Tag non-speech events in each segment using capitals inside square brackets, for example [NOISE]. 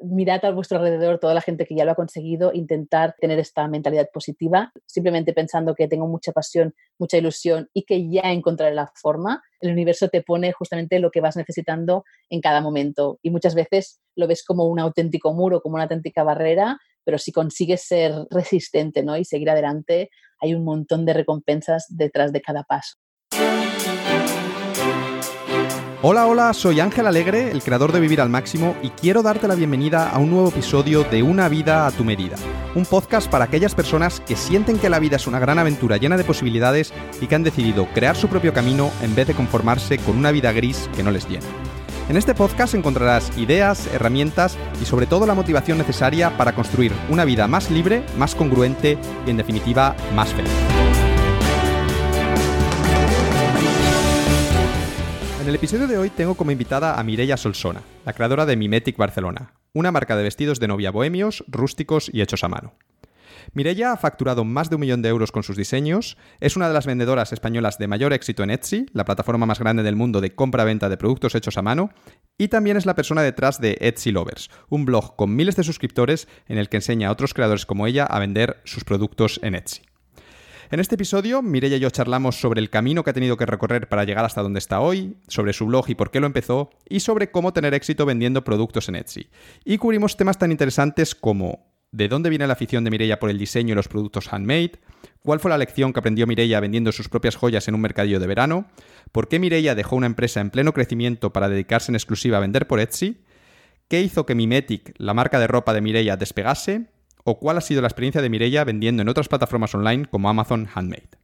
mirad a vuestro alrededor toda la gente que ya lo ha conseguido, intentar tener esta mentalidad positiva, simplemente pensando que tengo mucha pasión, mucha ilusión y que ya encontraré la forma, el universo te pone justamente lo que vas necesitando en cada momento y muchas veces lo ves como un auténtico muro, como una auténtica barrera, pero si consigues ser resistente ¿no? y seguir adelante, hay un montón de recompensas detrás de cada paso. Hola, hola, soy Ángel Alegre, el creador de Vivir al Máximo, y quiero darte la bienvenida a un nuevo episodio de Una vida a tu medida, un podcast para aquellas personas que sienten que la vida es una gran aventura llena de posibilidades y que han decidido crear su propio camino en vez de conformarse con una vida gris que no les llena. En este podcast encontrarás ideas, herramientas y sobre todo la motivación necesaria para construir una vida más libre, más congruente y en definitiva más feliz. En el episodio de hoy tengo como invitada a Mireia Solsona, la creadora de Mimetic Barcelona, una marca de vestidos de novia bohemios, rústicos y hechos a mano. Mireia ha facturado más de un millón de euros con sus diseños, es una de las vendedoras españolas de mayor éxito en Etsy, la plataforma más grande del mundo de compra-venta de productos hechos a mano, y también es la persona detrás de Etsy Lovers, un blog con miles de suscriptores en el que enseña a otros creadores como ella a vender sus productos en Etsy. En este episodio, Mireia y yo charlamos sobre el camino que ha tenido que recorrer para llegar hasta donde está hoy, sobre su blog y por qué lo empezó, y sobre cómo tener éxito vendiendo productos en Etsy. Y cubrimos temas tan interesantes como de dónde viene la afición de Mireia por el diseño y los productos handmade, cuál fue la lección que aprendió Mireia vendiendo sus propias joyas en un mercadillo de verano, por qué Mireia dejó una empresa en pleno crecimiento para dedicarse en exclusiva a vender por Etsy, qué hizo que Mimetic, la marca de ropa de Mireia, despegase, o cuál ha sido la experiencia de Mireia vendiendo en otras plataformas online como Amazon Handmade.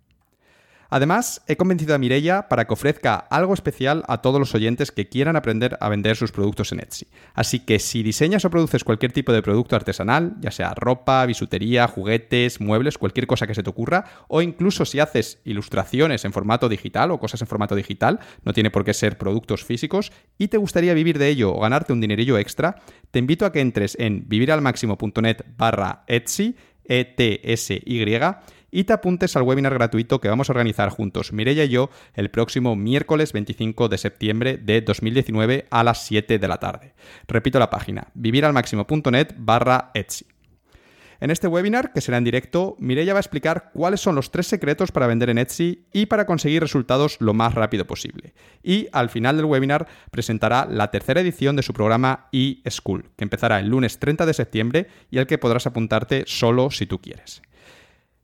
Además, he convencido a Mireia para que ofrezca algo especial a todos los oyentes que quieran aprender a vender sus productos en Etsy. Así que si diseñas o produces cualquier tipo de producto artesanal, ya sea ropa, bisutería, juguetes, muebles, cualquier cosa que se te ocurra, o incluso si haces ilustraciones en formato digital o cosas en formato digital, no tiene por qué ser productos físicos, y te gustaría vivir de ello o ganarte un dinerillo extra, te invito a que entres en viviralmaximo.net barra Etsy, E-T-S-Y, y te apuntes al webinar gratuito que vamos a organizar juntos, Mireia y yo, el próximo miércoles 25 de septiembre de 2019 a las 7 de la tarde. Repito la página, viviralmaximo.net barra Etsy. En este webinar, que será en directo, Mireia va a explicar cuáles son los tres secretos para vender en Etsy y para conseguir resultados lo más rápido posible. Y al final del webinar presentará la tercera edición de su programa eSchool, que empezará el lunes 30 de septiembre y al que podrás apuntarte solo si tú quieres.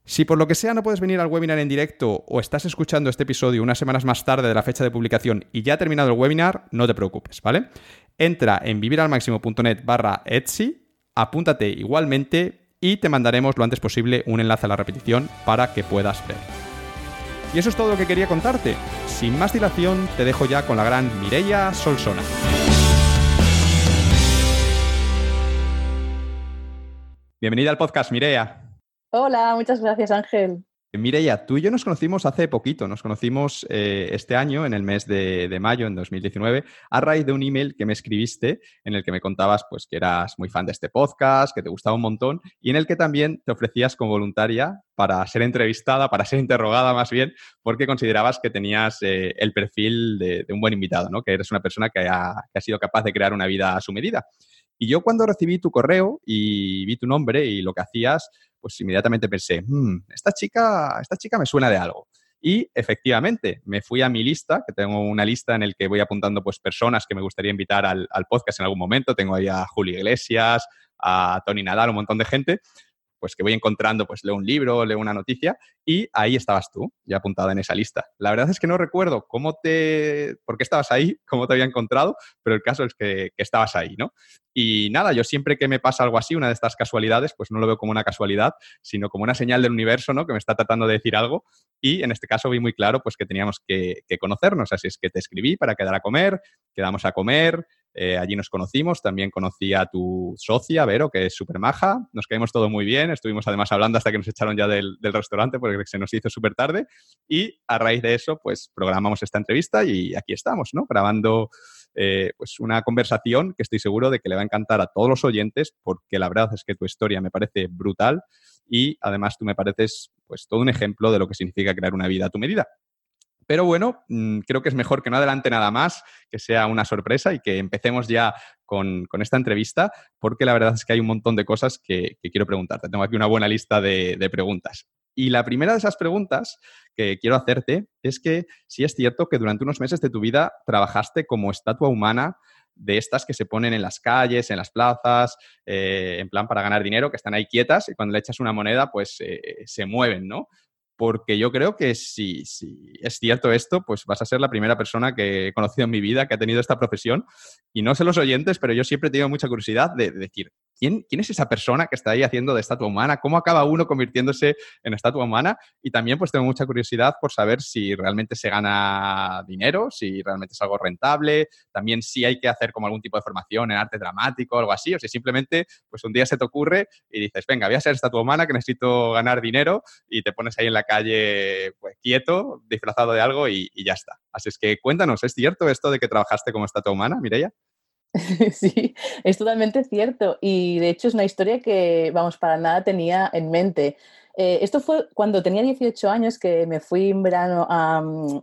Si por lo que sea no puedes venir al webinar en directo o estás escuchando este episodio unas semanas más tarde de la fecha de publicación y ya ha terminado el webinar, no te preocupes, ¿vale? Entra en viviralmaximo.net barra Etsy, apúntate igualmente y te mandaremos lo antes posible un enlace a la repetición para que puedas ver. Y eso es todo lo que quería contarte. Sin más dilación, te dejo ya con la gran Mireia Solsona. Bienvenida al podcast, Mireia. Hola, muchas gracias Ángel. Mireia, tú y yo nos conocimos hace poquito, nos conocimos eh, este año, en el mes de, mayo, en 2019, a raíz de un email que me escribiste en el que me contabas pues, que eras muy fan de este podcast, que te gustaba un montón y en el que también te ofrecías como voluntaria para ser entrevistada, para ser interrogada más bien, porque considerabas que tenías eh, el perfil de, un buen invitado, ¿no? que eres una persona que ha sido capaz de crear una vida a su medida. Y yo cuando recibí tu correo y vi tu nombre y lo que hacías, pues inmediatamente pensé, hmm, esta, chica, esta chica me suena de algo. Y efectivamente, me fui a mi lista, que tengo una lista en la que voy apuntando pues, personas que me gustaría invitar al, al podcast en algún momento. Tengo ahí a Julio Iglesias, a Tony Nadal, un montón de gente pues que voy encontrando, pues leo un libro, leo una noticia y ahí estabas tú, ya apuntada en esa lista. La verdad es que no recuerdo cómo te, por qué estabas ahí, [LAUGHS] cómo te había encontrado, pero el caso es que, estabas ahí, ¿no? Y nada, yo siempre que me pasa algo así, una de estas casualidades, pues no lo veo como una casualidad, sino como una señal del universo, ¿no? Que me está tratando de decir algo y en este caso vi muy claro, pues que teníamos que, que conocernos, así es que te escribí para quedar a comer, quedamos a comer, eh, allí nos conocimos, también conocí a tu socia, Vero, que es súper maja, nos caímos todo muy bien, estuvimos además hablando hasta que nos echaron ya del, restaurante porque se nos hizo súper tarde y a raíz de eso pues programamos esta entrevista y aquí estamos, ¿no? Grabando eh, pues una conversación que estoy seguro de que le va a encantar a todos los oyentes porque la verdad es que tu historia me parece brutal y además tú me pareces pues todo un ejemplo de lo que significa crear una vida a tu medida. Pero bueno, mm, creo que es mejor que no adelante nada más, que sea una sorpresa y que empecemos ya con, esta entrevista, porque la verdad es que hay un montón de cosas que, quiero preguntarte. Tengo aquí una buena lista de, preguntas. Y la primera de esas preguntas que quiero hacerte es que si es cierto que durante unos meses de tu vida trabajaste como estatua humana de estas que se ponen en las calles, en las plazas, eh, en plan para ganar dinero, que están ahí quietas y cuando le echas una moneda, pues eh, se mueven, ¿no? Porque yo creo que si, si, es cierto esto, pues vas a ser la primera persona que he conocido en mi vida que ha tenido esta profesión. Y no sé los oyentes, pero yo siempre he tenido mucha curiosidad de, decir, ¿quién, ¿quién, es esa persona que está ahí haciendo de estatua humana? ¿Cómo acaba uno convirtiéndose en estatua humana? Y también pues tengo mucha curiosidad por saber si realmente se gana dinero, si realmente es algo rentable, también si hay que hacer como algún tipo de formación en arte dramático o algo así, o si simplemente pues un día se te ocurre y dices, venga, voy a ser estatua humana que necesito ganar dinero y te pones ahí en la calle pues, quieto, disfrazado de algo y, ya está. Así es que cuéntanos, ¿es cierto esto de que trabajaste como estatua humana, Mireia? [LAUGHS] Sí, es totalmente cierto. Y de hecho es una historia que, vamos, para nada tenía en mente. Eh, esto fue cuando tenía 18 años que me fui en verano a, mm,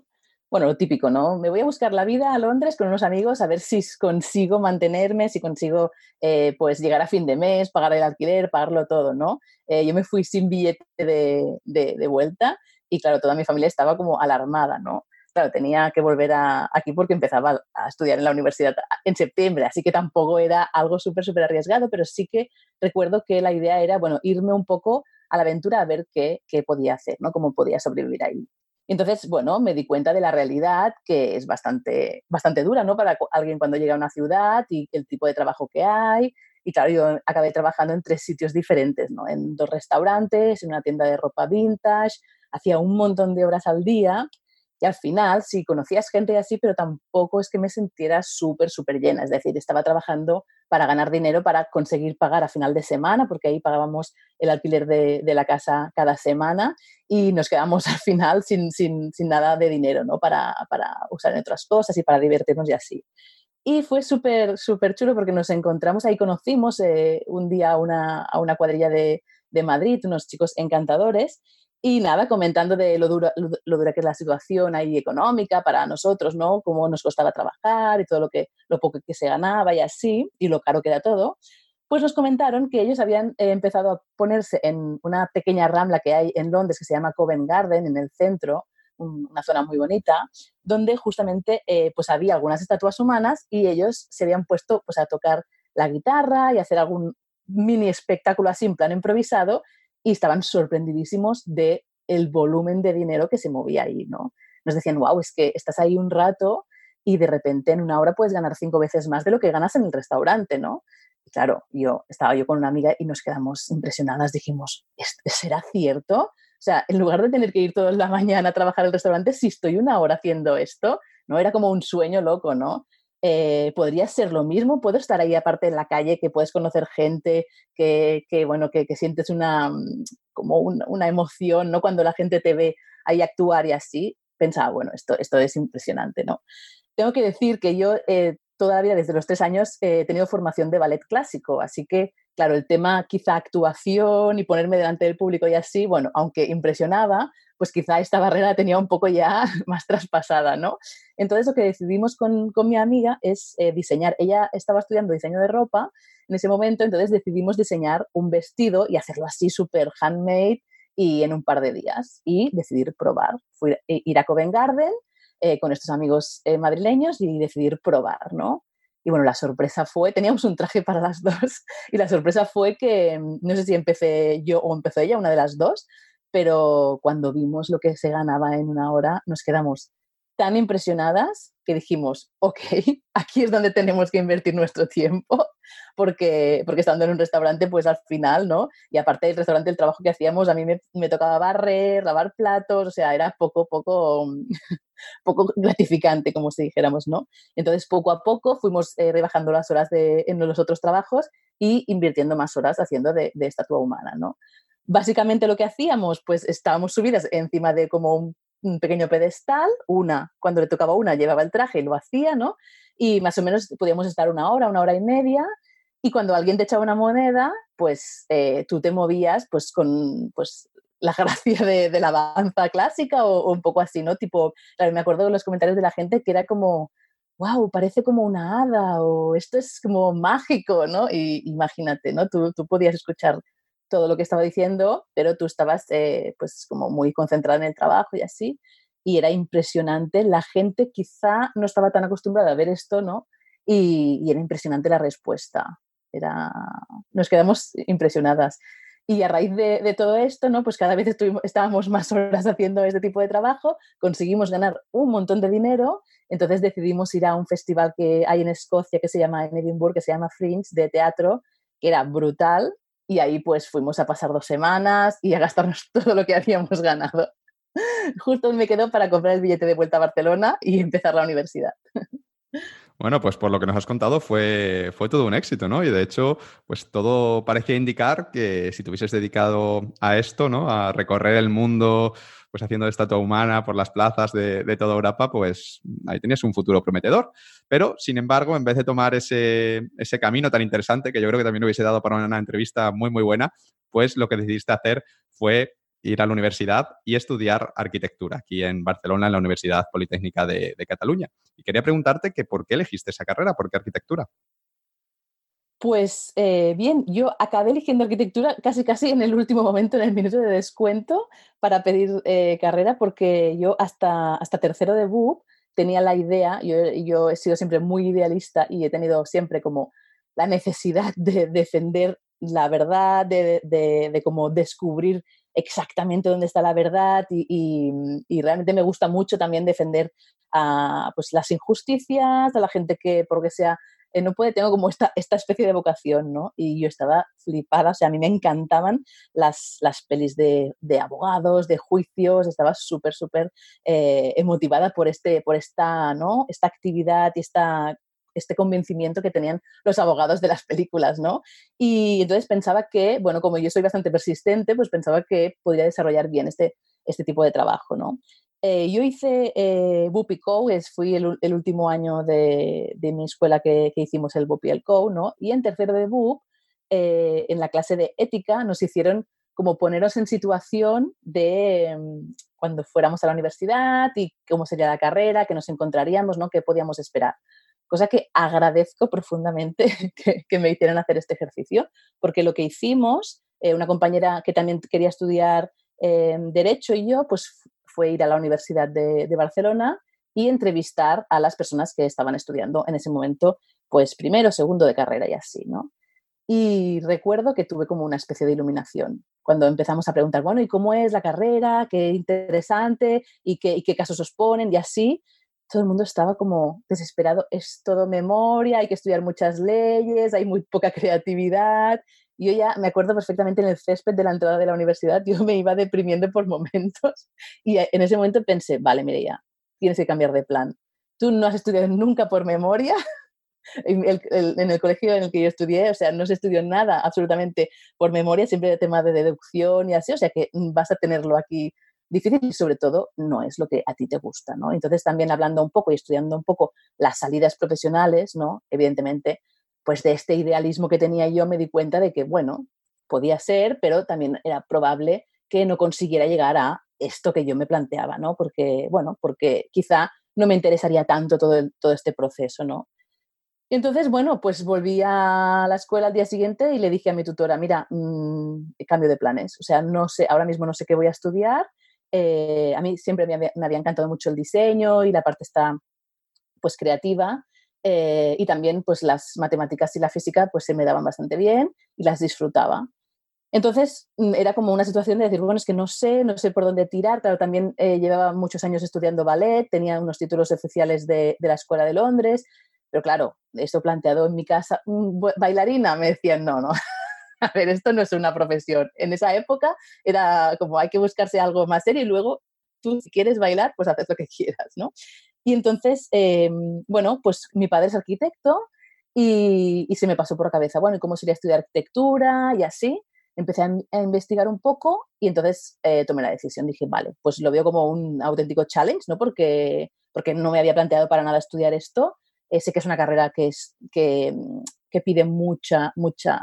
bueno, lo típico, ¿no? Me voy a buscar la vida a Londres con unos amigos a ver si consigo mantenerme, si consigo, eh, pues, llegar a fin de mes, pagar el alquiler, pagarlo todo, ¿no? Eh, yo me fui sin billete de, vuelta y, claro, toda mi familia estaba como alarmada, ¿no? Claro, tenía que volver a, aquí porque empezaba a estudiar en la universidad en septiembre, así que tampoco era algo súper, súper arriesgado, pero sí que recuerdo que la idea era, bueno, irme un poco a la aventura a ver qué, qué podía hacer, ¿no? Cómo podía sobrevivir ahí. Entonces, bueno, me di cuenta de la realidad que es bastante, bastante dura, ¿no? Para alguien cuando llega a una ciudad y el tipo de trabajo que hay. Y claro, yo acabé trabajando en tres sitios diferentes, ¿no? En dos restaurantes, en una tienda de ropa vintage, hacía un montón de horas al día al final, sí, conocías gente así, pero tampoco es que me sintiera súper, súper llena. Es decir, estaba trabajando para ganar dinero, para conseguir pagar a final de semana, porque ahí pagábamos el alquiler de, la casa cada semana y nos quedamos [LAUGHS] al final sin, sin, sin nada de dinero, ¿no? Para, para, usar en otras cosas y para divertirnos y así. Y fue súper, súper chulo porque nos encontramos, ahí conocimos eh, un día a una, a una cuadrilla de, de Madrid, unos chicos encantadores, y nada, comentando de lo dura, lo dura que es la situación ahí económica para nosotros, ¿no? Cómo nos costaba trabajar y todo lo, que, lo poco que se ganaba y así, y lo caro que era todo. Pues nos comentaron que ellos habían eh, empezado a ponerse en una pequeña rambla que hay en Londres que se llama Covent Garden, en el centro, una zona muy bonita, donde justamente eh, pues había algunas estatuas humanas y ellos se habían puesto pues, a tocar la guitarra y hacer algún mini espectáculo así en plan improvisado y estaban sorprendidísimos de el volumen de dinero que se movía ahí, ¿no? Nos decían, wow, es que estás ahí un rato y de repente en una hora puedes ganar cinco veces más de lo que ganas en el restaurante, ¿no? Y claro, yo estaba yo con una amiga y nos quedamos impresionadas, dijimos, ¿será cierto? O sea, en lugar de tener que ir toda la mañana a trabajar el restaurante, si estoy una hora haciendo esto, ¿no? Era como un sueño loco, ¿no? Eh, podría ser lo mismo, puedo estar ahí aparte en la calle, que puedes conocer gente, que, bueno, que, sientes una, mm, como una, emoción, ¿no? Cuando la gente te ve ahí actuar y así, pensaba, bueno, esto, esto es impresionante, ¿no? Tengo que decir que yo eh, todavía desde los tres años he tenido formación de ballet clásico, así que, claro, el tema quizá actuación y ponerme delante del público y así, bueno, aunque impresionaba, pues quizá esta barrera tenía un poco ya [LAUGHS] más traspasada, ¿no? Entonces lo que decidimos con, mi amiga es eh, diseñar, ella estaba estudiando diseño de ropa en ese momento, entonces decidimos diseñar un vestido y hacerlo así súper handmade y en un par de días y decidir probar. Fui, eh, ir a Covent Garden eh, con estos amigos madrileños y decidir probar, ¿no? Y bueno, la sorpresa fue, teníamos un traje para las [LAUGHS] dos y la sorpresa fue que, no sé si empecé yo o empezó ella, una de las dos, pero cuando vimos lo que se ganaba en una hora, nos quedamos tan impresionadas que dijimos, ok, [LAUGHS] aquí es donde tenemos que invertir nuestro tiempo, [LAUGHS] porque, porque estando en un restaurante, pues al final, ¿no? Y aparte del restaurante, el trabajo que hacíamos, a mí me, tocaba barrer, lavar platos, o sea, era poco, poco, [LAUGHS] poco gratificante, como si dijéramos, ¿no? Entonces, poco a poco fuimos eh, rebajando las horas de, en los otros trabajos y invirtiendo más horas haciendo de, de estatua humana, ¿no? Básicamente lo que hacíamos, pues estábamos subidas encima de como un, pequeño pedestal, una, cuando le tocaba una, llevaba el traje y lo hacía, ¿no? Y más o menos podíamos estar una hora, una hora y media, y cuando alguien te echaba una moneda, pues eh, tú te movías pues con pues la [LAUGHS] gracia de, la danza clásica o, un poco así, ¿no? Tipo, me acuerdo de los comentarios de la gente que era como, wow, parece como una hada o esto es como mágico, ¿no? Y imagínate, ¿no? Tú, tú podías escuchar todo lo que estaba diciendo, pero tú estabas eh, pues como muy concentrada en el trabajo y así, y era impresionante. La gente quizá no estaba tan acostumbrada a ver esto, ¿no? Y, era impresionante la respuesta. Era, nos quedamos impresionadas. Y a raíz de, todo esto, ¿no? Pues cada vez estuvimos, estábamos más horas haciendo este tipo de trabajo, conseguimos ganar un montón de dinero, entonces decidimos ir a un festival que hay en Escocia que se llama, en Edinburgh, que se llama Fringe, de teatro, que era brutal, y ahí pues fuimos a pasar dos semanas y a gastarnos [LAUGHS] todo lo que habíamos ganado. Justo me quedó para comprar el billete de vuelta a Barcelona y empezar la universidad. Bueno, pues por lo que nos has contado fue, fue todo un éxito, ¿no? Y de hecho, pues todo parecía indicar que si te hubieses dedicado a esto, ¿no? A recorrer el mundo, pues haciendo estatua humana por las plazas de, toda Europa, pues ahí tenías un futuro prometedor. Pero, sin embargo, en vez de tomar ese, ese camino tan interesante, que yo creo que también hubiese dado para una entrevista muy, muy buena, pues lo que decidiste hacer fue ir a la universidad y estudiar arquitectura aquí en Barcelona, en la Universidad Politécnica de, Cataluña. Y quería preguntarte que por qué elegiste esa carrera, por qué arquitectura. Pues eh, bien, yo acabé eligiendo arquitectura casi casi en el último momento, en el minuto de descuento para pedir eh, carrera, porque yo hasta, hasta tercero de BUP tenía la idea, yo, yo he sido siempre muy idealista y he tenido siempre como la necesidad de defender la verdad, de, de, de, como descubrir exactamente dónde está la verdad y, realmente me gusta mucho también defender a, pues, las injusticias, a la gente que, porque sea, eh, no puede, tengo como esta, esta especie de vocación, ¿no? Y yo estaba flipada, o sea, a mí me encantaban las, las pelis de, de abogados, de juicios, estaba súper, súper eh, emotivada por, este, por esta, ¿no? esta actividad y esta este convencimiento que tenían los abogados de las películas, ¿no? Y entonces pensaba que, bueno, como yo soy bastante persistente, pues pensaba que podría desarrollar bien este, este tipo de trabajo, ¿no? Eh, yo hice eh, Co, fui el, último año de, mi escuela que, hicimos el BUP y el CO, ¿no? Y en tercero de BUP, eh, en la clase de ética, nos hicieron como ponernos en situación de mm, cuando fuéramos a la universidad y cómo sería la carrera, qué nos encontraríamos, ¿no? qué podíamos esperar cosa que agradezco profundamente [LAUGHS] que, me hicieran hacer este ejercicio, porque lo que hicimos, eh, una compañera que también quería estudiar eh, Derecho y yo, pues fue ir a la Universidad de, Barcelona y entrevistar a las personas que estaban estudiando en ese momento, pues primero, segundo de carrera y así, ¿no? Y recuerdo que tuve como una especie de iluminación cuando empezamos a preguntar, bueno, ¿y cómo es la carrera? ¿Qué interesante? ¿Y qué, y qué casos os ponen? Y así, todo el mundo estaba como desesperado, es todo memoria, hay que estudiar muchas leyes, hay muy poca creatividad. Yo ya me acuerdo perfectamente en el césped de la entrada de la universidad, [LAUGHS] yo me iba deprimiendo por momentos y en ese momento pensé, vale, ya tienes que cambiar de plan. Tú no has estudiado nunca por memoria, [LAUGHS] en el, en el, colegio en el que yo estudié, o sea, no se estudió nada absolutamente por memoria, siempre de tema de deducción y así, o sea que mm, vas a tenerlo aquí difícil y sobre todo no es lo que a ti te gusta, ¿no? Entonces también hablando un poco y estudiando un poco las salidas profesionales, ¿no? Evidentemente, pues de este idealismo que tenía yo me di cuenta de que, bueno, podía ser, pero también era probable que no consiguiera llegar a esto que yo me planteaba, ¿no? Porque, bueno, porque quizá no me interesaría tanto todo, todo este proceso, ¿no? Y entonces, bueno, pues volví a la escuela al día siguiente y le dije a mi tutora, mira, mmm, cambio de planes, o sea, no sé, ahora mismo no sé qué voy a estudiar, eh, a mí siempre me había, encantado mucho el diseño y la parte está pues creativa eh, y también pues las matemáticas y la física pues se me daban bastante bien y las disfrutaba. Entonces mm, era como una situación de decir, bueno, es que no sé, no sé por dónde tirar. Claro, también eh, llevaba muchos años estudiando ballet, tenía unos títulos oficiales de, de, la Escuela de Londres, pero claro, esto planteado en mi casa, bailarina, me decían, no, no, [LAUGHS] a ver, esto no es una profesión. En esa época era como hay que buscarse algo más serio y luego tú si quieres bailar, pues haces lo que [LAUGHS] quieras, ¿no? Y entonces, em, bueno, pues mi padre es arquitecto y, se me pasó por la cabeza, bueno, ¿y cómo sería estudiar arquitectura? Y así. Empecé a, investigar un poco y entonces eh, tomé la decisión. Dije, vale, pues lo veo como un auténtico challenge, ¿no? Porque, porque no me había planteado para nada estudiar esto. Eh, sé que es una carrera que, es, que, que pide mucha, mucha,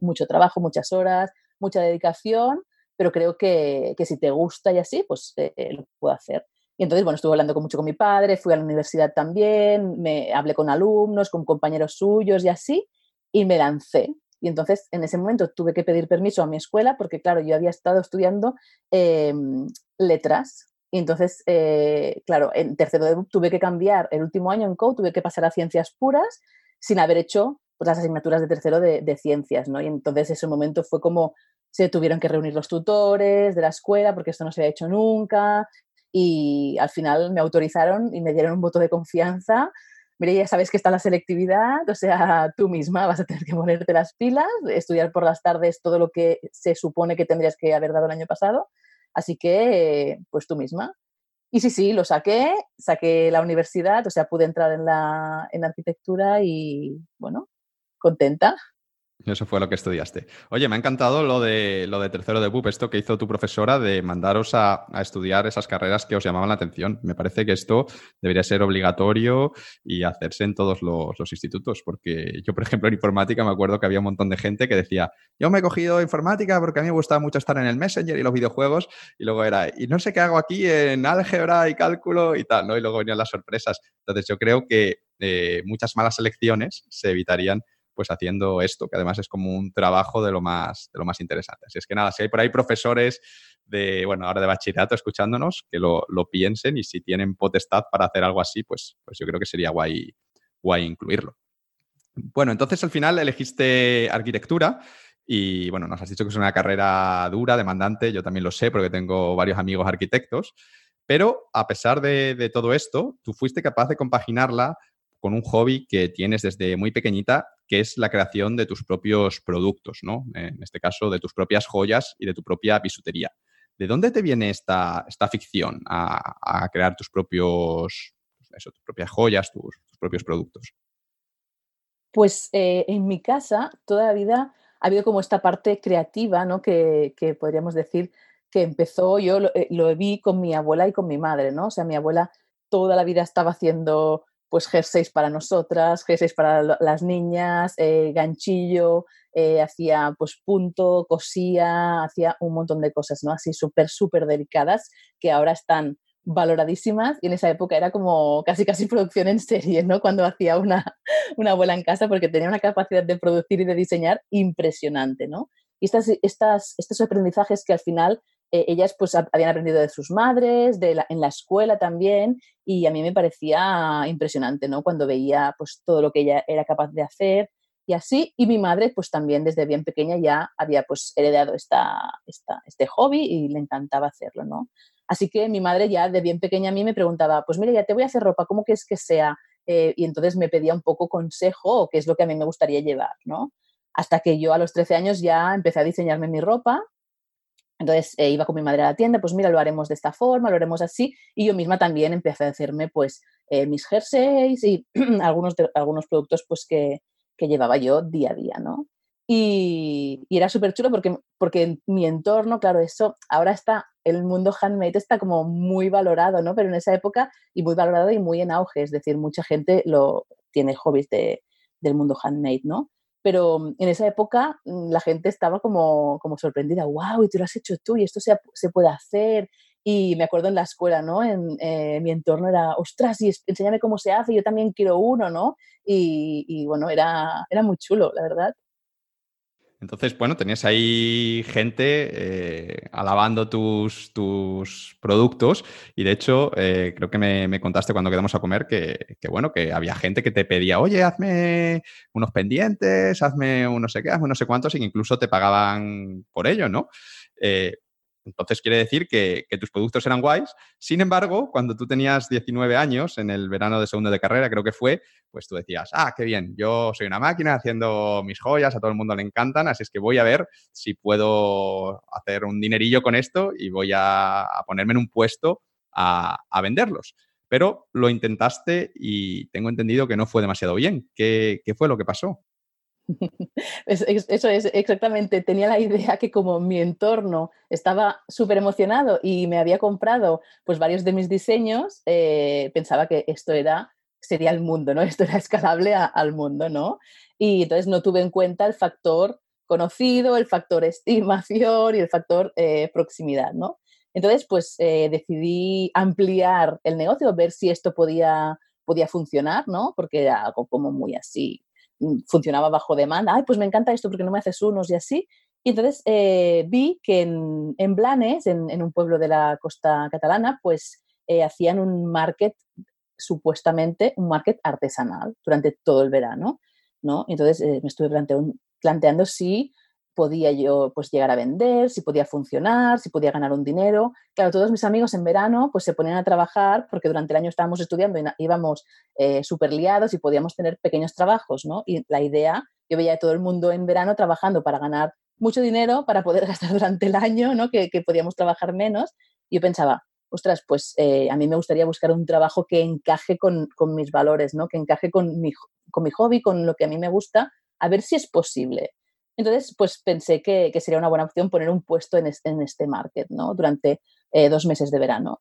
mucho trabajo, muchas horas, mucha dedicación, pero creo que, que si te gusta y así, pues eh, eh, lo puedo hacer. Y entonces, bueno, estuve hablando mucho con mi padre, fui a la universidad también, me hablé con alumnos, con compañeros suyos y así, y me lancé. Y entonces, en ese momento, tuve que pedir permiso a mi escuela porque, claro, yo había estado estudiando em, letras. Y entonces, eh, claro, en tercero de tuve que cambiar el último año en COU, tuve que pasar a ciencias puras sin haber hecho pues, las asignaturas de tercero de, ciencias, ¿no? Y entonces ese momento fue como se tuvieron que reunir los tutores de la escuela porque esto no se había hecho nunca y al final me autorizaron y me dieron un voto de confianza. Mire, ya sabes que está la selectividad, o sea, tú misma vas a tener que ponerte las pilas, estudiar por las tardes todo lo que se supone que tendrías que haber dado el año pasado. Así que, pues tú misma. Y sí, sí, lo saqué, saqué la universidad, o sea, pude entrar en la en arquitectura y, bueno, contenta. Eso fue lo que estudiaste. Oye, me ha encantado lo de, lo de tercero de BUP, esto que hizo tu profesora de mandaros a, estudiar esas carreras que os llamaban la atención. Me parece que esto debería ser obligatorio y hacerse en todos los, institutos, porque yo, por ejemplo, en informática me acuerdo que había un montón de gente que decía, yo me he cogido informática porque a mí me gustaba mucho estar en el Messenger y los videojuegos, y luego era, y no sé qué hago aquí en álgebra y cálculo y tal, ¿no? Y luego venían las sorpresas. Entonces yo creo que eh, muchas malas elecciones se evitarían pues haciendo esto, que además es como un trabajo de lo más, de lo más interesante. Así es que nada, si hay por ahí profesores de, bueno, ahora de bachillerato escuchándonos, que lo, piensen y si tienen potestad para hacer algo así, pues, pues yo creo que sería guay, guay incluirlo. Bueno, entonces al final elegiste arquitectura y bueno, nos has dicho que es una carrera dura, demandante, yo también lo sé porque tengo varios amigos arquitectos, pero a pesar de, de todo esto, tú fuiste capaz de compaginarla con un hobby que tienes desde muy pequeñita, que es la creación de tus propios productos, ¿no? En este caso, de tus propias joyas y de tu propia bisutería. ¿De dónde te viene esta, esta ficción a, crear tus propios, tus propias joyas, tus, propios productos? Pues eh, en mi casa toda la vida ha habido como esta parte creativa, ¿no? Que, podríamos decir que empezó, yo lo, eh, lo, vi con mi abuela y con mi madre, ¿no? O sea, mi abuela toda la vida estaba haciendo pues jerseys para nosotras, jerseys para las niñas, eh, ganchillo, eh, hacía pues punto, cosía, hacía un montón de cosas, ¿no? Así súper, súper delicadas que ahora están valoradísimas y en esa época era como casi casi producción en serie, ¿no? Cuando hacía una, una abuela en casa porque tenía una capacidad de producir y de diseñar impresionante, ¿no? Y estas, estas, estos aprendizajes que al final eh, ellas pues habían aprendido de sus madres, en la escuela también, y a mí me parecía impresionante, ¿no? Cuando veía pues todo lo que ella era capaz de hacer y así, y mi madre pues también desde bien pequeña ya había pues heredado esta, este hobby y le encantaba hacerlo, ¿no? Así que mi madre ya de bien pequeña a mí me preguntaba, pues mira, ya te voy a hacer ropa, ¿cómo quieres que sea? Eh, y entonces me pedía un poco consejo qué es lo que a mí me gustaría llevar, ¿no? Hasta que yo a los 13 años ya empecé a diseñarme mi ropa entonces eh, iba con mi madre a la tienda, pues mira, lo haremos de esta forma, lo haremos así. Y yo misma también empecé a hacerme pues eh, mis jerseys y [CLEARS THROAT] algunos, algunos productos pues que, que, llevaba yo día a día, ¿no? Y, era súper chulo porque, porque en mi entorno, claro, eso, ahora está, el mundo handmade está como muy valorado, ¿no? Pero en esa época, y muy valorado y muy en auge, es decir, mucha gente lo tiene hobbies de, del mundo handmade, ¿no? Pero mm, en esa época mm, la gente estaba como, como sorprendida, wow, y tú lo has hecho tú y esto se, se puede hacer. Y me acuerdo en la escuela, ¿no? En eh, mi entorno era, ostras, y enséñame cómo se hace, yo también quiero uno, ¿no? Y, y bueno, era, era muy chulo, la verdad. Entonces, bueno, tenías ahí gente eh, alabando tus, tus, productos y de hecho eh, creo que me, contaste cuando quedamos a comer que, bueno, que había gente que te pedía, oye, hazme unos pendientes, hazme un no sé qué, hazme no sé cuántos y que incluso te pagaban por ello, ¿no? Eh, entonces quiere decir que, tus productos eran guays. Sin embargo, cuando tú tenías 19 años, en el verano de segundo de carrera, creo que fue, pues tú decías, ah, qué bien, yo soy una máquina haciendo mis joyas, a todo el mundo le encantan, así es que voy a ver si puedo hacer un dinerillo con esto y voy a, ponerme en un puesto a, venderlos. Pero lo intentaste y tengo entendido que no fue demasiado bien. qué fue lo que pasó? [LAUGHS] Eso es exactamente, tenía la idea que como mi entorno estaba súper emocionado y me había comprado pues varios de mis diseños, eh, pensaba que esto era, sería el mundo, ¿no? [LAUGHS] Esto era escalable al mundo, ¿no? Y entonces no tuve en cuenta el factor conocido, el factor estimación y el factor eh, proximidad, ¿no? Entonces, pues eh, decidí ampliar el negocio, ver si esto podía, podía funcionar, ¿no? Porque era algo como muy así, funcionaba bajo demanda. Ay, pues me encanta esto porque no me haces unos y así. Y entonces eh, vi que en, en Blanes, en, un pueblo de la costa catalana, pues eh, hacían un market, supuestamente un market artesanal durante todo el verano, ¿no? Entonces me estuve planteando, planteando si podía yo pues llegar a vender, si podía funcionar, si podía ganar un dinero. Claro, todos mis amigos en verano pues se ponían a trabajar porque durante el año estábamos estudiando y íbamos eh, súper liados y podíamos tener pequeños trabajos, ¿no? Y la idea, yo veía a todo el mundo en verano trabajando para ganar mucho dinero, para poder [LAUGHS] gastar durante el año, ¿no? Que, podíamos trabajar menos. Y yo pensaba, ostras, pues eh, a mí me gustaría buscar un trabajo que encaje con, con mis valores, ¿no? Que encaje con mi, con mi hobby, con lo que a mí me gusta, a ver si es posible. Entonces, pues pensé que, sería una buena opción poner un puesto en, este, market, ¿no? Durante eh, dos meses de verano.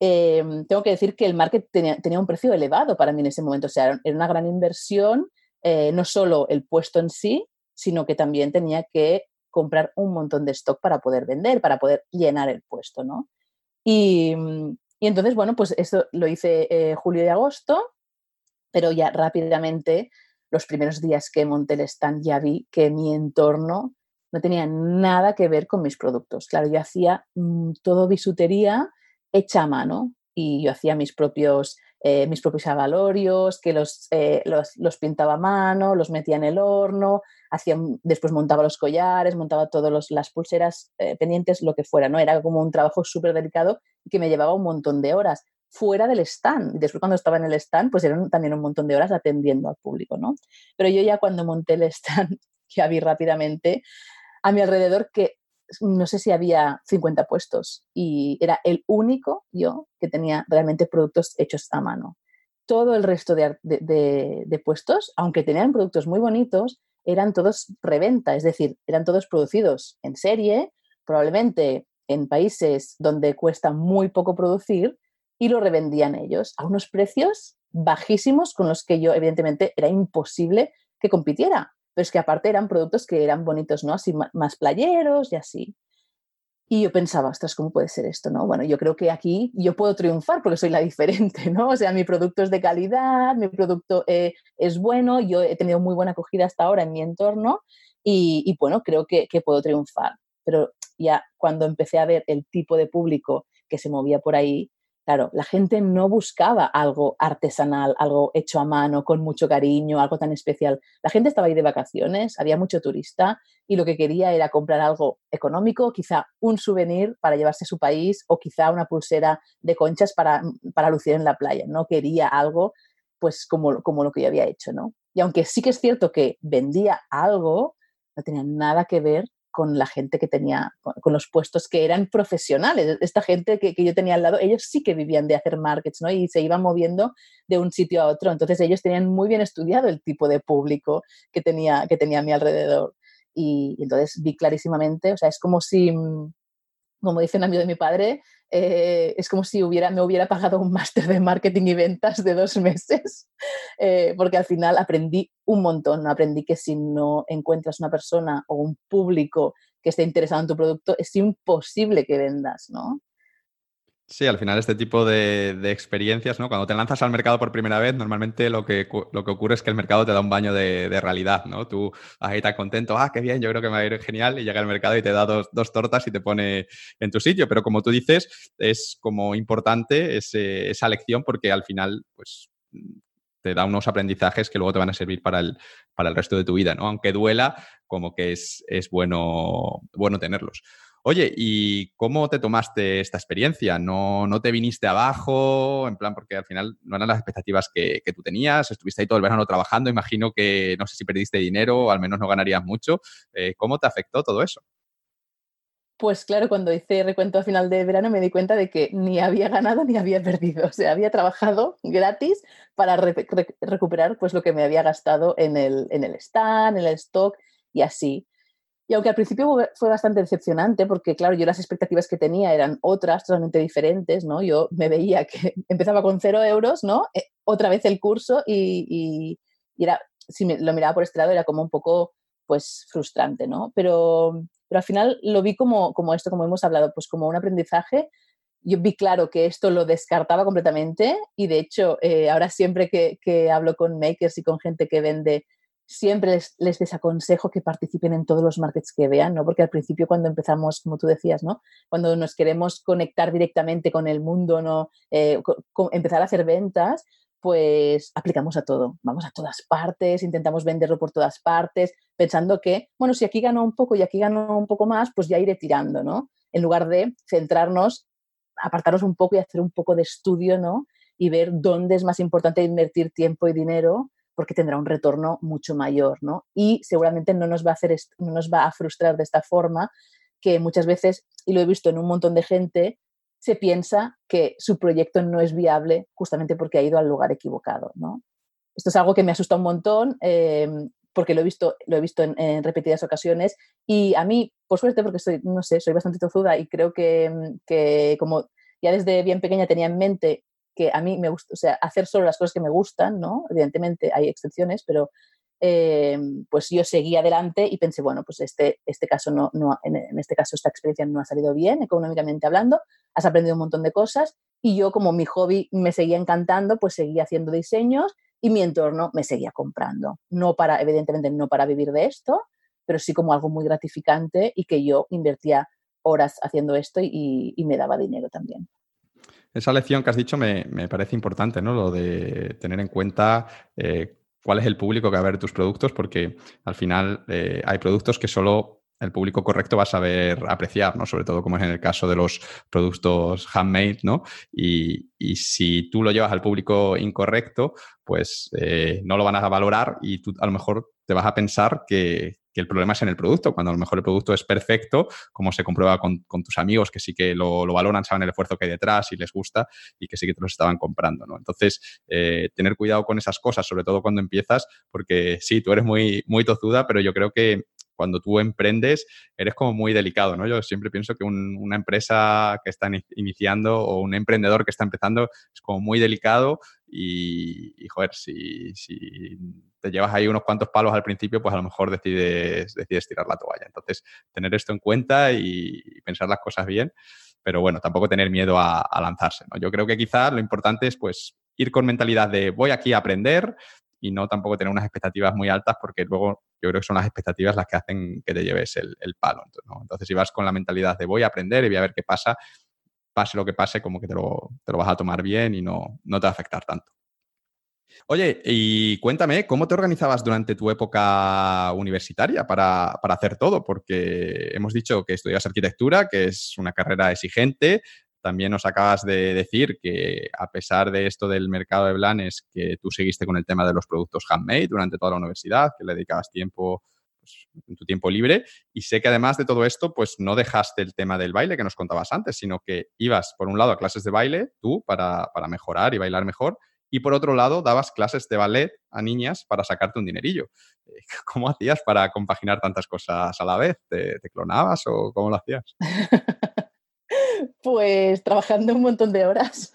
Em, tengo que decir que el market tenía, un precio elevado para mí en ese momento, o sea, era una gran inversión, eh, no solo el puesto en sí, sino que también tenía que comprar un montón de stock para poder vender, para poder llenar el puesto, ¿no? Y, y entonces, bueno, pues eso lo hice eh, julio y agosto, pero ya rápidamente los primeros días que monté el stand ya vi que mi entorno no tenía nada que ver con mis productos. Claro, yo hacía mm, todo bisutería hecha a mano y yo hacía mis propios, eh, mis propios avalorios, que eh, los, los, pintaba a mano, los metía en el horno, hacía, después montaba los collares, montaba todas las pulseras eh, pendientes, lo que fuera, ¿no? Era como un trabajo súper delicado que me llevaba un montón de horas fuera del stand. Después cuando estaba en el stand, pues eran también un montón de horas atendiendo al público, ¿no? Pero yo ya cuando monté el stand, [LAUGHS] ya vi rápidamente a mi alrededor que no sé si había 50 puestos y era el único yo que tenía realmente productos hechos a mano. Todo el resto de, de, puestos, aunque tenían productos muy bonitos, eran todos reventa, es decir, eran todos producidos en serie, probablemente en países donde cuesta muy poco producir y lo revendían ellos a unos precios bajísimos con los que yo, evidentemente, era imposible que compitiera. Pero es que aparte eran productos que eran bonitos, ¿no? Así más playeros y así. Y yo pensaba, ostras, ¿cómo puede ser esto, no? Bueno, yo creo que aquí yo puedo triunfar porque soy la diferente, [LAUGHS] ¿no? O sea, mi producto es de calidad, mi producto eh, es bueno, yo he tenido muy buena acogida hasta ahora en mi entorno y, bueno, creo que puedo triunfar. Pero ya cuando empecé a ver el tipo de público que se movía por ahí, Claro, la gente no buscaba algo artesanal, algo hecho a mano, con mucho cariño, algo tan especial. La gente estaba ahí de vacaciones, había mucho turista y lo que quería era comprar algo económico, quizá un souvenir para llevarse a su país o quizá una pulsera de conchas para, para lucir en la playa. No quería algo pues como, como lo que yo había hecho, ¿no? Y aunque sí que es cierto que vendía algo, no tenía nada que ver con la gente que tenía, con los puestos que eran profesionales. Esta gente que, yo tenía al lado, ellos sí que vivían de hacer markets, ¿no? Y se iban moviendo de un sitio a otro. Entonces ellos tenían muy bien estudiado el tipo de público que tenía, que tenía a mi alrededor. Y, y entonces vi clarísimamente, o sea, es como si, mm, como dice un amigo de mi padre, eh, es como si hubiera, me hubiera pagado un máster de marketing y ventas de dos meses, [LAUGHS] eh, porque al final aprendí un montón. Aprendí que si no encuentras una persona o un público que esté interesado en tu producto, es imposible que vendas, ¿no? Sí, al final este tipo de, experiencias, ¿no? Cuando te lanzas al mercado por primera vez, normalmente lo que, lo que ocurre es que el mercado te da un baño de, realidad, ¿no? Tú ahí tan contento, ah, qué bien, yo creo que me va a ir genial, y llega el mercado y te da dos, tortas y te pone en tu sitio. Pero como tú dices, es como importante esa lección porque al final, pues te da unos aprendizajes que luego te van a servir para el, para el resto de tu vida, ¿no? Aunque duela, como que es, es bueno, bueno tenerlos. Oye, ¿y cómo te tomaste esta experiencia? ¿No, ¿No te viniste abajo? En plan, porque al final no eran las expectativas que, tú tenías, estuviste ahí todo el verano trabajando, imagino que no sé si perdiste dinero o al menos no ganarías mucho. Eh, ¿Cómo te afectó todo eso? Pues claro, cuando hice recuento a final de verano me di cuenta de que ni había ganado ni había perdido. O sea, había trabajado gratis para recuperar pues, lo que me había gastado en el, en el stand, en el stock y así. Y aunque al principio fue bastante decepcionante, porque claro, yo las expectativas que tenía eran otras, totalmente diferentes, ¿no? Yo me veía que [LAUGHS] empezaba con cero euros, ¿no? Eh, otra vez el curso y, y, era, si me, lo miraba por este lado, era como un poco, pues frustrante, ¿no? Pero, pero al final lo vi como, como esto, como hemos hablado, pues como un aprendizaje. Yo vi claro que esto lo descartaba completamente y de hecho eh, ahora siempre que, que, hablo con makers y con gente que vende, siempre les, desaconsejo que participen en todos los markets que vean, ¿no? Porque al principio cuando empezamos, como tú decías, ¿no? Cuando nos queremos conectar directamente con el mundo, ¿no? Eh, empezar a hacer ventas, pues aplicamos a todo. Vamos a todas partes, intentamos venderlo por todas partes, pensando que, bueno, si aquí gano un poco y aquí gano un poco más, pues ya iré tirando, ¿no? En lugar de centrarnos, apartarnos un poco y hacer un poco de estudio, ¿no? Y ver dónde es más importante invertir tiempo y dinero porque tendrá un retorno mucho mayor, ¿no? Y seguramente no nos va a hacer, no nos va a frustrar de esta forma que muchas veces, y lo he visto en un montón de gente, se piensa que su proyecto no es viable justamente porque ha ido al lugar equivocado. ¿no? Esto es algo que me asusta un montón eh, porque lo he visto, lo he visto en, repetidas ocasiones y a mí, por suerte, porque soy, no sé, soy bastante tozuda y creo que, que como ya desde bien pequeña tenía en mente que a mí me gusta, o sea, hacer solo las cosas que me gustan, ¿no? Evidentemente hay excepciones, pero eh, pues yo seguí adelante y pensé, bueno, pues este, este caso no, no en, este caso esta experiencia no ha salido bien económicamente hablando, has aprendido un montón de cosas y yo como mi hobby me seguía encantando, pues seguía haciendo diseños y mi entorno me seguía comprando. No para, evidentemente no para vivir de esto, pero sí como algo muy gratificante y que yo invertía horas haciendo esto y, me daba dinero también. Esa lección que has dicho me, me, parece importante, ¿no? Lo de tener en cuenta eh, cuál es el público que va a ver tus productos, porque al final eh, hay productos que solo el público correcto va a saber apreciar, ¿no? Sobre todo como es en el caso de los productos handmade, ¿no? Y, si tú lo llevas al público incorrecto, pues eh, no lo van a valorar y tú a lo mejor te vas a pensar que, que el problema es en el producto, cuando a lo mejor el producto es perfecto, como se comprueba con, tus amigos que sí que lo, valoran, saben el esfuerzo que hay detrás y les gusta y que sí que te los estaban comprando, ¿no? Entonces, eh, tener cuidado con esas cosas, sobre todo cuando empiezas, porque sí, tú eres muy, muy tozuda, pero yo creo que cuando tú emprendes eres como muy delicado, ¿no? Yo siempre pienso que una empresa que está iniciando o un emprendedor que está empezando es como muy delicado y, joder, si, si, te llevas ahí unos cuantos palos al principio, pues a lo mejor decides, decides tirar la toalla. Entonces, tener esto en cuenta y, pensar las cosas bien, pero bueno, tampoco tener miedo a, lanzarse, ¿no? Yo creo que quizás lo importante es pues ir con mentalidad de voy aquí a aprender y no tampoco tener unas expectativas muy altas porque luego yo creo que son las expectativas las que hacen que te lleves el, palo. Entonces, si vas con la mentalidad de voy a aprender y voy a ver qué pasa, pase lo que pase, como que te lo, te lo vas a tomar bien y no, no te va a afectar tanto. Oye, y cuéntame, ¿cómo te organizabas durante tu época universitaria para, hacer todo? Porque hemos dicho que estudias arquitectura, que es una carrera exigente. También nos acabas de decir que a pesar de esto del mercado de Blanes, que tú seguiste con el tema de los productos handmade durante toda la universidad, que le dedicabas tiempo pues, en tu tiempo libre. Y sé que además de todo esto, pues no dejaste el tema del baile que nos contabas antes, sino que ibas, por un lado, a clases de baile, tú, para, mejorar y bailar mejor, y por otro lado, dabas clases de ballet a niñas para sacarte un dinerillo. Eh, [LAUGHS] ¿Cómo hacías para compaginar tantas cosas a la vez? ¿Te, te clonabas o cómo lo hacías? [LAUGHS] pues trabajando un montón de horas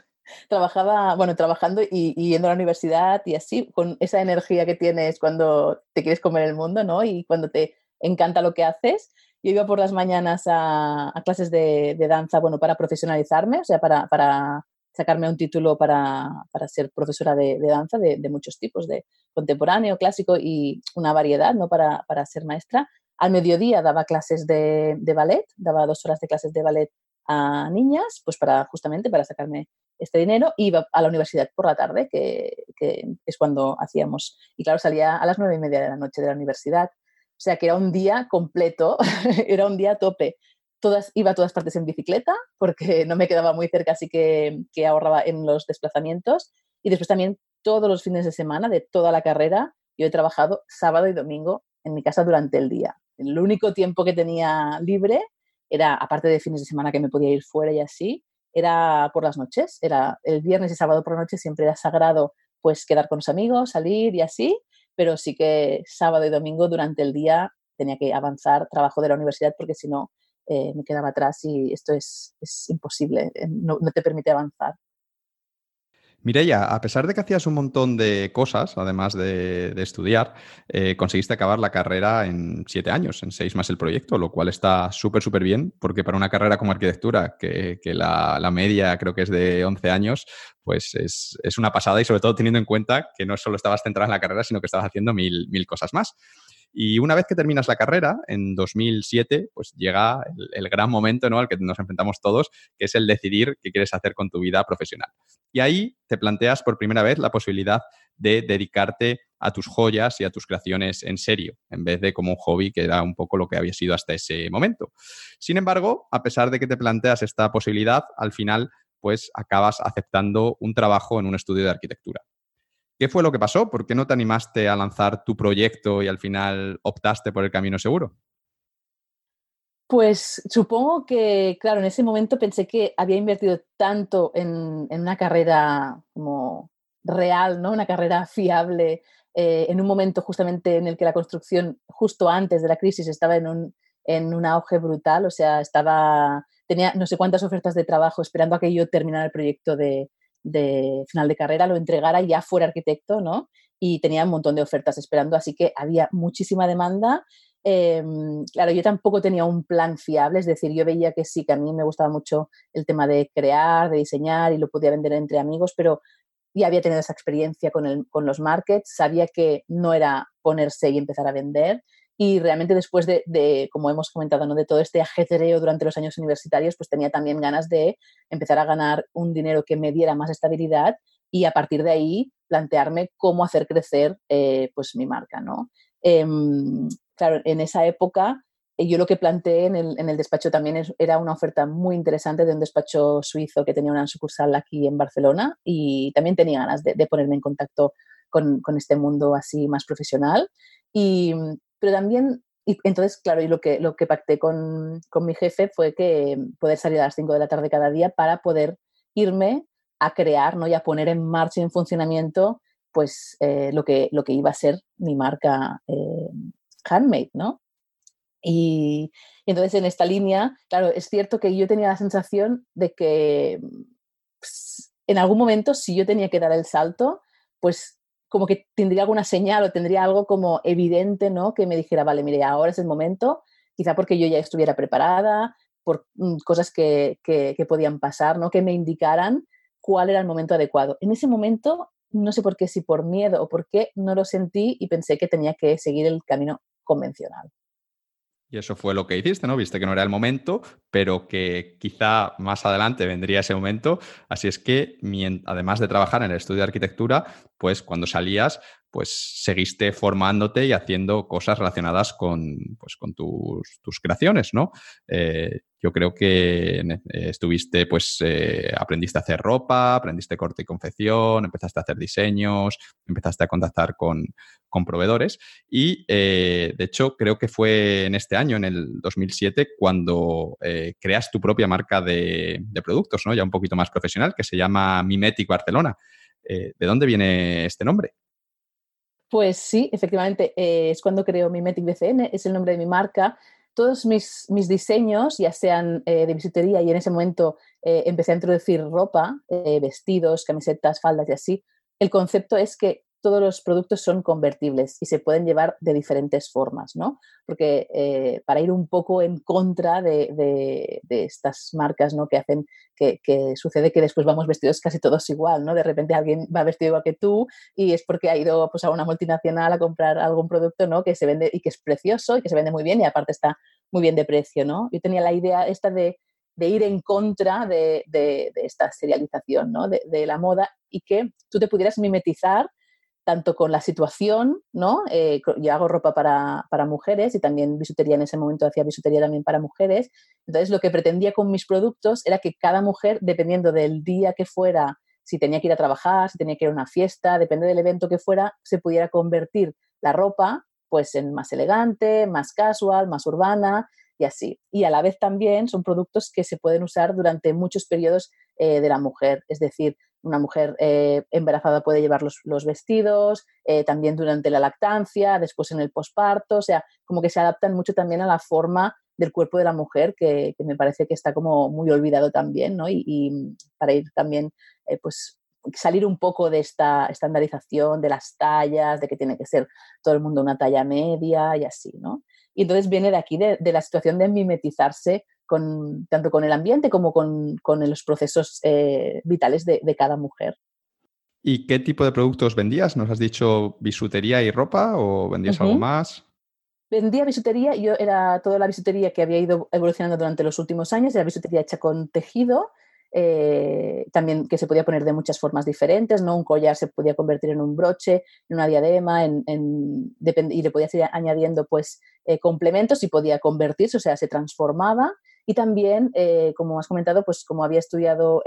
trabajaba, bueno, trabajando y, yendo a la universidad y así, con esa energía que tienes cuando te quieres comer el mundo, ¿no? Y cuando te encanta lo que haces. Yo iba por las mañanas a, clases de, danza, bueno, para profesionalizarme, o sea, para, para sacarme un título para, para ser profesora de, danza de, muchos tipos, de contemporáneo, clásico y una variedad, ¿no? Para, para ser maestra. Al mediodía daba clases de, de ballet, daba dos horas de clases de ballet a niñas, pues para justamente para sacarme este dinero, iba a la universidad por la tarde, que, es cuando hacíamos, y claro, salía a las nueve y media de la noche de la universidad, o sea que era un día completo, [LAUGHS] era un día tope. Todas, iba a todas partes en bicicleta, porque no me quedaba muy cerca, así que ahorraba en los desplazamientos. Y después también todos los fines de semana de toda la carrera, yo he trabajado sábado y domingo en mi casa durante el día. El único tiempo que tenía libre era, aparte de fines de semana que me podía ir fuera y así, era por las noches, era el viernes y sábado por la noche siempre era sagrado pues quedar con los amigos, salir y así, pero sí que sábado y domingo durante el día tenía que avanzar trabajo de la universidad porque si no eh, me quedaba atrás y esto es, es imposible, eh, no, no te permite avanzar. Mireya, a pesar de que hacías un montón de cosas, además de, estudiar, eh, conseguiste acabar la carrera en siete años, en seis más el proyecto, lo cual está súper, súper bien, porque para una carrera como arquitectura, que, la, media creo que es de 11 años, pues es, una pasada y sobre todo teniendo en cuenta que no solo estabas centrada en la carrera, sino que estabas haciendo mil, mil cosas más. Y una vez que terminas la carrera, en 2007, pues llega el, gran momento ¿no? al que nos enfrentamos todos, que es el decidir qué quieres hacer con tu vida profesional. Y ahí te planteas por primera vez la posibilidad de dedicarte a tus joyas y a tus creaciones en serio, en vez de como un hobby, que era un poco lo que había sido hasta ese momento. Sin embargo, a pesar de que te planteas esta posibilidad, al final pues acabas aceptando un trabajo en un estudio de arquitectura. ¿Qué fue lo que pasó? ¿Por qué no te animaste a lanzar tu proyecto y al final optaste por el camino seguro? Pues supongo que, claro, en ese momento pensé que había invertido tanto en, una carrera como real, ¿no? Una carrera fiable, eh, en un momento justamente en el que la construcción, justo antes de la crisis, estaba en un, en un auge brutal, o sea, estaba, tenía no sé cuántas ofertas de trabajo esperando a que yo terminara el proyecto de, de final de carrera lo entregara ya fuera arquitecto, ¿no? Y tenía un montón de ofertas esperando, así que había muchísima demanda. Em, claro, yo tampoco tenía un plan fiable, es decir, yo veía que sí, que a mí me gustaba mucho el tema de crear, de diseñar y lo podía vender entre amigos, pero ya había tenido esa experiencia con los markets, sabía que no era ponerse y empezar a vender y realmente después de, como hemos comentado, ¿no? de todo este ajetreo durante los años universitarios, pues tenía también ganas de empezar a ganar un dinero que me diera más estabilidad y a partir de ahí plantearme cómo hacer crecer eh, pues mi marca. ¿no? Em, claro, en esa época eh, yo lo que planteé en el, despacho también era una oferta muy interesante de un despacho suizo que tenía una sucursal aquí en Barcelona y también tenía ganas de, ponerme en contacto con, con, este mundo así más profesional. Y, pero también, y entonces, claro, y lo que, lo que pacté con, con mi jefe fue que poder salir a las 5 de la tarde cada día para poder irme a crear ¿no? y a poner en marcha y en funcionamiento pues eh, lo, que, lo que iba a ser mi marca eh, handmade, ¿no? Y, entonces en esta línea, claro, es cierto que yo tenía la sensación de que pues, en algún momento si yo tenía que dar el salto, pues como que tendría alguna señal o tendría algo como evidente, ¿no? Que me dijera, vale, mire, ahora es el momento, quizá porque yo ya estuviera preparada, por mm, cosas que, que, podían pasar, ¿no? Que me indicaran cuál era el momento adecuado. En ese momento, no sé por qué, si por miedo o por qué, no lo sentí y pensé que tenía que seguir el camino convencional. Y eso fue lo que hiciste, ¿no? Viste que no era el momento, pero que quizá más adelante vendría ese momento. Así es que, además de trabajar en el estudio de arquitectura, pues cuando salías, pues seguiste formándote y haciendo cosas relacionadas con, pues, con tus, tus creaciones, ¿no? Eh, yo creo que eh, estuviste, pues, eh, aprendiste a hacer ropa, aprendiste corte y confección, empezaste a hacer diseños, empezaste a contactar con, con proveedores y, de hecho, creo que fue en este año, en el 2007, cuando creas tu propia marca de, de, productos, ¿no? Ya un poquito más profesional, que se llama Mimetic Barcelona. ¿De dónde viene este nombre? Pues sí, efectivamente, eh, es cuando creo Mimetic BCN, es el nombre de mi marca. Todos mis, mis diseños, ya sean eh, de bisutería y en ese momento eh, empecé a introducir ropa, vestidos, camisetas, faldas y así, el concepto es que todos los productos son convertibles y se pueden llevar de diferentes formas, ¿no? Porque eh, para ir un poco en contra de, estas marcas, ¿no? Que hacen que, sucede que después vamos vestidos casi todos igual, ¿no? De repente alguien va vestido igual que tú y es porque ha ido pues, a una multinacional a comprar algún producto, ¿no? Que se vende y que es precioso y que se vende muy bien y aparte está muy bien de precio, ¿no? Yo tenía la idea esta de ir en contra de, esta serialización ¿no? de, la moda y que tú te pudieras mimetizar tanto con la situación, ¿no? Eh, yo hago ropa para, mujeres y también bisutería en ese momento hacía bisutería también para mujeres. Entonces lo que pretendía con mis productos era que cada mujer, dependiendo del día que fuera, si tenía que ir a trabajar, si tenía que ir a una fiesta, depende del evento que fuera, se pudiera convertir la ropa pues en más elegante, más casual, más urbana y así. Y a la vez también son productos que se pueden usar durante muchos periodos eh, de la mujer, es decir, una mujer eh, embarazada puede llevar los, vestidos, eh, también durante la lactancia, después en el posparto, o sea, como que se adaptan mucho también a la forma del cuerpo de la mujer, que, me parece que está como muy olvidado también, ¿no? Y, para ir también, pues, salir un poco de esta estandarización de las tallas, de que tiene que ser todo el mundo una talla media y así, ¿no? Y entonces viene de aquí, de, la situación de mimetizarse con, tanto con el ambiente como con, los procesos eh, vitales de, cada mujer. ¿Y qué tipo de productos vendías? ¿Nos has dicho bisutería y ropa o vendías algo más? Vendía bisutería, yo era toda la bisutería que había ido evolucionando durante los últimos años, era bisutería hecha con tejido, eh, también que se podía poner de muchas formas diferentes, ¿no? Un collar se podía convertir en un broche, en una diadema, en, y le podías ir añadiendo pues eh, complementos y podía convertirse, o sea, se transformaba. Y también, eh, como has comentado, pues como había estudiado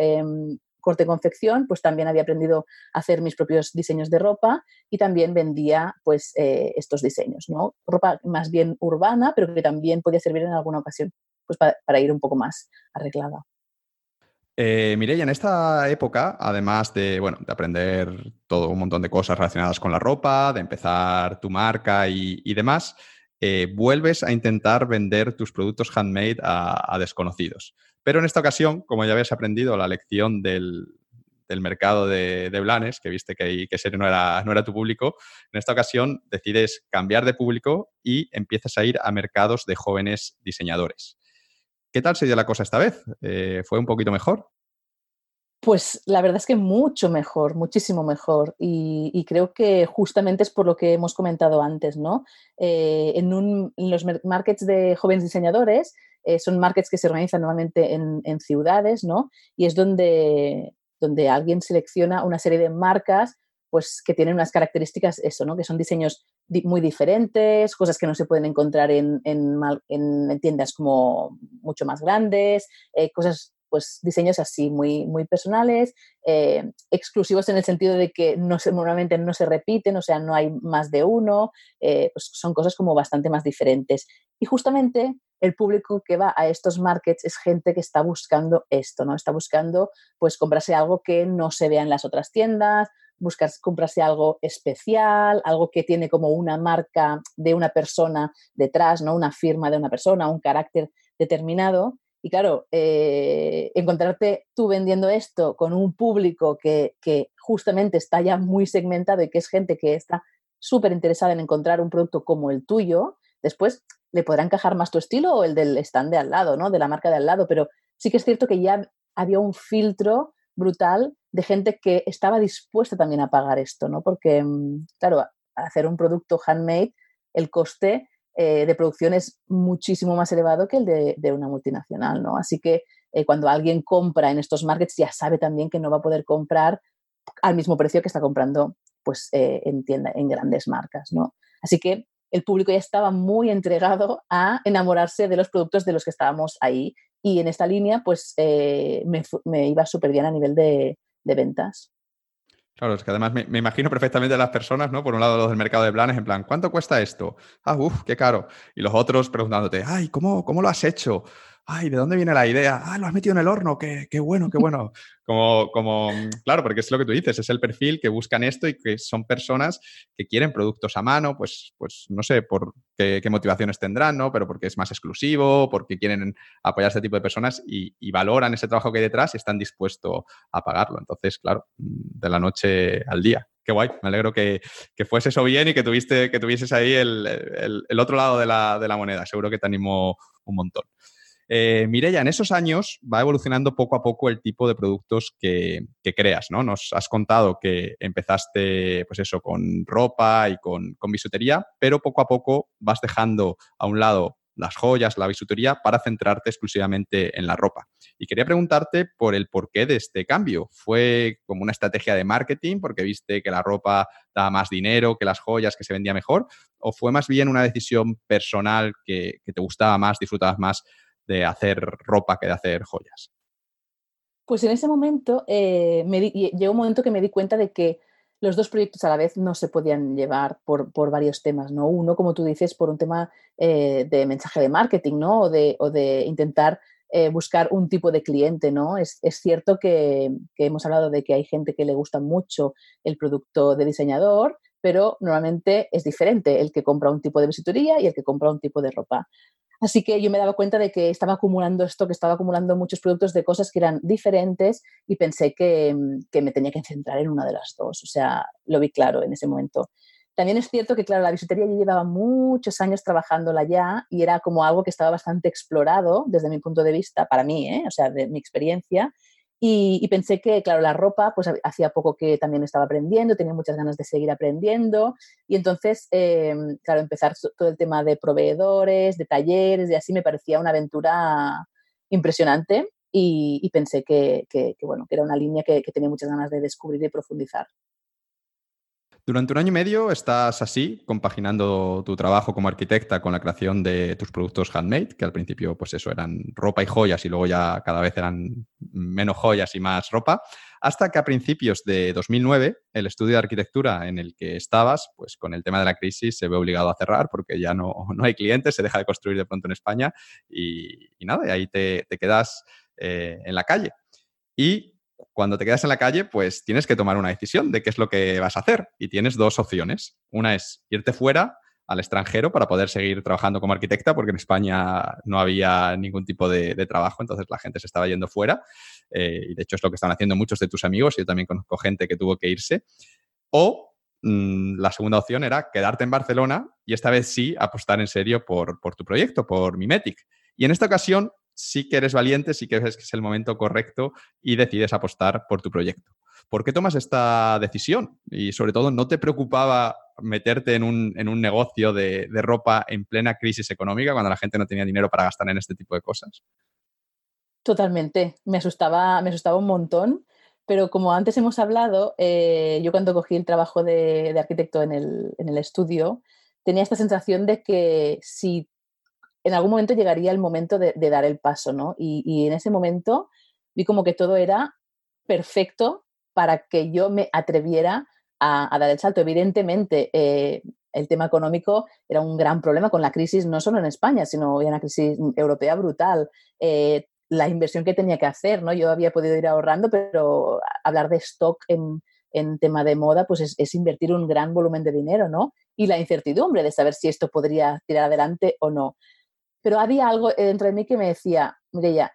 corte confección, pues también había aprendido a hacer mis propios diseños de ropa y también vendía pues estos diseños, ¿no? Ropa más bien urbana, pero que también podía servir en alguna ocasión pues para ir un poco más arreglada. Eh, en esta época, además de, bueno, de aprender todo un montón de cosas relacionadas con la ropa, de empezar tu marca y, demás, eh, vuelves a intentar vender tus productos handmade a, desconocidos. Pero en esta ocasión, como ya habías aprendido la lección del, mercado de, Blanes, que viste que, que ese no era, no era tu público, en esta ocasión decides cambiar de público y empiezas a ir a mercados de jóvenes diseñadores. ¿Qué tal se dio la cosa esta vez? Eh, ¿Fue un poquito mejor? Pues la verdad es que mucho mejor, muchísimo mejor. Y, creo que justamente es por lo que hemos comentado antes, ¿no? Eh, en, los markets de jóvenes diseñadores eh, son markets que se organizan normalmente en, ciudades, ¿no? Y es donde, donde alguien selecciona una serie de marcas pues que tienen unas características, eso, ¿no? Que son diseños muy diferentes, cosas que no se pueden encontrar en, en, tiendas como mucho más grandes, eh, cosas, pues diseños así muy, muy personales, eh, exclusivos en el sentido de que no se, normalmente no se repiten, o sea, no hay más de uno, eh, pues son cosas como bastante más diferentes. Y justamente el público que va a estos markets es gente que está buscando esto, ¿no? Está buscando pues comprarse algo que no se vea en las otras tiendas, buscar comprarse algo especial, algo que tiene como una marca de una persona detrás, ¿no? Una firma de una persona, un carácter determinado. Y claro, eh, encontrarte tú vendiendo esto con un público que, justamente está ya muy segmentado y que es gente que está súper interesada en encontrar un producto como el tuyo, después le podrá encajar más tu estilo o el del stand de al lado, ¿no? De la marca de al lado, pero sí que es cierto que ya había un filtro brutal de gente que estaba dispuesta también a pagar esto, ¿no? Porque, mm, claro, hacer un producto handmade, el coste eh, de producción es muchísimo más elevado que el de, una multinacional, ¿no? Así que eh, cuando alguien compra en estos markets ya sabe también que no va a poder comprar al mismo precio que está comprando pues, eh, en tienda, en grandes marcas, ¿no? Así que el público ya estaba muy entregado a enamorarse de los productos de los que estábamos ahí y en esta línea, pues me, iba súper bien a nivel de, ventas. Claro, es que además me, imagino perfectamente a las personas, ¿no? Por un lado, los del mercado de planes, en plan, ¿cuánto cuesta esto? Ah, uff, qué caro. Y los otros preguntándote, ay, ¿cómo, cómo lo has hecho? Ay, ¿de dónde viene la idea? Ah, lo has metido en el horno, qué, qué bueno, qué bueno. Como, como, claro, porque es lo que tú dices, es el perfil que buscan esto y que son personas que quieren productos a mano, pues, pues no sé por qué, motivaciones tendrán, ¿no? Pero porque es más exclusivo, porque quieren apoyar a este tipo de personas y, valoran ese trabajo que hay detrás y están dispuestos a pagarlo. Entonces, claro, de la noche al día. Qué guay, me alegro que, que fuese eso bien y que, tuviste, que tuvieses ahí el, el, otro lado de la, de la moneda. Seguro que te animó un montón. Eh, Mireya, en esos años va evolucionando poco a poco el tipo de productos que, creas, ¿no? Nos has contado que empezaste, pues eso, con ropa y con, bisutería, pero poco a poco vas dejando a un lado las joyas, la bisutería, para centrarte exclusivamente en la ropa. Y quería preguntarte por el porqué de este cambio. ¿Fue como una estrategia de marketing porque viste que la ropa daba más dinero que las joyas, que se vendía mejor? ¿O fue más bien una decisión personal que, que te gustaba más, disfrutabas más de hacer ropa que de hacer joyas? Pues en ese momento eh, llegó un momento que me di cuenta de que los dos proyectos a la vez no se podían llevar por, varios temas, ¿no? Uno, como tú dices, por un tema eh, de mensaje de marketing, ¿no? O de, intentar eh, buscar un tipo de cliente, ¿no? Es, cierto que, que, hemos hablado de que hay gente que le gusta mucho el producto de diseñador, pero normalmente es diferente el que compra un tipo de bisutería y el que compra un tipo de ropa. Así que yo me daba cuenta de que estaba acumulando esto, que estaba acumulando muchos productos de cosas que eran diferentes y pensé que, que, me tenía que centrar en una de las dos. O sea, lo vi claro en ese momento. También es cierto que, claro, la bisutería yo llevaba muchos años trabajándola ya y era como algo que estaba bastante explorado desde mi punto de vista, para mí, ¿eh? o sea, de mi experiencia. Y, pensé que, claro, la ropa, pues hacía poco que también estaba aprendiendo, tenía muchas ganas de seguir aprendiendo. Y entonces, eh, claro, empezar todo el tema de proveedores, de talleres y así me parecía una aventura impresionante. Y, pensé que, bueno, que era una línea que tenía muchas ganas de descubrir y profundizar. Durante un año y medio estás así, compaginando tu trabajo como arquitecta con la creación de tus productos handmade, que al principio, pues eso, eran ropa y joyas y luego ya cada vez eran menos joyas y más ropa, hasta que a principios de 2009 el estudio de arquitectura en el que estabas, pues con el tema de la crisis se ve obligado a cerrar porque ya no, [LAUGHS] no hay clientes, se deja de construir de pronto en España y, nada, y ahí te, quedas eh, en la calle. Y cuando te quedas en la calle, pues tienes que tomar una decisión de qué es lo que vas a hacer. Y tienes dos opciones. Una es irte fuera al extranjero para poder seguir trabajando como arquitecta, porque en España no había ningún tipo de, trabajo, entonces la gente se estaba yendo fuera. Eh, y de hecho es lo que están haciendo muchos de tus amigos. Yo también conozco gente que tuvo que irse. O mm, la segunda opción era quedarte en Barcelona y esta vez sí apostar en serio por, por tu proyecto, por Mimetic. Y en esta ocasión sí que eres valiente, sí que ves que es el momento correcto y decides apostar por tu proyecto. ¿Por qué tomas esta decisión? Y sobre todo, ¿no te preocupaba meterte en un, negocio de, ropa en plena crisis económica cuando la gente no tenía dinero para gastar en este tipo de cosas? Totalmente. Me asustaba, me asustaba un montón. Pero como antes hemos hablado, eh, yo cuando cogí el trabajo de, arquitecto en el, en el estudio, tenía esta sensación de que si en algún momento llegaría el momento de, dar el paso, ¿no? Y, en ese momento vi como que todo era perfecto para que yo me atreviera a, dar el salto. Evidentemente, eh, el tema económico era un gran problema con la crisis, no solo en España, sino había una crisis europea brutal. Eh, la inversión que tenía que hacer, ¿no? Yo había podido ir ahorrando, pero hablar de stock en, tema de moda, pues es, es, invertir un gran volumen de dinero, ¿no? Y la incertidumbre de saber si esto podría tirar adelante o no. Pero había algo dentro de mí que me decía, ya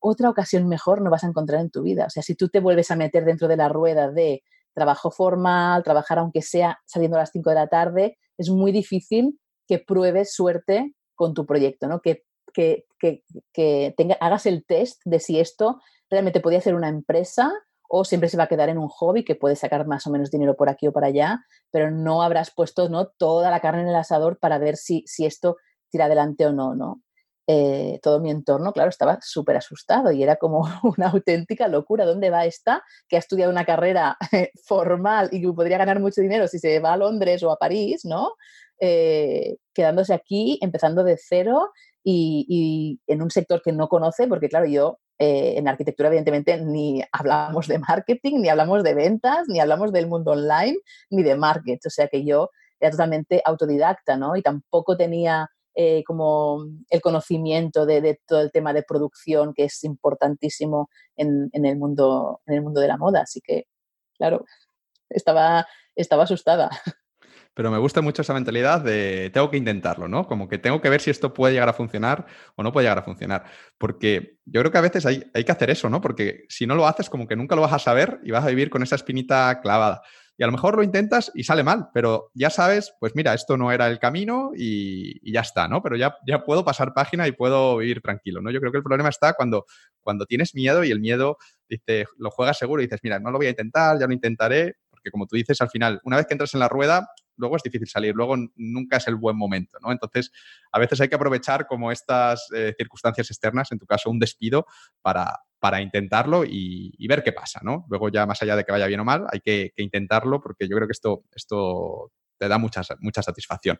otra ocasión mejor no vas a encontrar en tu vida. O sea, si tú te vuelves a meter dentro de la rueda de trabajo formal, trabajar aunque sea saliendo a las 5 de la tarde, es muy difícil que pruebes suerte con tu proyecto, ¿no? Que, que, que, hagas el test de si esto realmente podía ser una empresa o siempre se va a quedar en un hobby que puede sacar más o menos dinero por aquí o para allá, pero no habrás puesto ¿no? toda la carne en el asador para ver si, si esto tira adelante o no, ¿no? Eh, todo mi entorno, claro, estaba súper asustado y era como [LAUGHS] una auténtica locura. ¿Dónde va esta que ha estudiado una carrera [LAUGHS] formal y que podría ganar mucho dinero si se va a Londres o a París, ¿no? Eh, quedándose aquí, empezando de cero y, en un sector que no conoce, porque claro, yo eh, en arquitectura evidentemente ni hablamos de marketing, ni hablamos de ventas, ni hablamos del mundo online, ni de market. O sea que yo era totalmente autodidacta, ¿no? Y tampoco tenía eh, como el conocimiento de, todo el tema de producción que es importantísimo en, el mundo, en el mundo de la moda. Así que, claro, estaba, estaba asustada. [LAUGHS] Pero me gusta mucho esa mentalidad de tengo que intentarlo, ¿no? Como que tengo que ver si esto puede llegar a funcionar o no puede llegar a funcionar. Porque yo creo que a veces hay, hay que hacer eso, ¿no? Porque si no lo haces, como que nunca lo vas a saber y vas a vivir con esa espinita clavada. Y a lo mejor lo intentas y sale mal, pero ya sabes, pues mira, esto no era el camino y, ya está, ¿no? Pero ya, ya puedo pasar página y puedo vivir tranquilo, ¿no? Yo creo que el problema está cuando, cuando tienes miedo y el miedo, dice, lo juegas seguro y dices, mira, no lo voy a intentar, ya lo intentaré, porque como tú dices, al final, una vez que entras en la rueda, luego es difícil salir, luego nunca es el buen momento, ¿no? Entonces, a veces hay que aprovechar como estas eh, circunstancias externas, en tu caso un despido, para, para intentarlo y, ver qué pasa, ¿no? Luego ya más allá de que vaya bien o mal, hay que, intentarlo porque yo creo que esto, esto te da mucha, mucha satisfacción.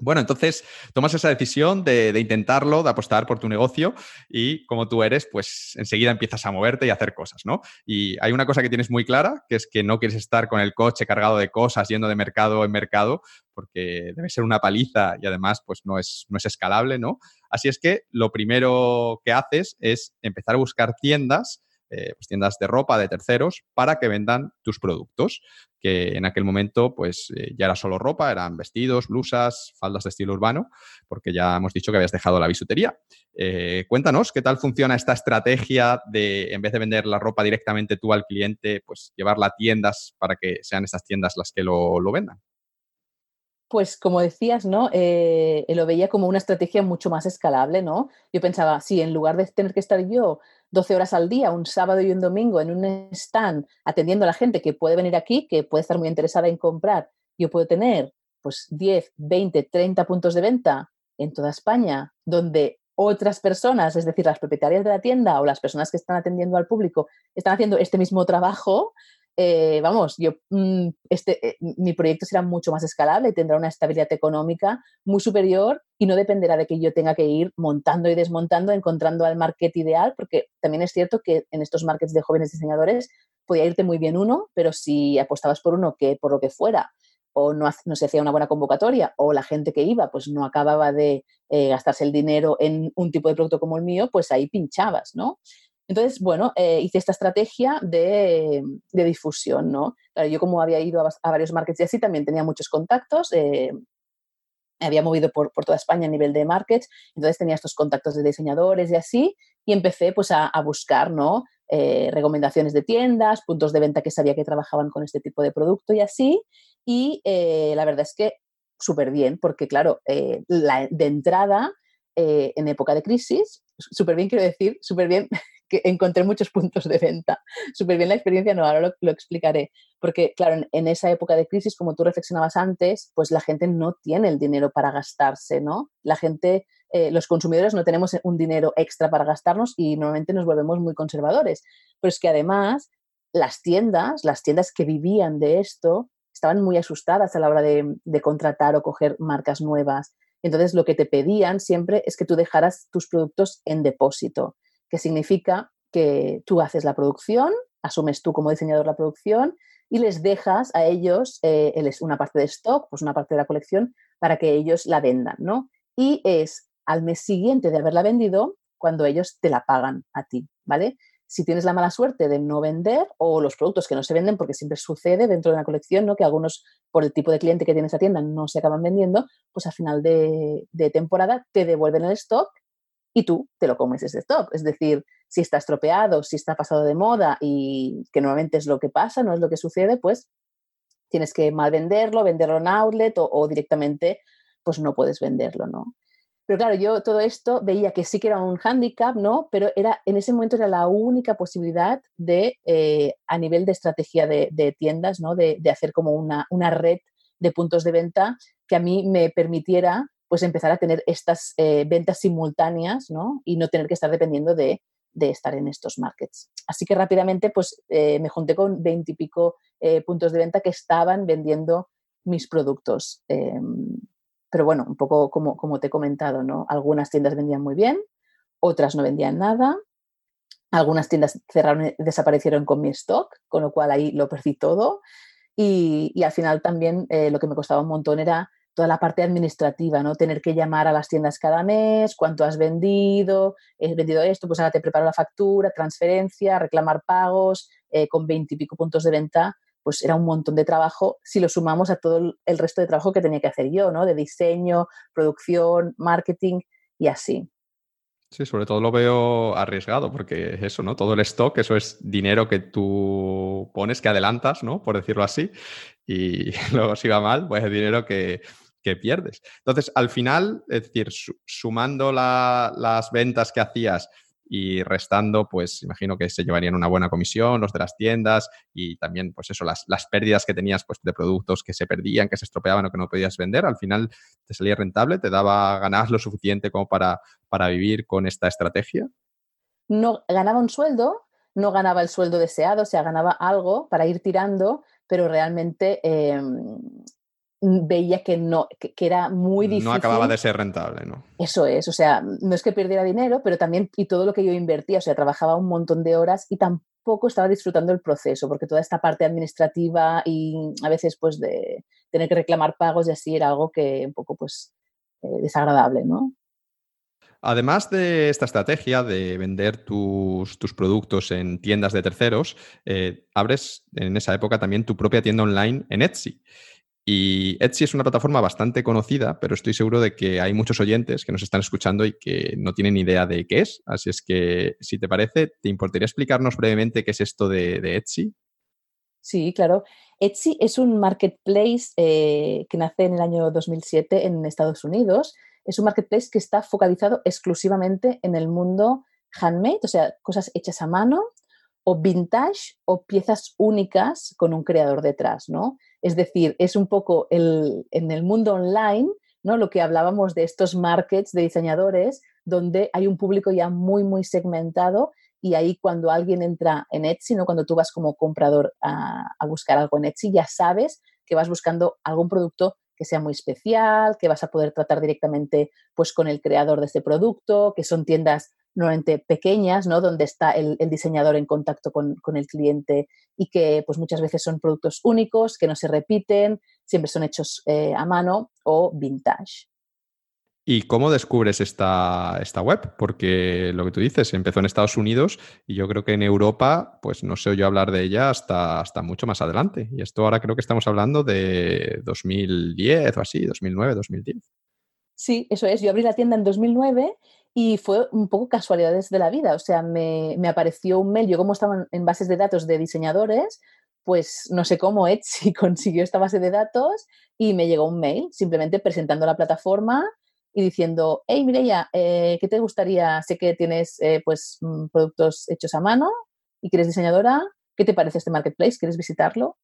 Bueno, entonces tomas esa decisión de, intentarlo, de apostar por tu negocio y como tú eres, pues enseguida empiezas a moverte y a hacer cosas, ¿no? Y hay una cosa que tienes muy clara, que es que no quieres estar con el coche cargado de cosas, yendo de mercado en mercado, porque debe ser una paliza y además pues no es, no es escalable, ¿no? Así es que lo primero que haces es empezar a buscar tiendas eh, pues tiendas de ropa de terceros para que vendan tus productos, que en aquel momento pues eh, ya era solo ropa, eran vestidos, blusas, faldas de estilo urbano, porque ya hemos dicho que habías dejado la bisutería. Eh, cuéntanos qué tal funciona esta estrategia de, en vez de vender la ropa directamente tú al cliente, pues llevarla a tiendas para que sean estas tiendas las que lo, lo vendan. Pues como decías, ¿no? Eh, lo veía como una estrategia mucho más escalable, ¿no? Yo pensaba, si en lugar de tener que estar yo 12 horas al día, un sábado y un domingo en un stand atendiendo a la gente que puede venir aquí, que puede estar muy interesada en comprar, yo puedo tener pues 10, 20, 30 puntos de venta en toda España, donde otras personas, es decir, las propietarias de la tienda o las personas que están atendiendo al público, están haciendo este mismo trabajo, eh, vamos, yo, mm, este, eh, mi proyecto será mucho más escalable y tendrá una estabilidad económica muy superior y no dependerá de que yo tenga que ir montando y desmontando, encontrando al market ideal, porque también es cierto que en estos markets de jóvenes diseñadores podía irte muy bien uno, pero si apostabas por uno que por lo que fuera o no, se hacía una buena convocatoria o la gente que iba pues no acababa de eh, gastarse el dinero en un tipo de producto como el mío, pues ahí pinchabas, ¿no? Entonces, bueno, eh, hice esta estrategia de, difusión, ¿no? yo como había ido a, varios markets y así, también tenía muchos contactos, eh, había movido por, toda España a nivel de markets, entonces tenía estos contactos de diseñadores y así, y empecé pues a, buscar, ¿no? Eh, recomendaciones de tiendas, puntos de venta que sabía que trabajaban con este tipo de producto y así, y la verdad es que súper bien, porque claro, de entrada, en época de crisis, súper bien quiero decir, súper bien que encontré muchos [LAUGHS] puntos de venta. Súper bien la experiencia, no, ahora lo, explicaré. Porque, claro, en, esa época de crisis, como tú reflexionabas antes, pues la gente no tiene el dinero para gastarse, ¿no? La gente, eh, los consumidores no tenemos un dinero extra para gastarnos y normalmente nos volvemos muy conservadores. Pero es que además las tiendas, las tiendas que vivían de esto, estaban muy asustadas a la hora de, de contratar o coger marcas nuevas. Entonces, lo que te pedían siempre es que tú dejaras tus productos en depósito que significa que tú haces la producción, asumes tú como diseñador la producción y les dejas a ellos eh, una parte de stock, pues una parte de la colección, para que ellos la vendan, ¿no? Y es al mes siguiente de haberla vendido cuando ellos te la pagan a ti, ¿vale? Si tienes la mala suerte de no vender o los productos que no se venden, porque siempre sucede dentro de una colección, ¿no? Que algunos, por el tipo de cliente que tiene esa tienda, no se acaban vendiendo, pues a final de temporada te devuelven el stock y tú te lo comes ese stock. Es decir, si está estropeado, si está pasado de moda y que normalmente es lo que pasa, no es lo que sucede, pues tienes que mal venderlo, venderlo en outlet o, directamente pues no puedes venderlo, ¿no? Pero claro, yo todo esto veía que sí que era un hándicap, ¿no? Pero era, en ese momento era la única posibilidad de, eh, a nivel de estrategia de, tiendas, ¿no? De, hacer como una red de puntos de venta que a mí me permitiera pues empezar a tener estas eh, ventas simultáneas ¿no? y no tener que estar dependiendo de, estar en estos markets. Así que rápidamente pues eh, me junté con veintipico eh, puntos de venta que estaban vendiendo mis productos. Em, pero bueno, un poco como, te he comentado, ¿no? Algunas tiendas vendían muy bien, otras no vendían nada, algunas tiendas cerraron, desaparecieron con mi stock, con lo cual ahí lo perdí todo. Y, y al final también lo que me costaba un montón era toda la parte administrativa, ¿no? Tener que llamar a las tiendas cada mes, cuánto has vendido, he vendido esto, pues ahora te preparo la factura, transferencia, reclamar pagos, eh, con veintipico puntos de venta, pues era un montón de trabajo si lo sumamos a todo el resto de trabajo que tenía que hacer yo, ¿no? De diseño, producción, marketing y así. Sí, sobre todo lo veo arriesgado, porque eso, ¿no? Todo el stock, eso es dinero que tú pones, que adelantas, ¿no? Por decirlo así, y [LAUGHS] luego si va mal, pues es dinero que, que pierdes. Entonces, al final, es decir, sumando las ventas que hacías y restando, pues imagino que se llevarían una buena comisión los de las tiendas y también, pues eso, las, las pérdidas que tenías pues, de productos que se perdían, que se estropeaban o que no podías vender, al final te salía rentable, te daba ganas lo suficiente como para, para vivir con esta estrategia. No ganaba un sueldo, no ganaba el sueldo deseado, o sea, ganaba algo para ir tirando, pero realmente em, veía que no, que, era muy difícil. No acababa de ser rentable, ¿no? Eso es, o sea, no es que perdiera dinero, pero también, y todo lo que yo invertía, o sea, trabajaba un montón de horas y tampoco estaba disfrutando el proceso, porque toda esta parte administrativa y a veces pues de tener que reclamar pagos y así era algo que un poco pues eh, desagradable, ¿no? Además de esta estrategia de vender tus, productos en tiendas de terceros, eh, abres en esa época también tu propia tienda online en Etsy. Y Etsy es una plataforma bastante conocida, pero estoy seguro de que hay muchos oyentes que nos están escuchando y que no tienen idea de qué es. Así es que, si te parece, ¿te importaría explicarnos brevemente qué es esto de, Etsy? Sí, claro. Etsy es un marketplace eh, que nace en el año 2007 en Estados Unidos es un marketplace que está focalizado exclusivamente en el mundo handmade, o sea, cosas hechas a mano o vintage o piezas únicas con un creador detrás, ¿no? Es decir, es un poco el, en el mundo online, ¿no? Lo que hablábamos de estos markets de diseñadores donde hay un público ya muy, muy segmentado y ahí cuando alguien entra en Etsy, ¿no? Cuando tú vas como comprador a, a buscar algo en Etsy, ya sabes que vas buscando algún producto que sea muy especial, que vas a poder tratar directamente pues, con el creador de ese producto, que son tiendas normalmente pequeñas, ¿no? donde está el, diseñador en contacto con, el cliente y que pues, muchas veces son productos únicos, que no se repiten, siempre son hechos eh, a mano o vintage. ¿Y cómo descubres esta, esta, web? Porque lo que tú dices, empezó en Estados Unidos y yo creo que en Europa, pues no sé yo hablar de ella hasta, hasta mucho más adelante. Y esto ahora creo que estamos hablando de 2010 o así, 2009, 2010. Sí, eso es. Yo abrí la tienda en 2009 y fue un poco casualidades de la vida. O sea, me, me apareció un mail. Yo como estaba en bases de datos de diseñadores, pues no sé cómo [LAUGHS] Etsy consiguió esta base de datos y me llegó un mail simplemente presentando la plataforma y diciendo, hey Mireia, eh, ¿qué te gustaría? Sé que tienes eh, pues mm, productos hechos a mano y que eres diseñadora, ¿qué te parece este marketplace? ¿Quieres visitarlo?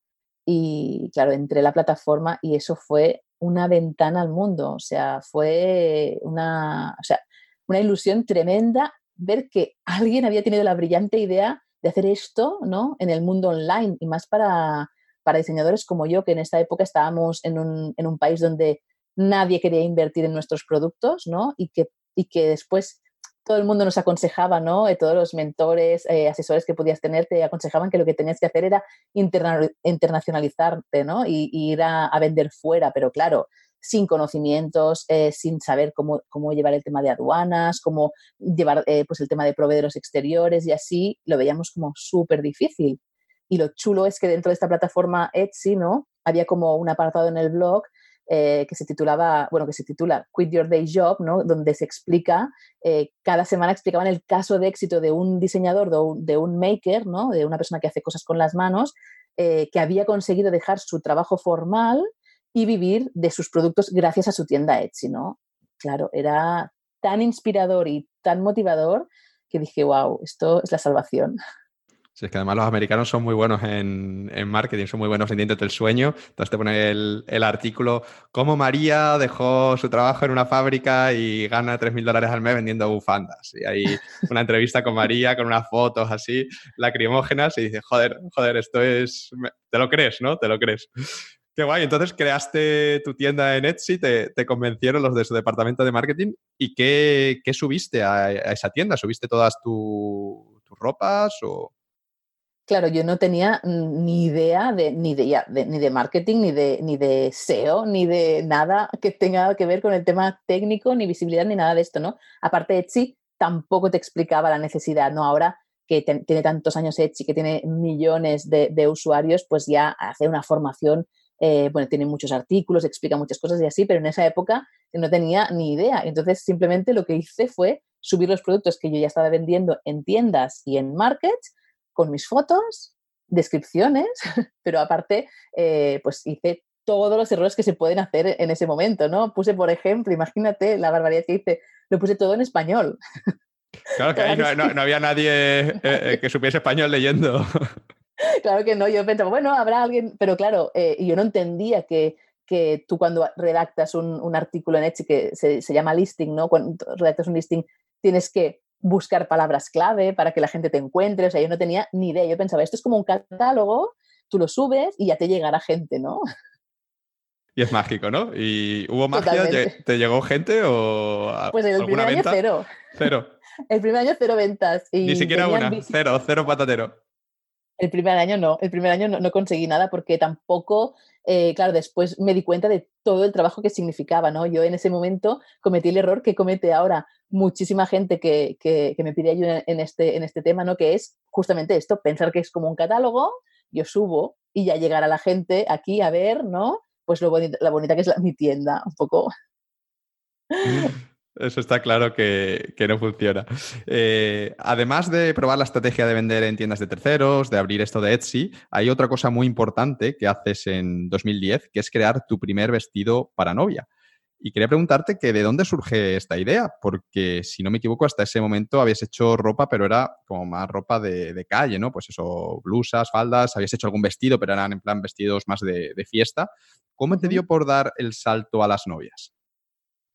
Y claro, entré a la plataforma y eso fue una ventana al mundo, o sea, fue una, sea, una ilusión tremenda ver que alguien había tenido la brillante idea de hacer esto ¿no? en el mundo online y más para, para diseñadores como yo, que en esta época estábamos en un, en un país donde nadie quería invertir en nuestros productos, ¿no? Y que, y que después todo el mundo nos aconsejaba, ¿no? Eh, todos los mentores, eh, asesores que podías tener te aconsejaban que lo que tenías que hacer era internacionalizarte, ¿no? Y, ir a, vender fuera, pero claro, sin conocimientos, eh, sin saber cómo, cómo, llevar el tema de aduanas, cómo llevar pues el tema de proveedores exteriores y así, lo veíamos como súper difícil. Y lo chulo es que dentro de esta plataforma Etsy, ¿no? Había como un apartado en el blog eh, que se titulaba, bueno, que se titula Quit Your Day Job, ¿no? Donde se explica, eh, cada semana explicaban el caso de éxito de un diseñador, de un, maker, ¿no? De una persona que hace cosas con las manos, eh, que había conseguido dejar su trabajo formal y vivir de sus productos gracias a su tienda Etsy, ¿no? Claro, era tan inspirador y tan motivador que dije, wow, esto es la salvación. Sí, es que además los americanos son muy buenos en, marketing, son muy buenos en dientes del sueño. Entonces te pone el, artículo, cómo María dejó su trabajo en una fábrica y gana 3.000 dólares al mes vendiendo bufandas. Y hay una entrevista con María con unas fotos así, lacrimógenas, y dice, joder, joder, esto es... Te lo crees, ¿no? Te lo crees. Qué guay. Entonces creaste tu tienda en Etsy, te, convencieron los de su departamento de marketing. ¿Y qué, subiste a, esa tienda? ¿Subiste todas tus ropas o...? Claro, yo no tenía ni idea de, ni, de, ni de marketing, ni de, ni de SEO, ni de nada que tenga que ver con el tema técnico, ni visibilidad, ni nada de esto, ¿no? Aparte, Etsy tampoco te explicaba la necesidad, ¿no? Ahora que tiene tantos años Etsy, que tiene millones de, usuarios, pues ya hace una formación, eh, bueno, tiene muchos artículos, explica muchas cosas y así, pero en esa época no tenía ni idea. Entonces, simplemente lo que hice fue subir los productos que yo ya estaba vendiendo en tiendas y en markets con mis fotos, descripciones, [LAUGHS] pero aparte, eh, pues hice todos los errores que se pueden hacer en ese momento, ¿no? Puse, por ejemplo, imagínate la barbaridad que hice, lo puse todo en español. Claro que ahí no, había nadie eh, eh, que supiese español leyendo. [LAUGHS] [LAUGHS] Claro que no, yo pensaba, bueno, habrá alguien, pero claro, yo no entendía que, que tú cuando redactas un, artículo en Etsy que se, se, llama listing, ¿no? Cuando redactas un listing, tienes que buscar palabras clave para que la gente te encuentre. O sea, yo no tenía ni idea. Yo pensaba, esto es como un catálogo, tú lo subes y ya te llegará gente, ¿no? Y es mágico, ¿no? ¿Y hubo magia? ¿Te llegó gente o Pues el primer año cero. Cero. [LAUGHS] El primer año cero ventas. Ni siquiera una, cero, cero patatero. El primer año no, el primer año no, conseguí nada porque tampoco, eh, claro, después me di cuenta de todo el trabajo que significaba, ¿no? Yo en ese momento cometí el error que comete ahora muchísima gente que, que, me pide ayuda en este, en este tema, ¿no? Que es justamente esto, pensar que es como un catálogo, yo subo y ya llegar a la gente aquí a ver, ¿no? Pues lo la bonita que es mi tienda, un poco. Eso está claro que, no funciona. Eh, además de probar la estrategia de vender en tiendas de terceros, de abrir esto de Etsy, hay otra cosa muy importante que haces en 2010, que es crear tu primer vestido para novia. Y quería preguntarte que de dónde surge esta idea, porque si no me equivoco, hasta ese momento habías hecho ropa, pero era como más ropa de, calle, ¿no? Pues eso, blusas, faldas, habías hecho algún vestido, pero eran en plan vestidos más de, de fiesta. ¿Cómo te dio por dar el salto a las novias?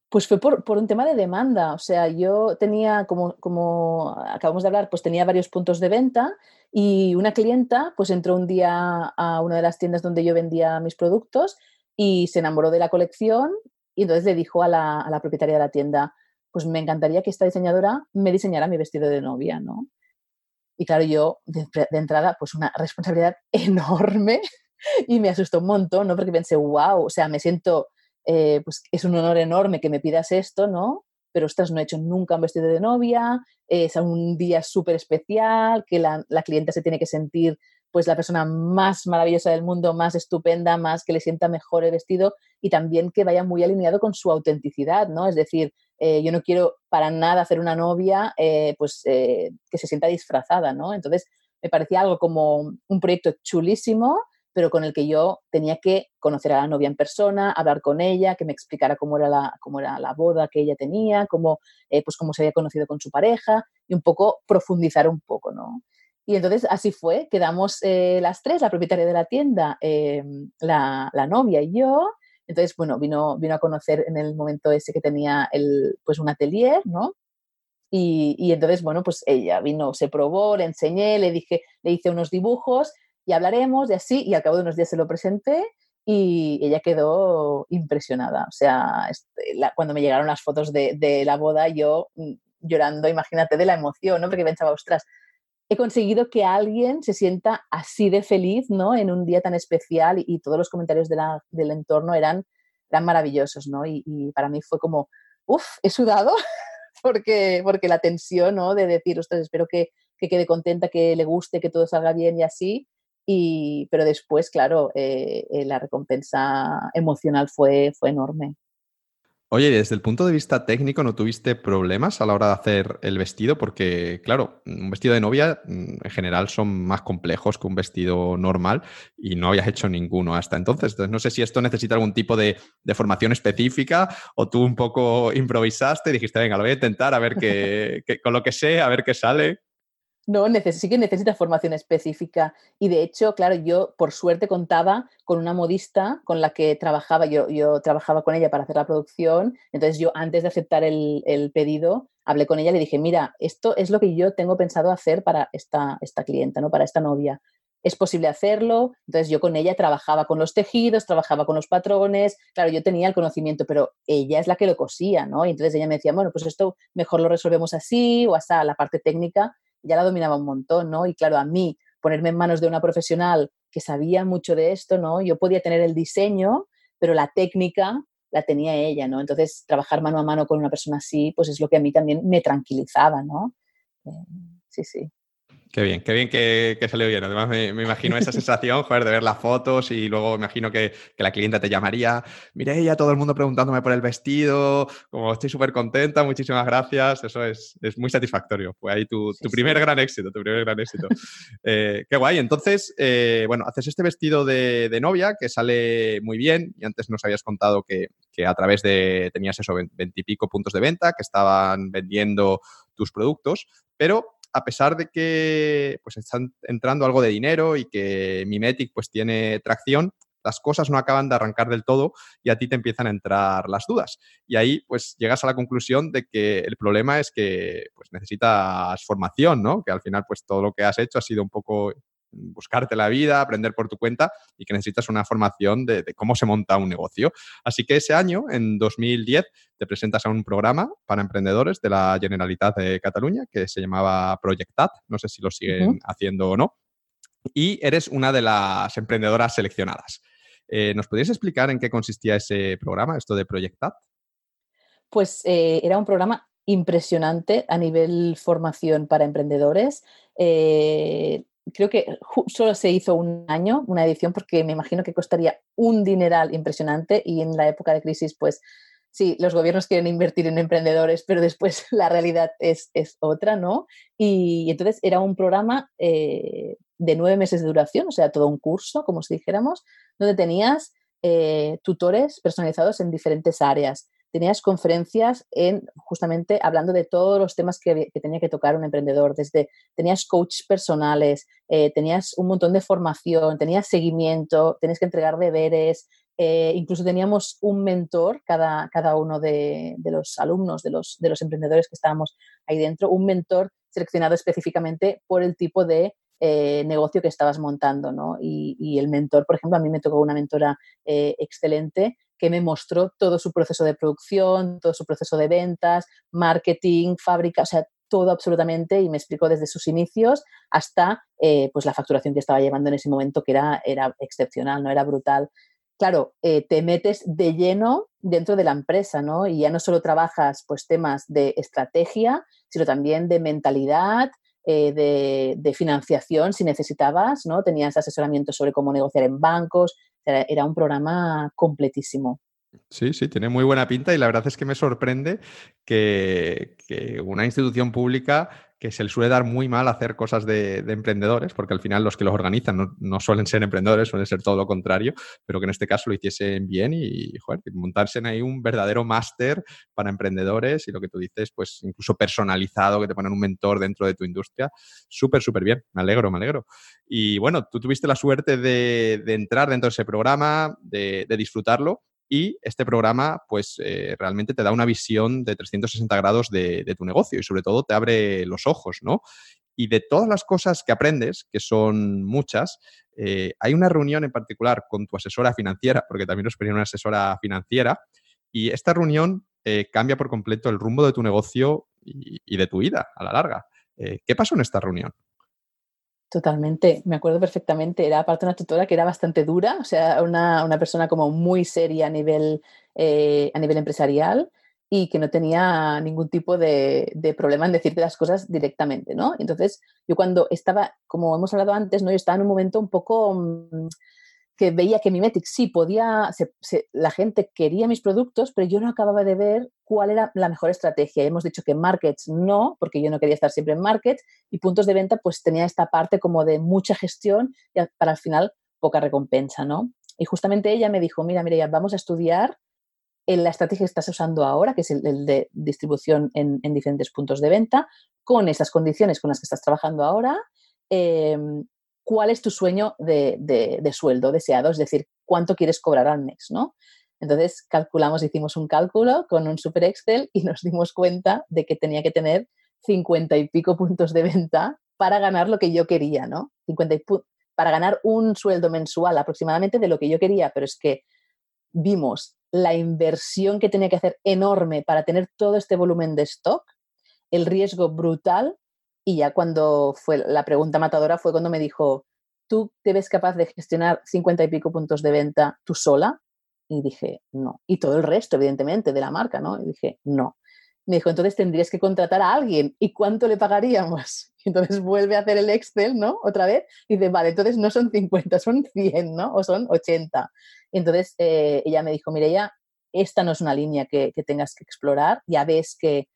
Pues fue por, un tema de demanda. O sea, yo tenía, como, como acabamos de hablar, pues tenía varios puntos de venta y una clienta pues entró un día a una de las tiendas donde yo vendía mis productos y se enamoró de la colección y entonces le dijo a la, a la propietaria de la tienda, pues me encantaría que esta diseñadora me diseñara mi vestido de novia, ¿no? Y claro, yo de, de entrada, pues una responsabilidad [LAUGHS] enorme y me asustó un montón, ¿no? Porque pensé, wow, o sea, me siento eh, pues es un honor enorme que me pidas esto, ¿no? Pero ostras, no he hecho nunca un vestido de novia, es un día súper especial, que la, la clienta se tiene que sentir pues la persona más maravillosa del mundo, más estupenda, más que le sienta mejor el vestido y también que vaya muy alineado con su autenticidad, ¿no? Es decir, eh, yo no quiero para nada hacer una novia eh, pues que se sienta disfrazada, ¿no? Entonces me parecía algo como un proyecto chulísimo pero con el que yo tenía que conocer a la novia en persona, hablar con ella, que me explicara cómo era la, cómo era la boda que ella tenía, cómo, eh, pues cómo se había conocido con su pareja y un poco profundizar un poco, ¿no? Y entonces así fue, quedamos eh, las tres, la propietaria de la tienda, eh, la, la, novia y yo. Entonces, bueno, vino, vino a conocer en el momento ese que tenía el, pues un atelier, ¿no? Y, y, entonces, bueno, pues ella vino, se probó, le enseñé, le dije, le hice unos dibujos y hablaremos y así, y al cabo de unos días se lo presenté y ella quedó impresionada. O sea, cuando me llegaron las fotos de, la boda, yo mm, llorando, imagínate, de la emoción, ¿no? Porque pensaba, ostras, he conseguido que alguien se sienta así de feliz, ¿no? En un día tan especial y, todos los comentarios del entorno eran, eran maravillosos, ¿no? Y, y para mí fue como, uff, he sudado [LAUGHS] porque, porque la tensión, ¿no? De decir, ostras, espero que, que quede contenta, que le guste, que todo salga bien y así. Y, pero después, claro, eh, eh, la recompensa emocional fue, fue enorme. Oye, desde el punto de vista técnico, ¿no tuviste problemas a la hora de hacer el vestido? Porque, claro, un vestido de novia mm, en general son más complejos que un vestido normal y no habías hecho ninguno hasta entonces. Entonces, no sé si esto necesita algún tipo de, de formación específica o tú un poco improvisaste y dijiste, venga, lo voy a intentar a ver qué, con lo que sé, a ver qué sale. No, sí que necesita formación específica. Y de hecho, claro, yo por suerte contaba con una modista con la que trabajaba, yo, yo trabajaba con ella para hacer la producción. Entonces yo antes de aceptar el, el, pedido, hablé con ella y le dije, mira, esto es lo que yo tengo pensado hacer para esta, esta clienta, ¿no? para esta novia. Es posible hacerlo. Entonces yo con ella trabajaba con los tejidos, trabajaba con los patrones. Claro, yo tenía el conocimiento, pero ella es la que lo cosía, ¿no? Y entonces ella me decía, bueno, pues esto mejor lo resolvemos así o hasta la parte técnica ya la dominaba un montón, ¿no? Y claro, a mí ponerme en manos de una profesional que sabía mucho de esto, ¿no? Yo podía tener el diseño, pero la técnica la tenía ella, ¿no? Entonces, trabajar mano a mano con una persona así, pues es lo que a mí también me tranquilizaba, ¿no? Eh, sí, sí. Qué bien, qué bien que, salió bien. Además, me, imagino esa sensación, joder, de ver las fotos y luego me imagino que, la clienta te llamaría, mire ya todo el mundo preguntándome por el vestido, como estoy súper contenta, muchísimas gracias. Eso es, muy satisfactorio. Fue ahí tu, primer gran éxito, tu primer gran éxito. Eh, qué guay. Entonces, eh, bueno, haces este vestido de, novia que sale muy bien y antes nos habías contado que, que a través de, tenías eso, veintipico puntos de venta que estaban vendiendo tus productos, pero a pesar de que pues están entrando algo de dinero y que Mimetic pues tiene tracción, las cosas no acaban de arrancar del todo y a ti te empiezan a entrar las dudas. Y ahí pues llegas a la conclusión de que el problema es que pues necesitas formación, ¿no? Que al final pues todo lo que has hecho ha sido un poco buscarte la vida, aprender por tu cuenta y que necesitas una formación de, cómo se monta un negocio. Así que ese año, en 2010, te presentas a un programa para emprendedores de la Generalitat de Cataluña que se llamaba Projectat, no sé si lo siguen haciendo o no. y eres una de las emprendedoras seleccionadas. Eh, ¿Nos podrías explicar en qué consistía ese programa, esto de Proyectad? Pues eh, era un programa impresionante a nivel formación para emprendedores. Eh, creo que solo se hizo un año, una edición, porque me imagino que costaría un dineral impresionante y en la época de crisis, pues sí, los gobiernos quieren invertir en emprendedores, pero después [LAUGHS] la realidad es, otra, ¿no? Y, entonces era un programa eh, de nueve meses de duración, o sea, todo un curso, como si dijéramos, donde tenías eh, tutores personalizados en diferentes áreas. Tenías conferencias en justamente hablando de todos los temas que, tenía que tocar un emprendedor, desde tenías coach personales, eh, tenías un montón de formación, tenías seguimiento, tenías que entregar deberes, eh, incluso teníamos un mentor, cada, cada uno de, los alumnos, de los, de los emprendedores que estábamos ahí dentro, un mentor seleccionado específicamente por el tipo de eh, negocio que estabas montando, ¿no? Y, el mentor, por ejemplo, a mí me tocó una mentora excelente que me mostró todo su proceso de producción, todo su proceso de ventas, marketing, fábrica, o sea, todo absolutamente y me explicó desde sus inicios hasta pues la facturación que estaba llevando en ese momento que era, era excepcional, no era brutal claro, eh, te metes de lleno dentro de la empresa, ¿no? Y ya no solo trabajas pues temas de estrategia, sino también de mentalidad, eh, de, financiación si necesitabas, ¿no? Tenías asesoramiento sobre cómo negociar en bancos, era un programa completísimo. Sí, sí, tiene muy buena pinta y la verdad es que me sorprende que, una institución pública que se le suele dar muy mal hacer cosas de, emprendedores, porque al final los que los organizan no, suelen ser emprendedores, suelen ser todo lo contrario, pero que en este caso lo hiciesen bien y, joder, montarse en ahí un verdadero máster para emprendedores y lo que tú dices, pues incluso personalizado, que te ponen un mentor dentro de tu industria. Súper, súper bien. Me alegro, me alegro. Y bueno, tú tuviste la suerte de, entrar dentro de ese programa, de disfrutarlo y este programa pues eh, realmente te da una visión de 360 grados de, tu negocio y sobre todo te abre los ojos, ¿no? Y de todas las cosas que aprendes, que son muchas, eh, hay una reunión en particular con tu asesora financiera, porque también nos pedían una asesora financiera, y esta reunión eh, cambia por completo el rumbo de tu negocio y, de tu vida a la larga. ¿Qué pasó en esta reunión? Totalmente, me acuerdo perfectamente. Era aparte una tutora que era bastante dura, o sea, una, una persona como muy seria a nivel, eh, a nivel empresarial y que no tenía ningún tipo de, de, problema en decirte las cosas directamente, ¿no? Entonces, yo cuando estaba, como hemos hablado antes, ¿no? Yo estaba en un momento un poco mm, que veía que Mimetic sí podía, la gente quería mis productos, pero yo no acababa de ver cuál era la mejor estrategia. hemos dicho que markets no, porque yo no quería estar siempre en markets, y puntos de venta pues tenía esta parte como de mucha gestión y para al final poca recompensa, ¿no? Y justamente ella me dijo, mira, mira, vamos a estudiar en la estrategia que estás usando ahora, que es el, de distribución en, diferentes puntos de venta, con esas condiciones con las que estás trabajando ahora, em, cuál es tu sueño de, sueldo deseado, es decir, cuánto quieres cobrar al mes, ¿no? Entonces calculamos, hicimos un cálculo con un super Excel y nos dimos cuenta de que tenía que tener 50 y pico puntos de venta para ganar lo que yo quería, ¿no? 50 para ganar un sueldo mensual aproximadamente de lo que yo quería, pero es que vimos la inversión que tenía que hacer enorme para tener todo este volumen de stock, el riesgo brutal y ya cuando fue la pregunta matadora fue cuando me dijo, ¿tú te ves capaz de gestionar 50 y pico puntos de venta tú sola? Y dije, no. Y todo el resto, evidentemente, de la marca, ¿no? Y dije, no. Me dijo, entonces tendrías que contratar a alguien. ¿Y cuánto le pagaríamos? [LAUGHS] entonces vuelve a hacer el Excel, ¿no? Otra vez. Y dice, vale, entonces no son 50, son 100, ¿no? O son 80. entonces eh, ella me dijo, mire, ya, esta no es una línea que tengas que explorar. Ya ves que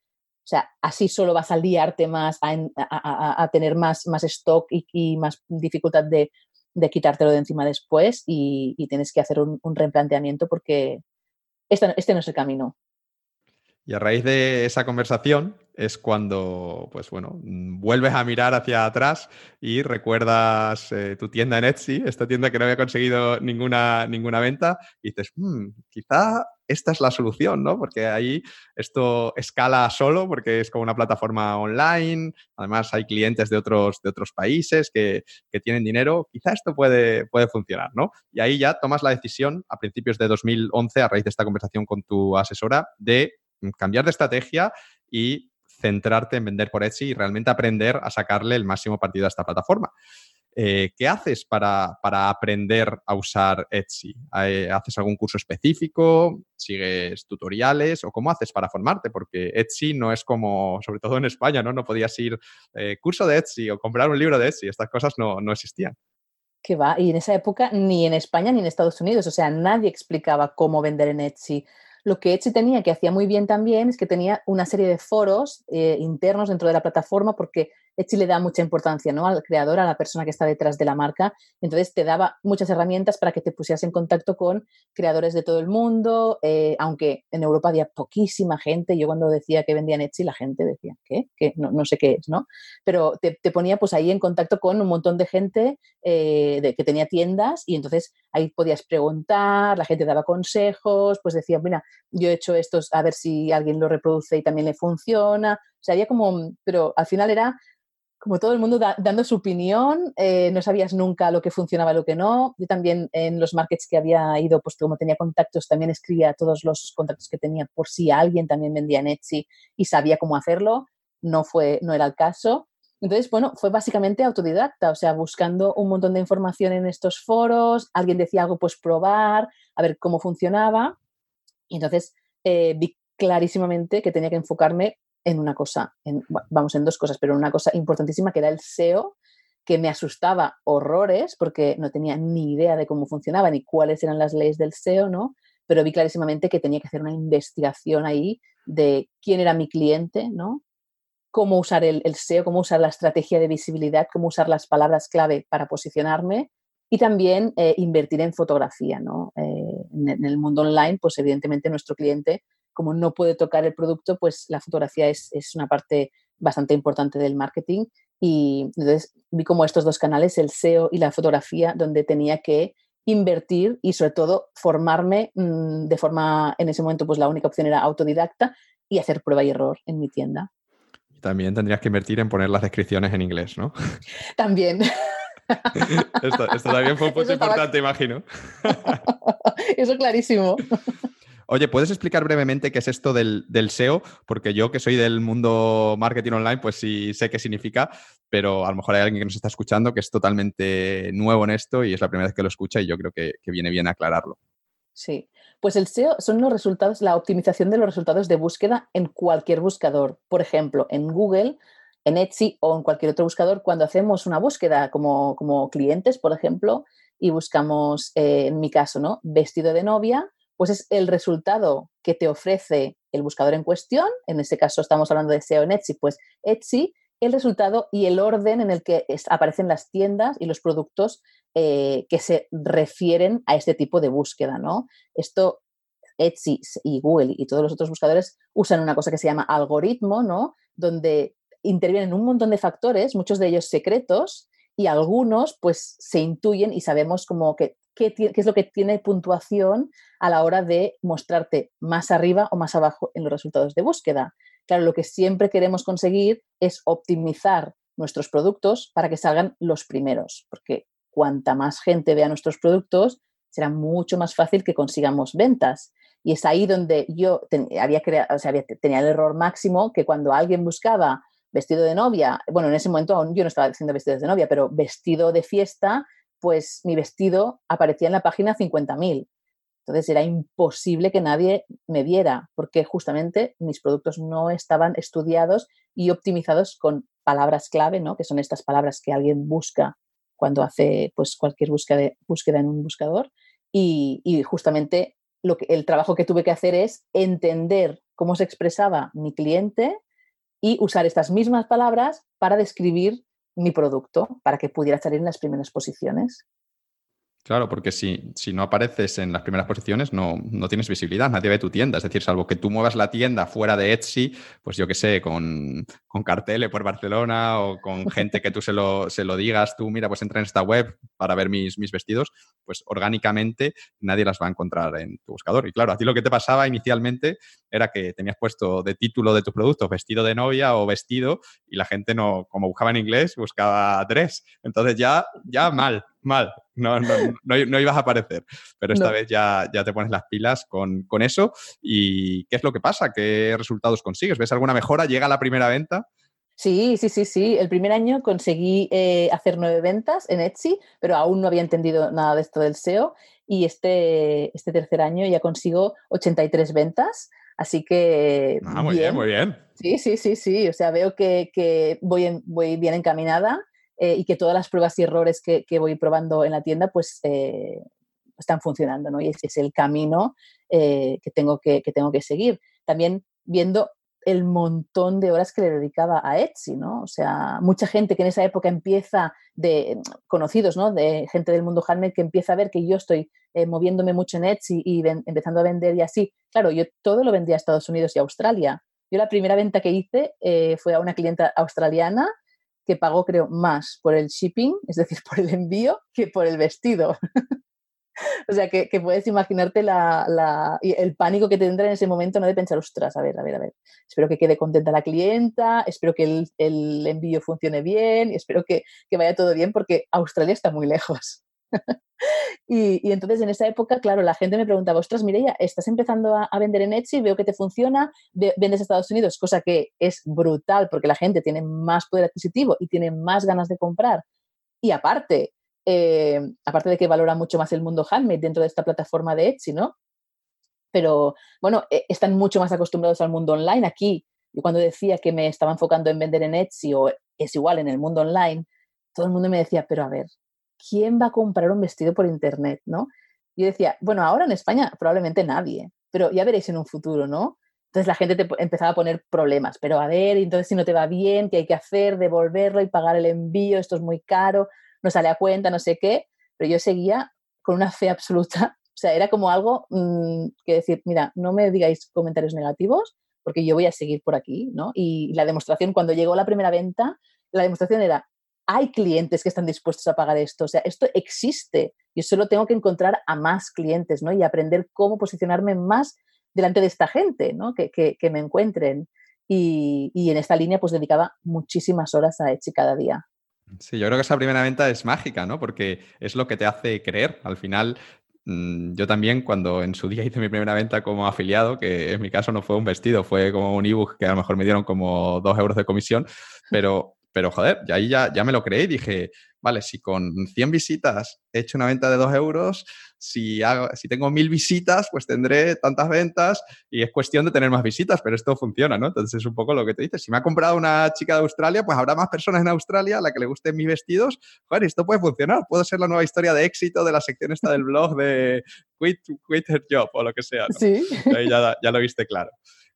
o sea, así solo vas a liarte más, a, tener más, más stock y, más dificultad de, quitártelo de encima después y, tienes que hacer un, replanteamiento porque este, este no es el camino. Y a raíz de esa conversación es cuando, pues bueno, vuelves a mirar hacia atrás y recuerdas eh, tu tienda en Etsy, esta tienda que no había conseguido ninguna, ninguna venta, y dices, hmm, quizá esta es la solución, ¿no? Porque ahí esto escala solo, porque es como una plataforma online, además hay clientes de otros, de otros países que, que tienen dinero, quizá esto puede, puede funcionar, ¿no? Y ahí ya tomas la decisión a principios de 2011, a raíz de esta conversación con tu asesora, de cambiar de estrategia y centrarte en vender por Etsy y realmente aprender a sacarle el máximo partido a esta plataforma. Eh, ¿Qué haces para, aprender a usar Etsy? Eh, ¿Haces algún curso específico? ¿Sigues tutoriales? ¿O cómo haces para formarte? Porque Etsy no es como, sobre todo en España, ¿no? No podías ir eh, curso de Etsy o comprar un libro de Etsy. Estas cosas no, no existían. Que va, y en esa época ni en España ni en Estados Unidos, o sea, nadie explicaba cómo vender en Etsy. Lo que Etsy tenía, que hacía muy bien también, es que tenía una serie de foros internos dentro de la plataforma porque Etsy le da mucha importancia ¿no? al creador, a la persona que está detrás de la marca. Entonces te daba muchas herramientas para que te pusieras en contacto con creadores de todo el mundo, eh, aunque en Europa había poquísima gente. Yo cuando decía que vendían Etsy, la gente decía, ¿qué? ¿Qué? No, sé qué es, ¿no? Pero te, ponía pues ahí en contacto con un montón de gente eh, de, que tenía tiendas y entonces ahí podías preguntar, la gente daba consejos, pues decía, mira, yo he hecho esto a ver si alguien lo reproduce y también le funciona. O sea, había como, pero al final era como todo el mundo dando su opinión, eh, no sabías nunca lo que funcionaba y lo que no. Yo también en los markets que había ido, pues como tenía contactos, también escribía todos los contactos que tenía por si alguien también vendía en Etsy y sabía cómo hacerlo. No, fue, no era el caso. Entonces, bueno, fue básicamente autodidacta, o sea, buscando un montón de información en estos foros, alguien decía algo, pues probar, a ver cómo funcionaba. Y entonces eh, vi clarísimamente que tenía que enfocarme en una cosa, vamos, en dos cosas, pero en una cosa importantísima que era el SEO, que me asustaba horrores porque no tenía ni idea de cómo funcionaba ni cuáles eran las leyes del SEO, ¿no? Pero vi clarísimamente que tenía que hacer una investigación ahí de quién era mi cliente, ¿no? Cómo usar el, SEO, cómo usar la estrategia de visibilidad, cómo usar las palabras clave para posicionarme y también eh, invertir en fotografía, ¿no? Eh, en, el mundo online, pues evidentemente nuestro cliente como no puede tocar el producto, pues la fotografía es, una parte bastante importante del marketing. Y entonces vi como estos dos canales, el SEO y la fotografía, donde tenía que invertir y sobre todo formarme mm, de forma, en ese momento pues la única opción era autodidacta y hacer prueba y error en mi tienda. También tendrías que invertir en poner las descripciones en inglés, ¿no? [LAUGHS] También. [LAUGHS] esto, también fue un punto importante, imagino. [LAUGHS] Eso clarísimo. Oye, ¿puedes explicar brevemente qué es esto del, SEO? Porque yo que soy del mundo marketing online, pues sí sé qué significa, pero a lo mejor hay alguien que nos está escuchando que es totalmente nuevo en esto y es la primera vez que lo escucha y yo creo que, viene bien aclararlo. Sí, pues el SEO son los resultados, la optimización de los resultados de búsqueda en cualquier buscador. Por ejemplo, en Google, en Etsy o en cualquier otro buscador, cuando hacemos una búsqueda como, clientes, por ejemplo, y buscamos, eh, en mi caso, ¿no? Vestido de novia, pues es el resultado que te ofrece el buscador en cuestión, en este caso estamos hablando de SEO en Etsy, pues Etsy, el resultado y el orden en el que aparecen las tiendas y los productos eh, que se refieren a este tipo de búsqueda, ¿no? Esto Etsy y Google y todos los otros buscadores usan una cosa que se llama algoritmo, ¿no? Donde intervienen un montón de factores, muchos de ellos secretos, y algunos pues se intuyen y sabemos como que qué, es lo que tiene puntuación a la hora de mostrarte más arriba o más abajo en los resultados de búsqueda. Claro, lo que siempre queremos conseguir es optimizar nuestros productos para que salgan los primeros, porque cuanta más gente vea nuestros productos, será mucho más fácil que consigamos ventas. Y es ahí donde yo había creado, o sea, tenía el error máximo que cuando alguien buscaba vestido de novia, bueno, en ese momento aún yo no estaba diciendo vestidos de novia, pero vestido de fiesta, pues mi vestido aparecía en la página 50.000. Entonces era imposible que nadie me viera porque justamente mis productos no estaban estudiados y optimizados con palabras clave, ¿no? que son estas palabras que alguien busca cuando hace pues, cualquier búsqueda, búsqueda en un buscador. Y, y, justamente lo que, el trabajo que tuve que hacer es entender cómo se expresaba mi cliente y usar estas mismas palabras para describir mi producto para que pudiera salir en las primeras posiciones. Claro, porque si, si, no apareces en las primeras posiciones, no, no, tienes visibilidad, nadie ve tu tienda. Es decir, salvo que tú muevas la tienda fuera de Etsy, pues yo qué sé, con, con carteles por Barcelona o con gente que tú se lo, se lo digas, tú, mira, pues entra en esta web para ver mis, mis vestidos, pues orgánicamente nadie las va a encontrar en tu buscador. Y claro, a ti lo que te pasaba inicialmente era que tenías puesto de título de tu producto vestido de novia o vestido y la gente no, como buscaba en inglés, buscaba dress. Entonces ya, ya mal, mal, no, no, no, ibas a aparecer. Pero esta vez ya, ya te pones las pilas con, con, eso. ¿Y qué es lo que pasa? ¿Qué resultados consigues? ¿Ves alguna mejora? ¿Llega la primera venta? Sí, sí, sí, sí. El primer año conseguí eh, hacer nueve ventas en Etsy, pero aún no había entendido nada de esto del SEO. Y este, este tercer año ya consigo 83 ventas. Así que. Ah, muy bien, muy bien. Sí, sí, sí, sí. O sea, veo que, voy, voy bien encaminada eh, y que todas las pruebas y errores que, voy probando en la tienda, pues eh, están funcionando, ¿no? Y es el camino que, tengo que, que tengo que seguir. También viendo el montón de horas que le dedicaba a Etsy, ¿no? O sea, mucha gente que en esa época empieza de conocidos, ¿no? De gente del mundo handmade que empieza a ver que yo estoy eh, moviéndome mucho en Etsy y empezando a vender y así. Claro, yo todo lo vendía a Estados Unidos y Australia. Yo la primera venta que hice eh, fue a una clienta australiana que pagó, creo, más por el shipping, es decir, por el envío, que por el vestido. [LAUGHS] o sea, que, puedes imaginarte el pánico que tendrá en ese momento, ¿no? De pensar, ostras, a ver, a ver, a ver, espero que quede contenta la clienta, espero que el, envío funcione bien, y espero que, vaya todo bien, porque Australia está muy lejos. Y, entonces en esa época, claro, la gente me preguntaba, ostras, Mireia, estás empezando a, vender en Etsy, veo que te funciona, vendes a Estados Unidos, cosa que es brutal porque la gente tiene más poder adquisitivo y tiene más ganas de comprar. Y aparte, eh, aparte de que valora mucho más el mundo handmade dentro de esta plataforma de Etsy, ¿no? Pero bueno, eh, están mucho más acostumbrados al mundo online. Aquí, yo cuando decía que me estaba enfocando en vender en Etsy o es igual en el mundo online, todo el mundo me decía, pero a ver, ¿quién va a comprar un vestido por internet, no? Yo decía, bueno, ahora en España probablemente nadie, pero ya veréis en un futuro, ¿no? Entonces la gente te empezaba a poner problemas, pero a ver, entonces si no te va bien, ¿qué hay que hacer? Devolverlo y pagar el envío, esto es muy caro no sale a cuenta, no sé qué, pero yo seguía con una fe absoluta. O sea, era como algo mm, que decir, mira, no me digáis comentarios negativos porque yo voy a seguir por aquí, ¿no? Y la demostración, cuando llegó la primera venta, la demostración era, hay clientes que están dispuestos a pagar esto, o sea, esto existe. Yo solo tengo que encontrar a más clientes, ¿no? Y aprender cómo posicionarme más delante de esta gente, ¿no? Que, que, me encuentren. Y, y, en esta línea, pues dedicaba muchísimas horas a Etsy cada día. Sí, yo creo que esa primera venta es mágica, ¿no? Porque es lo que te hace creer. Al final, mm, yo también cuando en su día hice mi primera venta como afiliado, que en mi caso no fue un vestido, fue como un ebook que a lo mejor me dieron como dos euros de comisión, pero, pero joder, y ahí ya, ya me lo creí y dije, vale, si con 100 visitas he hecho una venta de 2 euros, si, hago, si tengo 1000 visitas, pues tendré tantas ventas y es cuestión de tener más visitas, pero esto funciona, ¿no? Entonces es un poco lo que te dices. Si me ha comprado una chica de Australia, pues habrá más personas en Australia a la que le gusten mis vestidos. Joder, esto puede funcionar. Puedo ser la nueva historia de éxito de la sección esta del blog de Quit, quit Job o lo que sea. Sí. Ahí ya, ya lo viste claro.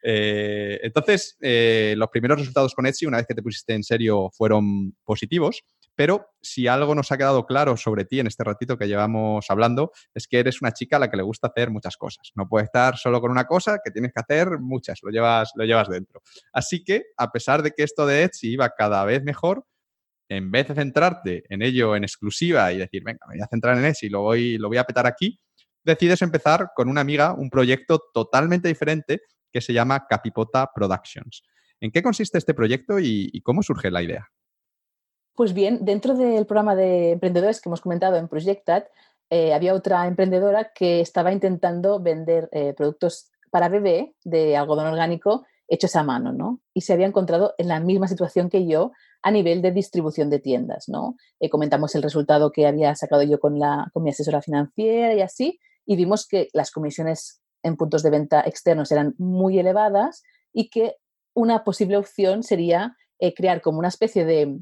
Eh, entonces, eh, los primeros resultados con Etsy, una vez que te pusiste en serio, fueron positivos. Pero si algo nos ha quedado claro sobre ti en este ratito que llevamos hablando, es que eres una chica a la que le gusta hacer muchas cosas. No puedes estar solo con una cosa, que tienes que hacer muchas, lo llevas, lo llevas dentro. Así que, a pesar de que esto de Etsy iba cada vez mejor, en vez de centrarte en ello en exclusiva y decir, venga, me voy a centrar en Etsy lo voy, lo voy a petar aquí, decides empezar con una amiga un proyecto totalmente diferente que se llama Capipota Productions. ¿En qué consiste este proyecto y cómo surge la idea? Pues bien, dentro del programa de emprendedores que hemos comentado en Projectat, eh, había otra emprendedora que estaba intentando vender eh, productos para bebé de algodón orgánico hechos a mano, ¿no? Y se había encontrado en la misma situación que yo a nivel de distribución de tiendas, ¿no? Eh, comentamos el resultado que había sacado yo con, la, con mi asesora financiera y así, y vimos que las comisiones en puntos de venta externos eran muy elevadas y que una posible opción sería crear como una especie de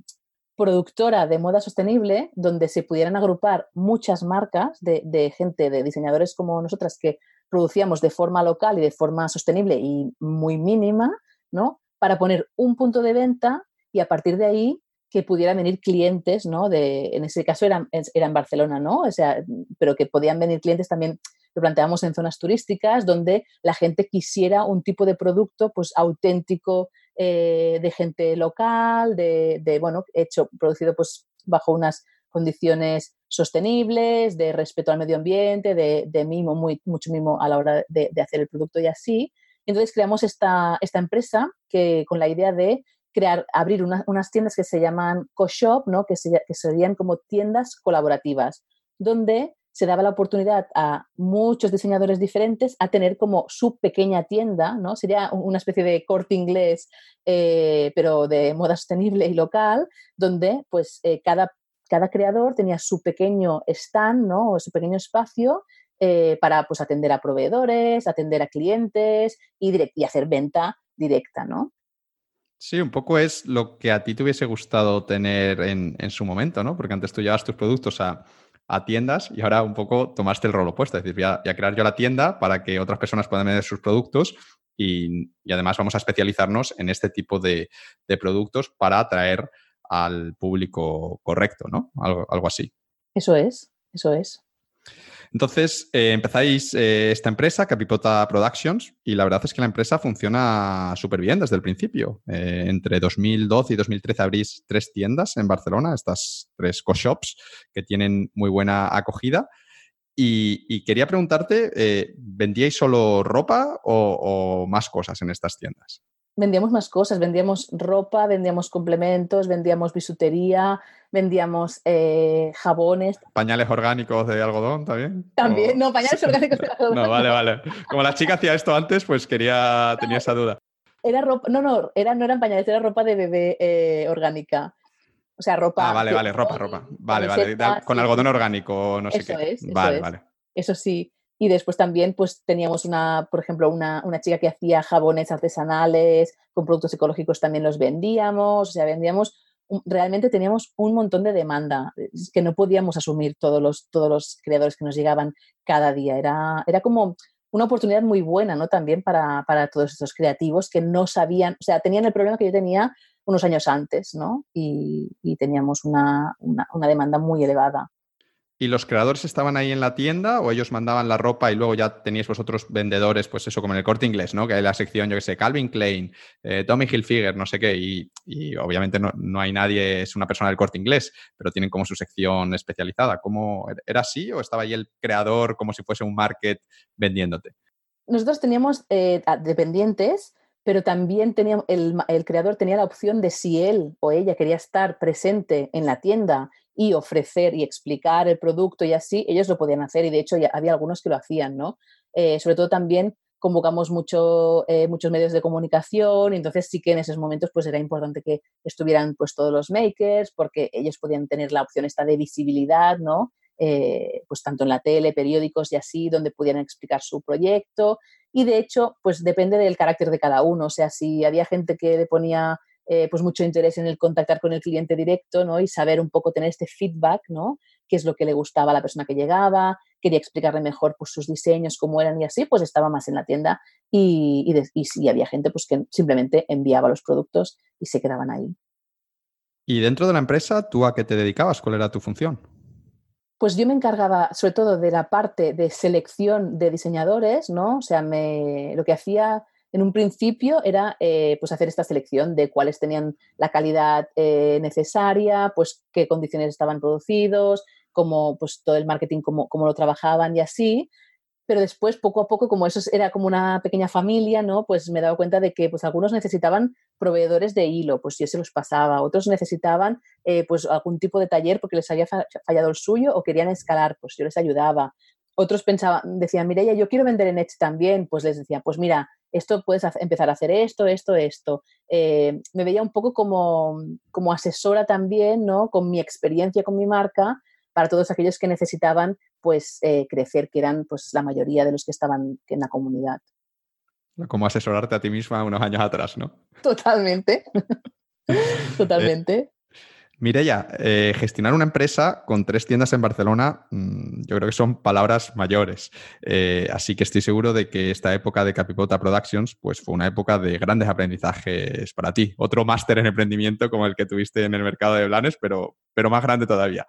productora de moda sostenible donde se pudieran agrupar muchas marcas de, gente, de diseñadores como nosotras que producíamos de forma local y de forma sostenible y muy mínima, ¿no? Para poner un punto de venta y a partir de ahí que pudieran venir clientes, ¿no? De, en ese caso era, era en Barcelona, ¿no? O sea, pero que podían venir clientes también, lo planteamos en zonas turísticas, donde la gente quisiera un tipo de producto pues auténtico, eh, de gente local, de, bueno, hecho, producido pues bajo unas condiciones sostenibles, de respeto al medio ambiente, de, mimo, muy, mucho mimo a la hora de, hacer el producto y así. Entonces creamos esta, esta empresa que con la idea de crear, abrir unas tiendas que se llaman co-shop, ¿no? que, que serían como tiendas colaborativas, donde se daba la oportunidad a muchos diseñadores diferentes a tener como su pequeña tienda, ¿no? Sería una especie de corte inglés, eh, pero de moda sostenible y local, donde pues eh, cada, cada creador tenía su pequeño stand, ¿no? O su pequeño espacio eh, para pues atender a proveedores, atender a clientes y, y hacer venta directa, ¿no? Sí, un poco es lo que a ti te hubiese gustado tener en, en su momento, ¿no? Porque antes tú llevas tus productos a, a tiendas y ahora un poco tomaste el rol opuesto, es decir, voy a, crear yo la tienda para que otras personas puedan vender sus productos y, además vamos a especializarnos en este tipo de, productos para atraer al público correcto, ¿no? algo así. Eso es, eso es. Entonces, eh, empezáis eh, esta empresa, Capipota Productions, y la verdad es que la empresa funciona súper bien desde el principio. Eh, entre 2012 y 2013 abrís tres tiendas en Barcelona, estas tres co-shops que tienen muy buena acogida. Y, quería preguntarte, ¿vendíais solo ropa o más cosas en estas tiendas? Vendíamos más cosas, vendíamos ropa, vendíamos complementos, vendíamos bisutería, vendíamos eh, jabones. ¿Pañales orgánicos de algodón también? También, no, pañales [LAUGHS] orgánicos de algodón. No, vale, vale. Como la chica hacía esto antes, pues quería, tenía esa duda. Era ropa, no, no, era, no eran pañales, era ropa de bebé eh, orgánica. O sea, ropa. Ah, vale, vale, ropa, ropa. Vale, vale. Con algodón orgánico, no sé eso qué. Es, vale, vale. Eso sí. Y después también pues teníamos una, por ejemplo, una, una, chica que hacía jabones artesanales, con productos ecológicos también los vendíamos, o sea, vendíamos, realmente teníamos un montón de demanda que no podíamos asumir todos los, todos los creadores que nos llegaban cada día. Era, era como una oportunidad muy buena, ¿no? También para, para todos estos creativos que no sabían, o sea, tenían el problema que yo tenía unos años antes, ¿no? Y, y teníamos una, una, una demanda muy elevada. ¿Y los creadores estaban ahí en la tienda o ellos mandaban la ropa y luego ya teníais vosotros vendedores, pues eso, como en el corte inglés, ¿no? Que hay la sección, yo que sé, Calvin Klein, eh, Tommy Hilfiger, no sé qué, y, obviamente no, no, hay nadie, es una persona del corte inglés, pero tienen como su sección especializada. ¿Cómo era así o estaba ahí el creador como si fuese un market vendiéndote? Nosotros teníamos eh, dependientes, pero también teníamos, el, el creador tenía la opción de si él o ella quería estar presente en la tienda y ofrecer y explicar el producto y así, ellos lo podían hacer y de hecho ya había algunos que lo hacían, ¿no? Eh, sobre todo también convocamos mucho, eh, muchos medios de comunicación entonces sí que en esos momentos pues era importante que estuvieran pues todos los makers porque ellos podían tener la opción esta de visibilidad, ¿no? Eh, pues tanto en la tele, periódicos y así, donde pudieran explicar su proyecto. Y de hecho, pues depende del carácter de cada uno. O sea, si había gente que le ponía eh, pues mucho interés en el contactar con el cliente directo, ¿no? Y saber un poco tener este feedback, ¿no? Qué es lo que le gustaba a la persona que llegaba, quería explicarle mejor pues, sus diseños, cómo eran y así, pues estaba más en la tienda y, y, había gente pues que simplemente enviaba los productos y se quedaban ahí. ¿Y dentro de la empresa, tú a qué te dedicabas? ¿Cuál era tu función? Pues yo me encargaba sobre todo de la parte de selección de diseñadores, ¿no? O sea, me, lo que hacía en un principio era eh, pues hacer esta selección de cuáles tenían la calidad eh, necesaria, pues qué condiciones estaban producidos, cómo pues todo el marketing, cómo, cómo, lo trabajaban y así. Pero después, poco a poco, como eso era como una pequeña familia, ¿no? Pues me he dado cuenta de que pues algunos necesitaban proveedores de hilo, pues yo se los pasaba. Otros necesitaban eh, pues algún tipo de taller porque les había fallado el suyo o querían escalar, pues yo les ayudaba otros pensaban, decían, Mireia, yo quiero vender en Edge también, pues les decía, pues mira, esto puedes empezar a hacer esto, esto, esto. Eh, me veía un poco como, como asesora también, ¿no? Con mi experiencia con mi marca para todos aquellos que necesitaban pues eh, crecer, que eran pues la mayoría de los que estaban en la comunidad. Como asesorarte a ti misma unos años atrás, ¿no? Totalmente. [LAUGHS] Totalmente. Mireya, eh, gestionar una empresa con tres tiendas en Barcelona, mm, yo creo que son palabras mayores. Eh, así que estoy seguro de que esta época de Capipota Productions pues, fue una época de grandes aprendizajes para ti. Otro máster en emprendimiento como el que tuviste en el mercado de Blanes, pero, pero más grande todavía.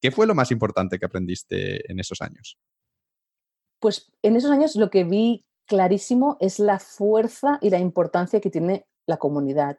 ¿Qué fue lo más importante que aprendiste en esos años? Pues en esos años lo que vi clarísimo es la fuerza y la importancia que tiene la comunidad.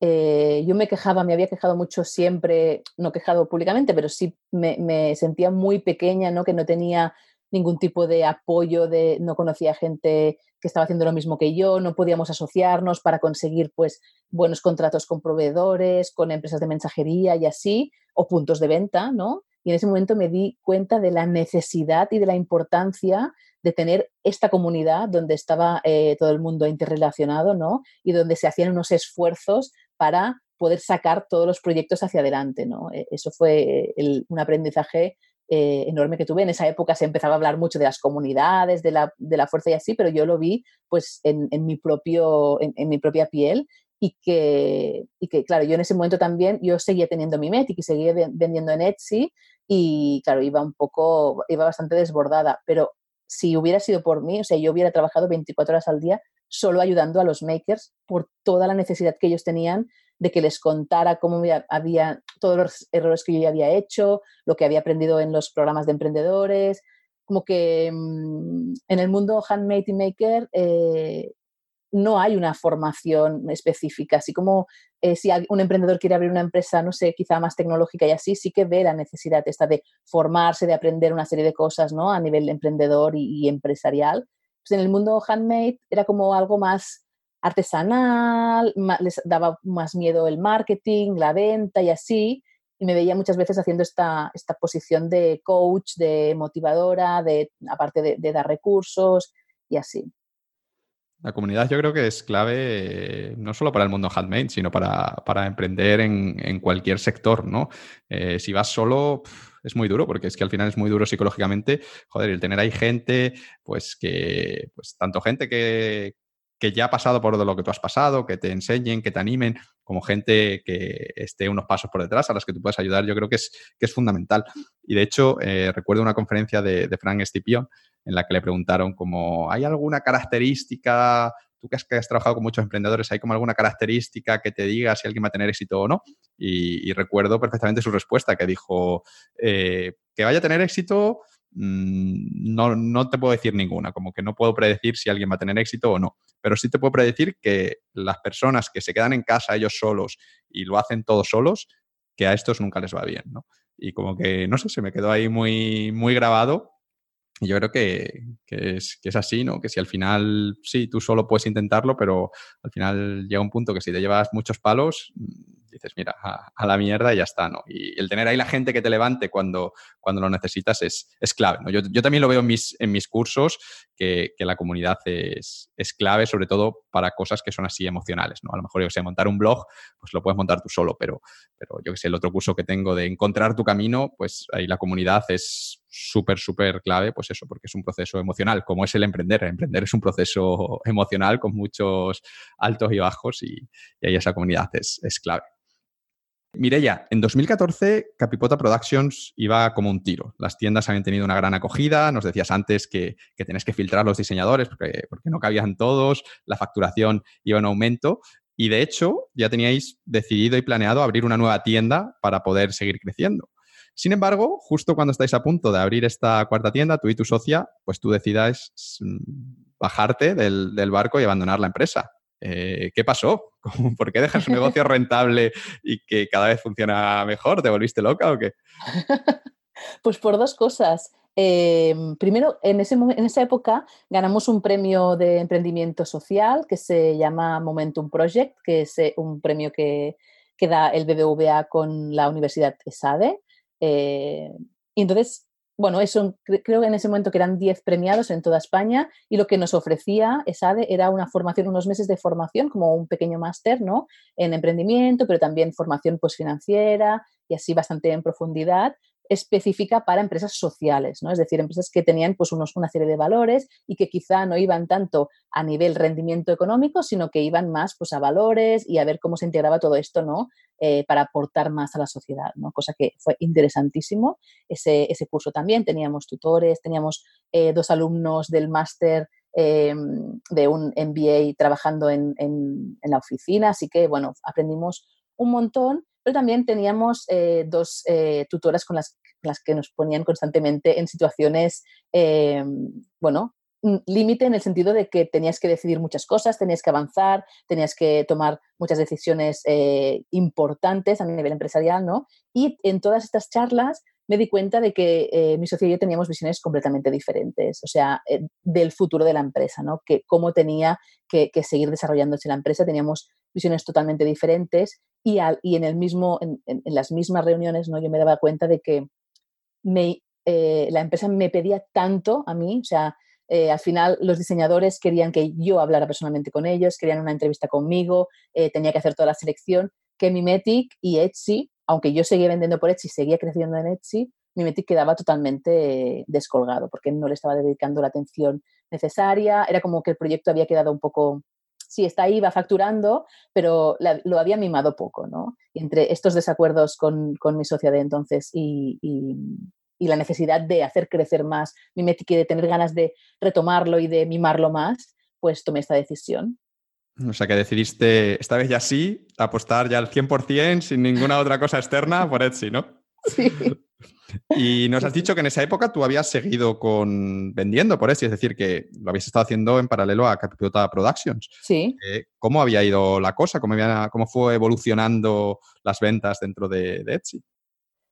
Eh, yo me quejaba, me había quejado mucho siempre, no quejado públicamente, pero sí me, sentía muy pequeña, ¿no? que no tenía ningún tipo de apoyo, de, no conocía gente que estaba haciendo lo mismo que yo, no podíamos asociarnos para conseguir pues, buenos contratos con proveedores, con empresas de mensajería y así, o puntos de venta, ¿no? y en ese momento me di cuenta de la necesidad y de la importancia de tener esta comunidad donde estaba eh, todo el mundo interrelacionado, ¿no? Y donde se hacían unos esfuerzos para poder sacar todos los proyectos hacia adelante, ¿no? E, eso fue un aprendizaje eh, enorme que tuve. En esa época se empezaba a hablar mucho de las comunidades, de la, de la fuerza y así, pero yo lo vi pues en, en mi, propio, en, mi propia piel y que, y que, claro, yo en ese momento también, yo seguía teniendo mi Metic y seguía vendiendo en Etsy y, claro, iba un poco, iba bastante desbordada, pero si hubiera sido por mí, o sea, yo hubiera trabajado 24 horas al día solo ayudando a los makers por toda la necesidad que ellos tenían de que les contara cómo había todos los errores que yo ya había hecho, lo que había aprendido en los programas de emprendedores, como que mm, en el mundo handmade y maker eh, no hay una formación específica, así como eh, si un emprendedor quiere abrir una empresa, no sé, quizá más tecnológica y así, sí que ve la necesidad esta de formarse, de aprender una serie de cosas, ¿no? A nivel emprendedor y, empresarial. Pues en el mundo handmade era como algo más artesanal, les daba más miedo el marketing, la venta y así, y me veía muchas veces haciendo esta, esta posición de coach, de motivadora, de, aparte de dar recursos y así. La comunidad yo creo que es clave eh, no solo para el mundo handmade, sino para, emprender en, cualquier sector, ¿no? Eh, si vas solo es muy duro, porque es que al final es muy duro psicológicamente, joder, el tener ahí gente, pues que, pues tanto gente que, ya ha pasado por lo que tú has pasado, que te enseñen, que te animen, como gente que esté unos pasos por detrás a las que tú puedes ayudar, yo creo que es, que es fundamental. Y de hecho, eh, recuerdo una conferencia de, de Frank Stipion en la que le preguntaron como, ¿hay alguna característica, tú que has, trabajado con muchos emprendedores, ¿hay como alguna característica que te diga si alguien va a tener éxito o no? Y, recuerdo perfectamente su respuesta, que dijo, eh, que vaya a tener éxito, mm, no, no, te puedo decir ninguna, como que no puedo predecir si alguien va a tener éxito o no, pero sí te puedo predecir que las personas que se quedan en casa ellos solos y lo hacen todos solos, que a estos nunca les va bien, ¿no? Y como que, no sé, se me quedó ahí muy, muy grabado y yo creo que, es, que, es, así, ¿no? Que si al final, sí, tú solo puedes intentarlo, pero al final llega un punto que si te llevas muchos palos, dices, mira, a, la mierda y ya está, ¿no? Y el tener ahí la gente que te levante cuando, cuando lo necesitas es, es clave, ¿no? Yo, yo, también lo veo en mis, en mis cursos, que, que la comunidad es, es, clave, sobre todo para cosas que son así emocionales, ¿no? A lo mejor, yo sé, montar un blog, pues lo puedes montar tú solo, pero, pero yo que sé, el otro curso que tengo de encontrar tu camino, pues ahí la comunidad es súper, súper clave, pues eso, porque es un proceso emocional, como es el emprender. Emprender es un proceso [LAUGHS] emocional con muchos altos y bajos y, y ahí esa comunidad es, es clave. Mireya, en 2014 Capipota Productions iba como un tiro. Las tiendas habían tenido una gran acogida. Nos decías antes que, que tenés que filtrar los diseñadores porque, porque, no cabían todos. La facturación iba en aumento. Y de hecho, ya teníais decidido y planeado abrir una nueva tienda para poder seguir creciendo. Sin embargo, justo cuando estáis a punto de abrir esta cuarta tienda, tú y tu socia, pues tú decidáis mm, bajarte del, del barco y abandonar la empresa. Eh, ¿qué pasó? [LAUGHS] ¿Por qué dejas un negocio [LAUGHS] rentable y que cada vez funciona mejor? ¿Te volviste loca o qué? [LAUGHS] pues por dos cosas. Em, primero, en, ese, en esa época ganamos un premio de emprendimiento social que se llama Momentum Project, que es eh, un premio que, que da el BBVA con la Universidad ESADE. Eh, y entonces bueno, eso, creo que en ese momento que eran 10 premiados en toda España y lo que nos ofrecía ESADE era una formación, unos meses de formación, como un pequeño máster, ¿no? En emprendimiento, pero también formación pues, financiera y así bastante en profundidad, específica para empresas sociales, ¿no? Es decir, empresas que tenían pues unos, una serie de valores y que quizá no iban tanto a nivel rendimiento económico, sino que iban más pues a valores y a ver cómo se integraba todo esto, ¿no? Eh, para aportar más a la sociedad, ¿no? Cosa que fue interesantísimo. Ese, ese curso también, teníamos tutores, teníamos eh, dos alumnos del máster em, de un MBA trabajando en, en, en la oficina, así que, bueno, aprendimos un montón pero también teníamos eh, dos eh, tutoras con las, que nos ponían constantemente en situaciones, eh, bueno, límite en el sentido de que tenías que decidir muchas cosas, tenías que avanzar, tenías que tomar muchas decisiones importantes a nivel empresarial, ¿no? Y en todas estas charlas me di cuenta de que mi socio y yo teníamos visiones completamente diferentes, o sea, del futuro de la empresa, ¿no? Que cómo tenía que, que seguir desarrollándose la empresa, teníamos visiones totalmente diferentes y, en, el mismo, en, las mismas reuniones ¿no? yo me daba cuenta de que eh, la empresa me pedía tanto a mí, o sea, eh, al final los diseñadores querían que yo hablara personalmente con ellos, querían una entrevista conmigo, eh, tenía que hacer toda la selección, que Mimetic y Etsy, aunque yo seguía vendiendo por Etsy, seguía creciendo en Etsy, Mimetic quedaba totalmente descolgado porque no le estaba dedicando la atención necesaria, era como que el proyecto había quedado un poco sí, está ahí, va facturando, pero lo había mimado poco, ¿no? entre estos desacuerdos con, mi socia de entonces y, la necesidad de hacer crecer más mi métrica y de tener ganas de retomarlo y de mimarlo más, pues tomé esta decisión. O sea que decidiste, esta vez ya sí, apostar ya al 100% sin ninguna otra cosa externa por Etsy, ¿no? [LAUGHS] Sí. Y nos has dicho que en esa época tú habías seguido con vendiendo por eso, es decir, que lo habías estado haciendo en paralelo a Capitota Productions. Sí. Eh, ¿Cómo había ido la cosa? ¿Cómo, ¿Cómo, fue evolucionando las ventas dentro de, Etsy?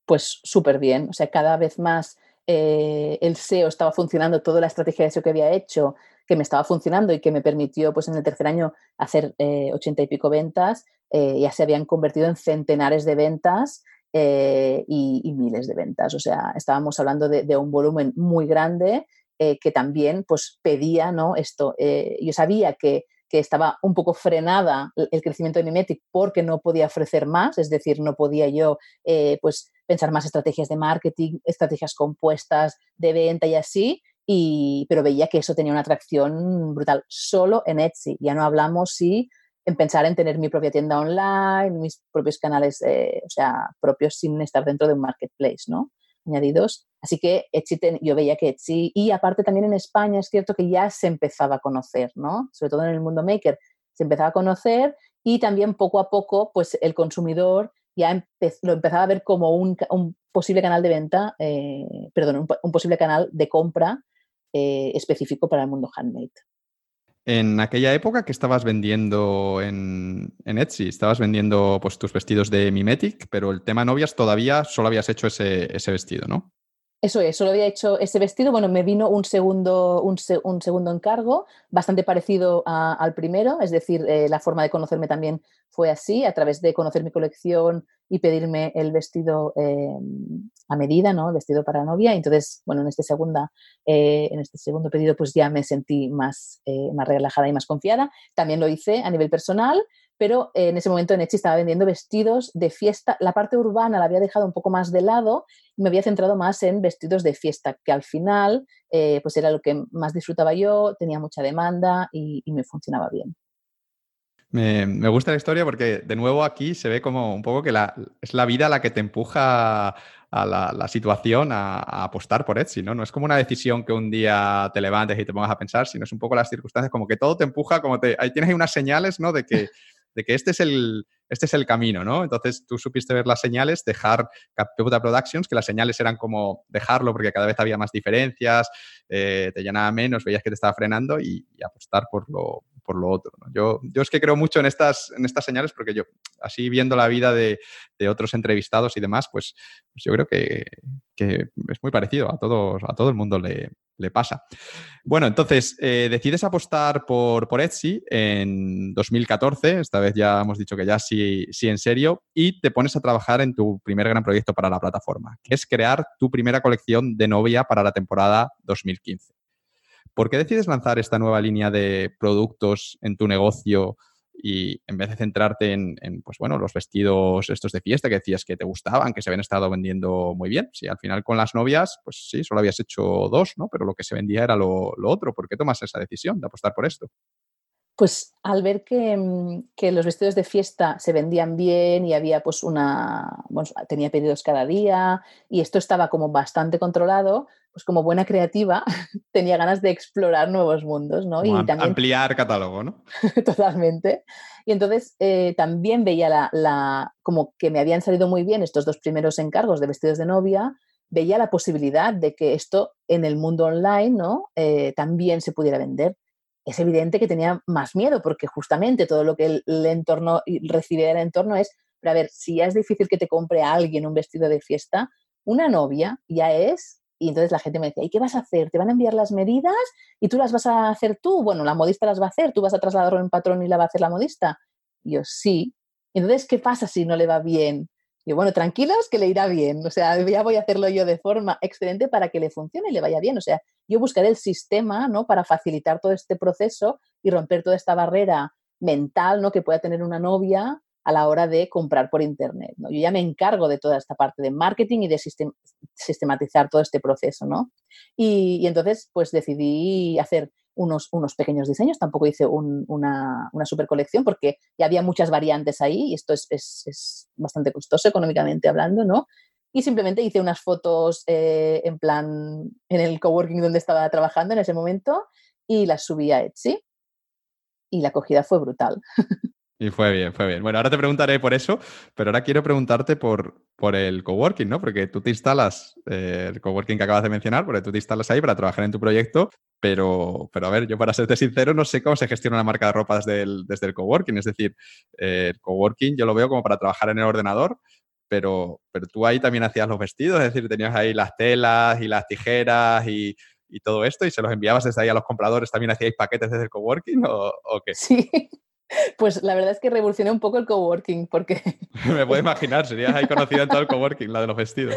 Pues súper bien. O sea, cada vez más eh, el SEO estaba funcionando, toda la estrategia de SEO que había hecho, que me estaba funcionando y que me permitió, pues en el tercer año, hacer eh, ochenta y pico ventas, ya se habían convertido en centenares de ventas eh, y, miles de ventas. O sea, estábamos hablando de, un volumen muy grande eh, que también pues, pedía ¿no? esto. Eh, yo sabía que, estaba un poco frenada el crecimiento de Mimetic porque no podía ofrecer más, es decir, no podía yo pues, pensar más estrategias de marketing, estrategias compuestas de venta y así. Y, pero veía que eso tenía una atracción brutal solo en Etsy. Ya no hablamos si en pensar en tener mi propia tienda online, mis propios canales, eh, o sea, propios sin estar dentro de un marketplace, ¿no? Añadidos. Así que Etsy, yo veía que Etsy, y aparte también en España es cierto que ya se empezaba a conocer, ¿no? Sobre todo en el mundo maker, se empezaba a conocer y también poco a poco, pues el consumidor ya lo empezaba a ver como un, posible canal de venta, eh, perdón, un, posible canal de compra eh, específico para el mundo handmade. En aquella época que estabas vendiendo en, Etsy, estabas vendiendo pues, tus vestidos de Mimetic, pero el tema novias todavía solo habías hecho ese, ese vestido, ¿no? Eso es, solo había hecho ese vestido. Bueno, me vino un segundo, un, segundo encargo, bastante parecido al primero, es decir, eh, la forma de conocerme también fue así, a través de conocer mi colección y pedirme el vestido eh, a medida, ¿no? El vestido para novia. Entonces, bueno, en este, segunda, eh, en este segundo pedido, pues ya me sentí más, más relajada y más confiada. También lo hice a nivel personal pero en ese momento en Etsy estaba vendiendo vestidos de fiesta. La parte urbana la había dejado un poco más de lado y me había centrado más en vestidos de fiesta, que al final eh, pues era lo que más disfrutaba yo, tenía mucha demanda y, me funcionaba bien. Me, gusta la historia porque de nuevo aquí se ve como un poco que es la vida la que te empuja a la, situación a, apostar por Etsy, ¿no? No es como una decisión que un día te levantes y te pongas a pensar, sino es un poco las circunstancias, como que todo te empuja, como te, ahí tienes ahí unas señales, ¿no? De que [LAUGHS] de que este es el, este es el camino, ¿no? Entonces tú supiste ver las señales, dejar Capita Productions, que las señales eran como dejarlo porque cada vez había más diferencias, eh, te llenaba menos, veías que te estaba frenando y, apostar por lo, por lo otro. Yo, yo es que creo mucho en estas, en estas señales porque yo, así viendo la vida de, otros entrevistados y demás, pues, pues yo creo que, es muy parecido, a, todos, a todo el mundo le, le pasa. Bueno, entonces eh, decides apostar por, por Etsy en 2014, esta vez ya hemos dicho que ya sí, sí en serio, y te pones a trabajar en tu primer gran proyecto para la plataforma, que es crear tu primera colección de novia para la temporada 2015. ¿Por qué decides lanzar esta nueva línea de productos en tu negocio y en vez de centrarte en, pues bueno, los vestidos estos de fiesta que decías que te gustaban, que se habían estado vendiendo muy bien, si al final con las novias, pues sí, solo habías hecho dos, ¿no? Pero lo que se vendía era lo, lo otro. ¿Por qué tomas esa decisión de apostar por esto? Pues al ver mm, que, los vestidos de fiesta se vendían bien y había pues una, bueno, tenía pedidos cada día y esto estaba como bastante controlado, pues como buena creativa [LAUGHS] tenía ganas de explorar nuevos mundos, ¿no? y también, ampliar catálogo, ¿no? [LAUGHS] Totalmente. Y entonces eh, también veía la, la, como que me habían salido muy bien estos dos primeros encargos de vestidos de novia, veía la posibilidad de que esto en el mundo online, ¿no? Eh, también se pudiera vender es evidente que tenía más miedo porque justamente todo lo que el, entorno recibe del entorno es, pero a ver, si ya es difícil que te compre alguien un vestido de fiesta, una novia ya es, y entonces la gente me decía, ¿y qué vas a hacer? ¿Te van a enviar las medidas y tú las vas a hacer tú? Bueno, la modista las va a hacer, tú vas a trasladarlo en patrón y la va a hacer la modista. Y yo, sí. Entonces, ¿qué pasa si no le va bien? Y bueno, tranquilos que le irá bien. O sea, ya voy a hacerlo yo de forma excelente para que le funcione y le vaya bien. O sea, yo buscaré el sistema, ¿no? Para facilitar todo este proceso y romper toda esta barrera mental, ¿no? Que pueda tener una novia a la hora de comprar por internet. ¿no? Yo ya me encargo de toda esta parte de marketing y de sistematizar todo este proceso, ¿no? Y, y, entonces, pues decidí hacer unos, unos pequeños diseños, tampoco hice una, una, super colección porque ya había muchas variantes ahí y esto es, es, es bastante costoso económicamente hablando, ¿no? Y simplemente hice unas fotos eh, en plan en el coworking donde estaba trabajando en ese momento y las subí a Etsy y la acogida fue brutal. [LAUGHS] Y fue bien, fue bien. Bueno, ahora te preguntaré por eso, pero ahora quiero preguntarte por, por el coworking, ¿no? Porque tú te instalas, eh, el coworking que acabas de mencionar, porque tú te instalas ahí para trabajar en tu proyecto, pero, pero a ver, yo para serte sincero, no sé cómo se gestiona una marca de ropa desde el, desde el coworking. Es decir, eh, el coworking yo lo veo como para trabajar en el ordenador, pero, pero tú ahí también hacías los vestidos, es decir, tenías ahí las telas y las tijeras y, todo esto y se los enviabas desde ahí a los compradores. ¿También hacíais paquetes desde el coworking o, o qué? Sí, pues la verdad es que revolucioné un poco el coworking, porque... [LAUGHS] Me puedo imaginar, serías ahí conocida en todo el coworking, la de los vestidos.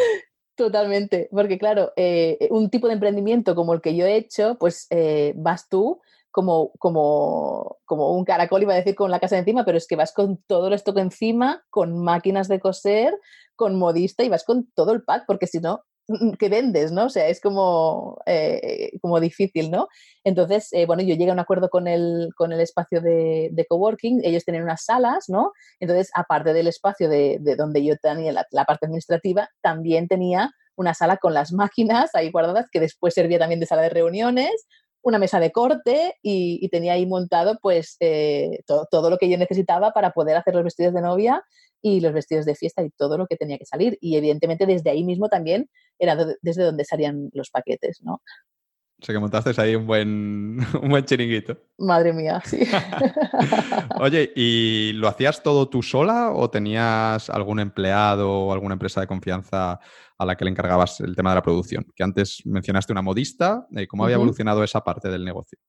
Totalmente, porque claro, eh, un tipo de emprendimiento como el que yo he hecho, pues eh, vas tú como, como, como un caracol, iba a decir, con la casa encima, pero es que vas con todo el stock encima, con máquinas de coser, con modista y vas con todo el pack, porque si no, que vendes, ¿no? O sea, es como, eh, como difícil, ¿no? Entonces, eh, bueno, yo llegué a un acuerdo con el, con el espacio de, de, coworking, ellos tenían unas salas, ¿no? Entonces, aparte del espacio de, de donde yo tenía la, parte administrativa, también tenía una sala con las [LAUGHS] máquinas ahí guardadas, que después servía también de sala de reuniones, una mesa de corte y, tenía ahí montado pues eh, todo lo que yo necesitaba para poder hacer los vestidos de novia y los vestidos de fiesta y todo lo que tenía que salir. Y evidentemente desde ahí mismo también era desde donde salían los paquetes, ¿no? O sea que montaste ahí un buen, [LAUGHS] un buen chiringuito. Madre mía, sí. [LAUGHS] Oye, ¿y lo hacías todo tú sola o tenías algún empleado o alguna empresa de confianza a la que le encargabas el tema de la producción? Que antes mencionaste una modista, eh, ¿cómo había uh -huh. evolucionado esa parte del negocio?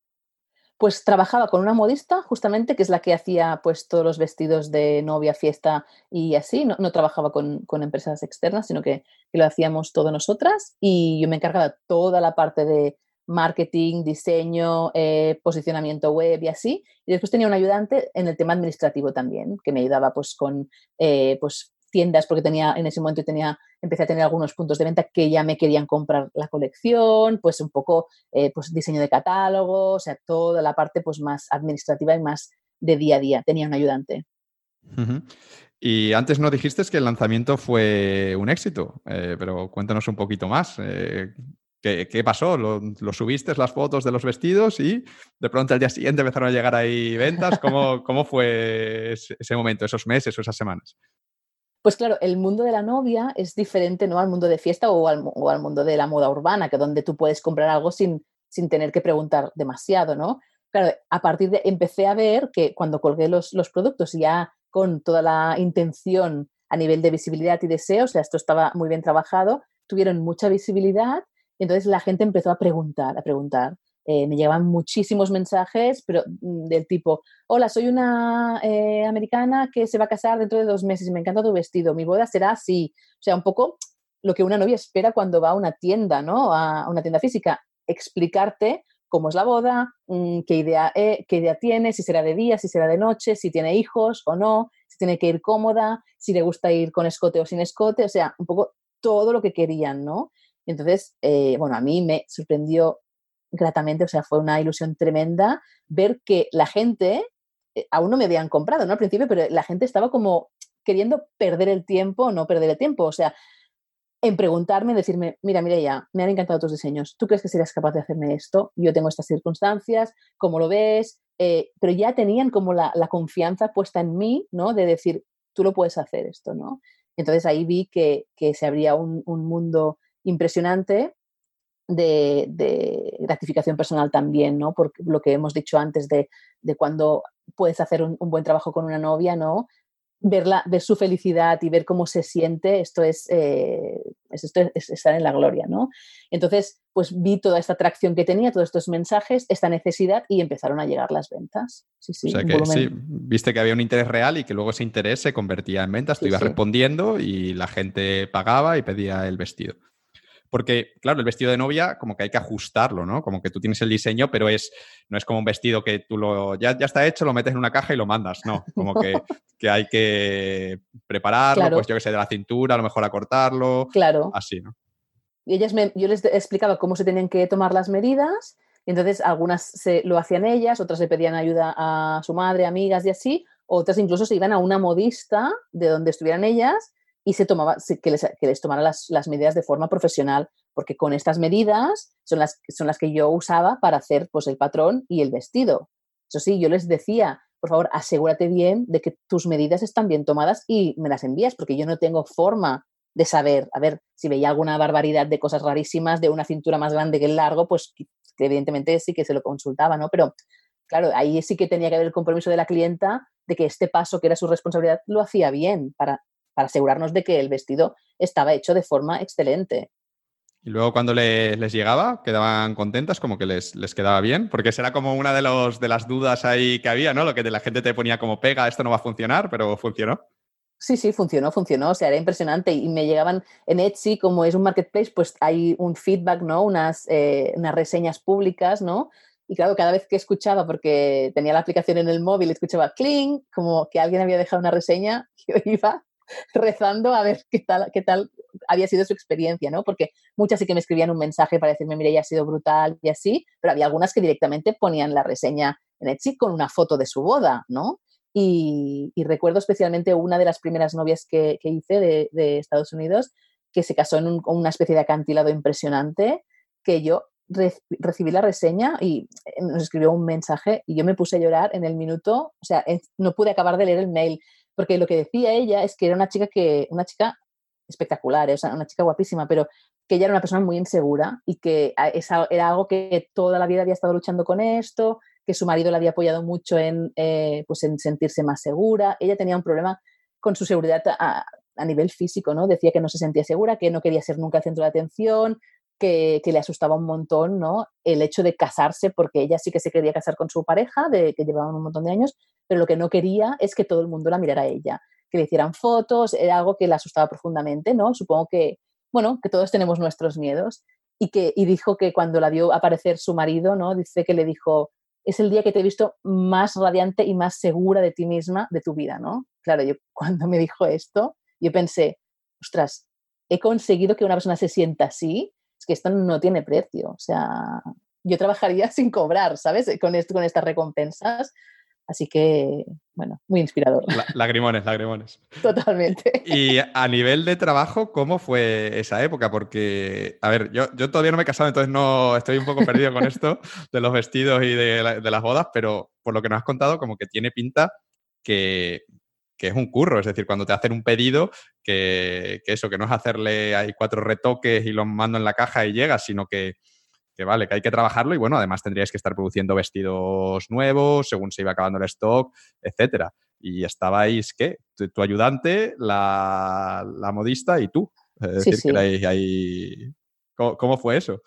Pues trabajaba con una modista, justamente, que es la que hacía pues todos los vestidos de novia, fiesta y así. No, no trabajaba con, con, empresas externas, sino que, lo hacíamos todo nosotras. Y yo me encargaba toda la parte de marketing, diseño, eh, posicionamiento web y así. Y después tenía un ayudante en el tema administrativo también, que me ayudaba pues con eh, pues tiendas, porque tenía en ese momento tenía, empecé a tener algunos puntos de venta que ya me querían comprar la colección, pues un poco eh, pues diseño de catálogo, o sea, toda la parte pues más administrativa y más de día a día. Tenía un ayudante. Y antes no dijiste que el lanzamiento fue un éxito, eh, pero cuéntanos un poquito más. Eh, ¿qué, ¿qué, pasó? ¿Lo, ¿Lo, subiste las fotos de los vestidos y de pronto al día siguiente empezaron a llegar ahí ventas? ¿Cómo, cómo fue ese momento, esos meses o esas semanas? Pues claro, el mundo de la novia es diferente ¿no? al mundo de fiesta o al, mundo de la moda urbana, que donde tú puedes comprar algo sin, sin tener que preguntar demasiado, ¿no? Claro, a partir de empecé a ver que cuando colgué los, los productos ya con toda la intención a nivel de visibilidad y deseo, o sea, esto estaba muy bien trabajado, tuvieron mucha visibilidad y entonces la gente empezó a preguntar, a preguntar. Eh, me llegaban muchísimos mensajes, pero mm, del tipo, hola, soy una eh, americana que se va a casar dentro de dos meses y me encanta tu vestido, mi boda será así. O sea, un poco lo que una novia espera cuando va a una tienda, ¿no? A una tienda física, explicarte cómo es la boda, mmm, qué, idea, eh, qué idea tiene, si será de día, si será de noche, si tiene hijos o no, si tiene que ir cómoda, si le gusta ir con escote o sin escote, o sea, un poco todo lo que querían, ¿no? Entonces, bueno, a mí me sorprendió gratamente, o sea, fue una ilusión tremenda ver que la gente, eh, aún no me habían comprado, ¿no? Al principio, pero la gente estaba como queriendo perder el tiempo no perder el tiempo, o sea, en preguntarme, decirme, mira, mira ya, me han encantado tus diseños, ¿tú crees que serías capaz de hacerme esto? Yo tengo estas circunstancias, ¿cómo lo ves? Eh, pero ya tenían como la, confianza puesta en mí, ¿no? De decir, tú lo puedes hacer esto, ¿no? Entonces ahí vi que, que se abría un mundo impresionante de, de, gratificación personal también, ¿no? Por lo que hemos dicho antes de, de cuando puedes hacer un, un, buen trabajo con una novia, ¿no? verla, ver su felicidad y ver cómo se siente, esto es, eh, esto es, estar en la gloria, ¿no? Entonces, pues vi toda esta atracción que tenía, todos estos mensajes, esta necesidad y empezaron a llegar las ventas. Sí, sí, o sea que sí, viste que había un interés real y que luego ese interés se convertía en ventas, tú ibas respondiendo y la gente pagaba y pedía el vestido. Porque, claro, el vestido de novia, como que hay que ajustarlo, ¿no? Como que tú tienes el diseño, pero es, no es como un vestido que tú lo, ya, ya está hecho, lo metes en una caja y lo mandas, no. Como que, [LAUGHS] que hay que prepararlo, pues yo que sé, de la cintura, a lo mejor acortarlo. Claro. Así, ¿no? Y ellas me, yo les explicaba cómo se tenían que tomar las medidas, y entonces algunas se, lo hacían ellas, otras le pedían ayuda a su madre, amigas y así, otras incluso se iban a una modista de donde estuvieran ellas y se tomaba, que, les, que les tomara las, las, medidas de forma profesional, porque con estas medidas son las, son las que yo usaba para hacer pues, el patrón y el vestido. Eso sí, yo les decía, por favor, asegúrate bien de que tus medidas están bien tomadas y me las envías, porque yo no tengo forma de saber, a ver, si veía alguna barbaridad de cosas rarísimas, de una cintura más grande que el largo, pues evidentemente sí que se lo consultaba, ¿no? Pero claro, ahí sí que tenía que haber el compromiso de la clienta de que este paso, que era su responsabilidad, lo hacía bien para para asegurarnos de que el vestido estaba hecho de forma excelente. Y luego cuando les, llegaba, quedaban contentas, como que les, les, quedaba bien, porque será como una de, los, de las dudas ahí que había, ¿no? Lo que la gente te ponía como pega, esto no va a funcionar, pero funcionó. Sí, sí, funcionó, funcionó, o sea, era impresionante y me llegaban en Etsy, como es un marketplace, pues hay un feedback, ¿no? Unas, eh, unas reseñas públicas, ¿no? Y claro, cada vez que escuchaba, porque tenía la aplicación en el móvil, escuchaba cling, como que alguien había dejado una reseña, [LAUGHS] yo iba [LAUGHS] rezando a ver qué tal, qué tal había sido su experiencia, ¿no? Porque muchas sí que me escribían un mensaje para decirme, mire, ya ha sido brutal y así, pero había algunas que directamente ponían la reseña en Etsy con una foto de su boda, ¿no? Y, recuerdo especialmente una de las primeras novias que, hice de, Estados Unidos, que se casó en una especie de acantilado impresionante, que yo recibí la reseña y eh, nos escribió un mensaje y yo me puse a llorar en el minuto, o sea, no pude acabar de leer el mail porque lo que decía ella es que era una chica que, una chica espectacular, o sea, una chica guapísima, pero que ella era una persona muy insegura y que era algo que toda la vida había estado luchando con esto, que su marido la había apoyado mucho en, eh, pues en sentirse más segura. Ella tenía un problema con su seguridad a, a, nivel físico, ¿no? Decía que no se sentía segura, que no quería ser nunca el centro de atención, que, le asustaba un montón, ¿no? El hecho de casarse, porque ella sí que se quería casar con su pareja, de, que llevaban un montón de años, pero lo que no quería es que todo el mundo la mirara a ella, que le hicieran fotos, era algo que le asustaba profundamente, ¿no? Supongo que, bueno, que todos tenemos nuestros miedos. Y, que, y dijo que cuando la vio aparecer su marido, ¿no? Dice que le dijo, es el día que te he visto más radiante y más segura de ti misma de tu vida, ¿no? Claro, yo [LAUGHS] cuando me dijo esto, yo pensé, ostras, he conseguido que una persona se sienta así, que esto no tiene precio, o sea, yo trabajaría [LAUGHS] sin cobrar, ¿sabes? Con, esto, con estas recompensas, Así que, bueno, muy inspirador. lagrimones, lagrimones. Totalmente. Y a nivel de trabajo, ¿cómo fue esa época? Porque, a ver, yo, yo todavía no me he casado, entonces no estoy un poco perdido con esto [LAUGHS] de los vestidos y de, las bodas, pero por lo que nos has contado, como que tiene pinta que, es un curro, es decir, cuando te hacen un pedido, que, que, eso, que no es hacerle hay cuatro retoques y los mando en la caja y llega, sino que que vale, que hay que trabajarlo y bueno, además tendríais que estar produciendo vestidos nuevos según se iba acabando el stock, etcétera. Y estabais, ¿qué? Tu, ayudante, la, modista y tú. Es decir, que ahí... ¿Cómo, fue eso?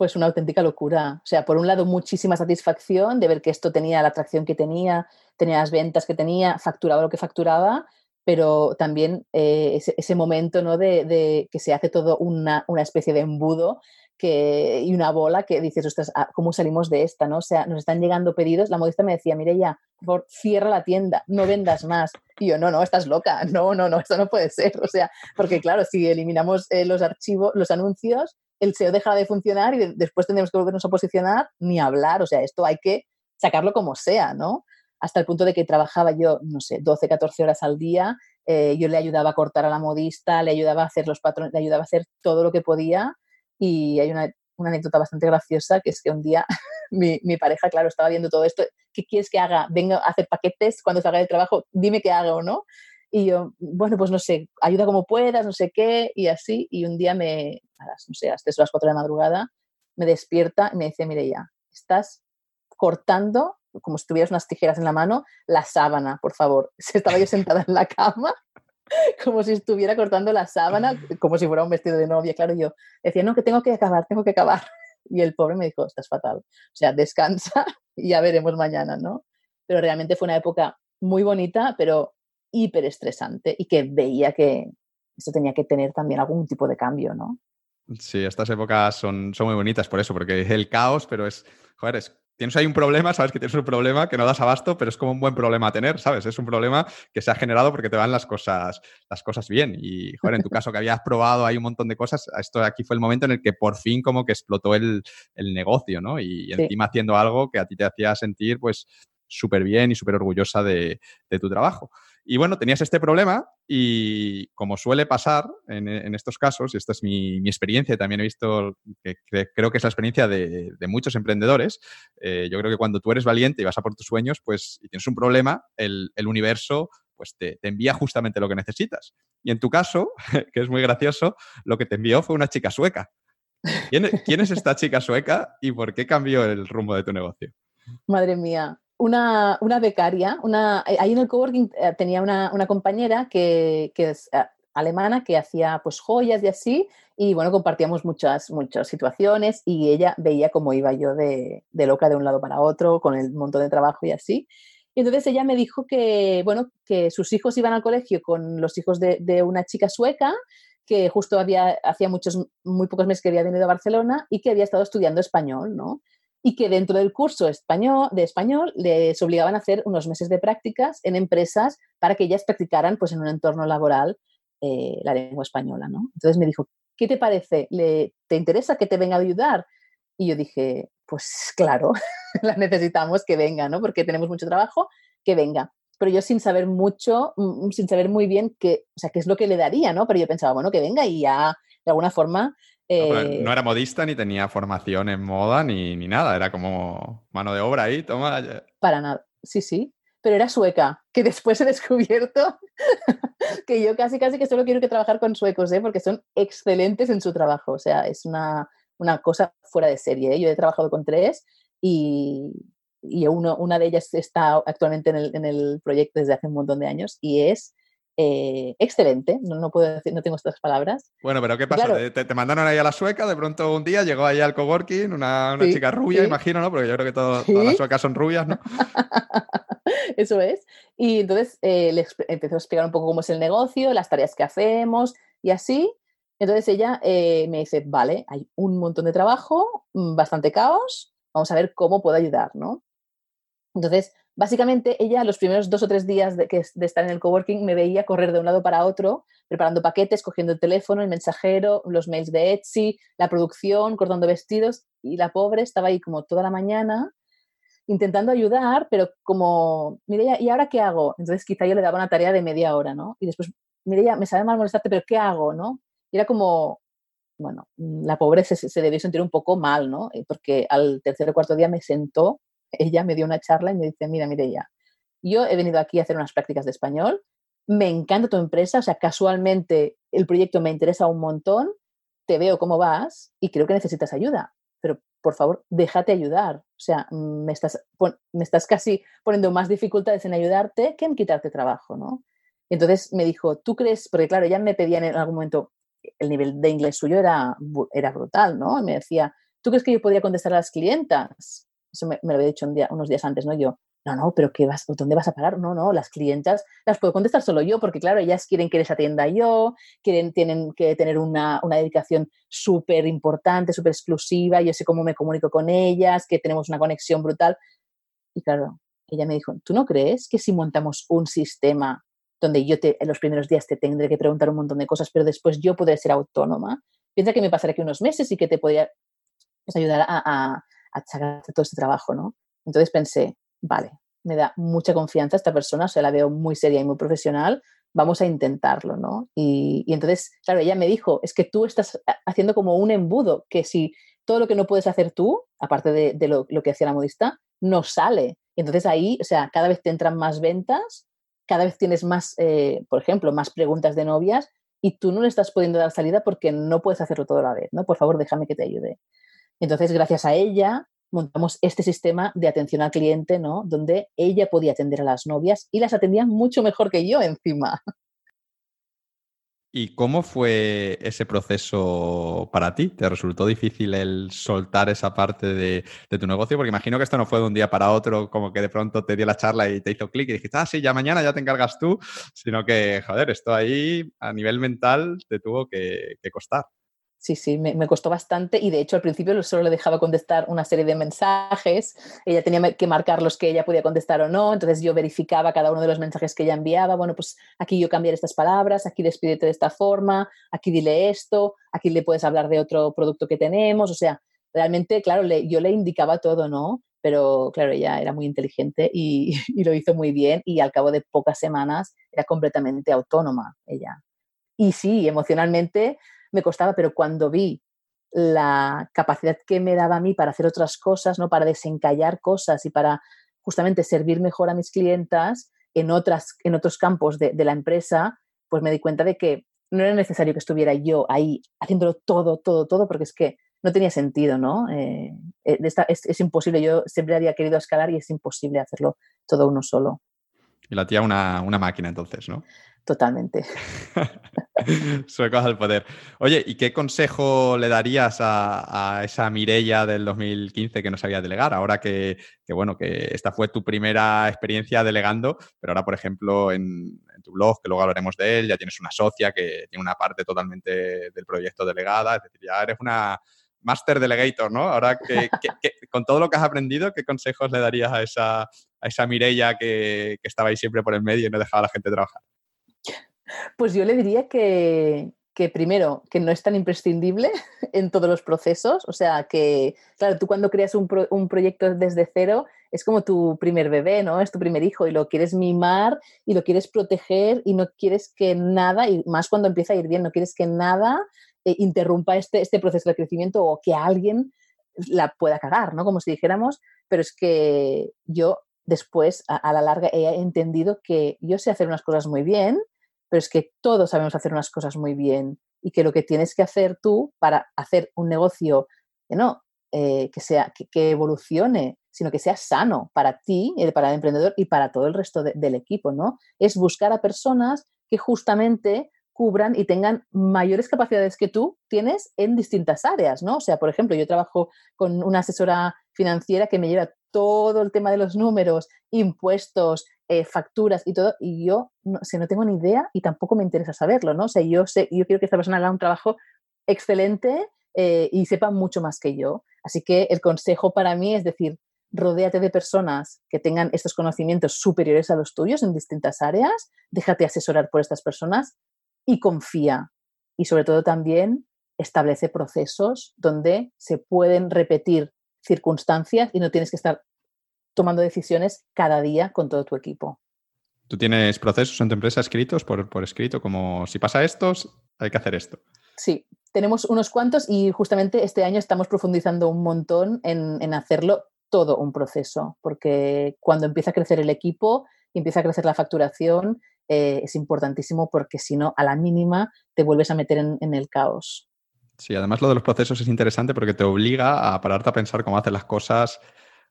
Pues una auténtica locura. O sea, por un lado, muchísima satisfacción de ver que esto tenía la atracción que tenía, tenía las ventas que tenía, facturaba lo que facturaba, pero también eh, ese, momento ¿no? de, que se hace todo una, una especie de embudo y una bola que dices, ostras, ah, ¿cómo salimos de esta? ¿no? O sea, nos están llegando pedidos. La modista me decía, mire ya, por cierra la tienda, no vendas más. Y yo, no, no, estás loca, no, no, no, esto no puede ser. [LAUGHS] O sea, porque claro, si eliminamos eh, los archivos, los anuncios, el SEO deja de funcionar y después tendremos que volvernos a posicionar ni hablar. O sea, esto hay que sacarlo como sea, ¿no? Hasta el punto de que trabajaba yo, no sé, 12, 14 horas al día. Eh, yo le ayudaba a cortar a la modista, le ayudaba a hacer los patrones, le ayudaba a hacer todo lo que podía y hay una, anécdota bastante graciosa, que es que un día [LAUGHS] mi, pareja, claro, estaba viendo todo esto, ¿qué quieres que haga? Venga a hacer paquetes cuando salga del trabajo, dime qué hago, ¿no? Y yo, bueno, pues no sé, ayuda como puedas, no sé qué, y así. Y un día me, a las, no sé, hasta las 4 de la madrugada, me despierta y me dice, mire ya, estás cortando como si tuvieras unas tijeras en la mano, la sábana, por favor. [LAUGHS] Estaba yo sentada en la cama como si estuviera cortando la sábana, como si fuera un vestido de novia. Claro, yo decía, no, que tengo que acabar, tengo que acabar. [LAUGHS] Y el pobre me dijo, estás fatal. O sea, descansa [LAUGHS] y ya veremos mañana, ¿no? Pero realmente fue una época muy bonita, pero hiper estresante y que veía que eso tenía que tener también algún tipo de cambio, ¿no? Sí, estas épocas son, son muy bonitas por eso, porque es el caos, pero es, joder, es tienes ahí un problema, sabes que tienes un problema que no das abasto, pero es como un buen problema a tener, ¿sabes? Es un problema que se ha generado porque te van las cosas, las cosas bien. Y, joder, en tu caso que habías probado ahí un montón de cosas, esto aquí fue el momento en el que por fin como que explotó el, negocio, ¿no? Y encima haciendo algo que a ti te hacía sentir, pues, súper bien y súper orgullosa de, tu trabajo. Y bueno, tenías este problema y como suele pasar en, estos casos, y esta es mi, experiencia, también he visto que, creo que es la experiencia de, muchos emprendedores, eh, yo creo que cuando tú eres valiente y vas a por tus sueños, pues tienes un problema, el, universo pues te, envía justamente lo que necesitas. Y en tu caso, [LAUGHS] que es muy gracioso, lo que te envió fue una chica sueca. ¿Quién es esta chica sueca y por qué cambió el rumbo de tu negocio? Madre mía, una, una becaria, una, eh, ahí en el coworking eh, tenía una, una compañera que, que es eh, alemana que hacía pues joyas y así, y bueno, compartíamos muchas, muchas situaciones y ella veía cómo iba yo de, de, loca de un lado para otro, con el montón de trabajo y así. Y entonces ella me dijo que, bueno, que sus hijos iban al colegio con los hijos de, de una chica sueca que justo había, hacía muchos, muy pocos meses que había venido a Barcelona y que había estado estudiando español, ¿no? Y que dentro del curso español, de español les obligaban a hacer unos meses de prácticas en empresas para que ellas practicaran pues, en un entorno laboral eh, la lengua española. ¿no? Entonces me dijo, ¿qué te parece? ¿Le, ¿Te interesa que te venga a ayudar? Y yo dije, pues claro, [LAUGHS] la necesitamos que venga, ¿no? porque tenemos mucho trabajo, que venga. Pero yo sin saber mucho, mm, sin saber muy bien qué, o sea, qué es lo que le daría, ¿no? Pero yo pensaba, bueno, que venga y ya de alguna forma eh, no, era modista ni tenía formación en moda ni, ni, nada, era como mano de obra ahí, toma. Para nada, sí, sí. Pero era sueca, que después he descubierto [LAUGHS] que yo casi, casi que solo quiero que trabajar con suecos, ¿eh? porque son excelentes en su trabajo. O sea, es una, una cosa fuera de serie. ¿eh? Yo he trabajado con tres y, y uno, una de ellas está actualmente en el, en el proyecto desde hace un montón de años y es eh, excelente, no, no, puedo decir, no tengo estas palabras. Bueno, pero ¿qué pasa? ¿Te, mandaron ahí a la sueca, de pronto un día llegó ahí al coworking una, una chica rubia, imagino, ¿no? Porque yo creo que todas las suecas son rubias, ¿no? [LAUGHS] Eso es. Y entonces eh, le empezó a explicar un poco cómo es el negocio, las tareas que hacemos y así. Entonces ella eh, me dice, vale, hay un montón de trabajo, mm, bastante caos, vamos a ver cómo puedo ayudar, ¿no? Entonces, Básicamente, ella los primeros dos o tres días de, de estar en el coworking me veía correr de un lado para otro, preparando paquetes, cogiendo el teléfono, el mensajero, los mails de Etsy, la producción, cortando vestidos, y la pobre estaba ahí como toda la mañana intentando ayudar, pero como, mire, ¿y ahora qué hago? Entonces quizá yo le daba una tarea de media hora, ¿no? Y después, mire, me sabe mal molestarte, pero ¿qué hago? ¿no? Y era como, bueno, la pobre se, se, debió sentir un poco mal, ¿no? Porque al tercer o cuarto día me sentó ella me dio una charla y me dice, mira, ya yo he venido aquí a hacer unas prácticas de español, me encanta tu empresa, o sea, casualmente el proyecto me interesa un montón, te veo cómo vas y creo que necesitas ayuda, pero por favor, déjate ayudar. O sea, me estás, me estás casi poniendo más dificultades en ayudarte que en quitarte trabajo, ¿no? entonces me dijo, ¿tú crees? Porque claro, ya me pedían en algún momento, el nivel de inglés suyo era, era brutal, ¿no? me decía, ¿tú crees que yo podría contestar a las clientas? Eso me, lo había dicho unos días antes, ¿no? Yo, no, no, pero ¿qué vas, ¿dónde vas a parar? No, no, las clientas las puedo contestar solo yo, porque claro, ellas quieren que les atienda yo, quieren, tienen que tener una, una dedicación súper importante, súper exclusiva, yo sé cómo me comunico con ellas, que tenemos una conexión brutal. Y claro, ella me dijo, ¿tú no crees que si montamos un sistema donde yo te, en los primeros días te tendré que preguntar un montón de cosas, pero después yo podré ser autónoma? Piensa que me pasará aquí unos meses y que te podría pues, ayudar a achacarte todo este trabajo, ¿no? Entonces pensé, vale, me da mucha confianza esta persona, o sea, la veo muy seria y muy profesional, vamos a intentarlo, ¿no? Y, entonces, claro, ella me dijo, es que tú estás haciendo como un embudo, que si todo lo que no puedes hacer tú, aparte de, lo, que hacía la modista, no sale. Y entonces ahí, o sea, cada vez te entran más ventas, cada vez tienes más, eh, por ejemplo, más preguntas de novias y tú no le estás pudiendo dar salida porque no puedes hacerlo todo a la vez, ¿no? Por favor, déjame que te ayude. Entonces, gracias a ella, montamos este sistema de atención al cliente, ¿no? Donde ella podía atender a las novias y las atendía mucho mejor que yo encima. ¿Y cómo fue ese proceso para ti? ¿Te resultó difícil el soltar esa parte de, tu negocio? Porque imagino que esto no fue de un día para otro, como que de pronto te dio la charla y te hizo clic y dijiste, ah, sí, ya mañana ya te encargas tú, sino que, joder, esto ahí a nivel mental te tuvo que costar. Sí, sí, me, costó bastante y de hecho al principio solo le dejaba contestar una serie de mensajes, ella tenía que marcar los que ella podía contestar o no, entonces yo verificaba cada uno de los mensajes que ella enviaba, bueno, pues aquí yo cambiar estas palabras, aquí despídete de esta forma, aquí dile esto, aquí le puedes hablar de otro producto que tenemos, o sea, realmente, claro, yo le indicaba todo, ¿no? Pero claro, ella era muy inteligente y, [LAUGHS] y lo hizo muy bien y al cabo de pocas semanas era completamente autónoma ella. Y sí, emocionalmente me costaba, pero cuando vi la capacidad que me daba a mí para hacer otras cosas, ¿no? para desencallar cosas y para justamente servir mejor a mis clientas en, otras, en otros campos de, la empresa, pues me di cuenta de que no era necesario que estuviera yo ahí haciéndolo todo, todo, todo, porque es que no tenía sentido, ¿no? Eh, eh, es, es, imposible, yo siempre había querido escalar y es imposible hacerlo todo uno solo. Y la tía una, una máquina entonces, ¿no? Totalmente. [LAUGHS] Suecos al poder. Oye, ¿y qué consejo le darías a, esa Mirella del 2015 que no sabía delegar? Ahora que, bueno, que esta fue tu primera experiencia delegando, pero ahora, por ejemplo, en, tu blog, que luego hablaremos de él, ya tienes una socia que tiene una parte totalmente del proyecto delegada, es decir, ya eres una master delegator, ¿no? Ahora que, con todo lo que has aprendido, ¿qué consejos le darías a esa, a esa Mirella que, que estaba ahí siempre por el medio y no dejaba a la gente trabajar? Pues yo le diría que, primero, que no es tan imprescindible [LAUGHS] en todos los procesos. O sea, que, claro, tú cuando creas un, un, proyecto desde cero, es como tu primer bebé, ¿no? Es tu primer hijo y lo quieres mimar y lo quieres proteger y no quieres que nada, y más cuando empieza a ir bien, no quieres que nada eh, interrumpa este, este proceso de crecimiento o que alguien la pueda cagar, ¿no? Como si dijéramos, pero es que yo después, a, la larga, he entendido que yo sé hacer unas cosas muy bien, pero es que todos sabemos hacer unas cosas muy bien y que lo que tienes que hacer tú para hacer un negocio que no, eh, que, sea, que, evolucione, sino que sea sano para ti, eh, para el emprendedor y para todo el resto del equipo, ¿no? Es buscar a personas que justamente cubran y tengan mayores capacidades que tú tienes en distintas áreas, ¿no? O sea, por ejemplo, yo trabajo con una asesora financiera que me lleva todo el tema de los números, impuestos, eh, facturas y todo, y yo no, no tengo ni idea y tampoco me interesa saberlo, ¿no? O sea, yo, sé, yo quiero que esta persona haga un trabajo excelente eh, y sepa mucho más que yo. Así que el consejo para mí es decir, rodéate de personas que tengan estos conocimientos superiores a los tuyos en distintas áreas, déjate asesorar por estas personas y confía. Y sobre todo también establece procesos donde se pueden repetir circunstancias y no tienes que estar tomando decisiones cada día con todo tu equipo. ¿Tú tienes procesos en tu empresa escritos por, escrito como si pasa esto, hay que hacer esto? Sí, tenemos unos cuantos y justamente este año estamos profundizando un montón en, hacerlo todo un proceso, porque cuando empieza a crecer el equipo y empieza a crecer la facturación, eh, es importantísimo porque si no, a la mínima te vuelves a meter en el caos. Sí, además lo de los procesos es interesante porque te obliga a pararte a pensar cómo hacer las cosas,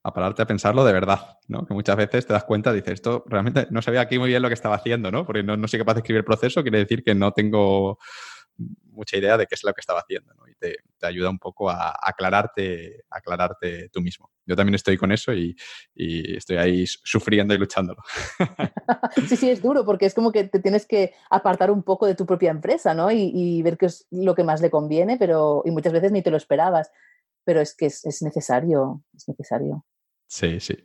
a pararte a pensarlo de verdad, ¿no? Que muchas veces te das cuenta, dices, esto realmente no sabía aquí muy bien lo que estaba haciendo, ¿no? Porque no, no soy capaz de escribir el proceso, quiere decir que no tengo mucha idea de qué es lo que estaba haciendo, ¿no? Y te, ayuda un poco a, aclararte, aclararte tú mismo. Yo también estoy con eso y, estoy ahí sufriendo y luchándolo. [LAUGHS] sí, sí, es duro porque es como que te tienes que apartar un poco de tu propia empresa, ¿no? Y, ver qué es lo que más le conviene, pero y muchas veces ni te lo esperabas. Pero es que es, es necesario, es necesario. Sí, sí.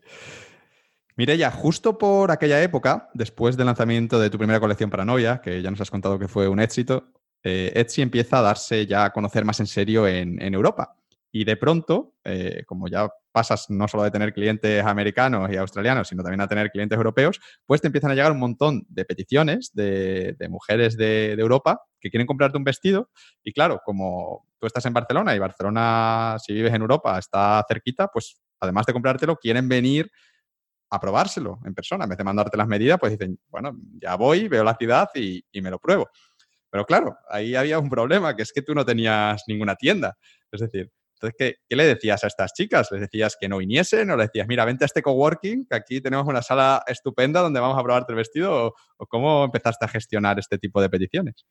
ya justo por aquella época, después del lanzamiento de tu primera colección para novia, que ya nos has contado que fue un éxito, eh, Etsy empieza a darse ya a conocer más en serio en, Europa. Y de pronto, eh, como ya pasas no solo de tener clientes americanos y australianos, sino también a tener clientes europeos, pues te empiezan a llegar un montón de peticiones de, mujeres de, Europa que quieren comprarte un vestido. Y claro, como tú estás en Barcelona y Barcelona, si vives en Europa, está cerquita, pues además de comprártelo, quieren venir a probárselo en persona. En vez de mandarte las medidas, pues dicen, bueno, ya voy, veo la ciudad y me lo pruebo. Pero claro, ahí había un problema, que es que tú no tenías ninguna tienda. Es decir, Entonces, ¿qué, ¿qué, le decías a estas chicas? ¿Les decías que no viniesen o le decías, mira, vente a este coworking, que aquí tenemos una sala estupenda donde vamos a probarte el vestido? ¿O, cómo empezaste a gestionar este tipo de peticiones?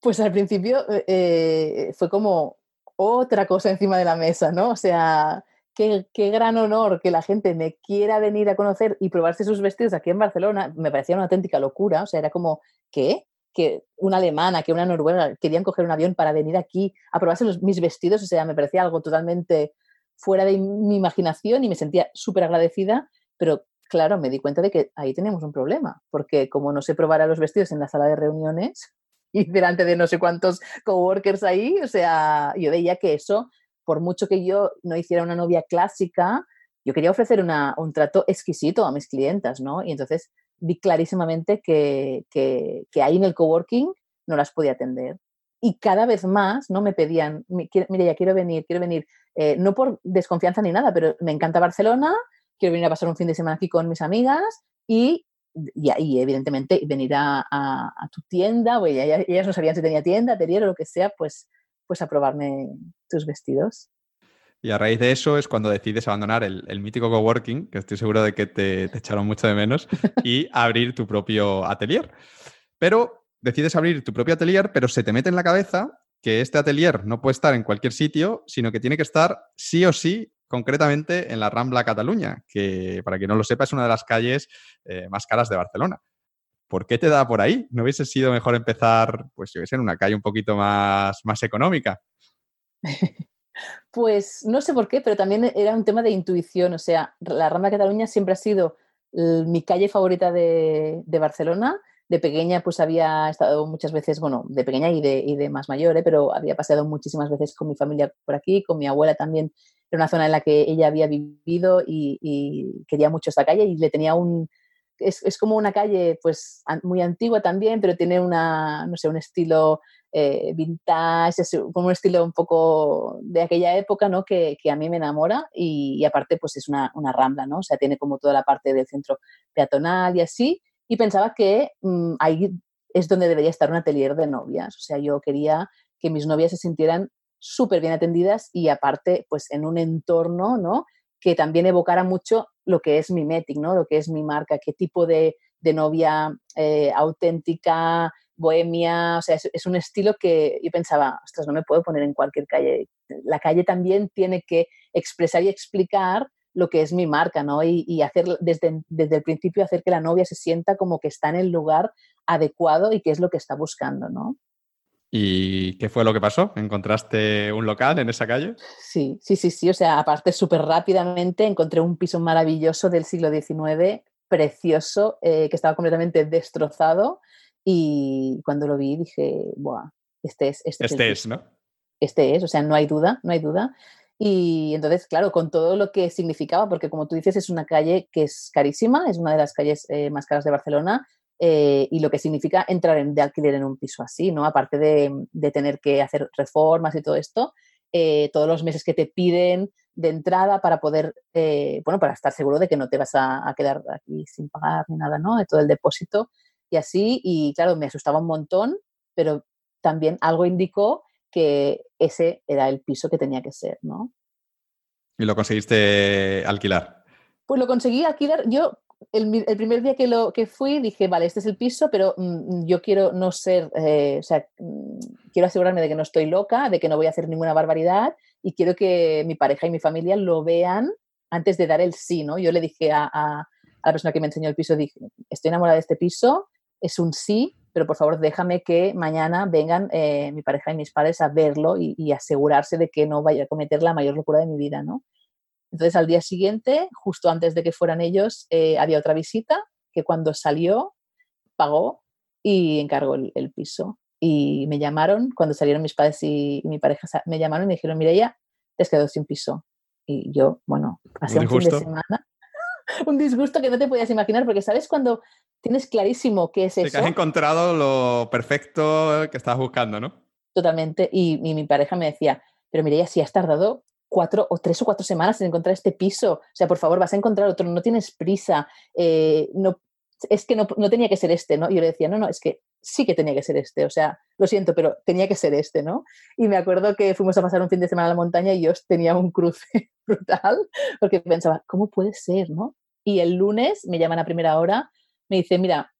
Pues al principio eh, fue como otra cosa encima de la mesa, ¿no? O sea, qué, qué, gran honor que la gente me quiera venir a conocer y probarse sus vestidos aquí en Barcelona. Me parecía una auténtica locura. O sea, era como, ¿qué? Que una alemana, que una noruega querían coger un avión para venir aquí a probarse mis vestidos, o sea, me parecía algo totalmente fuera de mi imaginación y me sentía súper agradecida, pero claro, me di cuenta de que ahí tenemos un problema, porque como no se probara los vestidos en la sala de reuniones [LAUGHS] y delante de no sé cuántos coworkers ahí, o sea, yo veía que eso, por mucho que yo no hiciera una novia clásica, yo quería ofrecer un trato exquisito a mis clientas, ¿no? Y entonces vi clarísimamente que, que, ahí en el coworking no las podía atender. Y cada vez más no me pedían, mire, ya quiero venir, quiero venir, eh, no por desconfianza ni nada, pero me encanta Barcelona, quiero venir a pasar un fin de semana aquí con mis amigas y, y, evidentemente venir a, a, tu tienda, ellas, ellas, no sabían si tenía tienda, atelier o lo que sea, pues, pues a probarme tus vestidos. Y a raíz de eso es cuando decides abandonar el, mítico coworking, que estoy seguro de que te, echaron mucho de menos, [LAUGHS] y abrir tu propio atelier. Pero decides abrir tu propio atelier, pero se te mete en la cabeza que este atelier no puede estar en cualquier sitio, sino que tiene que estar sí o sí, concretamente en la Rambla Cataluña, que para quien no lo sepa es una de las calles eh, más caras de Barcelona. ¿Por qué te da por ahí? ¿No hubiese sido mejor empezar, pues yo en una calle un poquito más, más económica? [LAUGHS] Pues no sé por qué, pero también era un tema de intuición. O sea, la Rambla de Cataluña siempre ha sido mi calle favorita de, Barcelona. De pequeña, pues había estado muchas veces, bueno, de pequeña y de, más mayor, ¿eh? pero había paseado muchísimas veces con mi familia por aquí, con mi abuela también. Era una zona en la que ella había vivido y, y quería mucho esta calle y le tenía un, es, es, como una calle pues muy antigua también, pero tiene una, no sé, un estilo eh, vintage, es como un estilo un poco de aquella época, ¿no? Que, a mí me enamora y, aparte pues es una, una, rambla, ¿no? O sea, tiene como toda la parte del centro peatonal y así. Y pensaba que mm, ahí es donde debería estar un atelier de novias. O sea, yo quería que mis novias se sintieran súper bien atendidas y aparte pues en un entorno, ¿no? que también evocara mucho lo que es Mimetic, ¿no? Lo que es mi marca, qué tipo de, novia eh, auténtica, bohemia, o sea, es, un estilo que yo pensaba, ostras, no me puedo poner en cualquier calle. La calle también tiene que expresar y explicar lo que es mi marca, ¿no? Y, hacer desde, desde el principio hacer que la novia se sienta como que está en el lugar adecuado y qué es lo que está buscando, ¿no? ¿Y qué fue lo que pasó? ¿Encontraste un local en esa calle? Sí, sí, sí, sí. O sea, aparte súper rápidamente encontré un piso maravilloso del siglo XIX, precioso, eh, que estaba completamente destrozado. Y cuando lo vi dije, ¡buah! Este es. Este, este es, ¿no? Este es, o sea, no hay duda, no hay duda. Y entonces, claro, con todo lo que significaba, porque como tú dices, es una calle que es carísima, es una de las calles eh, más caras de Barcelona, eh, y lo que significa entrar en, de alquiler en un piso así, ¿no? Aparte de, de tener que hacer reformas y todo esto, eh, todos los meses que te piden de entrada para poder, eh, bueno, para estar seguro de que no te vas a, quedar aquí sin pagar ni nada, ¿no? De todo el depósito y así, y claro, me asustaba un montón, pero también algo indicó que ese era el piso que tenía que ser, ¿no? ¿Y lo conseguiste alquilar? Pues lo conseguí alquilar. Yo el, primer día que, lo, que fui dije, vale, este es el piso, pero mm, yo quiero no ser, eh, o sea, mm, quiero asegurarme de que no estoy loca, de que no voy a hacer ninguna barbaridad y quiero que mi pareja y mi familia lo vean antes de dar el sí, ¿no? Yo le dije a, a, la persona que me enseñó el piso, dije, estoy enamorada de este piso, es un sí, pero por favor déjame que mañana vengan eh, mi pareja y mis padres a verlo y, y asegurarse de que no vaya a cometer la mayor locura de mi vida, ¿no? Entonces al día siguiente, justo antes de que fueran ellos, eh, había otra visita que cuando salió pagó y encargó el, piso. Y me llamaron, cuando salieron mis padres y, mi pareja, me llamaron y me dijeron, ya te has quedado sin piso. Y yo, bueno, pasé un, fin de semana. Un disgusto que no te podías imaginar, porque sabes cuando tienes clarísimo qué es eso. Que has encontrado lo perfecto que estabas buscando, ¿no? Totalmente. Y, mi pareja me decía, pero ya si has tardado cuatro o tres o cuatro semanas en encontrar este piso. O sea, por favor, vas a encontrar otro, no tienes prisa. Eh, no, es que no, tenía que ser este, ¿no? Y yo le decía, no, no, es que sí que tenía que ser este, o sea, lo siento, pero tenía que ser este, ¿no? Y me acuerdo que fuimos a pasar un fin de semana a la montaña y yo tenía un cruce [LAUGHS] brutal porque pensaba, ¿cómo puede ser, no? Y el lunes me llaman a primera hora, me dice, mira,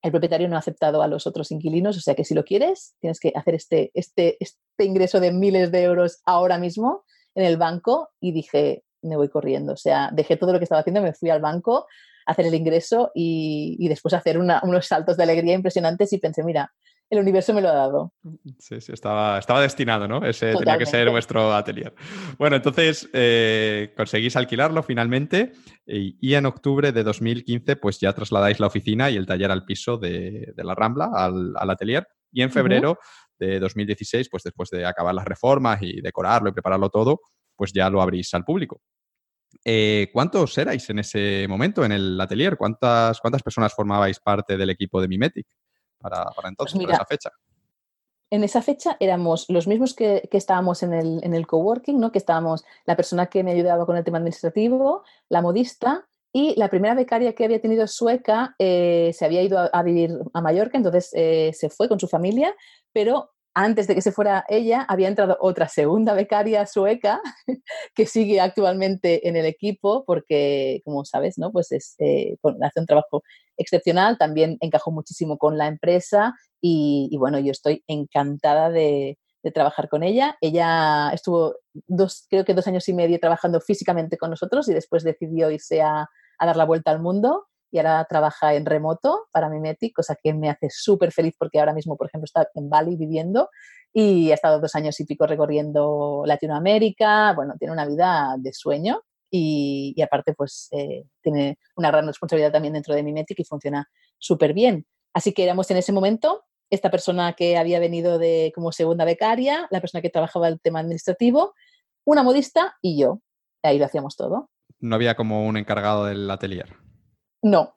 el propietario no ha aceptado a los otros inquilinos, o sea que si lo quieres, tienes que hacer este, este, este ingreso de miles de euros ahora mismo en el banco y dije, me voy corriendo, o sea, dejé todo lo que estaba haciendo, me fui al banco a hacer el ingreso y, y después hacer unos saltos de alegría impresionantes y pensé, mira, el universo me lo ha dado. Sí, sí, estaba, estaba destinado, ¿no? Ese tenía que ser vuestro atelier. Bueno, entonces eh, conseguís alquilarlo finalmente y, en octubre de 2015 pues ya trasladáis la oficina y el taller al piso de, la Rambla, al, atelier. Y en febrero de 2016, pues después de acabar las reformas y decorarlo y prepararlo todo, pues ya lo abrís al público. Eh, ¿Cuántos erais en ese momento en el atelier? ¿Cuántas, ¿Cuántas personas formabais parte del equipo de Mimetic? Para, pues entonces, para esa fecha? En esa fecha éramos los mismos que, estábamos en el, en el, coworking, ¿no? que estábamos la persona que me ayudaba con el tema administrativo, la modista y la primera becaria que había tenido sueca eh, se había ido a, vivir a Mallorca, entonces eh, se fue con su familia, pero antes de que se fuera ella, había entrado otra segunda becaria sueca [LAUGHS] que sigue actualmente en el equipo porque, como sabes, ¿no? pues eh, hace un trabajo excepcional, también encajó muchísimo con la empresa y, bueno, yo estoy encantada de, trabajar con ella. Ella estuvo dos, creo que dos años y medio trabajando físicamente con nosotros y después decidió irse a dar la vuelta al mundo y ahora trabaja en remoto para Mimetic, cosa que me hace súper feliz porque ahora mismo, por ejemplo, está en Bali viviendo y ha estado dos años y pico recorriendo Latinoamérica. Bueno, tiene una vida de sueño y, aparte, pues eh, tiene una gran responsabilidad también dentro de Mimetic y funciona súper bien. Así que éramos en ese momento esta persona que había venido de como segunda becaria, la persona que trabajaba el tema administrativo, una modista y yo. Ahí lo hacíamos todo. No había como un encargado del atelier. No.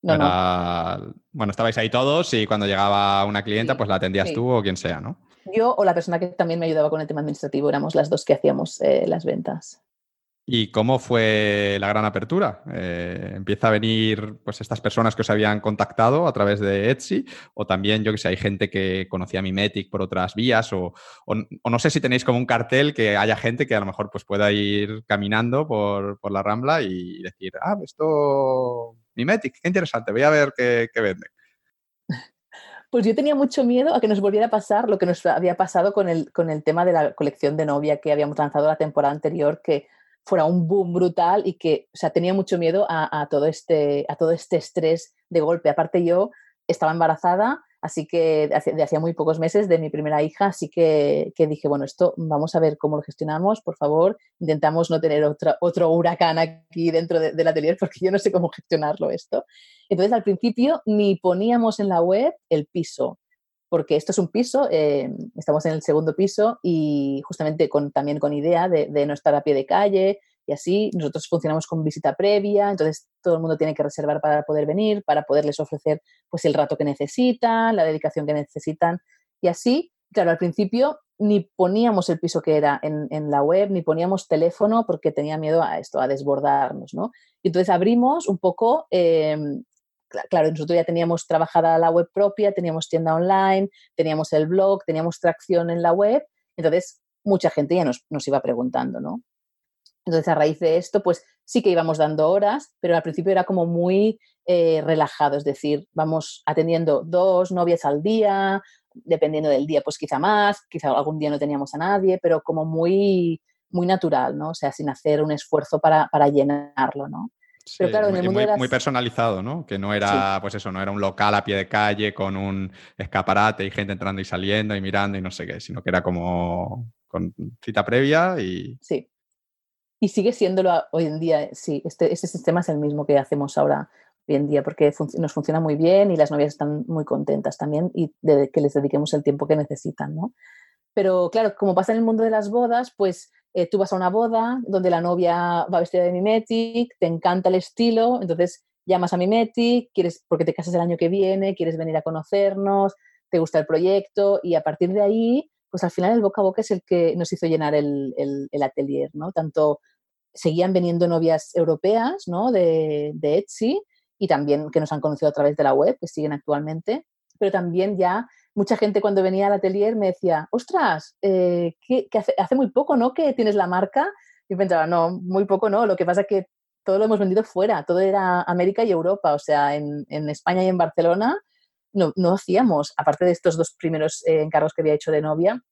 No, Bueno, estabais ahí todos y cuando llegaba una clienta, pues la atendías tú o quien sea, ¿no? Yo o la persona que también me ayudaba con el tema administrativo, éramos las dos que hacíamos eh, las ventas. ¿Y cómo fue la gran apertura? Eh, ¿Empieza a venir pues, estas personas que os habían contactado a través de Etsy? ¿O también, yo que sé, hay gente que conocía Mimetic por otras vías? O, no sé si tenéis como un cartel que haya gente que a lo mejor pues, pueda ir caminando por, la Rambla y decir, ah, esto Mimetic, qué interesante, voy a ver qué, qué vende. Pues yo tenía mucho miedo a que nos volviera a pasar lo que nos había pasado con el, con el tema de la colección de novia que habíamos lanzado la temporada anterior, que fuera un boom brutal y que, o sea, tenía mucho miedo a, todo, este, a todo este estrés de golpe. Aparte yo estaba embarazada, así que de, hacía muy pocos meses de mi primera hija, así que, dije, bueno, esto vamos a ver cómo lo gestionamos, por favor, intentamos no tener otra, otro huracán aquí dentro del atelier porque yo no sé cómo gestionarlo esto. Entonces al principio ni poníamos en la web el piso, porque esto es un piso, eh, estamos en el segundo piso y justamente con, también con idea de, no estar a pie de calle y así. Nosotros funcionamos con visita previa, entonces todo el mundo tiene que reservar para poder venir, para poderles ofrecer pues el rato que necesitan, la dedicación que necesitan y así. Claro, al principio ni poníamos el piso que era en, la web, ni poníamos teléfono porque tenía miedo a esto, a desbordarnos, ¿no? Y entonces abrimos un poco eh, claro, nosotros ya teníamos trabajada la web propia, teníamos tienda online, teníamos el blog, teníamos tracción en la web, entonces mucha gente ya nos, iba preguntando, ¿no? Entonces, a raíz de esto, pues sí que íbamos dando horas, pero al principio era como muy eh, relajado, es decir, vamos atendiendo dos novias al día, dependiendo del día, pues quizá más, quizá algún día no teníamos a nadie, pero como muy, muy natural, ¿no? O sea, sin hacer un esfuerzo para, para llenarlo, ¿no? Pero claro, en el mundo muy, personalizado, ¿no? Que no era, pues eso, no era un local a pie de calle con un escaparate y gente entrando y saliendo y mirando y no sé qué, sino que era como con cita previa y... Sí. Y sigue siéndolo hoy en día, sí, este, este sistema es el mismo que hacemos ahora hoy en día porque nos funciona muy bien y las novias están muy contentas también y de que les dediquemos el tiempo que necesitan, ¿no? Pero claro, como pasa en el mundo de las bodas, pues eh, tú vas a una boda donde la novia va vestida de Mimetic, te encanta el estilo, entonces llamas a Mimetic, quieres, porque te casas el año que viene, quieres venir a conocernos, te gusta el proyecto y a partir de ahí, pues al final el boca a boca es el que nos hizo llenar el, el, atelier, ¿no? Tanto seguían veniendo novias europeas, ¿no? De, de Etsy y también que nos han conocido a través de la web, que siguen actualmente, pero también ya mucha gente cuando venía al atelier me decía, ostras, eh, que, hace, muy poco, ¿no? Que tienes la marca. Y pensaba, no, muy poco no, lo que pasa es que todo lo hemos vendido fuera, todo era América y Europa, o sea, en, España y en Barcelona no, no, hacíamos, aparte de estos dos primeros eh, encargos que había hecho de novia,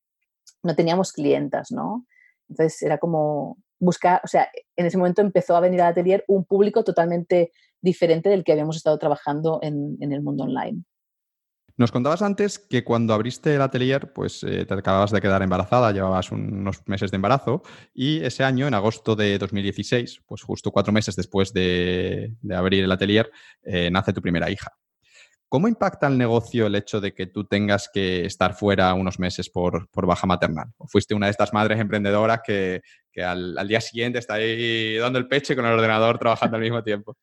no teníamos clientas, ¿no? Entonces era como buscar, o sea, en ese momento empezó a venir al atelier un público totalmente diferente del que habíamos estado trabajando en, el mundo online. Nos contabas antes que cuando abriste el atelier, pues eh, te acababas de quedar embarazada, llevabas unos meses de embarazo y ese año, en agosto de 2016, pues justo cuatro meses después de, abrir el atelier, eh, nace tu primera hija. ¿Cómo impacta el negocio el hecho de que tú tengas que estar fuera unos meses por, baja maternal? ¿O fuiste una de estas madres emprendedoras que, al, día siguiente está ahí dando el pecho y con el ordenador trabajando al mismo tiempo?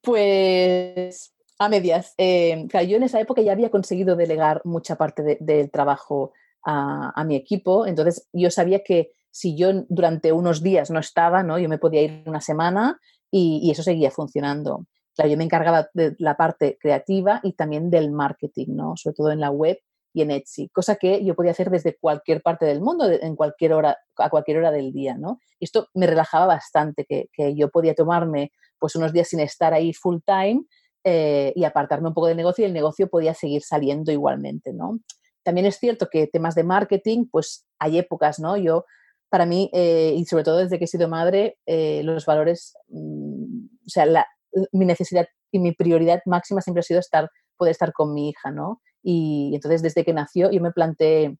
Pues a medias. Eh, yo en esa época ya había conseguido delegar mucha parte del trabajo a, mi equipo, entonces yo sabía que si yo durante unos días no estaba, ¿no? yo me podía ir una semana y eso seguía funcionando yo me encargaba de la parte creativa y también del marketing, ¿no? Sobre todo en la web y en Etsy, cosa que yo podía hacer desde cualquier parte del mundo, en cualquier hora, a cualquier hora del día, ¿no? Y esto me relajaba bastante, que, yo podía tomarme pues unos días sin estar ahí full time eh, y apartarme un poco del negocio y el negocio podía seguir saliendo igualmente, ¿no? También es cierto que temas de marketing, pues hay épocas, ¿no? Yo, para mí, eh, y sobre todo desde que he sido madre, eh, los valores, mm, o sea, la, mi necesidad y mi prioridad máxima siempre ha sido estar, poder estar con mi hija, ¿no? Y entonces desde que nació yo me planteé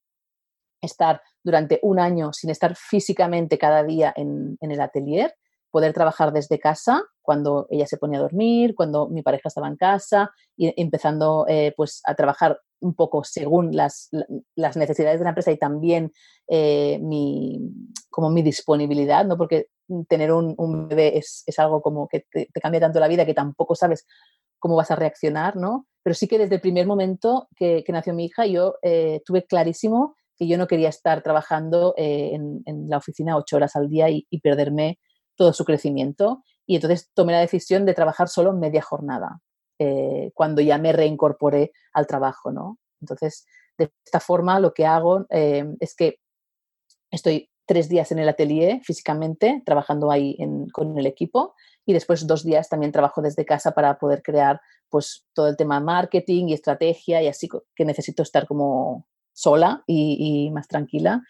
estar durante un año sin estar físicamente cada día en, el atelier, poder trabajar desde casa cuando ella se ponía a dormir, cuando mi pareja estaba en casa y empezando eh, pues a trabajar un poco según las, las, necesidades de la empresa y también eh, mi, como mi disponibilidad, ¿no? porque tener un, bebé es, algo como que te, cambia tanto la vida que tampoco sabes cómo vas a reaccionar, ¿no? Pero sí que desde el primer momento que, nació mi hija yo eh, tuve clarísimo que yo no quería estar trabajando en, la oficina ocho horas al día y, perderme todo su crecimiento. Y entonces tomé la decisión de trabajar solo media jornada, eh, cuando ya me reincorporé al trabajo, ¿no? Entonces, de esta forma lo que hago es que estoy tres días en el atelier físicamente, trabajando ahí con el equipo y después dos días también trabajo desde casa para poder crear pues todo el tema marketing y estrategia y así que necesito estar como sola y, más tranquila.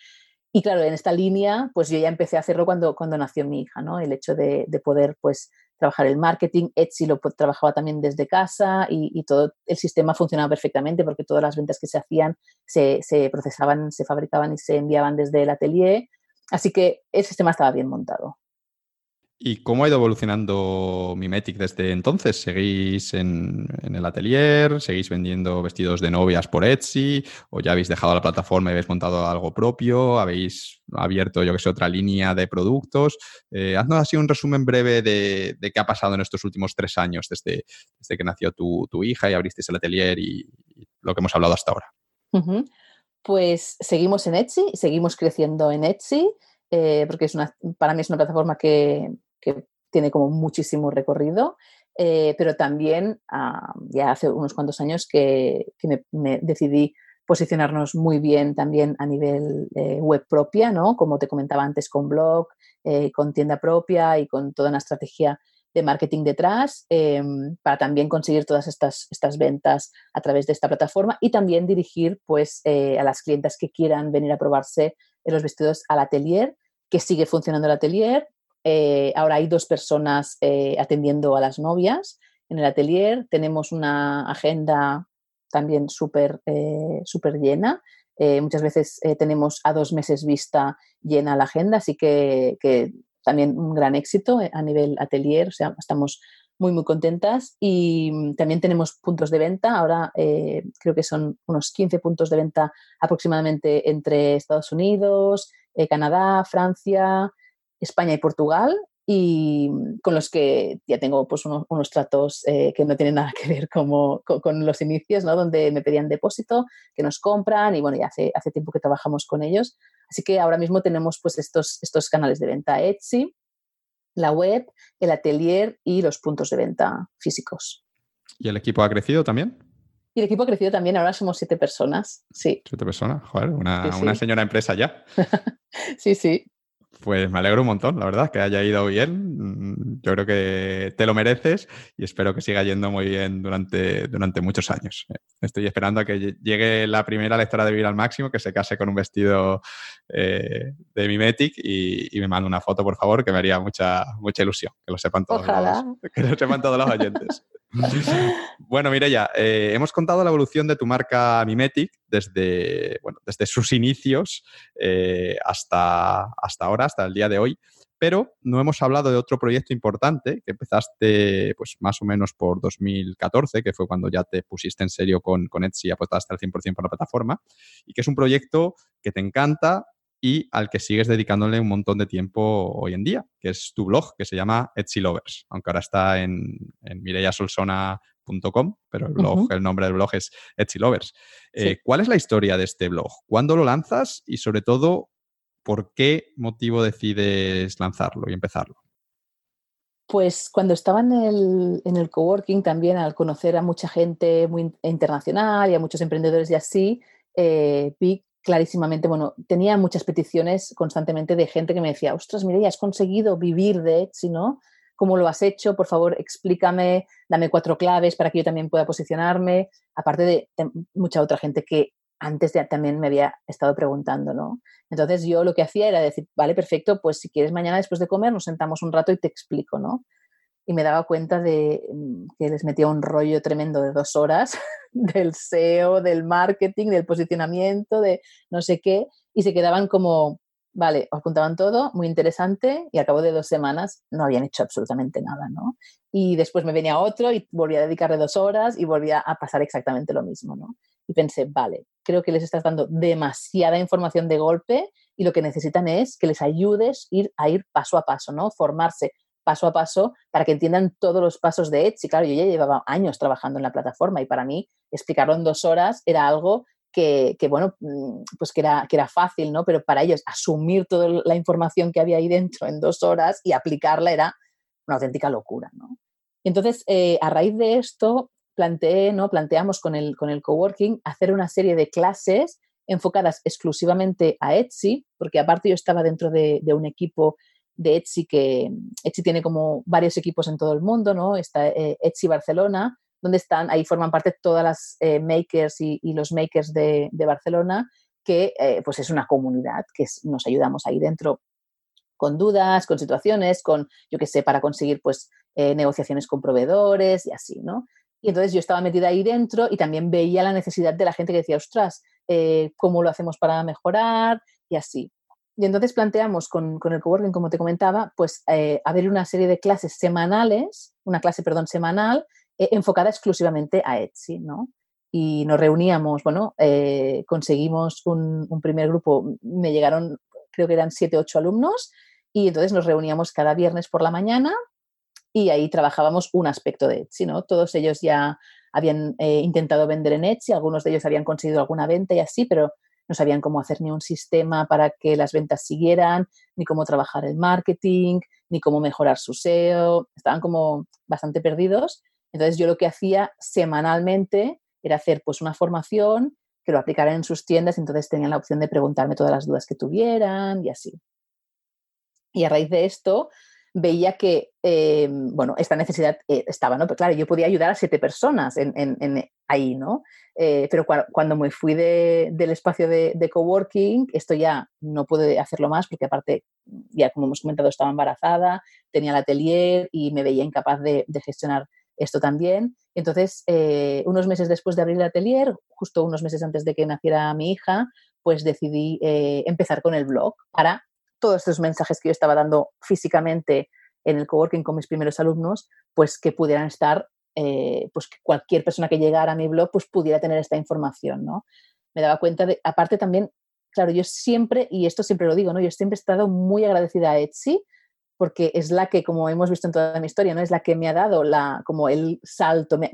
Y claro, en esta línea, pues yo ya empecé a hacerlo cuando, cuando nació mi hija, ¿no? El hecho de, poder, pues, trabajar el marketing. Etsy lo trabajaba también desde casa y, todo el sistema funcionaba perfectamente porque todas las ventas que se hacían se, se procesaban, se fabricaban y se enviaban desde el atelier Así que el sistema estaba bien montado. ¿Y cómo ha ido evolucionando Mimetic desde entonces? ¿Seguís en, el atelier? ¿Seguís vendiendo vestidos de novias por Etsy? ¿O ya habéis dejado la plataforma y habéis montado algo propio? ¿Habéis abierto, yo que sé, otra línea de productos? Eh, haznos así un resumen breve de, qué ha pasado en estos últimos tres años desde, desde que nació tu, hija y abristeis el atelier y, lo que hemos hablado hasta ahora. Pues seguimos en Etsy, seguimos creciendo en Etsy, eh, porque es una, para mí es una plataforma que, tiene como muchísimo recorrido, eh, pero también ah, ya hace unos cuantos años que, me, decidí posicionarnos muy bien también a nivel eh, web propia, ¿no? Como te comentaba antes, con blog, con tienda propia y con toda una estrategia de marketing detrás em, para también conseguir todas estas, estas ventas a través de esta plataforma y también dirigir pues, eh, a las clientas que quieran venir a probarse los vestidos al atelier, que sigue funcionando el atelier. Eh, ahora hay dos personas eh, atendiendo a las novias en el atelier. Tenemos una agenda también súper súper llena. muchas veces tenemos a dos meses vista llena la agenda, así que, también un gran éxito eh, a nivel atelier, o sea, estamos muy, muy contentas y mm, también tenemos puntos de venta. Ahora eh, creo que son unos 15 puntos de venta aproximadamente entre Estados Unidos, eh, Canadá, Francia, España y Portugal y mm, con los que ya tengo pues unos, tratos que no tienen nada que ver como, con, los inicios, ¿no? donde me pedían depósito, que nos compran y bueno, ya hace, hace tiempo que trabajamos con ellos. Así que ahora mismo tenemos pues estos, estos canales de venta Etsy, la web, el atelier y los puntos de venta físicos. ¿Y el equipo ha crecido también? Y el equipo ha crecido también, ahora somos siete personas, sí. Siete personas, joder, una, una señora empresa ya. [LAUGHS] sí, sí. Pues me alegro un montón, la verdad, que haya ido bien. Mm, yo creo que te lo mereces y espero que siga yendo muy bien durante, durante muchos años. Estoy esperando a que llegue la primera lectora de Vivir al Máximo, que se case con un vestido eh, de Mimetic y, y, me mande una foto, por favor, que me haría mucha, mucha ilusión, que lo sepan todos, Los, que lo sepan todos los oyentes. [LAUGHS] bueno, Mireya, eh, hemos contado la evolución de tu marca Mimetic desde, bueno, desde sus inicios eh, hasta, hasta ahora, hasta el día de hoy, pero no hemos hablado de otro proyecto importante que empezaste pues, más o menos por 2014, que fue cuando ya te pusiste en serio con, con Etsy y apostaste al 100% por la plataforma, y que es un proyecto que te encanta, y al que sigues dedicándole un montón de tiempo hoy en día, que es tu blog, que se llama Etsy Lovers, aunque ahora está en, en mireyasolsona.com, pero el, blog, el nombre del blog es Etsy Lovers. Eh, ¿Cuál es la historia de este blog? ¿Cuándo lo lanzas? Y sobre todo, ¿por qué motivo decides lanzarlo y empezarlo? Pues cuando estaba en el, en el coworking también, al conocer a mucha gente muy internacional y a muchos emprendedores y así, eh, vi clarísimamente, bueno, tenía muchas peticiones constantemente de gente que me decía, ostras, mira, ya has conseguido vivir de Etsy, ¿no? ¿Cómo lo has hecho? Por favor, explícame, dame cuatro claves para que yo también pueda posicionarme. Aparte de, mucha otra gente que antes ya también me había estado preguntando, ¿no? Entonces yo lo que hacía era decir, vale, perfecto, pues si quieres mañana después de comer nos sentamos un rato y te explico, ¿no? Y me daba cuenta de mm, que les metía un rollo tremendo de dos horas [LAUGHS] del SEO, del marketing, del posicionamiento, de no sé qué, y se quedaban como, vale, apuntaban todo, muy interesante, y al cabo de dos semanas no habían hecho absolutamente nada, ¿no? Y después me venía otro y volvía a dedicarle dos horas y volvía a pasar exactamente lo mismo, ¿no? Y pensé, vale, creo que les estás dando demasiada información de golpe y lo que necesitan es que les ayudes ir, a ir paso a paso, ¿no? Formarse paso a paso para que entiendan todos los pasos de Etsy. Claro, yo ya llevaba años trabajando en la plataforma y para mí explicarlo en dos horas era algo que, bueno, mm, pues que era, que era fácil, ¿no? Pero para ellos asumir toda la información que había ahí dentro en dos horas y aplicarla era una auténtica locura, ¿no? Entonces, eh, a raíz de esto, planteé, ¿no? planteamos con el, con el coworking hacer una serie de clases enfocadas exclusivamente a Etsy, porque aparte yo estaba dentro de, de un equipo de Etsy, que Etsy tiene como varios equipos en todo el mundo, ¿no? Está eh, Etsy Barcelona, donde están, ahí forman parte todas las eh, makers y, los makers de, Barcelona, que eh, pues es una comunidad que nos ayudamos ahí dentro con dudas, con situaciones, con, yo qué sé, para conseguir pues negociaciones con proveedores y así, ¿no? Y entonces yo estaba metida ahí dentro y también veía la necesidad de la gente que decía, ostras, ¿cómo lo hacemos para mejorar? Y así. Y entonces planteamos con, con el coworking, como te comentaba, pues eh, una serie de clases semanales, una clase, perdón, semanal, eh, enfocada exclusivamente a Etsy, ¿no? Y nos reuníamos, bueno, eh, conseguimos un, un, primer grupo, me llegaron, creo que eran siete, ocho alumnos, y entonces nos reuníamos cada viernes por la mañana y ahí trabajábamos un aspecto de Etsy, ¿no? Todos ellos ya habían intentado vender en Etsy, algunos de ellos habían conseguido alguna venta y así, pero no sabían cómo hacer ni un sistema para que las ventas siguieran, ni cómo trabajar el marketing, ni cómo mejorar su SEO, estaban como bastante perdidos. Entonces yo lo que hacía semanalmente era hacer pues una formación que lo aplicaran en sus tiendas, entonces tenían la opción de preguntarme todas las dudas que tuvieran y así. Y a raíz de esto, veía que, eh, bueno, esta necesidad eh, estaba, ¿no? Pero claro, yo podía ayudar a siete personas en, ahí, ¿no? Eh, pero cuando me fui del espacio de, coworking, esto ya no pude hacerlo más porque aparte, ya como hemos comentado, estaba embarazada, tenía el atelier y me veía incapaz de, gestionar esto también. Entonces, unos meses después de abrir el atelier, justo unos meses antes de que naciera mi hija, pues decidí empezar con el blog para todos estos mensajes que yo estaba dando físicamente en el coworking con mis primeros alumnos, pues que pudieran estar, eh, pues que cualquier persona que llegara a mi blog, pues pudiera tener esta información, ¿no? Me daba cuenta de, aparte también, claro, yo siempre, y esto siempre lo digo, ¿no? Yo siempre he estado muy agradecida a Etsy, porque es la que, como hemos visto en toda mi historia, ¿no? es la que me ha dado la, como el salto, me,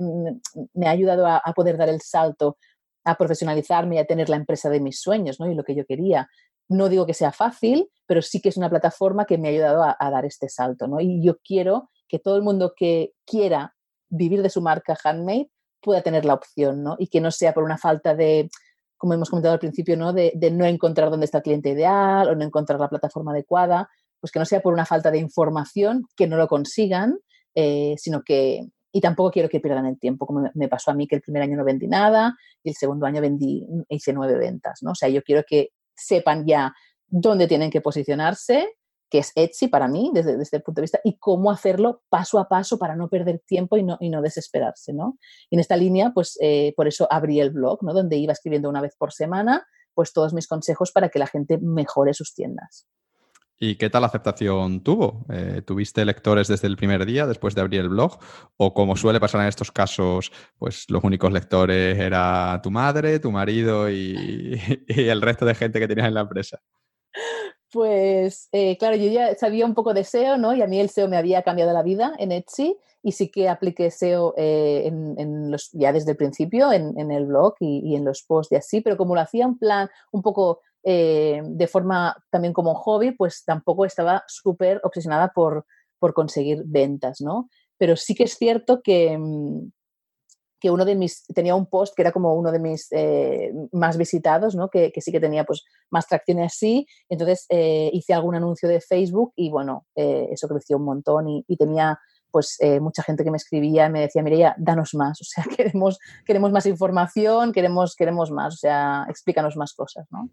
ha ayudado a, a, poder dar el salto a profesionalizarme y a tener la empresa de mis sueños ¿no? y lo que yo quería. No digo que sea fácil, pero sí que es una plataforma que me ha ayudado a, dar este salto, ¿no? Y yo quiero que todo el mundo que quiera vivir de su marca handmade, pueda tener la opción, ¿no? Y que no sea por una falta de, como hemos comentado al principio, ¿no? De, no encontrar dónde está el cliente ideal o no encontrar la plataforma adecuada, pues que no sea por una falta de información que no lo consigan, eh, sino que, y tampoco quiero que pierdan el tiempo, como me pasó a mí que el primer año no vendí nada y el segundo año vendí, hice nueve ventas, ¿no? O sea, yo quiero que sepan ya dónde tienen que posicionarse, que es Etsy para mí desde, el punto de vista, y cómo hacerlo paso a paso para no perder tiempo y no, y no desesperarse, ¿no? Y en esta línea, pues eh, por eso abrí el blog, ¿no? Donde iba escribiendo una vez por semana, pues todos mis consejos para que la gente mejore sus tiendas. ¿Y qué tal aceptación tuvo? Eh, ¿Tuviste lectores desde el primer día después de abrir el blog? ¿O como suele pasar en estos casos, pues los únicos lectores era tu madre, tu marido y, [LAUGHS] el resto de gente que tenías en la empresa? Pues eh, claro, yo ya sabía un poco de SEO, ¿no? Y a mí el SEO me había cambiado la vida en Etsy y sí que apliqué SEO eh, en, los, ya desde el principio en, el blog y, en los posts y así, pero como lo hacía en plan un poco eh, de forma también como hobby, pues tampoco estaba súper obsesionada por, por, conseguir ventas, ¿no? Pero sí que es cierto que, mm, que uno de mis, tenía un post que era como uno de mis eh, más visitados, ¿no? Que, sí que tenía pues más tracción así, entonces eh, hice algún anuncio de Facebook y bueno, eso creció un montón y, y tenía pues mucha gente que me escribía y me decía, Mireia, danos más, [LAUGHS] o sea, queremos, queremos más información, queremos, queremos más, o sea, explícanos más cosas, ¿no?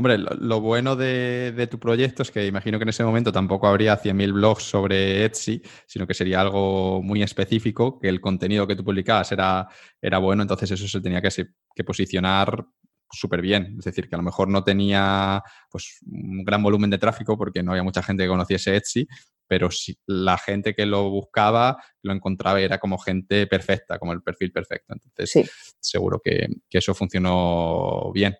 Hombre, lo, bueno de, tu proyecto es que imagino que en ese momento tampoco habría 100.000 blogs sobre Etsy, sino que sería algo muy específico, que el contenido que tú publicabas era, era bueno, entonces eso se tenía que, posicionar súper bien. Es decir, que a lo mejor no tenía pues, un gran volumen de tráfico porque no había mucha gente que conociese Etsy, pero si la gente que lo buscaba lo encontraba y era como gente perfecta, como el perfil perfecto. Entonces, seguro que, eso funcionó bien.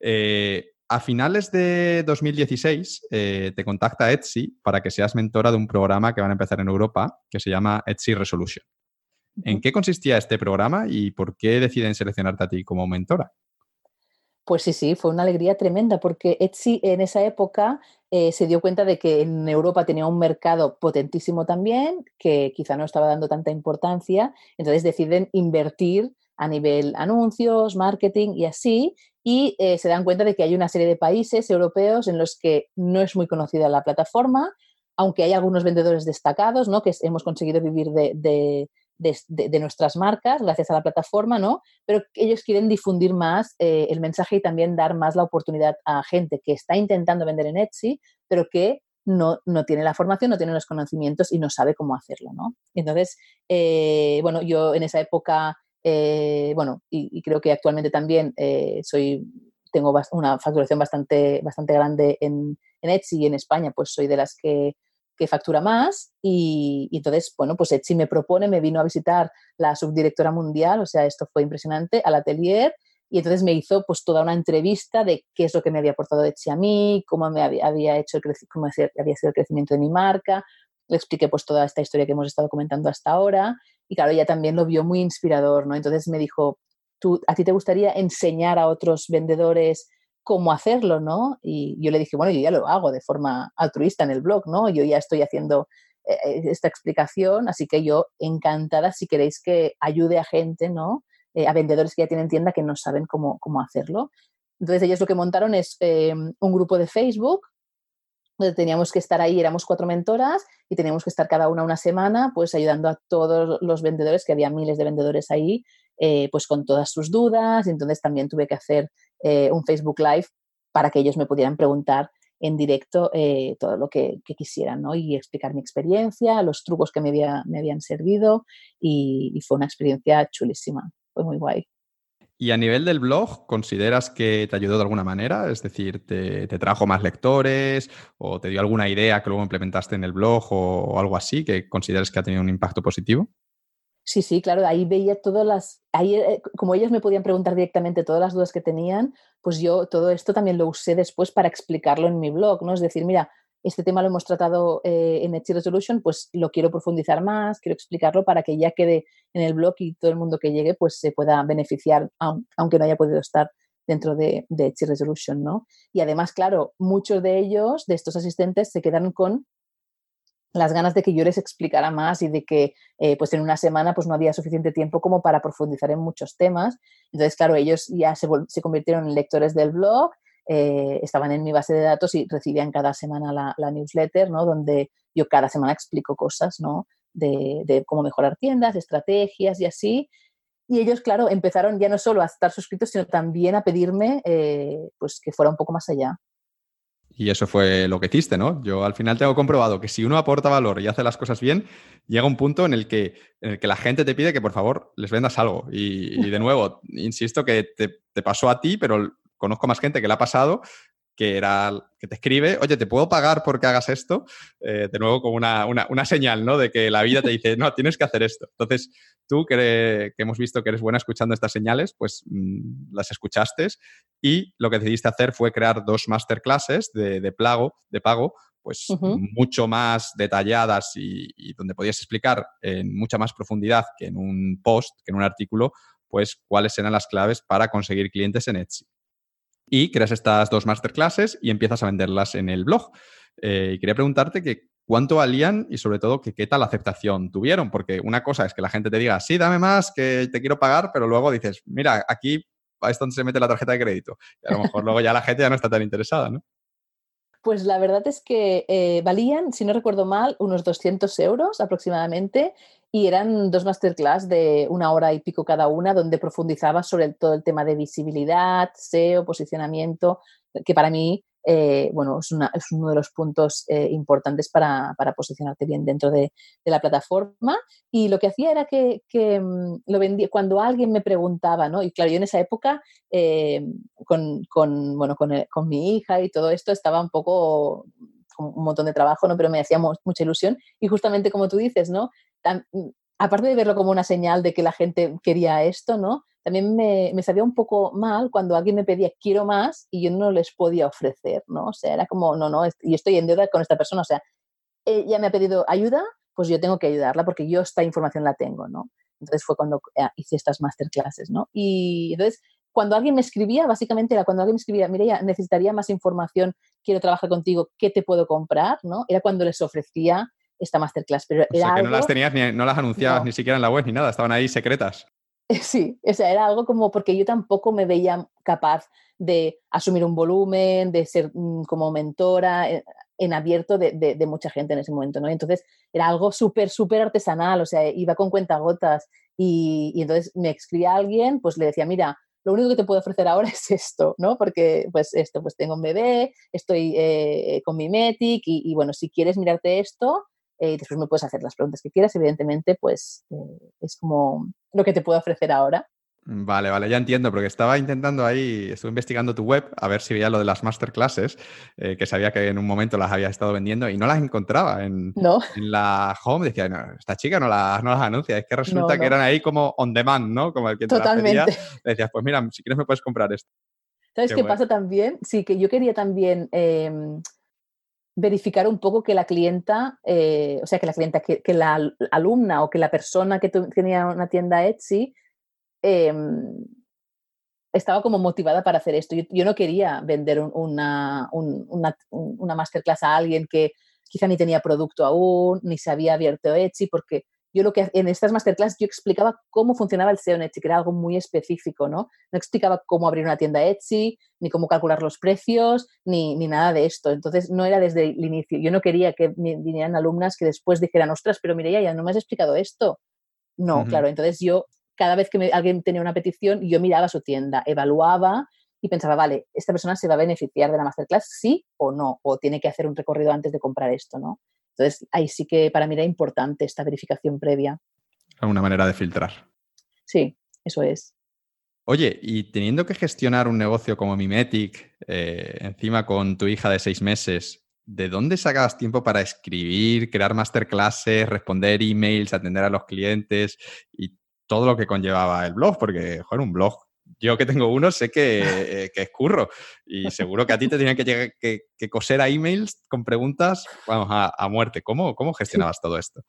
Eh, a finales de 2016 eh, te contacta Etsy para que seas mentora de un programa que van a empezar en Europa que se llama Etsy Resolution. ¿En qué consistía este programa y por qué deciden seleccionarte a ti como mentora? Pues sí, sí, fue una alegría tremenda porque Etsy en esa época eh, se dio cuenta de que en Europa tenía un mercado potentísimo también, que quizá no estaba dando tanta importancia, entonces deciden invertir a nivel anuncios, marketing y así, y eh, se dan cuenta de que hay una serie de países europeos en los que no es muy conocida la plataforma, aunque hay algunos vendedores destacados, ¿no? que hemos conseguido vivir de, nuestras marcas gracias a la plataforma, ¿no? pero ellos quieren difundir más eh, el mensaje y también dar más la oportunidad a gente que está intentando vender en Etsy, pero que no, tiene la formación, no tiene los conocimientos y no sabe cómo hacerlo. ¿no? Entonces, eh, bueno, yo en esa época eh, bueno, y, creo que actualmente también eh, soy, tengo una facturación bastante, bastante grande en, en, Etsy y en España, pues soy de las que, que factura más y, entonces, bueno, pues Etsy me propone, me vino a visitar la subdirectora mundial, o sea, esto fue impresionante, al atelier y entonces me hizo pues toda una entrevista de qué es lo que me había aportado Etsy a mí, cómo me había, hecho el cómo había sido el crecimiento de mi marca, le expliqué pues toda esta historia que hemos estado comentando hasta ahora y claro, ella también lo vio muy inspirador, ¿no? Entonces me dijo, ¿tú, ¿a ti te gustaría enseñar a otros vendedores cómo hacerlo, ¿no? Y yo le dije, bueno, yo ya lo hago de forma altruista en el blog, ¿no? Yo ya estoy haciendo eh, eh, esta explicación, así que yo encantada si queréis que ayude a gente, ¿no? Eh, a vendedores que ya tienen tienda que no saben cómo, cómo hacerlo. Entonces ellos lo que montaron es un grupo de Facebook teníamos que estar ahí, éramos cuatro mentoras y teníamos que estar cada una una semana pues ayudando a todos los vendedores, que había miles de vendedores ahí, eh, pues con todas sus dudas. Y entonces también tuve que hacer eh, un Facebook Live para que ellos me pudieran preguntar en directo eh, todo lo que, quisieran ¿no? y explicar mi experiencia, los trucos que me, me habían servido y fue una experiencia chulísima, fue muy guay. Y a nivel del blog, ¿consideras que te ayudó de alguna manera? Es decir, ¿te, trajo más lectores o te dio alguna idea que luego implementaste en el blog o, algo así que consideres que ha tenido un impacto positivo? Sí, sí, claro, ahí veía todas las, ahí, eh, como ellos me podían preguntar directamente todas las dudas que tenían, pues yo todo esto también lo usé después para explicarlo en mi blog, ¿no? Es decir, mira, este tema lo hemos tratado eh, en Etsy Resolution, pues lo quiero profundizar más, quiero explicarlo para que ya quede en el blog y todo el mundo que llegue pues se pueda beneficiar, aunque no haya podido estar dentro de, de Resolution, ¿no? Y además, claro, muchos de ellos, de estos asistentes, se quedan con las ganas de que yo les explicara más y de que eh, pues en una semana pues no había suficiente tiempo como para profundizar en muchos temas. Entonces, claro, ellos ya se, se convirtieron en lectores del blog, eh, estaban en mi base de datos y recibían cada semana la, newsletter, ¿no? Donde yo cada semana explico cosas, ¿no? De, cómo mejorar tiendas, estrategias y así. Y ellos, claro, empezaron ya no solo a estar suscritos, sino también a pedirme eh, pues que fuera un poco más allá. Y eso fue lo que hiciste, ¿no? Yo al final tengo comprobado que si uno aporta valor y hace las cosas bien, llega un punto en el que, en el que la gente te pide que por favor les vendas algo. Y, de nuevo, insisto que te, te, pasó a ti, pero conozco más gente que le ha pasado que era que te escribe, oye, ¿te puedo pagar porque hagas esto? Eh, de nuevo, como una, una, señal, ¿no? De que la vida te dice, no, tienes que hacer esto. Entonces, tú que, que hemos visto que eres buena escuchando estas señales, pues mm, las escuchaste y lo que decidiste hacer fue crear dos masterclasses de, de, plago, de pago, pues mucho más detalladas y, y, donde podías explicar en mucha más profundidad que en un post, que en un artículo, pues cuáles eran las claves para conseguir clientes en Etsy y creas estas dos masterclasses y empiezas a venderlas en el blog. Eh, y quería preguntarte que cuánto valían y sobre todo que qué tal aceptación tuvieron, porque una cosa es que la gente te diga, sí, dame más, que te quiero pagar, pero luego dices, mira, aquí es donde se mete la tarjeta de crédito. Y a lo mejor luego ya la gente ya no está tan interesada, ¿no? Pues la verdad es que eh, valían, si no recuerdo mal, unos 200 euros aproximadamente y eran dos masterclass de una hora y pico cada una donde profundizaba sobre todo el tema de visibilidad, SEO, posicionamiento, que para mí eh, bueno, es, uno de los puntos eh, importantes para, posicionarte bien dentro de, la plataforma. Y lo que hacía era que, mm, lo vendía, cuando alguien me preguntaba, ¿no? Y claro, yo en esa época, eh, con, bueno, con, mi hija y todo esto, estaba un poco con un montón de trabajo, ¿no? Pero me hacía mucha ilusión. Y justamente como tú dices, ¿no? Mm, aparte de verlo como una señal de que la gente quería esto, ¿no? También me, me, sabía un poco mal cuando alguien me pedía quiero más y yo no les podía ofrecer, ¿no? O sea, era como, no, no, y estoy en deuda con esta persona, o sea, ella me ha pedido ayuda, pues yo tengo que ayudarla porque yo esta información la tengo, ¿no? Entonces fue cuando eh, hice estas masterclasses, ¿no? Y entonces, cuando alguien me escribía, básicamente era cuando alguien me escribía, mira, ya necesitaría más información, quiero trabajar contigo, ¿qué te puedo comprar? ¿no? Era cuando les ofrecía esta masterclass. Pero o sea, que no las tenías, ni, no las anunciabas ni siquiera en la web ni nada, estaban ahí secretas. [LAUGHS] Sí, o sea, era algo como porque yo tampoco me veía capaz de asumir un volumen, de ser mm, como mentora eh, en, abierto de, mucha gente en ese momento, ¿no? Entonces era algo súper, súper artesanal, o sea, iba con cuentagotas y, y entonces me escribía alguien, pues le decía, mira, lo único que te puedo ofrecer ahora [LAUGHS] es esto, ¿no? Porque pues esto, pues tengo un bebé, estoy eh, con mi Metic y, y, bueno, si quieres mirarte esto, eh, después me puedes hacer las preguntas que quieras. Evidentemente, pues eh, es como lo que te puedo ofrecer ahora. Vale, vale, ya entiendo, porque estaba intentando ahí, estuve investigando tu web a ver si veía lo de las masterclasses, eh, que sabía que en un momento las había estado vendiendo y no las encontraba en, en la home. Decía, no, esta chica no, las, no las anuncia, es que resulta que eran ahí como on demand, ¿no? Como el que te Totalmente. Decías, pues mira, si quieres me puedes comprar esto. ¿Sabes qué, pasa también? Sí, que yo quería también em, verificar un poco que la clienta, eh, o sea, que la clienta, que, la alumna o que la persona que tenía una tienda Etsy em, estaba como motivada para hacer esto. Yo, no quería vender una, una, una, masterclass a alguien que quizá ni tenía producto aún, ni se había abierto Etsy, porque yo lo que en estas masterclass yo explicaba cómo funcionaba el SEO en Etsy, que era algo muy específico, ¿no? No explicaba cómo abrir una tienda Etsy, ni cómo calcular los precios, ni, ni nada de esto. Entonces no era desde el inicio. Yo no quería que vinieran alumnas que después dijeran, ostras, pero mire, ya no me has explicado esto. No, claro. Entonces yo, cada vez que alguien tenía una petición, yo miraba su tienda, evaluaba y pensaba, vale, esta persona se va a beneficiar de la masterclass, sí o no, o tiene que hacer un recorrido antes de comprar esto, ¿no? Entonces, ahí sí que para mí era importante esta verificación previa. Una manera de filtrar. Sí, eso es. Oye, y teniendo que gestionar un negocio como Mimetic, eh, encima con tu hija de seis meses, ¿de dónde sacabas tiempo para escribir, crear masterclasses, responder emails, atender a los clientes y todo lo que conllevaba el blog? Porque, joder, un blog yo que tengo uno sé que, eh, que, es curro y seguro que a ti te tenían que, que, coser a emails con preguntas, vamos, a, muerte. ¿Cómo, ¿Cómo gestionabas todo esto?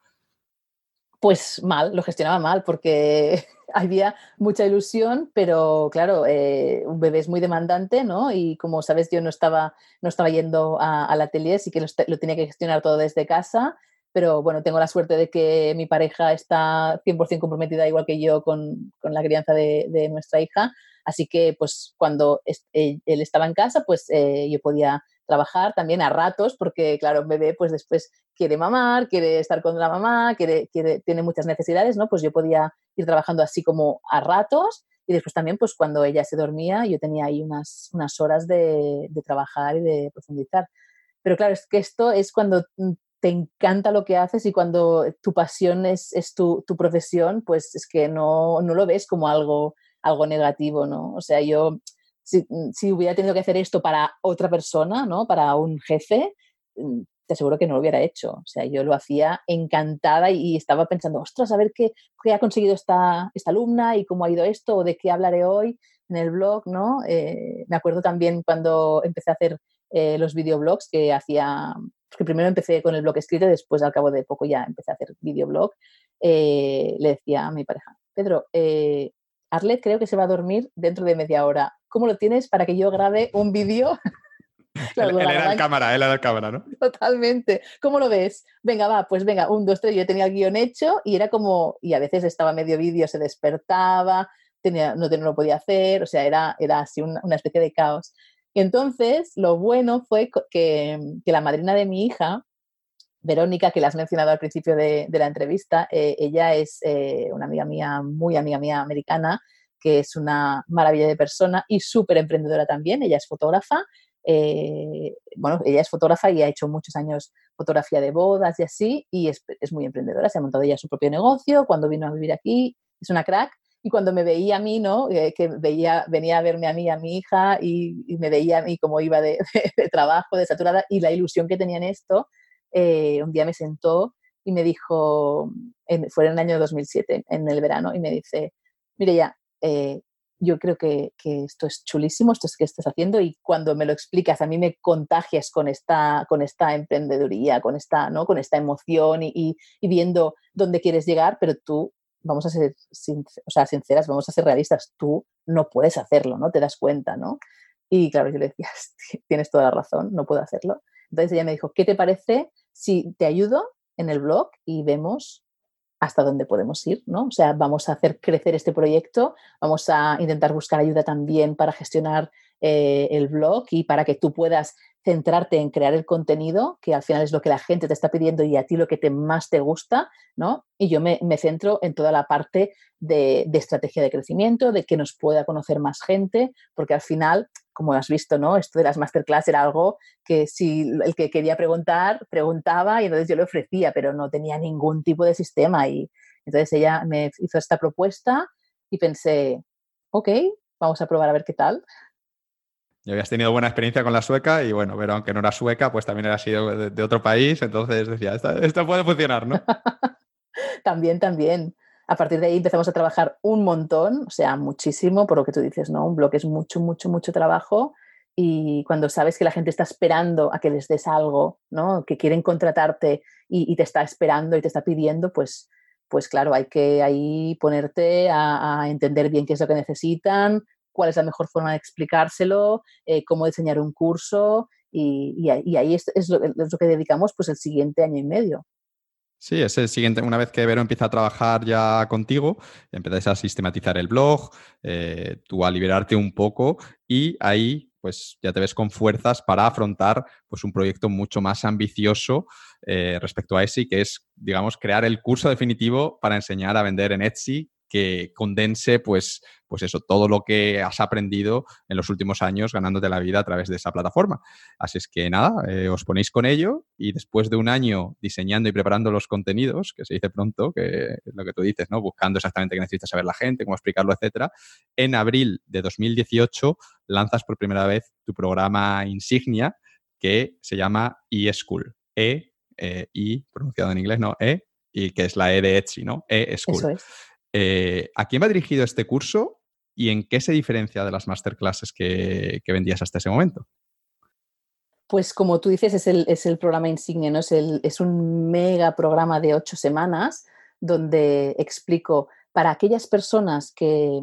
Pues mal, lo gestionaba mal porque [LAUGHS] había mucha ilusión, pero claro, eh, un bebé es muy demandante, ¿no? Y como sabes, yo no estaba, no estaba yendo a, al atelier, así que lo, lo, tenía que gestionar todo desde casa. Pero bueno, tengo la suerte de que mi pareja está 100% comprometida igual que yo con, con la crianza de, de, nuestra hija, así que pues cuando él estaba en casa, pues eh, yo podía trabajar también a ratos, porque claro, un bebé pues después quiere mamar, quiere estar con la mamá, quiere, quiere, tiene muchas necesidades, ¿no? Pues yo podía ir trabajando así como a ratos y después también pues cuando ella se dormía yo tenía ahí unas, unas horas de, de trabajar y de profundizar. Pero claro, es que esto es cuando te encanta lo que haces y cuando tu pasión es, es tu, tu, profesión, pues es que no, no, lo ves como algo, algo negativo, ¿no? O sea, yo si, si, hubiera tenido que hacer esto para otra persona, ¿no? Para un jefe, mm, te aseguro que no lo hubiera hecho. O sea, yo lo hacía encantada y estaba pensando, ostras, a ver qué, qué ha conseguido esta, esta alumna y cómo ha ido esto o de qué hablaré hoy en el blog, ¿no? Eh, me acuerdo también cuando empecé a hacer eh, los videoblogs que hacía, que primero empecé con el blog escrito y después al cabo de poco ya empecé a hacer videoblog, eh, le decía a mi pareja, Pedro, eh, Arlet creo que se va a dormir dentro de media hora. ¿Cómo lo tienes para que yo grabe un vídeo? [LAUGHS] él, era el cámara, él era el cámara, ¿no? Totalmente. ¿Cómo lo ves? Venga, va, pues venga, un, dos, tres. Yo tenía el guion hecho y era como, y a veces estaba medio vídeo, se despertaba, tenía, no, no lo podía hacer, o sea, era, era así una, una especie de caos. Y entonces, lo bueno fue que, la madrina de mi hija, Verónica, que la has mencionado al principio de, de la entrevista, eh, ella es eh, una amiga mía, muy amiga mía americana, que es una maravilla de persona y súper emprendedora también. Ella es fotógrafa. Eh, bueno, ella es fotógrafa y ha hecho muchos años fotografía de bodas y así, y es, es muy emprendedora. Se ha montado ella su propio negocio. Cuando vino a vivir aquí, es una crack y cuando me veía a mí, ¿no? Eh, que veía, venía a verme a mí, a mi hija, y, me veía a mí cómo iba de, [LAUGHS] trabajo, de saturada, y la ilusión que tenía en esto, eh, un día me sentó y me dijo, fue en el año 2007, en el verano, y me dice, mire ya, eh, yo creo que, que, esto es chulísimo, esto es que estás haciendo, y cuando me lo explicas, a mí me contagias con esta, con esta emprendeduría, con esta, ¿no? con esta emoción y, y viendo dónde quieres llegar, pero tú vamos a ser o sea, sinceras, vamos a ser realistas, tú no puedes hacerlo, ¿no? Te das cuenta, ¿no? Y claro, yo le decía, [LAUGHS] tienes toda la razón, no puedo hacerlo. Entonces ella me dijo, ¿qué te parece si te ayudo en el blog y vemos hasta dónde podemos ir, ¿no? O sea, vamos a hacer crecer este proyecto, vamos a intentar buscar ayuda también para gestionar eh, el blog y para que tú puedas centrarte en crear el contenido, que al final es lo que la gente te está pidiendo y a ti lo que te más te gusta, ¿no? Y yo me, centro en toda la parte de, de, estrategia de crecimiento, de que nos pueda conocer más gente, porque al final, como has visto, ¿no? Esto de las masterclass era algo que si el que quería preguntar, preguntaba y entonces yo le ofrecía, pero no tenía ningún tipo de sistema. Y entonces ella me hizo esta propuesta y pensé, ok, vamos a probar a ver qué tal. Y habías tenido buena experiencia con la sueca y bueno, pero aunque no era sueca, pues también era sido de, de otro país, entonces decía, esto puede funcionar, ¿no? [LAUGHS] también, también. A partir de ahí empezamos a trabajar un montón, o sea, muchísimo, por lo que tú dices, ¿no? Un blog es mucho, mucho, mucho trabajo y cuando sabes que la gente está esperando a que les des algo, ¿no? Que quieren contratarte y, y te está esperando y te está pidiendo, pues, pues claro, hay que ahí ponerte a, a entender bien qué es lo que necesitan, cuál es la mejor forma de explicárselo, eh, cómo diseñar un curso y, ahí es, es, lo, es, lo, que dedicamos pues el siguiente año y medio. Sí, es el siguiente. Una vez que Vero empieza a trabajar ya contigo, empezáis a sistematizar el blog, eh, tú a liberarte un poco y ahí pues ya te ves con fuerzas para afrontar pues un proyecto mucho más ambicioso eh, respecto a Etsy, que es, digamos, crear el curso definitivo para enseñar a vender en Etsy que condense, pues, pues eso, todo lo que has aprendido en los últimos años ganándote la vida a través de esa plataforma. Así es que nada, eh, os ponéis con ello y después de un año diseñando y preparando los contenidos, que se dice pronto, que es lo que tú dices, ¿no? Buscando exactamente qué necesita saber la gente, cómo explicarlo, etcétera. En abril de 2018 lanzas por primera vez tu programa insignia que se llama eSchool. E, eh, I, pronunciado en inglés, ¿no? E, y que es la E de Etsy, ¿no? E-School. Eso es. Eh, ¿A quién va dirigido este curso y en qué se diferencia de las masterclasses que, que vendías hasta ese momento? Pues como tú dices, es el, es el programa insignia, ¿no? Es, el, es un mega programa de ocho semanas donde explico para aquellas personas que,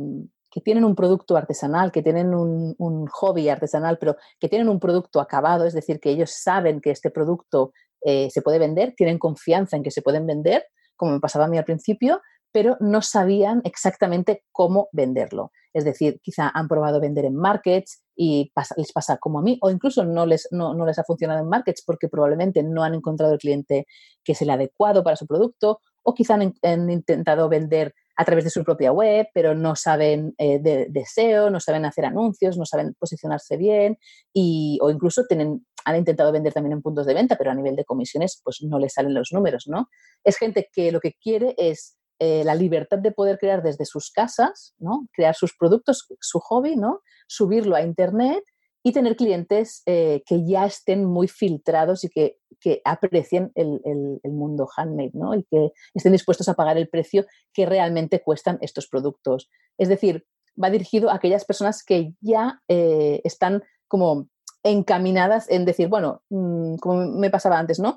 que tienen un producto artesanal, que tienen un, hobby artesanal, pero que tienen un producto acabado, es decir, que ellos saben que este producto eh, se puede vender, tienen confianza en que se pueden vender, como me pasaba a mí al principio, pero no sabían exactamente cómo venderlo. Es decir, quizá han probado vender en markets y les pasa como a mí, o incluso no les, no, les ha funcionado en markets porque probablemente no han encontrado el cliente que es el adecuado para su producto, o quizá han, intentado vender a través de su propia web, pero no saben eh, de, SEO, no saben hacer anuncios, no saben posicionarse bien, y, o incluso tienen, han intentado vender también en puntos de venta, pero a nivel de comisiones pues no les salen los números, ¿no? Es gente que lo que quiere es eh, la libertad de poder crear desde sus casas, ¿no? crear sus productos, su hobby, ¿no? subirlo a Internet y tener clientes eh, que ya estén muy filtrados y que, aprecien el, mundo handmade ¿no? y que estén dispuestos a pagar el precio que realmente cuestan estos productos. Es decir, va dirigido a aquellas personas que ya eh, están como encaminadas en decir, bueno, mm, como me pasaba antes, ¿no?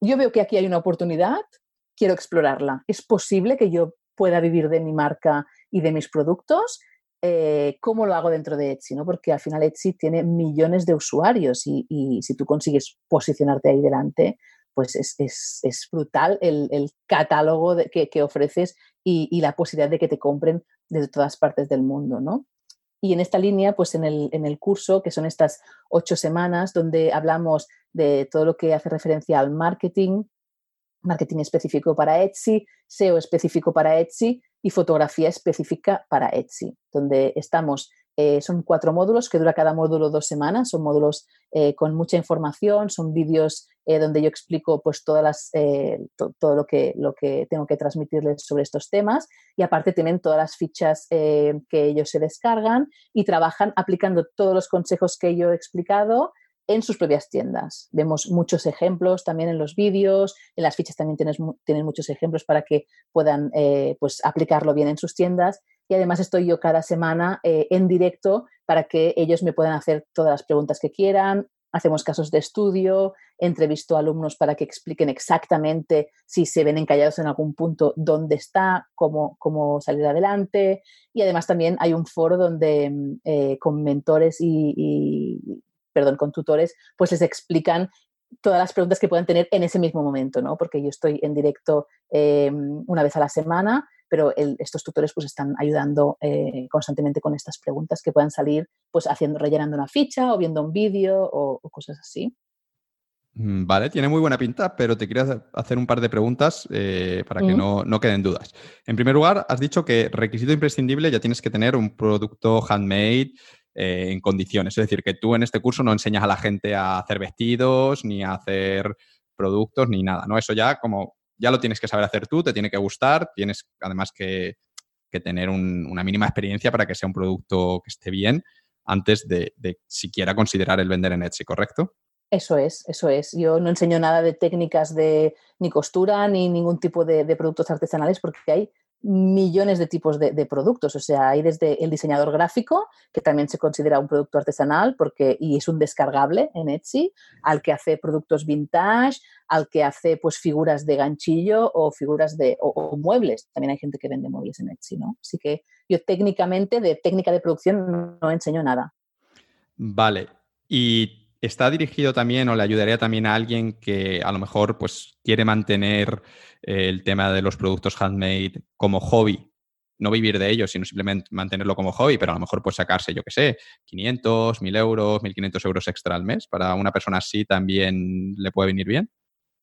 Yo veo que aquí hay una oportunidad, quiero explorarla. ¿Es posible que yo pueda vivir de mi marca y de mis productos? Eh, ¿Cómo lo hago dentro de Etsy? ¿no? Porque al final Etsy tiene millones de usuarios y, si tú consigues posicionarte ahí delante, pues es, brutal el, catálogo que, ofreces y, la posibilidad de que te compren desde todas partes del mundo, ¿no? Y en esta línea, pues en el, en el curso, que son estas ocho semanas, donde hablamos de todo lo que hace referencia al marketing, marketing específico para Etsy, SEO específico para Etsy y fotografía específica para Etsy, donde estamos, eh, son cuatro módulos que dura cada módulo dos semanas, son módulos eh, con mucha información, son vídeos eh, donde yo explico pues todas las, todo lo que, lo que tengo que transmitirles sobre estos temas y aparte tienen todas las fichas que ellos se descargan y trabajan aplicando todos los consejos que yo he explicado en sus propias tiendas. Vemos muchos ejemplos también en los vídeos, en las fichas también tienes, tienen muchos ejemplos para que puedan eh, pues, aplicarlo bien en sus tiendas. Y además estoy yo cada semana eh, en directo para que ellos me puedan hacer todas las preguntas que quieran. Hacemos casos de estudio, entrevisto a alumnos para que expliquen exactamente si se ven encallados en algún punto, dónde está, cómo, cómo salir adelante. Y además también hay un foro donde eh, con mentores y perdón, con tutores, pues les explican todas las preguntas que puedan tener en ese mismo momento, ¿no? Porque yo estoy en directo em, una vez a la semana, pero estos tutores pues están ayudando eh, constantemente con estas preguntas que puedan salir pues haciendo, rellenando una ficha o viendo un vídeo o, cosas así. Mm, vale, tiene muy buena pinta, pero te quería hacer un par de preguntas eh, para que no, no, queden dudas. En primer lugar, has dicho que requisito imprescindible ya tienes que tener un producto handmade eh, en condiciones. Es decir, que tú en este curso no enseñas a la gente a hacer vestidos, ni a hacer productos, ni nada, ¿no? Eso ya como ya lo tienes que saber hacer tú, te tiene que gustar, tienes además que, tener una mínima experiencia para que sea un producto que esté bien antes de, siquiera considerar el vender en Etsy, ¿correcto? Eso es, eso es. Yo no enseño nada de técnicas de ni costura ni ningún tipo de productos artesanales porque hay millones de tipos de, productos. O sea, hay desde el diseñador gráfico, que también se considera un producto artesanal porque, y es un descargable en Etsy, al que hace productos vintage, al que hace pues figuras de ganchillo o figuras de o, muebles. También hay gente que vende muebles en Etsy, ¿no? Así que yo técnicamente de técnica de producción no enseño nada. Vale. Y está dirigido también o le ayudaría también a alguien que a lo mejor pues quiere mantener eh, el tema de los productos handmade como hobby, no vivir de ellos, sino simplemente mantenerlo como hobby, pero a lo mejor pues sacarse, yo qué sé, 500, 1000 euros, 1500 euros extra al mes. Para una persona así también le puede venir bien.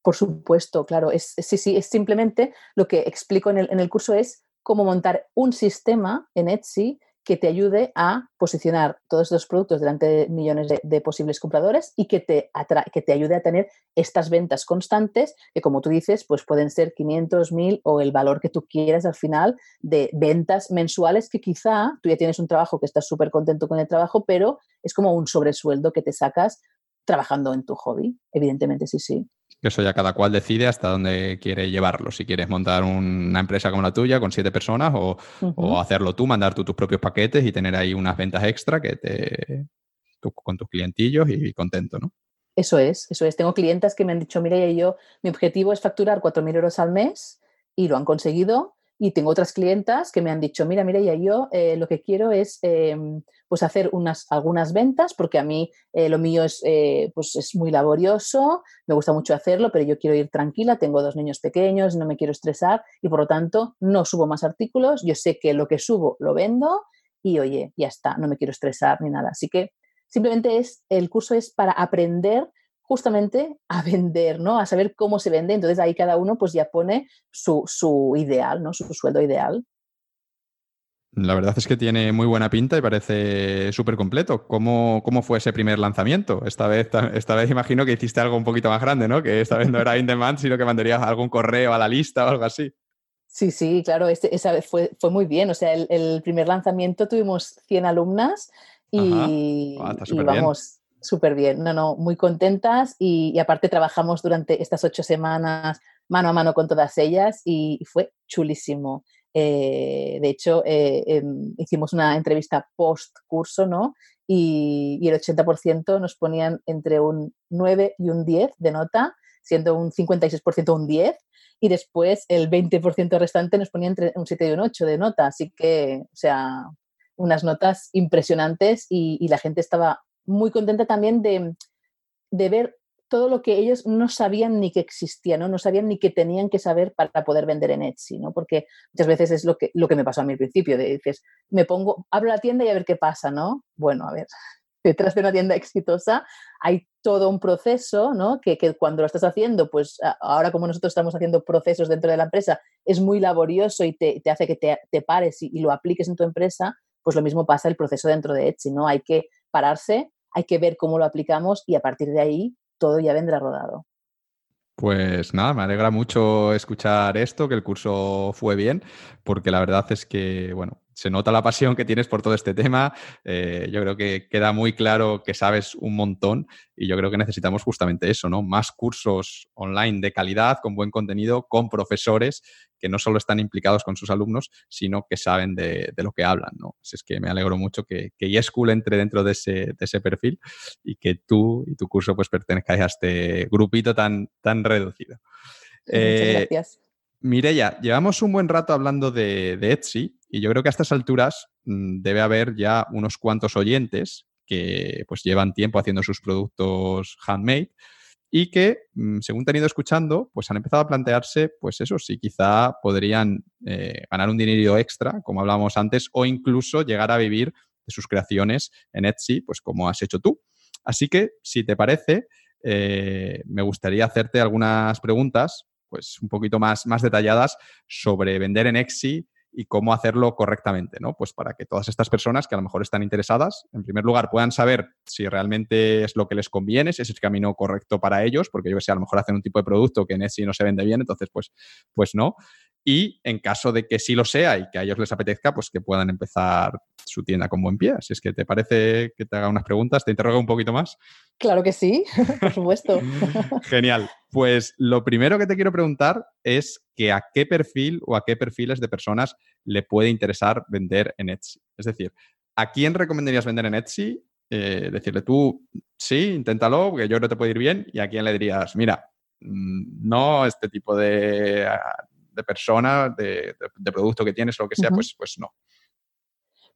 Por supuesto, claro. Sí, sí, es simplemente lo que explico en el, en el curso es cómo montar un sistema en Etsy que te ayude a posicionar todos estos productos delante de millones de, posibles compradores y que te, que te ayude a tener estas ventas constantes que, como tú dices, pues pueden ser 500, 1000 o el valor que tú quieras al final de ventas mensuales que quizá tú ya tienes un trabajo que estás súper contento con el trabajo, pero es como un sobresueldo que te sacas trabajando en tu hobby. Evidentemente, sí, sí. Eso ya cada cual decide hasta dónde quiere llevarlo. Si quieres montar una empresa como la tuya con siete personas o, hacerlo tú, mandar tú tus propios paquetes y tener ahí unas ventas extra que te con tus clientillos y contento, ¿no? Eso es, eso es. Tengo clientes que me han dicho, mira, yo, mi objetivo es facturar 4.000 euros al mes y lo han conseguido Y tengo otras clientas que me han dicho, mira, mira, ya yo eh, lo que quiero es em, pues hacer unas, algunas ventas, porque a mí eh, lo mío es, eh, pues es muy laborioso, me gusta mucho hacerlo, pero yo quiero ir tranquila, tengo dos niños pequeños, no me quiero estresar y por lo tanto no subo más artículos, yo sé que lo que subo lo vendo y oye, ya está, no me quiero estresar ni nada. Así que simplemente es, el curso es para aprender justamente a vender, ¿no? A saber cómo se vende. Entonces ahí cada uno pues ya pone su, su ideal, ¿no? Su, sueldo ideal. La verdad es que tiene muy buena pinta y parece súper completo. ¿Cómo, ¿Cómo, fue ese primer lanzamiento? Esta vez, esta vez imagino que hiciste algo un poquito más grande, ¿no? Que esta vez no era in demand, sino que mandarías algún correo a la lista o algo así. Sí, sí, claro, este, esa vez fue, fue muy bien. O sea, el, el, primer lanzamiento tuvimos 100 alumnas y, ah, y vamos, súper bien, no, no, muy contentas y, aparte trabajamos durante estas ocho semanas mano a mano con todas ellas y, fue chulísimo. Eh, de hecho, eh, em, hicimos una entrevista post curso, ¿no? Y, el 80% nos ponían entre un 9 y un 10 de nota, siendo un 56% un 10, y después el 20% restante nos ponía entre un 7 y un 8 de nota. Así que, o sea, unas notas impresionantes y la gente estaba muy contenta también de, ver todo lo que ellos no sabían ni que existía, ¿no? No sabían ni que tenían que saber para poder vender en Etsy, ¿no? Porque muchas veces es lo que, lo que me pasó a mí al principio, de dices, me pongo, abro la tienda y a ver qué pasa, ¿no? Bueno, a ver, [LAUGHS] detrás de una tienda exitosa hay todo un proceso, ¿no? Que, cuando lo estás haciendo, pues ahora como nosotros estamos haciendo procesos dentro de la empresa, es muy laborioso y te, hace que te, pares y, y, lo apliques en tu empresa, pues lo mismo pasa el proceso dentro de Etsy, ¿no? Hay que pararse, hay que ver cómo lo aplicamos y a partir de ahí todo ya vendrá rodado. Pues nada, me alegra mucho escuchar esto, que el curso fue bien, porque la verdad es que, bueno, se nota la pasión que tienes por todo este tema. Eh, yo creo que queda muy claro que sabes un montón y yo creo que necesitamos justamente eso, ¿no? Más cursos online de calidad, con buen contenido, con profesores que no solo están implicados con sus alumnos, sino que saben de, lo que hablan, ¿no? Así es que me alegro mucho que, que entre dentro de ese, de ese, perfil y que tú y tu curso pues pertenezcáis a este grupito tan, tan reducido. Muchas eh, gracias. Mireya, llevamos un buen rato hablando de, Etsy y yo creo que a estas alturas mm, debe haber ya unos cuantos oyentes que pues llevan tiempo haciendo sus productos handmade y que, mm, según te han ido escuchando, pues han empezado a plantearse, pues eso, si quizá podrían eh, ganar un dinero extra, como hablábamos antes, o incluso llegar a vivir de sus creaciones en Etsy, pues como has hecho tú. Así que, si te parece, eh, me gustaría hacerte algunas preguntas pues un poquito más, más detalladas sobre vender en Etsy y cómo hacerlo correctamente, ¿no? Pues para que todas estas personas que a lo mejor están interesadas, en primer lugar, puedan saber si realmente es lo que les conviene, si es el camino correcto para ellos, porque yo sé, a lo mejor hacen un tipo de producto que en Etsy no se vende bien, entonces pues, pues no y en caso de que sí lo sea y que a ellos les apetezca, pues que puedan empezar su tienda con buen pie. Si es que te parece que te haga unas preguntas, te interrogo un poquito más. Claro que sí, [LAUGHS] por supuesto. [LAUGHS] Genial. Pues lo primero que te quiero preguntar es que a qué perfil o a qué perfiles de personas le puede interesar vender en Etsy. Es decir, ¿a quién recomendarías vender en Etsy? Eh, decirle tú, sí, inténtalo, porque yo creo que te puede ir bien. ¿Y a quién le dirías, mira, mm, no, este tipo de de persona, de, producto que tienes, lo que sea, pues, pues no.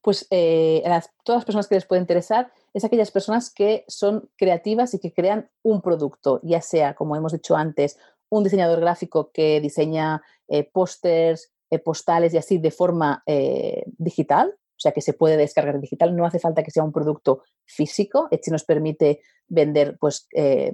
Pues eh, todas las personas que les puede interesar es aquellas personas que son creativas y que crean un producto, ya sea, como hemos dicho antes, un diseñador gráfico que diseña eh, pósters, eh, postales y así de forma digital, o sea que se puede descargar digital, no hace falta que sea un producto físico, Etsy nos permite vender pues,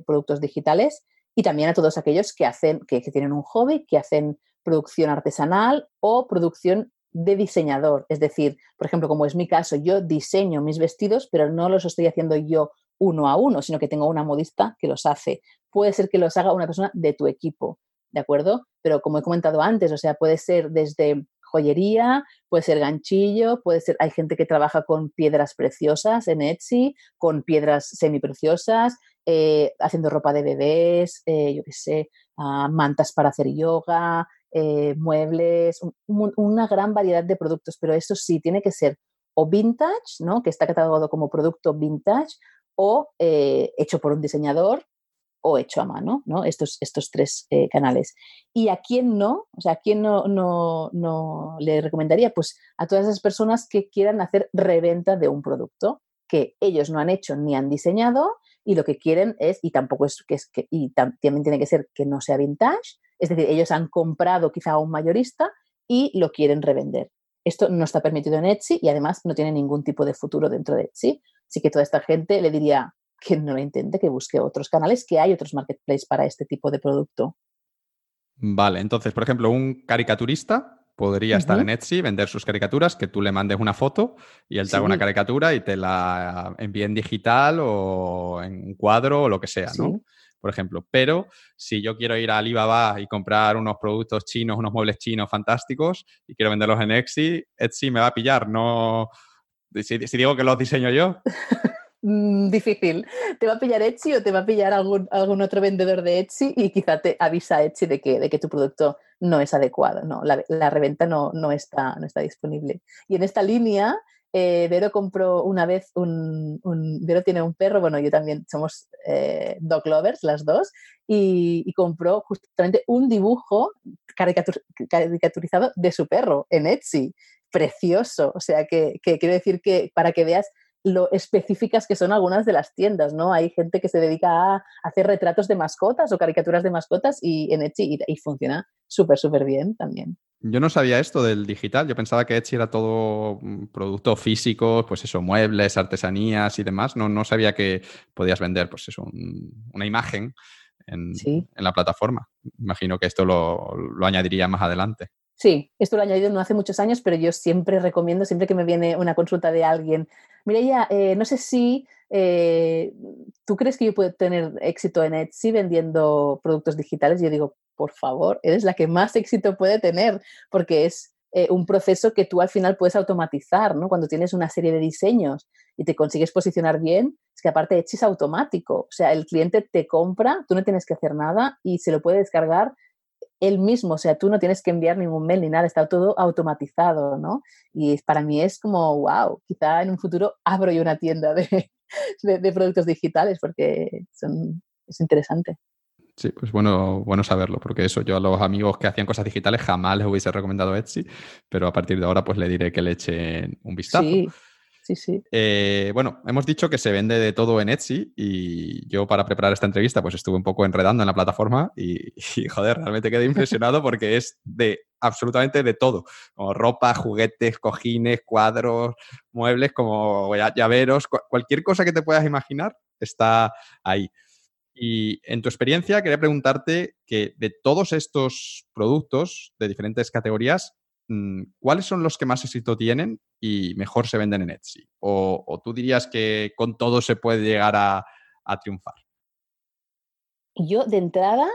productos digitales. Y también a todos aquellos que hacen, que, que tienen un hobby, que hacen producción artesanal o producción de diseñador. Es decir, por ejemplo, como es mi caso, yo diseño mis vestidos, pero no los estoy haciendo yo uno a uno, sino que tengo una modista que los hace. Puede ser que los haga una persona de tu equipo, ¿de acuerdo? Pero como he comentado antes, o sea, puede ser desde joyería, puede ser ganchillo, puede ser, hay gente que trabaja con piedras preciosas en Etsy, con piedras semipreciosas, eh, haciendo ropa de bebés, eh, yo qué sé, ah, mantas para hacer yoga, eh, muebles, una gran variedad de productos, pero eso sí, tiene que ser o vintage, ¿no? que está catalogado como producto vintage, o eh, hecho por un diseñador, o hecho a mano, ¿no? Estos, estos tres eh, canales. ¿Y a quién no? O sea, ¿a quién no, no, no le recomendaría? Pues a todas esas personas que quieran hacer reventa de un producto que ellos no han hecho ni han diseñado y lo que quieren es, y tampoco es que, es que y también tiene que ser que no sea vintage, es decir, ellos han comprado quizá a un mayorista y lo quieren revender. Esto no está permitido en Etsy y además no tiene ningún tipo de futuro dentro de Etsy. Así que toda esta gente le diría que no lo intente, que busque otros canales, que hay otros marketplaces para este tipo de producto. Vale, entonces, por ejemplo, un caricaturista podría estar en Etsy, vender sus caricaturas, que tú le mandes una foto y él te haga una caricatura y te la envíe en digital o en un cuadro o lo que sea, ¿no? por ejemplo. Pero si yo quiero ir a Alibaba y comprar unos productos chinos, unos muebles chinos fantásticos y quiero venderlos en Etsy, Etsy me va a pillar, no... Si, digo que los diseño yo. [LAUGHS] Mm, difícil. ¿Te va a pillar Etsy o te va a pillar algún, algún otro vendedor de Etsy y quizá te avisa Etsy de que, de que tu producto no es adecuado? No, la, reventa no, no, está, no está disponible. Y en esta línea, eh, Vero compró una vez un, Vero tiene un perro, bueno, yo también somos eh, dog lovers, las dos, y, compró justamente un dibujo caricaturizado de su perro en Etsy. Precioso. O sea, que, que quiero decir que para que veas lo específicas que son algunas de las tiendas, ¿no? Hay gente que se dedica a hacer retratos de mascotas o caricaturas de mascotas y en Etsy y, funciona súper, súper bien también. Yo no sabía esto del digital, yo pensaba que Etsy era todo mm, producto físico, pues eso, muebles, artesanías y demás. No, no sabía que podías vender, pues eso, una imagen en, la plataforma. Imagino que esto lo, lo añadiría más adelante. Sí, esto lo he añadido no hace muchos años, pero yo siempre recomiendo, siempre que me viene una consulta de alguien, Mireia, eh, no sé si eh, tú crees que yo puedo tener éxito en Etsy vendiendo productos digitales. Yo digo, por favor, eres la que más éxito puede tener, porque es eh, un proceso que tú al final puedes automatizar, ¿no? Cuando tienes una serie de diseños y te consigues posicionar bien, es que aparte Etsy es automático, o sea, el cliente te compra, tú no tienes que hacer nada y se lo puede descargar él mismo, o sea, tú no tienes que enviar ningún mail ni nada, está todo automatizado, ¿no? Y para mí es como, wow, quizá en un futuro [LAUGHS] abro yo una tienda de, de, productos digitales porque son, es interesante. Sí, pues bueno, bueno saberlo, porque eso yo a los amigos que hacían cosas digitales jamás les hubiese recomendado Etsy, pero a partir de ahora pues le diré que le echen un vistazo. Sí, sí, sí. Eh, bueno, hemos dicho que se vende de todo en Etsy y yo para preparar esta entrevista pues estuve un poco enredando en la plataforma y, [LAUGHS] joder, realmente quedé impresionado porque es de absolutamente de todo, como ropa, juguetes, cojines, cuadros, muebles, como llaveros, cualquier cosa que te puedas imaginar está ahí. Y en tu experiencia, quería preguntarte que de todos estos productos de diferentes categorías, ¿cuáles son los que más éxito tienen y mejor se venden en Etsy? ¿O, tú dirías que con todo se puede llegar a, triunfar? Yo de entrada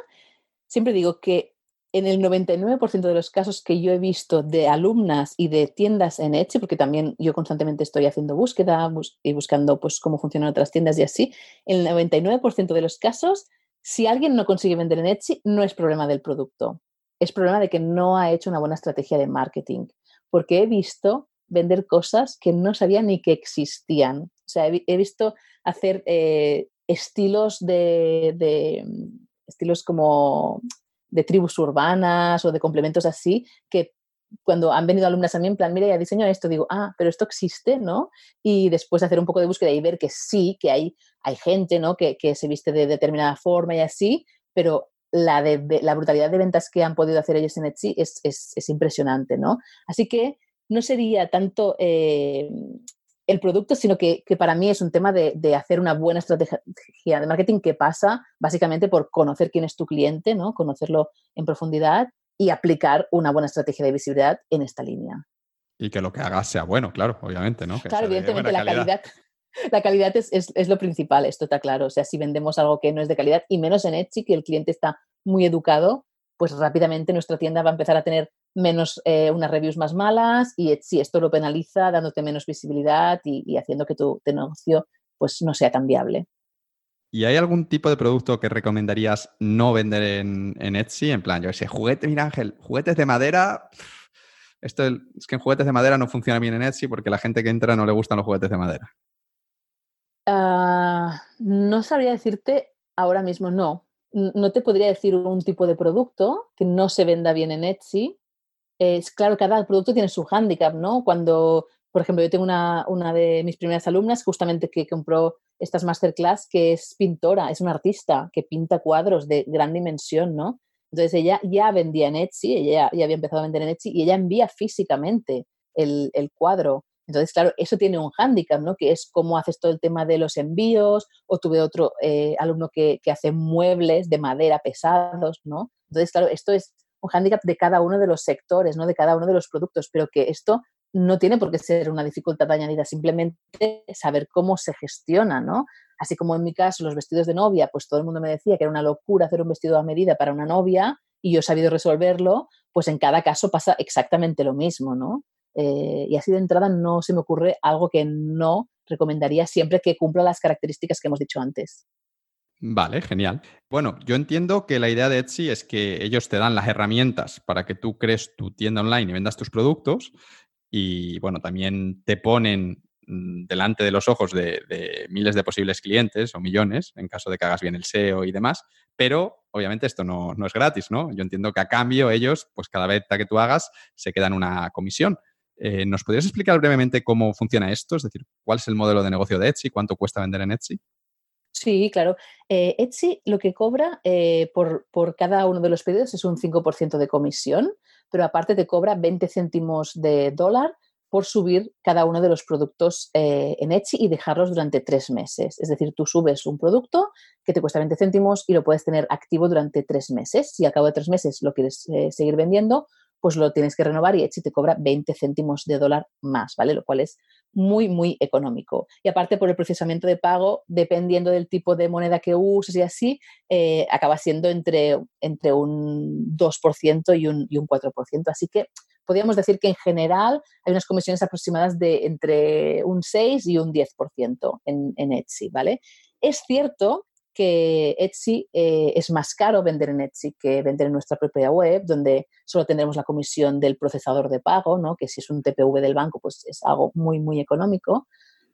siempre digo que en el 99% de los casos que yo he visto de alumnas y de tiendas en Etsy, porque también yo constantemente estoy haciendo búsqueda y buscando pues, cómo funcionan otras tiendas y así, en el 99% de los casos, si alguien no consigue vender en Etsy, no es problema del producto es problema de que no ha hecho una buena estrategia de marketing, porque he visto vender cosas que no sabía ni que existían. O sea, he, visto hacer eh, estilos de, estilos como de tribus urbanas o de complementos así, que cuando han venido alumnas a mí en plan, mira, ya diseño esto, digo, ah, pero esto existe, ¿no? Y después hacer un poco de búsqueda y ver que sí, que hay, hay gente, ¿no? Que, que se viste de determinada forma y así, pero la, de, la brutalidad de ventas que han podido hacer ellos en Etsy es, es, impresionante, ¿no? Así que no sería tanto eh, el producto, sino que, para mí es un tema de, hacer una buena estrategia de marketing que pasa básicamente por conocer quién es tu cliente, ¿no? Conocerlo en profundidad y aplicar una buena estrategia de visibilidad en esta línea. Y que lo que hagas sea bueno, claro, obviamente, ¿no? claro, evidentemente la calidad [LAUGHS] la calidad es, es, lo principal, esto está claro. O sea, si vendemos algo que no es de calidad, y menos en Etsy, que el cliente está muy educado, pues rápidamente nuestra tienda va a empezar a tener menos, eh, unas reviews más malas y Etsy esto lo penaliza dándote menos visibilidad y, haciendo que tu, negocio pues no sea tan viable. ¿Y hay algún tipo de producto que recomendarías no vender en, en Etsy? En plan, yo ese juguete, mira Ángel, juguetes de madera. Esto es que en juguetes de madera no funciona bien en Etsy porque la gente que entra no le gustan los juguetes de madera. Ah, no sabría decirte ahora mismo no. No te podría decir un tipo de producto que no se venda bien en Etsy. Es claro, cada producto tiene su hándicap, ¿no? Cuando, por ejemplo, yo tengo una, una de mis primeras alumnas justamente que compró estas masterclass que es pintora, es una artista que pinta cuadros de gran dimensión, ¿no? Entonces ella ya vendía en Etsy, ella ya, había empezado a vender en Etsy y ella envía físicamente el, el cuadro. Entonces, claro, eso tiene un hándicap, ¿no? Que es cómo haces todo el tema de los envíos, o tuve otro eh, alumno que, que, hace muebles de madera pesados, ¿no? Entonces, claro, esto es un hándicap de cada uno de los sectores, ¿no? De cada uno de los productos, pero que esto no tiene por qué ser una dificultad añadida, simplemente saber cómo se gestiona, ¿no? Así como en mi caso los vestidos de novia, pues todo el mundo me decía que era una locura hacer un vestido a medida para una novia y yo he sabido resolverlo, pues en cada caso pasa exactamente lo mismo, ¿no? Eh, y así de entrada no se me ocurre algo que no recomendaría siempre que cumpla las características que hemos dicho antes. Vale, genial. Bueno, yo entiendo que la idea de Etsy es que ellos te dan las herramientas para que tú crees tu tienda online y vendas tus productos. Y bueno, también te ponen mm, delante de los ojos de, de, miles de posibles clientes o millones, en caso de que hagas bien el SEO y demás, pero obviamente esto no, no, es gratis, ¿no? Yo entiendo que a cambio ellos, pues cada venta que tú hagas, se quedan una comisión. Eh, ¿Nos podrías explicar brevemente cómo funciona esto? Es decir, ¿cuál es el modelo de negocio de Etsy? ¿Cuánto cuesta vender en Etsy? Sí, claro. Eh, Etsy lo que cobra eh, por, cada uno de los pedidos es un 5% de comisión, pero aparte te cobra 20 céntimos de dólar por subir cada uno de los productos eh, en Etsy y dejarlos durante tres meses. Es decir, tú subes un producto que te cuesta 20 céntimos y lo puedes tener activo durante tres meses. Si al cabo de tres meses lo quieres seguir vendiendo, pues lo tienes que renovar y Etsy te cobra 20 céntimos de dólar más, ¿vale? Lo cual es muy, muy económico. Y aparte por el procesamiento de pago, dependiendo del tipo de moneda que uses y así, eh, acaba siendo entre, entre un 2% y un, y un 4%. Así que podríamos decir que en general hay unas comisiones aproximadas de entre un 6 y un 10% en, en Etsy, ¿vale? Es cierto que Etsy eh, es más caro vender en Etsy que vender en nuestra propia web, donde solo tendremos la comisión del procesador de pago, ¿no? que si es un TPV del banco, pues es algo muy, muy económico.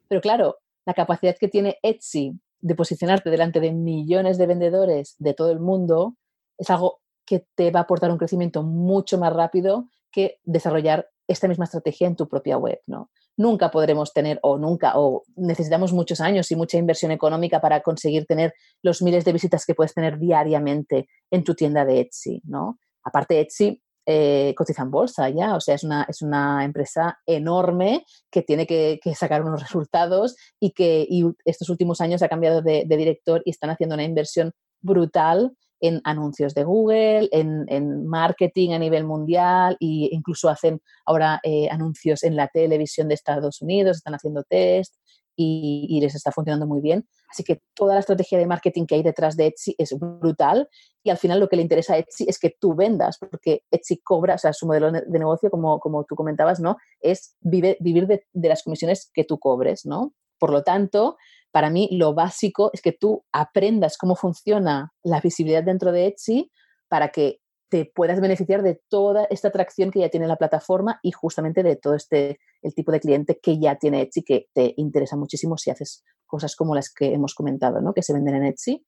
Pero claro, la capacidad que tiene Etsy de posicionarte delante de millones de vendedores de todo el mundo es algo que te va a aportar un crecimiento mucho más rápido que desarrollar esta misma estrategia en tu propia web, ¿no? Nunca podremos tener, o nunca, o necesitamos muchos años y mucha inversión económica para conseguir tener los miles de visitas que puedes tener diariamente en tu tienda de Etsy, ¿no? Aparte, Etsy eh, cotiza en bolsa ya, o sea, es una, es una empresa enorme que tiene que, que sacar unos resultados y que y estos últimos años ha cambiado de, de director y están haciendo una inversión brutal en anuncios de Google, en, en, marketing a nivel mundial e incluso hacen ahora eh, anuncios en la televisión de Estados Unidos, están haciendo test y, y, les está funcionando muy bien. Así que toda la estrategia de marketing que hay detrás de Etsy es brutal y al final lo que le interesa a Etsy es que tú vendas, porque Etsy cobra, o sea, su modelo de negocio, como, como tú comentabas, ¿no? Es vive, vivir de, de las comisiones que tú cobres, ¿no? Por lo tanto, para mí lo básico es que tú aprendas cómo funciona la visibilidad dentro de Etsy para que te puedas beneficiar de toda esta atracción que ya tiene la plataforma y justamente de todo este el tipo de cliente que ya tiene Etsy que te interesa muchísimo si haces cosas como las que hemos comentado, ¿no? que se venden en Etsy.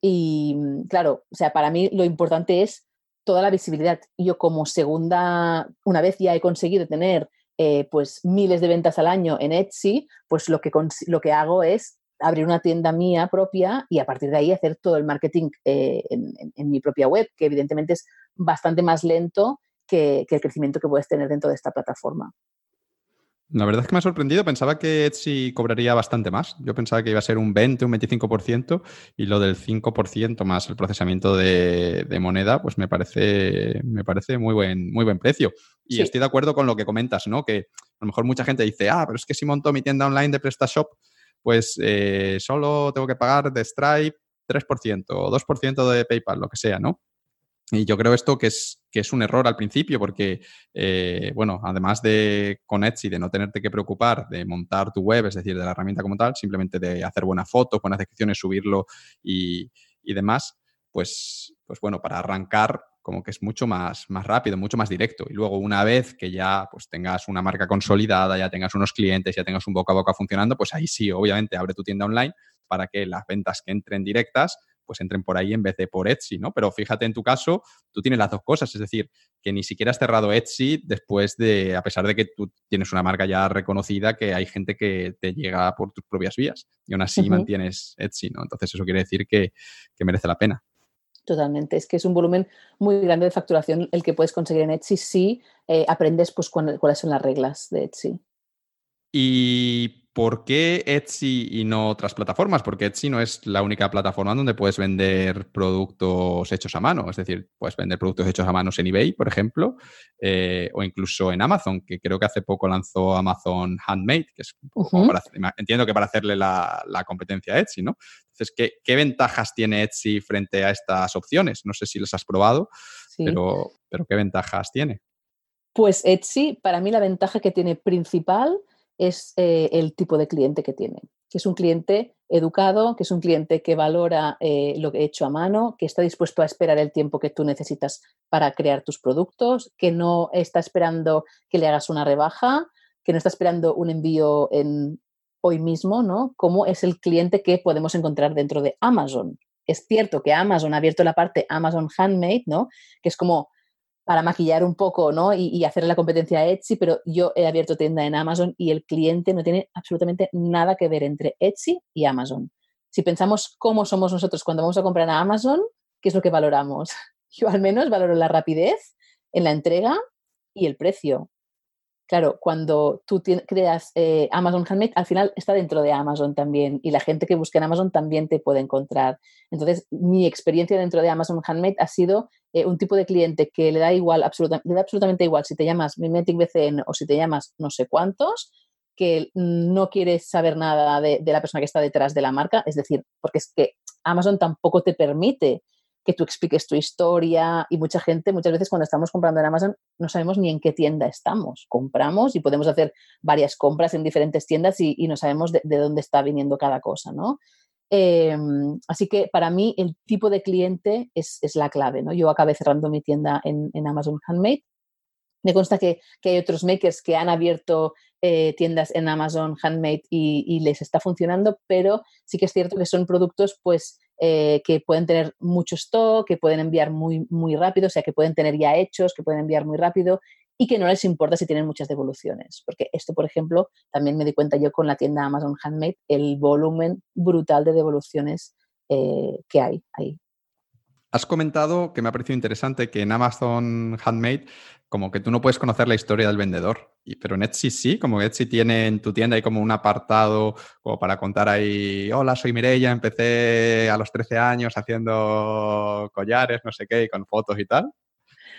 Y claro, o sea, para mí lo importante es toda la visibilidad. Yo como segunda, una vez ya he conseguido tener eh, pues miles de ventas al año en Etsy, pues lo que, lo que hago es abrir una tienda mía propia y a partir de ahí hacer todo el marketing eh, en, en, en, mi propia web, que evidentemente es bastante más lento que, que, el crecimiento que puedes tener dentro de esta plataforma. La verdad es que me ha sorprendido. Pensaba que Etsy cobraría bastante más. Yo pensaba que iba a ser un 20, un 25% y lo del 5% más el procesamiento de, de, moneda, pues me parece, me parece muy, buen, muy buen precio. Y sí. estoy de acuerdo con lo que comentas, ¿no? Que a lo mejor mucha gente dice, ah, pero es que si monto mi tienda online de PrestaShop, pues eh, solo tengo que pagar de Stripe 3% o 2% de PayPal, lo que sea, ¿no? Y yo creo esto que es, que es un error al principio porque, eh, bueno, además de con Etsy, de no tenerte que preocupar de montar tu web, es decir, de la herramienta como tal, simplemente de hacer buenas fotos, buenas descripciones, subirlo y, y demás, pues, pues bueno, para arrancar como que es mucho más, más rápido, mucho más directo. Y luego una vez que ya pues tengas una marca consolidada, ya tengas unos clientes, ya tengas un boca a boca funcionando, pues ahí sí, obviamente, abre tu tienda online para que las ventas que entren directas pues entren por ahí en vez de por Etsy, ¿no? Pero fíjate en tu caso, tú tienes las dos cosas, es decir, que ni siquiera has cerrado Etsy después de, a pesar de que tú tienes una marca ya reconocida, que hay gente que te llega por tus propias vías y aún así mantienes Etsy, ¿no? Entonces eso quiere decir que, merece la pena. Totalmente, es que es un volumen muy grande de facturación el que puedes conseguir en Etsy si eh, aprendes pues cuáles son las reglas de Etsy. Y ¿Por qué Etsy y no otras plataformas? Porque Etsy no es la única plataforma donde puedes vender productos hechos a mano. Es decir, puedes vender productos hechos a mano en eBay, por ejemplo, eh, o incluso en Amazon, que creo que hace poco lanzó Amazon Handmade, que es entiendo que para hacerle la, competencia a Etsy, ¿no? Entonces, ¿qué, ventajas tiene Etsy frente a estas opciones? No sé si las has probado, pero, pero ¿qué ventajas tiene? Pues Etsy, para mí la ventaja que tiene principal es eh, el tipo de cliente que tiene, que es un cliente educado, que es un cliente que valora eh, lo que he hecho a mano, que está dispuesto a esperar el tiempo que tú necesitas para crear tus productos, que no está esperando que le hagas una rebaja, que no está esperando un envío en hoy mismo, ¿no? Como es el cliente que podemos encontrar dentro de Amazon. Es cierto que Amazon ha abierto la parte Amazon Handmade, ¿no? Que es como para maquillar un poco ¿no? y, hacer la competencia a Etsy, pero yo he abierto tienda en Amazon y el cliente no tiene absolutamente nada que ver entre Etsy y Amazon. Si pensamos cómo somos nosotros cuando vamos a comprar a Amazon, ¿qué es lo que valoramos? [LAUGHS] Yo al menos valoro la rapidez en la entrega y el precio. Claro, cuando tú creas eh, Amazon Handmade, al final está dentro de Amazon también y la gente que busca en Amazon también te puede encontrar. Entonces, mi experiencia dentro de Amazon Handmade ha sido eh, un tipo de cliente que le da igual, le da absolutamente igual si te llamas Mimetic BCN o si te llamas no sé cuántos, que no quieres saber nada de la persona que está detrás de la marca. Es decir, porque es que Amazon tampoco te permite que tú expliques tu historia y mucha gente, muchas veces cuando estamos comprando en Amazon, no sabemos ni en qué tienda estamos. Compramos y podemos hacer varias compras en diferentes tiendas y, no sabemos de, dónde está viniendo cada cosa, ¿no? Em, así que para mí el tipo de cliente es, la clave, ¿no? Yo acabé cerrando mi tienda en, Amazon Handmade. Me consta que, hay otros makers que han abierto eh, tiendas en Amazon Handmade y, y, les está funcionando, pero sí que es cierto que son productos pues eh, que pueden tener mucho stock, que pueden enviar muy, muy rápido, o sea, que pueden tener ya hechos, que pueden enviar muy rápido y que no les importa si tienen muchas devoluciones. Porque esto, por ejemplo, también me di cuenta yo con la tienda Amazon Handmade, el volumen brutal de devoluciones eh, que hay ahí. Has comentado que me ha parecido interesante que en Amazon Handmade como que tú no puedes conocer la historia del vendedor. pero en Etsy sí, como Etsy tiene en tu tienda hay como un apartado como para contar ahí, hola, soy Mireia, empecé a los 13 años haciendo collares, no sé qué, con fotos y tal.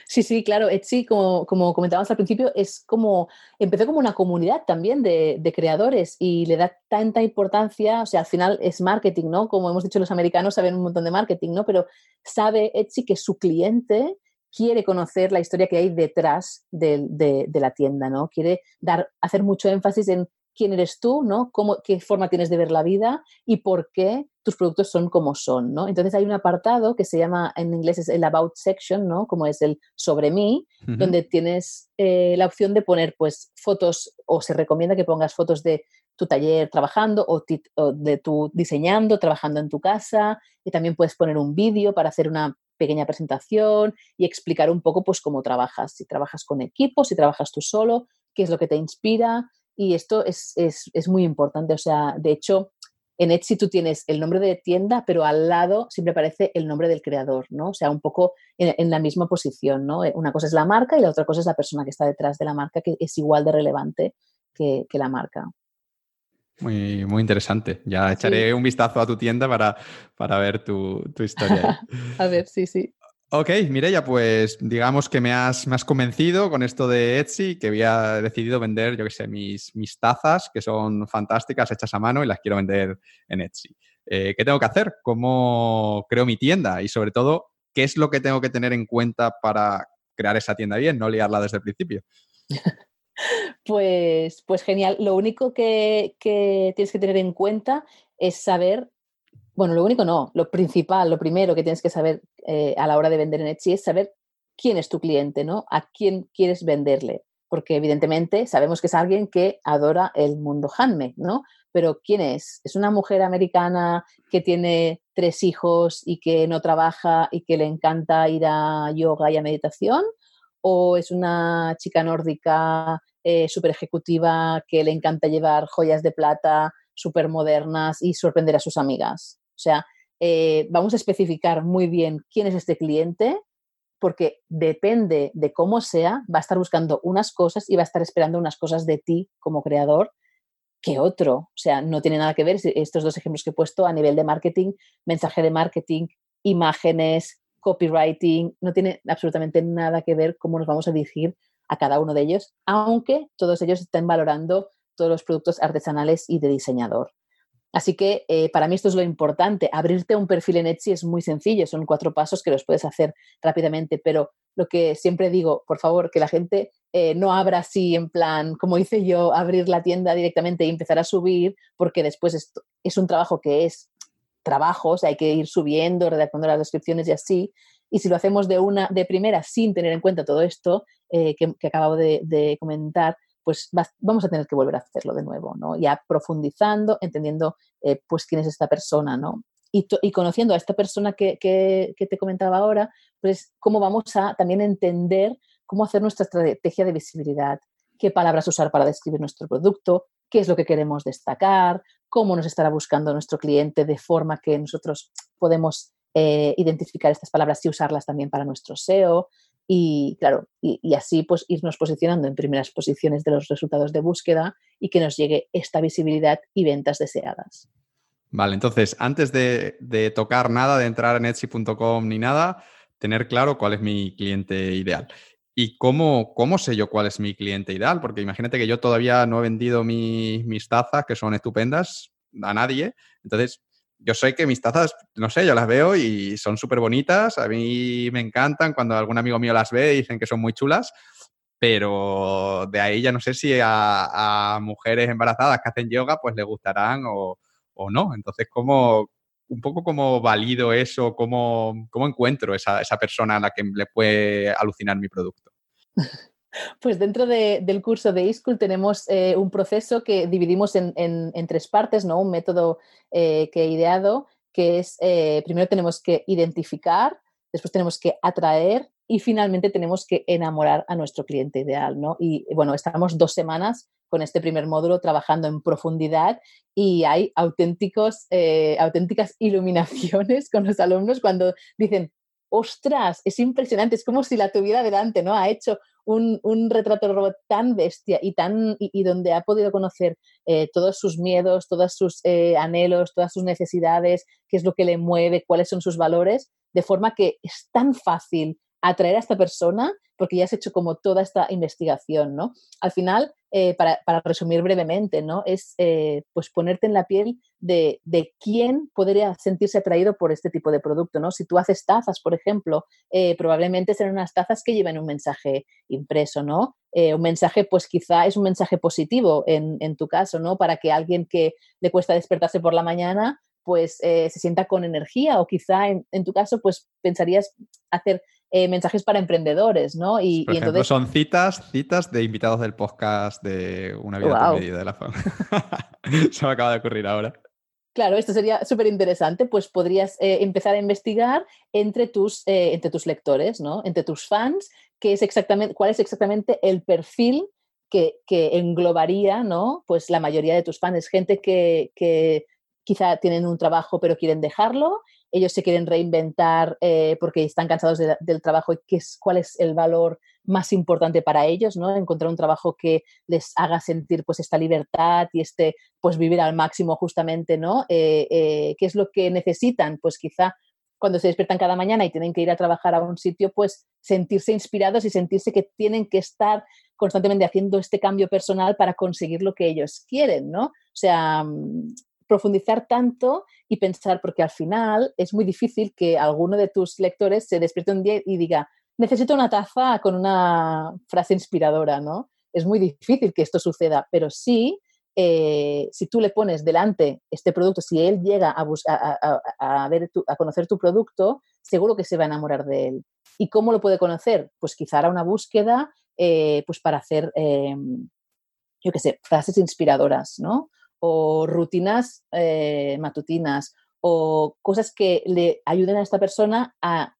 Sí, sí, claro. Etsy, como, como comentábamos al principio, es como, empezó como una comunidad también de, de, creadores y le da tanta importancia, o sea, al final es marketing, ¿no? Como hemos dicho, los americanos saben un montón de marketing, ¿no? Pero sabe Etsy que su cliente quiere conocer la historia que hay detrás de, la tienda, ¿no? Quiere dar, hacer mucho énfasis en quién eres tú, ¿no? Cómo, qué forma tienes de ver la vida y por qué tus productos son como son, ¿no? Entonces hay un apartado que se llama, en inglés es el About Section, ¿no? Como es el sobre mí, donde tienes eh, la opción de poner, pues, fotos, o se recomienda que pongas fotos de tu taller trabajando o, o de tu diseñando, trabajando en tu casa, y también puedes poner un vídeo para hacer una pequeña presentación y explicar un poco pues cómo trabajas, si trabajas con equipos, si trabajas tú solo, qué es lo que te inspira y esto es, muy importante. O sea, de hecho, en Etsy tú tienes el nombre de tienda, pero al lado siempre aparece el nombre del creador, ¿no? O sea, un poco en, la misma posición, ¿no? Una cosa es la marca y la otra cosa es la persona que está detrás de la marca, que es igual de relevante que la marca. Muy, muy interesante. Ya echaré un vistazo a tu tienda para, para ver tu, historia. [LAUGHS] a ver, sí, sí. Ok, Mireya, pues digamos que me has, me has convencido con esto de Etsy, que había decidido vender, yo qué sé, mis, mis tazas, que son fantásticas, hechas a mano y las quiero vender en Etsy. Eh, ¿Qué tengo que hacer? ¿Cómo creo mi tienda? Y sobre todo, ¿qué es lo que tengo que tener en cuenta para crear esa tienda bien, no liarla desde el principio? [LAUGHS] Pues, pues genial. Lo único que, tienes que tener en cuenta es saber, bueno, lo único no, lo principal, lo primero que tienes que saber eh, a la hora de vender en Etsy es saber quién es tu cliente, ¿no? A quién quieres venderle. porque evidentemente sabemos que es alguien que adora el mundo handmade, ¿no? Pero ¿quién es? ¿Es una mujer americana que tiene tres hijos y que no trabaja y que le encanta ir a yoga y a meditación? ¿O es una chica nórdica eh, súper ejecutiva que le encanta llevar joyas de plata súper modernas y sorprender a sus amigas? O sea, eh, vamos a especificar muy bien quién es este cliente porque depende de cómo sea, va a estar buscando unas cosas y va a estar esperando unas cosas de ti como creador que otro. O sea, no tiene nada que ver estos dos ejemplos que he puesto a nivel de marketing, mensaje de marketing, imágenes, copywriting, no tiene absolutamente nada que ver cómo nos vamos a dirigir a cada uno de ellos, aunque todos ellos estén valorando todos los productos artesanales y de diseñador. Así que eh, para mí esto es lo importante. Abrirte un perfil en Etsy es muy sencillo, son cuatro pasos que los puedes hacer rápidamente, pero lo que siempre digo, por favor, que la gente eh, no abra así en plan, como hice yo, abrir la tienda directamente y empezar a subir, porque después es un trabajo que es trabajo, o sea, hay que ir subiendo, redactando las descripciones y así. Y si lo hacemos de una de primera sin tener en cuenta todo esto eh, que, acabo de comentar, pues vamos a tener que volver a hacerlo de nuevo, ¿no? Ya profundizando, entendiendo eh, pues quién es esta persona, ¿no? Y, conociendo a esta persona que, te comentaba ahora, pues cómo vamos a también entender cómo hacer nuestra estrategia de visibilidad, qué palabras usar para describir nuestro producto, qué es lo que queremos destacar, cómo nos estará buscando nuestro cliente de forma que nosotros podemos eh, identificar estas palabras y usarlas también para nuestro SEO y claro, y, así pues irnos posicionando en primeras posiciones de los resultados de búsqueda y que nos llegue esta visibilidad y ventas deseadas. Vale, entonces, antes de, tocar nada, de entrar en Etsy.com ni nada, tener claro cuál es mi cliente ideal. ¿Y cómo, cómo sé yo cuál es mi cliente ideal? Porque imagínate que yo todavía no he vendido mis tazas, que son estupendas, a nadie. Entonces, yo sé que mis tazas, no sé, yo las veo y son súper bonitas, a mí me encantan, cuando algún amigo mío las ve dicen que son muy chulas, pero de ahí ya no sé si a, mujeres embarazadas que hacen yoga pues le gustarán o, no. Entonces, ¿cómo, un poco cómo valido eso, cómo, cómo encuentro esa, esa persona a la que le puede alucinar mi producto? [LAUGHS] Pues dentro del curso de eSchool tenemos eh, un proceso que dividimos en, tres partes, ¿no? Un método eh, que he ideado, que es, eh, primero tenemos que identificar, después tenemos que atraer y finalmente tenemos que enamorar a nuestro cliente ideal, ¿no? Y bueno, estamos dos semanas con este primer módulo trabajando en profundidad y hay auténticos, auténticas [LAUGHS] iluminaciones con los alumnos cuando dicen, ostras, es impresionante, es como si la tuviera delante, ¿no? Ha hecho un, retrato de robot tan bestia y, tan, y, donde ha podido conocer eh, todos sus miedos, todos sus eh, anhelos, todas sus necesidades, qué es lo que le mueve, cuáles son sus valores, de forma que es tan fácil atraer a esta persona porque ya has hecho como toda esta investigación, ¿no? Al final, eh, para, resumir brevemente, ¿no? Es eh, pues ponerte en la piel de, quién podría sentirse atraído por este tipo de producto, ¿no? Si tú haces tazas, por ejemplo, eh, probablemente serán unas tazas que lleven un mensaje impreso, ¿no? un mensaje, pues quizá es un mensaje positivo en, en, tu caso, ¿no? Para que alguien que le cuesta despertarse por la mañana, pues se sienta con energía o quizá en, en tu caso, pues pensarías hacer eh, mensajes para emprendedores, ¿no? Y, Por ejemplo, entonces... son citas, citas de invitados del podcast de Una vida wow. medida de la fama. [LAUGHS] Se me acaba de ocurrir ahora. Claro, esto sería súper interesante, pues podrías eh, empezar a investigar entre tus, eh, entre tus lectores, ¿no? Entre tus fans, qué es exactamente, cuál es exactamente el perfil que, englobaría, ¿no? Pues la mayoría de tus fans, gente que, que quizá tienen un trabajo pero quieren dejarlo ellos se quieren reinventar eh, porque están cansados del trabajo y qué es, cuál es el valor más importante para ellos, ¿no? Encontrar un trabajo que les haga sentir pues esta libertad y este pues vivir al máximo justamente, ¿no? Eh, eh, ¿Qué es lo que necesitan? Pues quizá cuando se despiertan cada mañana y tienen que ir a trabajar a un sitio, pues sentirse inspirados y sentirse que tienen que estar constantemente haciendo este cambio personal para conseguir lo que ellos quieren, ¿no? O sea, mm, profundizar tanto y pensar, porque al final es muy difícil que alguno de tus lectores se despierte un día y diga, necesito una taza con una frase inspiradora, ¿no? Es muy difícil que esto suceda, pero sí, eh, si tú le pones delante este producto, si él llega a, a, ver a conocer tu producto, seguro que se va a enamorar de él. ¿Y cómo lo puede conocer? Pues quizá hará una búsqueda eh, pues para hacer, em, yo qué sé, frases inspiradoras, ¿no? O rutinas eh, matutinas o cosas que le ayuden a esta persona a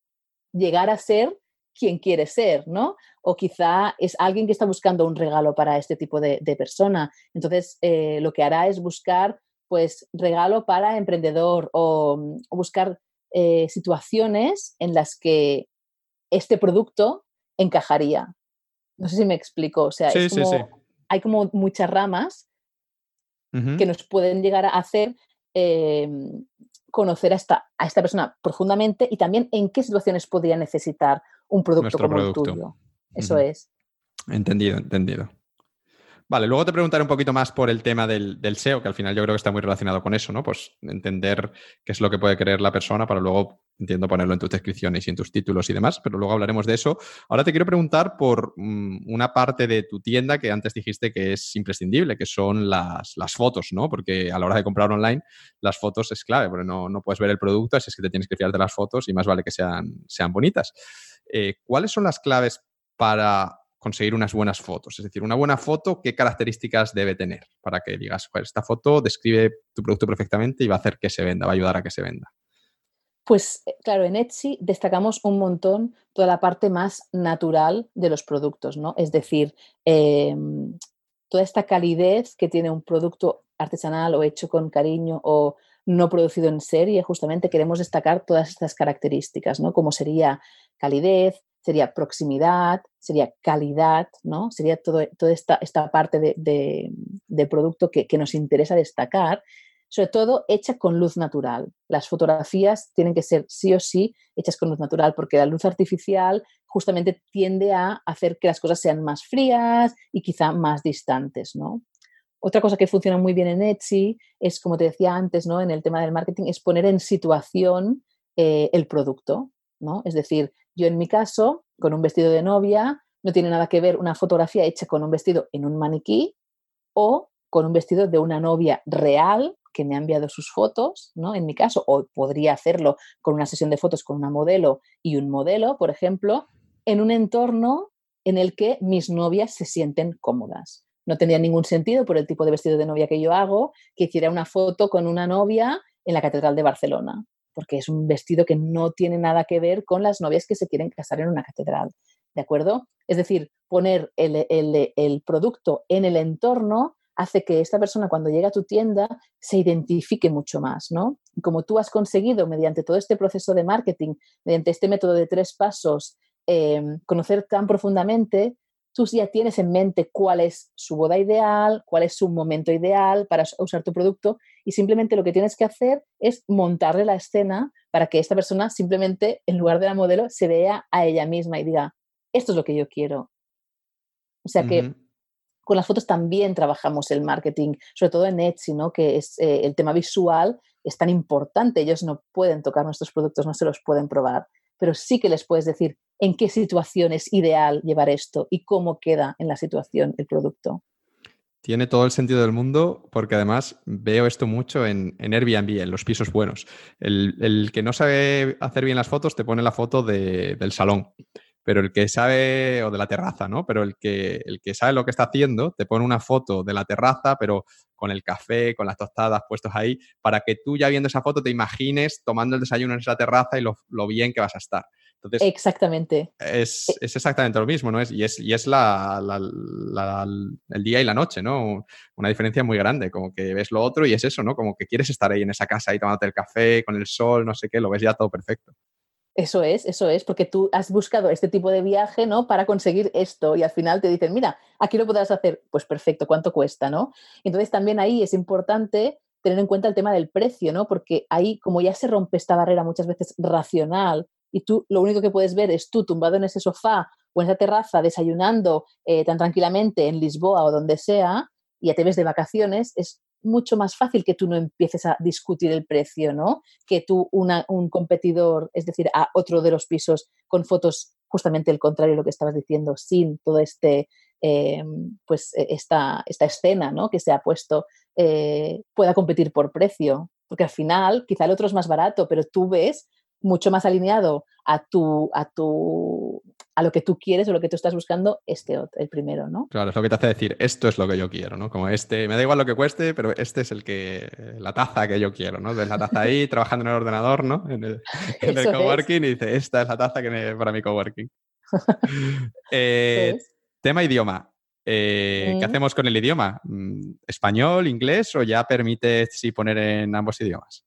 llegar a ser quien quiere ser, ¿no? O quizá es alguien que está buscando un regalo para este tipo de, persona. Entonces, eh, lo que hará es buscar, pues, regalo para emprendedor o, buscar eh, situaciones en las que este producto encajaría. No sé si me explico. O sea, hay como muchas ramas que nos pueden llegar a hacer em, conocer a esta, a esta persona profundamente y también en qué situaciones podría necesitar un producto como el tuyo. Eso es. Entendido, entendido. Vale, luego te preguntaré un poquito más por el tema del, SEO, que al final yo creo que está muy relacionado con eso, ¿no? Pues entender qué es lo que puede querer la persona para luego, entiendo, ponerlo en tus descripciones y en tus títulos y demás, pero luego hablaremos de eso. Ahora te quiero preguntar por mm, una parte de tu tienda que antes dijiste que es imprescindible, que son las, fotos, ¿no? Porque a la hora de comprar online, las fotos es clave, porque no, no puedes ver el producto, así es que te tienes que fiar de las fotos y más vale que sean, sean bonitas. Eh, ¿Cuáles son las claves para conseguir unas buenas fotos. Es decir, una buena foto, ¿qué características debe tener para que digas, pues esta foto describe tu producto perfectamente y va a hacer que se venda, va a ayudar a que se venda? Pues eh, claro, en Etsy destacamos un montón toda la parte más natural de los productos, ¿no? Es decir, em, toda esta calidez que tiene un producto artesanal o hecho con cariño o no producido en serie, justamente queremos destacar todas estas características, ¿no? Como sería calidez, sería proximidad, sería calidad, ¿no? Sería toda esta, esta parte de, producto que, nos interesa destacar, sobre todo hecha con luz natural. Las fotografías tienen que ser sí o sí hechas con luz natural porque la luz artificial justamente tiende a hacer que las cosas sean más frías y quizá más distantes, ¿no? Otra cosa que funciona muy bien en Etsy es, como te decía antes, ¿no? En el tema del marketing, es poner en situación eh, el producto, ¿no? Es decir, yo en mi caso, con un vestido de novia, no tiene nada que ver una fotografía hecha con un vestido en un maniquí o con un vestido de una novia real que me ha enviado sus fotos, ¿no? En mi caso, o podría hacerlo con una sesión de fotos con una modelo y un modelo, por ejemplo, en un entorno en el que mis novias se sienten cómodas. No tendría ningún sentido por el tipo de vestido de novia que yo hago que hiciera una foto con una novia en la Catedral de Barcelona porque es un vestido que no tiene nada que ver con las novias que se quieren casar en una catedral. ¿De acuerdo? Es decir, poner el, producto en el entorno hace que esta persona cuando llega a tu tienda se identifique mucho más, ¿no? como tú has conseguido mediante todo este proceso de marketing, mediante este método de tres pasos, eh, conocer tan profundamente, tú ya tienes en mente cuál es su boda ideal, cuál es su momento ideal para usar tu producto y simplemente lo que tienes que hacer es montarle la escena para que esta persona simplemente, en lugar de la modelo, se vea a ella misma y diga, esto es lo que yo quiero. O sea que con las fotos también trabajamos el marketing, sobre todo en Etsy, ¿no? que es eh, el tema visual es tan importante, ellos no pueden tocar nuestros productos, no se los pueden probar, pero sí que les puedes decir, en qué situación es ideal llevar esto y cómo queda en la situación el producto. Tiene todo el sentido del mundo porque además veo esto mucho en, Airbnb, en los pisos buenos. El, que no sabe hacer bien las fotos te pone la foto del salón, pero el que sabe, o de la terraza, ¿no? Pero el que, el que sabe lo que está haciendo te pone una foto de la terraza, pero con el café, con las tostadas puestos ahí, para que tú ya viendo esa foto te imagines tomando el desayuno en esa terraza y lo bien que vas a estar. Exactamente. Es, exactamente lo mismo, ¿no? Es, y es, y es la, el día y la noche, ¿no? Una diferencia muy grande, como que ves lo otro y es eso, ¿no? Como que quieres estar ahí en esa casa, ahí tomándote el café, con el sol, no sé qué, lo ves ya todo perfecto. Eso es, eso es, porque tú has buscado este tipo de viaje, ¿no? Para conseguir esto y al final te dicen, mira, aquí lo podrás hacer, pues perfecto, ¿cuánto cuesta, no? Entonces también ahí es importante tener en cuenta el tema del precio, ¿no? Porque ahí, como ya se rompe esta barrera muchas veces racional y tú lo único que puedes ver es tú tumbado en ese sofá o en esa terraza desayunando eh, tan tranquilamente en Lisboa o donde sea, y ya te ves de vacaciones, es mucho más fácil que tú no empieces a discutir el precio, ¿no? Que tú, un competidor, es decir, a otro de los pisos con fotos justamente el contrario de lo que estabas diciendo, sin todo este, eh, pues e, esta, esta escena, ¿no? Que se ha puesto, eh, pueda competir por precio. Porque al final, quizá el otro es más barato, pero tú ves mucho más alineado a tu, a tu, a lo que tú quieres o lo que tú estás buscando, este otro, el primero, ¿no? Claro, es lo que te hace decir, esto es lo que yo quiero, ¿no? Como este, me da igual lo que cueste, pero este es el que, la taza que yo quiero, ¿no? la taza ahí, [LAUGHS] trabajando en el ordenador, ¿no? En el, coworking y dice, esta es la taza que para mi coworking. [LAUGHS] eh, tema idioma. Eh, ¿Qué hacemos con el idioma? Mm, ¿Español, inglés o ya permite sí poner en ambos idiomas?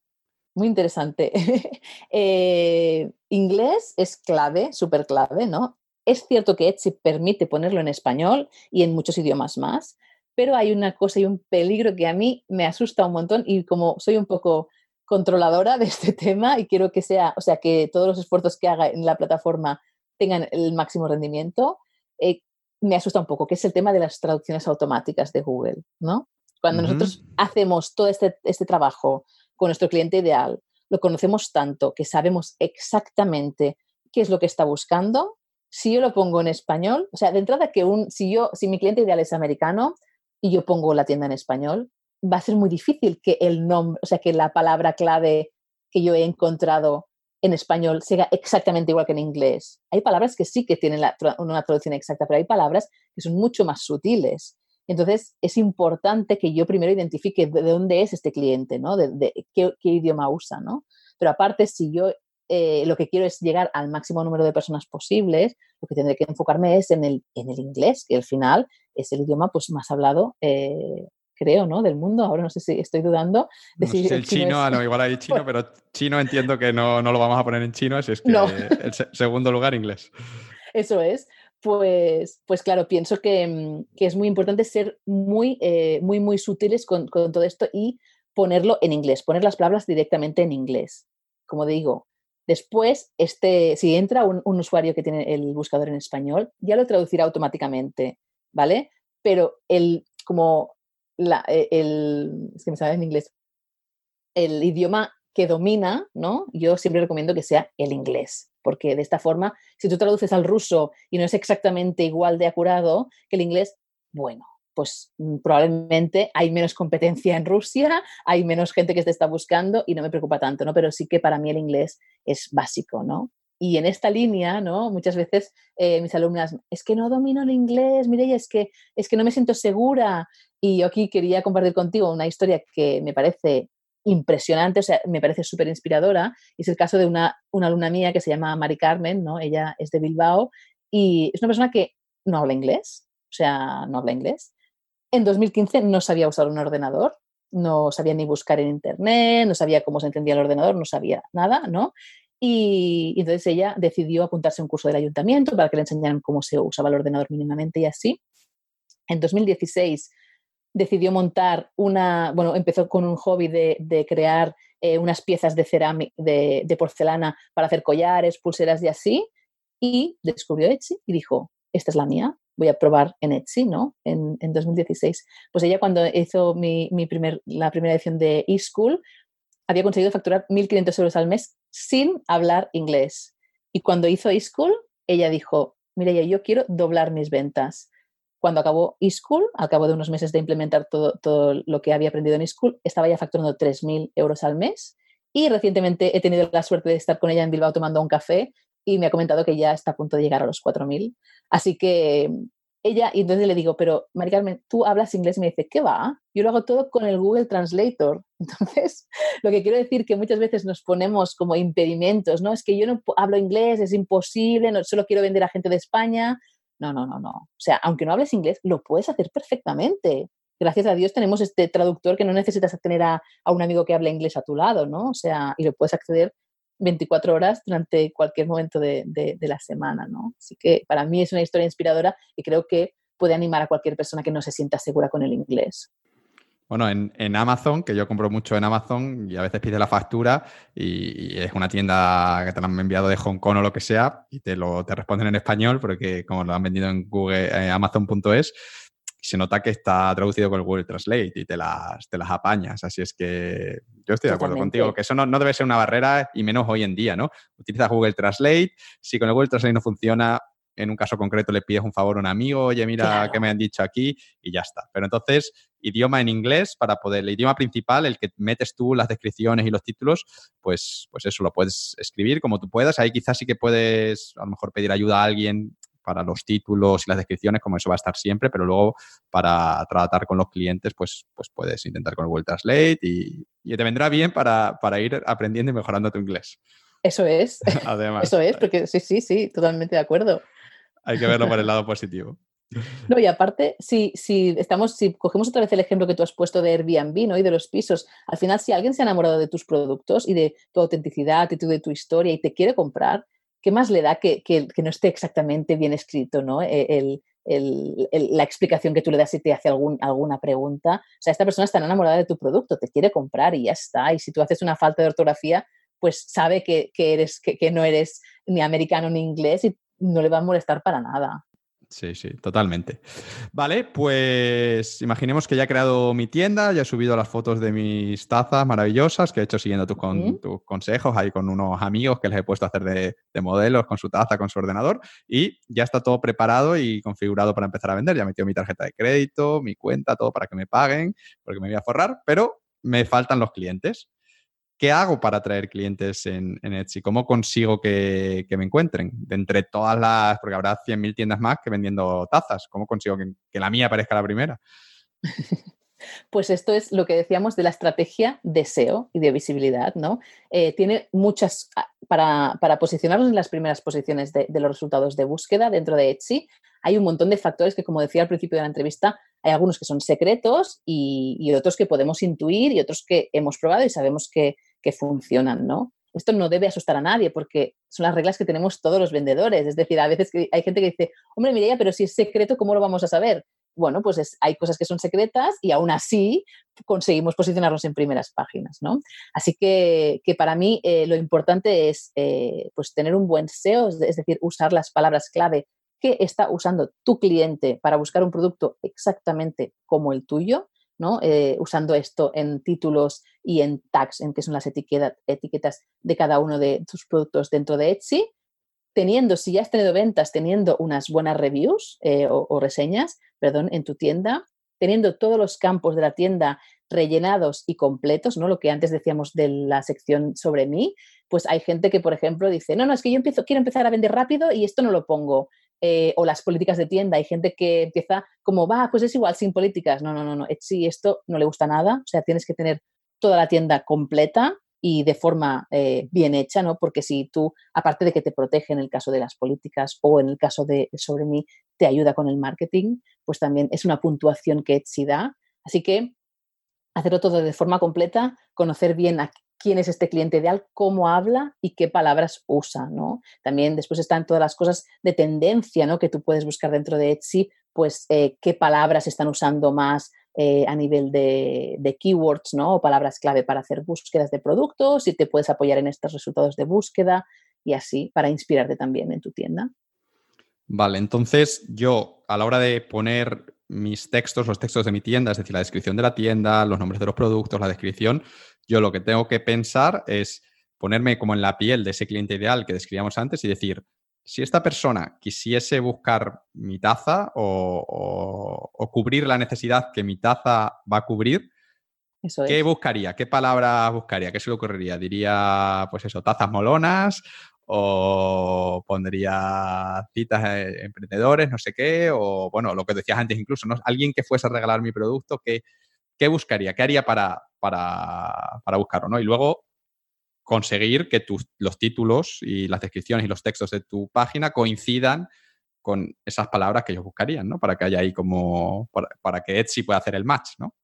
Muy interesante. [LAUGHS] Eh, inglés es clave, súper clave, ¿no? Es cierto que Etsy permite ponerlo en español y en muchos idiomas más, pero hay una cosa y un peligro que a mí me asusta un montón y como soy un poco controladora [LAUGHS] de este tema y quiero que sea, o sea, que todos los esfuerzos que haga en la plataforma tengan el máximo rendimiento, eh, me asusta un poco, que es el tema de las traducciones automáticas de Google, ¿no? Cuando nosotros hacemos todo este, este trabajo con nuestro cliente ideal, lo conocemos tanto que sabemos exactamente qué es lo que está buscando, si yo lo pongo en español, o sea, de entrada que un, si yo, si mi cliente ideal es americano y yo pongo la tienda en español, va a ser muy difícil que el nombre, o sea, que la palabra clave que yo he encontrado en español sea exactamente igual que en inglés. Hay palabras que sí que tienen una traducción exacta, pero hay palabras que son mucho más sutiles. Entonces, es importante que yo primero identifique de dónde es este cliente, ¿no? De, qué, idioma usa, ¿no? Pero aparte, si yo eh, lo que quiero es llegar al máximo número de personas posibles, lo que tendré que enfocarme es en el, en el inglés, que al final es el idioma pues, más hablado eh, creo, ¿no? Del mundo. Ahora no sé si estoy dudando de si el, chino, no, igual hay [LAUGHS] chino, pero chino entiendo que no, lo vamos a poner en chino, así es que el segundo lugar inglés. Eso es. Pues, pues claro, pienso mm, que, es muy importante ser muy, eh, muy, muy sutiles con, todo esto y ponerlo en inglés, poner las palabras directamente en inglés. Como digo, después, este, si entra un, un usuario que tiene el buscador en español, ya lo traducirá automáticamente, ¿vale? Pero el, como e, el, es que me sabe en inglés, el idioma domina, ¿no? Yo siempre recomiendo que sea el inglés, porque de esta forma, si tú traduces al ruso y no es exactamente igual de acurado que el inglés, bueno, pues mm, probablemente hay menos competencia en Rusia, hay menos gente que te está buscando y no me preocupa tanto, ¿no? Pero sí que para mí el inglés es básico, ¿no? Y en esta línea, ¿no? Muchas veces eh, mis alumnas, es que no domino el inglés, mire, es que, es que no me siento segura. Y yo aquí quería compartir contigo una historia que me parece impresionante, o sea, me parece súper inspiradora. Y es el caso de una, una, alumna mía que se llama Mari Carmen, ¿no? Ella es de Bilbao y es una persona que no habla inglés, o sea, no habla inglés. En 2015 no sabía usar un ordenador, no sabía ni buscar en internet, no sabía cómo se entendía el ordenador, no sabía nada, ¿no? Y, entonces ella decidió apuntarse a un curso del ayuntamiento para que le enseñaran cómo se usaba el ordenador mínimamente y así. En 2016 decidió montar una, bueno, empezó con un hobby de, crear eh, unas piezas de cerámica, de, porcelana para hacer collares, pulseras y así, y descubrió Etsy y dijo, esta es la mía, voy a probar en Etsy, ¿no? En, 2016. Pues ella cuando hizo mi, primer, la primera edición de eSchool, había conseguido facturar 1.500 euros al mes sin hablar inglés. Y cuando hizo eSchool, ella dijo, mira, yo quiero doblar mis ventas. Cuando acabó eSchool, al cabo de unos meses de implementar todo, todo lo que había aprendido en eSchool, estaba ya facturando 3.000 euros al mes. Y recientemente he tenido la suerte de estar con ella en Bilbao tomando un café y me ha comentado que ya está a punto de llegar a los 4.000. Así que ella, y entonces le digo, pero Mari Carmen, tú hablas inglés y me dice, ¿qué va? Yo lo hago todo con el Google Translator. [LAUGHS] Entonces, lo que quiero decir que muchas veces nos ponemos como impedimentos, ¿no? Es que yo no hablo inglés, es imposible, no, solo quiero vender a gente de España. No, no, no, no. O sea, aunque no hables inglés, lo puedes hacer perfectamente. Gracias a Dios tenemos este traductor que no necesitas tener a, a un amigo que hable inglés a tu lado, ¿no? O sea, y lo puedes acceder 24 horas durante cualquier momento de, la semana, ¿no? Así que para mí es una historia inspiradora y creo que puede animar a cualquier persona que no se sienta segura con el inglés. Bueno, en, Amazon, que yo compro mucho en Amazon y a veces pides la factura y, es una tienda que te han enviado de Hong Kong o lo que sea y te lo te responden en español porque como lo han vendido en Google, eh, Amazon.es, se nota que está traducido con el Google Translate y te las, te las apañas. Así es que yo estoy de acuerdo contigo, que eso no, debe ser una barrera y menos hoy en día, ¿no? Utilizas Google Translate, si con el Google Translate no funciona, en un caso concreto le pides un favor a un amigo, oye, mira qué me han dicho aquí y ya está. Pero entonces, idioma en inglés para poder, el idioma principal, el que metes tú las descripciones y los títulos, pues, pues eso lo puedes escribir como tú puedas. Ahí quizás sí que puedes a lo mejor pedir ayuda a alguien para los títulos y las descripciones, como eso va a estar siempre, pero luego para tratar con los clientes, pues, pues puedes intentar con el Google Translate y, y te vendrá bien para, para ir aprendiendo y mejorando tu inglés. Eso es. [LAUGHS] Además. Eso es, porque sí, sí, sí, totalmente de acuerdo. Hay que verlo por el lado positivo. No, y aparte, si, si estamos, si cogemos otra vez el ejemplo que tú has puesto de Airbnb, ¿no? Y de los pisos, al final, si alguien se ha enamorado de tus productos y de tu autenticidad y de tu historia y te quiere comprar, ¿qué más le da que, que, no esté exactamente bien escrito, ¿no? E, el, el, la explicación que tú le das si te hace algún, alguna pregunta. O sea, esta persona está enamorada de tu producto, te quiere comprar y ya está. Y si tú haces una falta de ortografía, pues sabe que, que eres, que, que no eres ni americano ni inglés y no le va a molestar para nada. Sí, sí, totalmente. Vale, pues imaginemos que ya he creado mi tienda, ya he subido las fotos de mis tazas maravillosas que he hecho siguiendo tus, consejos ahí con unos amigos que les he puesto a hacer de, modelos con su taza, con su ordenador y ya está todo preparado y configurado para empezar a vender. Ya he metido mi tarjeta de crédito, mi cuenta, todo para que me paguen, porque me voy a forrar, pero me faltan los clientes. ¿Qué hago para atraer clientes en, Etsy? ¿Cómo consigo que, me encuentren? De entre todas las, porque habrá 100.000 tiendas más que vendiendo tazas, ¿cómo consigo que, la mía aparezca la primera? [LAUGHS] Pues esto es lo que decíamos de la estrategia de SEO y de visibilidad, ¿no? Eh, tiene muchas, ah, para, para, posicionarnos en las primeras posiciones de, los resultados de búsqueda dentro de Etsy, hay un montón de factores que, como decía al principio de la entrevista, hay algunos que son secretos y, y otros que podemos intuir y otros que hemos probado y sabemos que, que funcionan, ¿no? Esto no debe asustar a nadie porque son las reglas que tenemos todos los vendedores. Es decir, a veces hay gente que dice, hombre, Mireia, pero si es secreto, ¿cómo lo vamos a saber? Bueno, pues hay cosas que son secretas y aún así conseguimos posicionarlos en primeras páginas, ¿no? Así que, para mí eh, lo importante es eh, pues tener un buen SEO, es decir, usar las palabras clave que está usando tu cliente para buscar un producto exactamente como el tuyo eh, usando esto en títulos y en tags, en que son las etiquetas de cada uno de tus productos dentro de Etsy, teniendo, si ya has tenido ventas, teniendo unas buenas reviews eh, o, reseñas, perdón, en tu tienda, teniendo todos los campos de la tienda rellenados y completos, ¿no? Lo que antes decíamos de la sección sobre mí, pues hay gente que, por ejemplo, dice, no, no, es que yo quiero empezar a vender rápido y esto no lo pongo. Eh, o las políticas de tienda. Hay gente que empieza como, va, pues es igual, sin políticas. No, no, no, no. Etsy esto no le gusta nada. O sea, tienes que tener toda la tienda completa y de forma eh, bien hecha, ¿no? Porque si tú, aparte de que te protege en el caso de las políticas o en el caso de sobre mí, te ayuda con el marketing, pues también es una puntuación que Etsy da. Así que hacerlo todo de forma completa, conocer bien a quién es este cliente ideal, cómo habla y qué palabras usa, ¿no? También después están todas las cosas de tendencia, ¿no? Que tú puedes buscar dentro de Etsy, pues eh, qué palabras están usando más eh, a nivel de, keywords, ¿no? O palabras clave para hacer búsquedas de productos y te puedes apoyar en estos resultados de búsqueda y así para inspirarte también en tu tienda. Vale, entonces yo a la hora de poner mis textos, los textos de mi tienda, es decir, la descripción de la tienda, los nombres de los productos, la descripción, yo lo que tengo que pensar es ponerme como en la piel de ese cliente ideal que describíamos antes y decir, si esta persona quisiese buscar mi taza o, cubrir la necesidad que mi taza va a cubrir, ¿qué buscaría? ¿Qué palabra buscaría? ¿Qué se le ocurriría? Diría, pues eso, tazas molonas o pondría citas de emprendedores, no sé qué, o bueno, lo que decías antes incluso, ¿no? Alguien que fuese a regalar mi producto, ¿qué, qué buscaría? ¿Qué haría para, para, para buscarlo, ¿no? Y luego conseguir que tus, los títulos y las descripciones y los textos de tu página coincidan con esas palabras que ellos buscarían, ¿no? Para que haya ahí como, para, que Etsy pueda hacer el match, ¿no?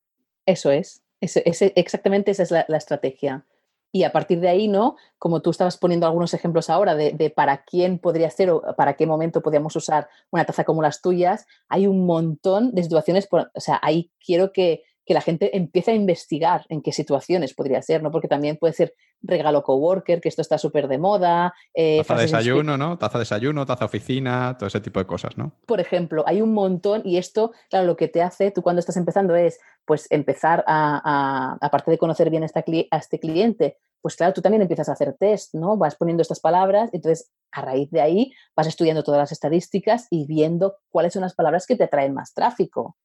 Eso es, exactamente esa es la, estrategia. Y a partir de ahí, ¿no? Como tú estabas poniendo algunos ejemplos ahora de, para quién podría ser o para qué momento podríamos usar una taza como las tuyas, hay un montón de situaciones, o sea, ahí quiero que, que la gente empiece a investigar en qué situaciones podría ser, ¿no? Porque también puede ser regalo coworker, que esto está súper de moda. Eh, taza desayuno, ¿no? Taza desayuno, taza oficina, todo ese tipo de cosas, ¿no? Por ejemplo, hay un montón y esto, claro, lo que te hace tú cuando estás empezando es, pues, empezar a, aparte de conocer bien a este cliente, pues claro, tú también empiezas a hacer test, ¿no? Vas poniendo estas palabras, entonces a raíz de ahí vas estudiando todas las estadísticas y viendo cuáles son las palabras que te atraen más tráfico.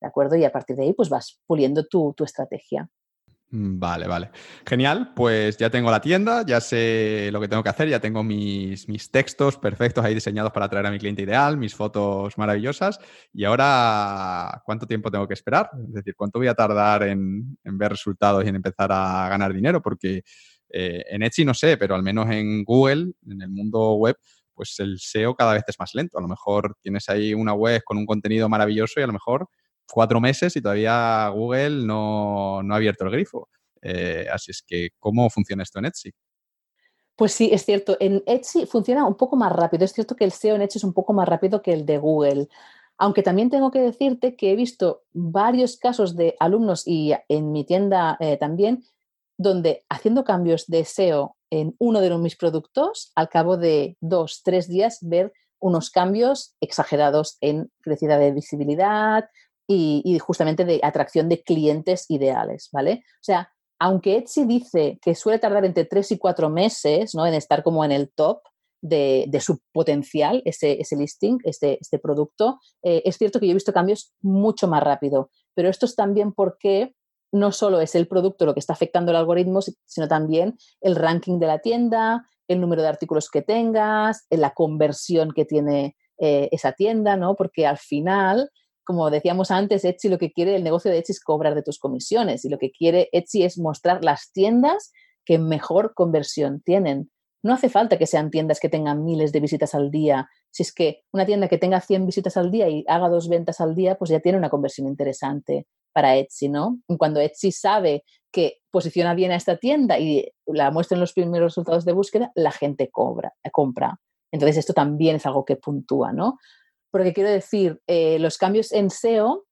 ¿De acuerdo? Y a partir de ahí, pues vas puliendo tu, estrategia. Mm, vale, vale. Genial, pues ya tengo la tienda, ya sé lo que tengo que hacer, ya tengo mis, mis, textos perfectos ahí diseñados para atraer a mi cliente ideal, mis fotos maravillosas. Y ahora, ¿cuánto tiempo tengo que esperar? Es decir, ¿cuánto voy a tardar en, ver resultados y en empezar a ganar dinero? Porque eh, en Etsy no sé, pero al menos en Google, en el mundo web, pues el SEO cada vez es más lento. A lo mejor tienes ahí una web con un contenido maravilloso y a lo mejor cuatro meses y todavía Google no, ha abierto el grifo. Eh, así es que, ¿cómo funciona esto en Etsy? Pues sí, es cierto. En Etsy funciona un poco más rápido. Es cierto que el SEO en Etsy es un poco más rápido que el de Google. Aunque también tengo que decirte que he visto varios casos de alumnos y en mi tienda eh, también, donde haciendo cambios de SEO en uno de mis productos, al cabo de dos, tres días, ver unos cambios exagerados en crecida de visibilidad, y, justamente de atracción de clientes ideales, ¿vale? O sea, aunque Etsy dice que suele tardar entre tres y cuatro meses ¿no? en estar como en el top de, su potencial, ese, ese listing, este, este producto, eh, es cierto que yo he visto cambios mucho más rápido, pero esto es también porque no solo es el producto lo que está afectando el algoritmo, sino también el ranking de la tienda, el número de artículos que tengas, la conversión que tiene eh, esa tienda, ¿no? Porque al final como decíamos antes, Etsy lo que quiere, el negocio de Etsy es cobrar de tus comisiones y lo que quiere Etsy es mostrar las tiendas que mejor conversión tienen. No hace falta que sean tiendas que tengan miles de visitas al día. Si es que una tienda que tenga 100 visitas al día y haga dos ventas al día, pues ya tiene una conversión interesante para Etsy, ¿no? cuando Etsy sabe que posiciona bien a esta tienda y la muestra en los primeros resultados de búsqueda, la gente cobra, compra. Entonces esto también es algo que puntúa, ¿no? Porque quiero decir, eh, los cambios en SEO,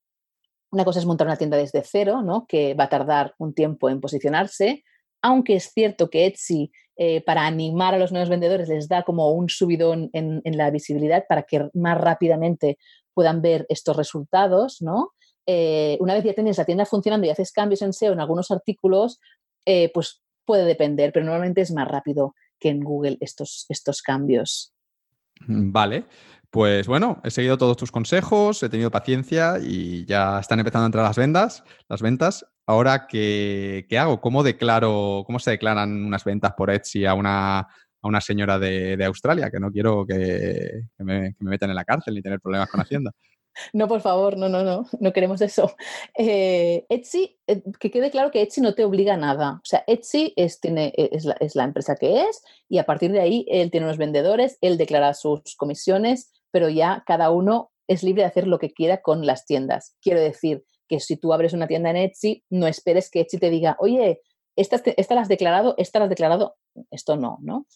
una cosa es montar una tienda desde cero, ¿no? que va a tardar un tiempo en posicionarse, aunque es cierto que Etsy eh, para animar a los nuevos vendedores les da como un subidón en, la visibilidad para que más rápidamente puedan ver estos resultados, ¿no? Eh, una vez ya tienes la tienda funcionando y haces cambios en SEO en algunos artículos, pues puede depender, pero normalmente es más rápido que en Google estos, estos cambios. Vale. Pues bueno, he seguido todos tus consejos, he tenido paciencia y ya están empezando a entrar las ventas, las ventas. Ahora, ¿qué, hago? ¿Cómo declaro, cómo se declaran unas ventas por Etsy a una, a una señora de, Australia? Que no quiero que, me, metan en la cárcel ni tener problemas con Hacienda. [LAUGHS] No, por favor, no, no, no, no queremos eso. [LAUGHS] Eh, Etsy, eh, que quede claro que Etsy no te obliga a nada. O sea, Etsy es, tiene, es, la, es la empresa que es y a partir de ahí él tiene unos vendedores, él declara sus comisiones, pero ya cada uno es libre de hacer lo que quiera con las tiendas. Quiero decir que si tú abres una tienda en Etsy, no esperes que Etsy te diga, oye, esta, esta la has declarado, esta la has declarado, esto no, ¿no?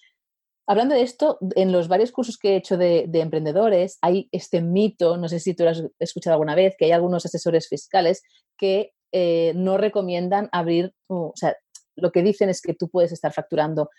Hablando de esto, en los varios cursos que he hecho de, emprendedores, hay este mito, no sé si tú lo has escuchado alguna vez, que hay algunos asesores fiscales que eh, no recomiendan abrir, o sea, lo que dicen es que tú puedes estar facturando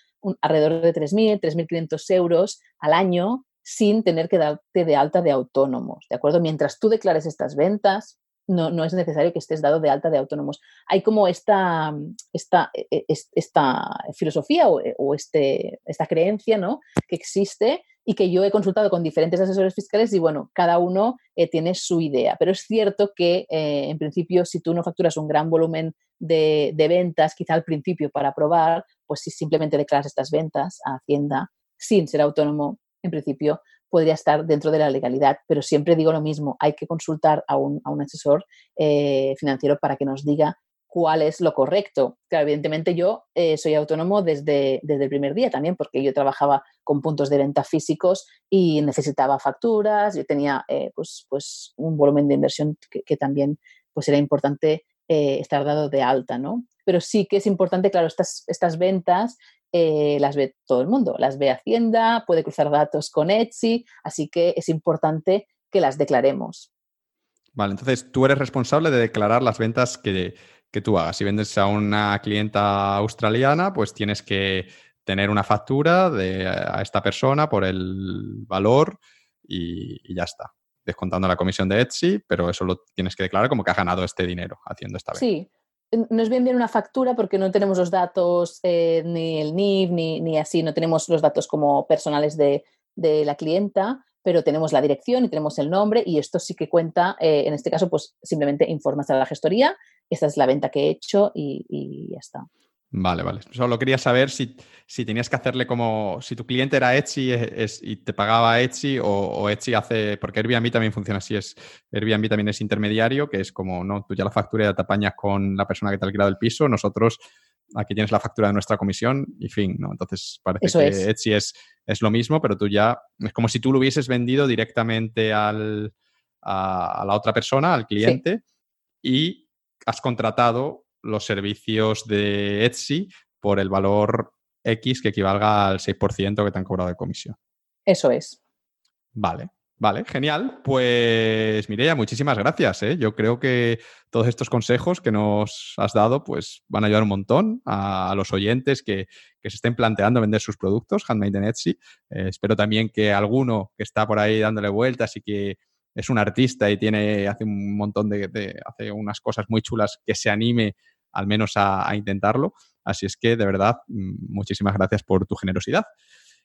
alrededor de 3.000, 3.500 euros al año sin tener que darte de alta de autónomos, ¿de acuerdo? Mientras tú declares estas ventas, no, no, es necesario que estés dado de alta de autónomos. Hay como esta, esta, e, e, esta filosofía o, este, esta creencia ¿no? que existe y que yo he consultado con diferentes asesores fiscales y bueno, cada uno eh, tiene su idea. Pero es cierto que eh, en principio si tú no facturas un gran volumen de, de ventas, quizá al principio para probar, pues si simplemente declaras estas ventas a Hacienda sin ser autónomo, en principio podría estar dentro de la legalidad, pero siempre digo lo mismo, hay que consultar a un, asesor eh, financiero para que nos diga cuál es lo correcto. Claro, evidentemente yo eh, soy autónomo desde, desde el primer día también, porque yo trabajaba con puntos de venta físicos y necesitaba facturas, yo tenía eh, pues, pues un volumen de inversión que, también pues era importante estar dado de alta, ¿no? Pero sí que es importante, claro, estas, estas ventas eh, las ve todo el mundo, las ve Hacienda, puede cruzar datos con Etsy, así que es importante que las declaremos. Vale, entonces tú eres responsable de declarar las ventas que, que tú hagas. Si vendes a una clienta australiana, pues tienes que tener una factura de, a esta persona por el valor y, ya está. Descontando la comisión de Etsy, pero eso lo tienes que declarar como que has ganado este dinero haciendo esta venta. Sí, no es bien bien una factura porque no tenemos los datos, eh, ni el NIF, ni, ni, así, no tenemos los datos como personales de, de, la clienta, pero tenemos la dirección y tenemos el nombre y esto sí que cuenta, eh, en este caso, pues simplemente informas a la gestoría, esta es la venta que he hecho y, y ya está. Vale, vale. Solo quería saber si, si, tenías que hacerle como, si tu cliente era Etsy y te pagaba Etsy o, o, Etsy hace, porque Airbnb también funciona así, es Airbnb también es intermediario, que es como, no, tú ya la factura ya te apañas con la persona que te ha alquilado el piso, nosotros aquí tienes la factura de nuestra comisión y fin, ¿no? Entonces parece que es. Etsy es, es, lo mismo, pero tú ya, es como si tú lo hubieses vendido directamente al, a, la otra persona, al cliente, y has contratado los servicios de Etsy por el valor X que equivalga al 6% que te han cobrado de comisión. Eso es. Vale, vale, genial. Pues Mireia, muchísimas gracias. ¿eh? Yo creo que todos estos consejos que nos has dado pues van a ayudar un montón a, los oyentes que, se estén planteando vender sus productos handmade en Etsy. Eh, espero también que alguno que está por ahí dándole vueltas y que es un artista y tiene, hace un montón de, hace unas cosas muy chulas, que se anime al menos a, intentarlo. Así es que, de verdad, mm, muchísimas gracias por tu generosidad.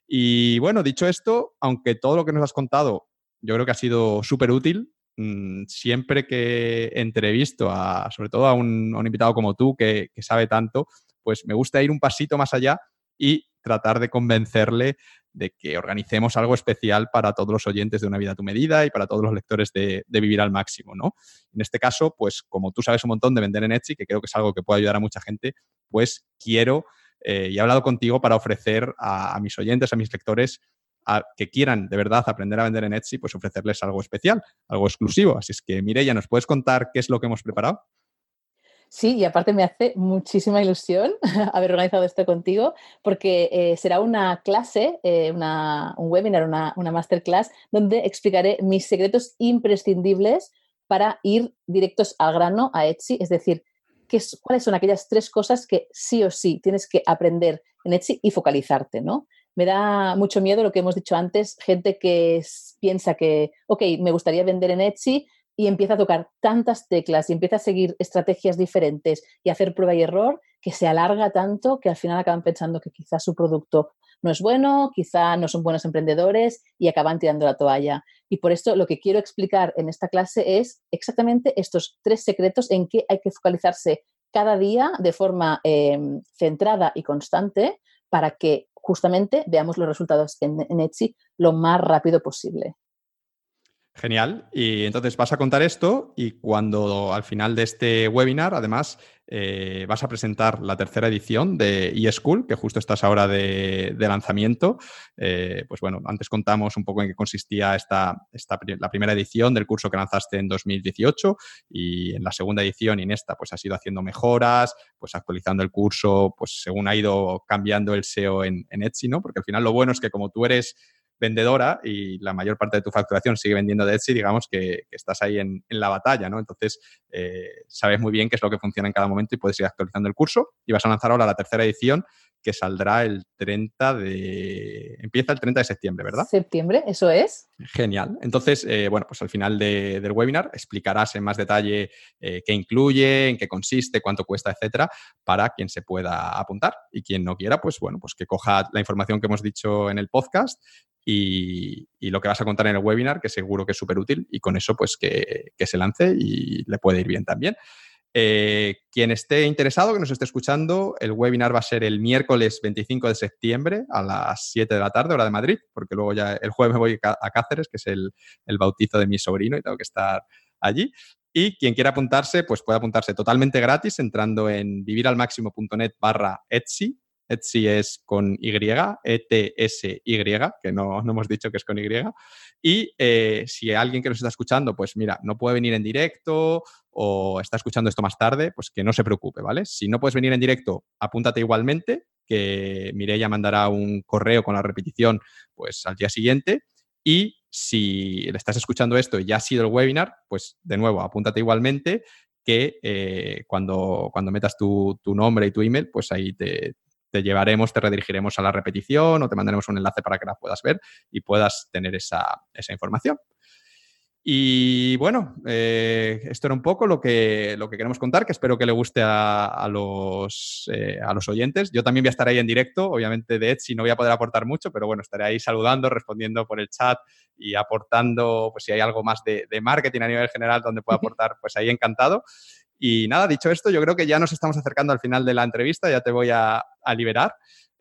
Y bueno, dicho esto, aunque todo lo que nos has contado yo creo que ha sido súper útil, mm, siempre que entrevisto a, sobre todo a un, invitado como tú que, que, sabe tanto, pues me gusta ir un pasito más allá y tratar de convencerle de que organicemos algo especial para todos los oyentes de Una vida a tu medida y para todos los lectores de, Vivir al máximo, ¿no? En este caso, pues como tú sabes un montón de vender en Etsy, que creo que es algo que puede ayudar a mucha gente, pues quiero eh, y he hablado contigo para ofrecer a, mis oyentes, a mis lectores, que quieran de verdad aprender a vender en Etsy, pues ofrecerles algo especial, algo exclusivo. Así es que, Mireya, ¿nos puedes contar qué es lo que hemos preparado? Sí, y aparte me hace muchísima ilusión [LAUGHS] haber organizado esto contigo, porque eh, será una clase, eh, una, un webinar, una, una masterclass, donde explicaré mis secretos imprescindibles para ir directos al grano a Etsy, es decir, qué cuáles son aquellas tres cosas que sí o sí tienes que aprender en Etsy y focalizarte, ¿no? Me da mucho miedo lo que hemos dicho antes, gente que piensa que, ok, me gustaría vender en Etsy, y empieza a tocar tantas teclas y empieza a seguir estrategias diferentes y hacer prueba y error que se alarga tanto que al final acaban pensando que quizás su producto no es bueno, quizá no son buenos emprendedores y acaban tirando la toalla. Y por esto lo que quiero explicar en esta clase es exactamente estos tres secretos en que hay que focalizarse cada día de forma em, centrada y constante para que justamente veamos los resultados en Etsy lo más rápido posible. Genial. Y entonces vas a contar esto y cuando al final de este webinar, además, eh, vas a presentar la tercera edición de eSchool, que justo estás ahora de, lanzamiento. Eh, pues bueno, antes contamos un poco en qué consistía esta, esta, la primera edición del curso que lanzaste en 2018 y en la segunda edición y en esta pues has ido haciendo mejoras, pues actualizando el curso, pues según ha ido cambiando el SEO en, en Etsy, ¿no? Porque al final lo bueno es que como tú eres vendedora y la mayor parte de tu facturación sigue vendiendo de Etsy, digamos que, estás ahí en, la batalla, ¿no? Entonces, eh, sabes muy bien qué es lo que funciona en cada momento y puedes ir actualizando el curso. Y vas a lanzar ahora la tercera edición que saldrá el 30 de... Empieza el 30 de septiembre, ¿verdad? Septiembre, eso es. Genial. Entonces, eh, bueno, pues al final del webinar explicarás en más detalle eh, qué incluye, en qué consiste, cuánto cuesta, etcétera, para quien se pueda apuntar. Y quien no quiera, pues bueno, pues que coja la información que hemos dicho en el podcast y, lo que vas a contar en el webinar, que seguro que es súper útil, y con eso, pues que, que se lance y le puede ir bien también. Eh, quien esté interesado, que nos esté escuchando, el webinar va a ser el miércoles 25 de septiembre a las 7 de la tarde, hora de Madrid, porque luego ya el jueves me voy a Cáceres, que es el, bautizo de mi sobrino y tengo que estar allí. Y quien quiera apuntarse, pues puede apuntarse totalmente gratis entrando en viviralmáximo.net barra Etsy. Etsy es con Y, E-T-S-Y, que no, no, hemos dicho que es con Y. Y eh, si alguien que nos está escuchando, pues mira, no puede venir en directo o está escuchando esto más tarde, pues que no se preocupe, ¿vale? Si no puedes venir en directo, apúntate igualmente, que Mireia mandará un correo con la repetición pues al día siguiente. Y si le estás escuchando esto y ya ha sido el webinar, pues de nuevo, apúntate igualmente que eh, cuando, cuando metas tu, nombre y tu email, pues ahí te, llevaremos, te redirigiremos a la repetición o te mandaremos un enlace para que la puedas ver y puedas tener esa, esa información. Y bueno, eh, esto era un poco lo que, lo que queremos contar, que espero que le guste a, los, eh, a los oyentes. Yo también voy a estar ahí en directo, obviamente de Etsy no voy a poder aportar mucho, pero bueno, estaré ahí saludando, respondiendo por el chat y aportando, pues si hay algo más de, marketing a nivel general donde pueda [LAUGHS] aportar, pues ahí encantado. Y nada, dicho esto, yo creo que ya nos estamos acercando al final de la entrevista, ya te voy a, a liberar.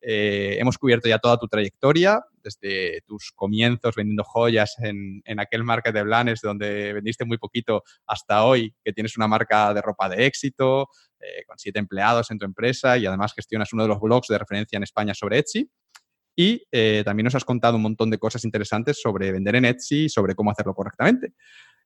Eh, hemos cubierto ya toda tu trayectoria, desde tus comienzos vendiendo joyas en, aquel market de Blanes, donde vendiste muy poquito, hasta hoy, que tienes una marca de ropa de éxito, eh, con siete empleados en tu empresa y además gestionas uno de los blogs de referencia en España sobre Etsy. Y eh, también nos has contado un montón de cosas interesantes sobre vender en Etsy y sobre cómo hacerlo correctamente.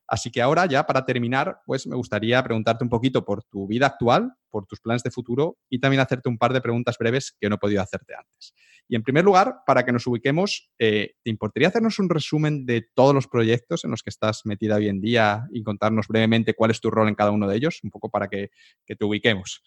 Así que ahora ya para terminar, pues me gustaría preguntarte un poquito por tu vida actual, por tus planes de futuro y también hacerte un par de preguntas breves que no he podido hacerte antes. Y en primer lugar, para que nos ubiquemos, eh, ¿te importaría hacernos un resumen de todos los proyectos en los que estás metida hoy en día y contarnos brevemente cuál es tu rol en cada uno de ellos, un poco para que, te ubiquemos?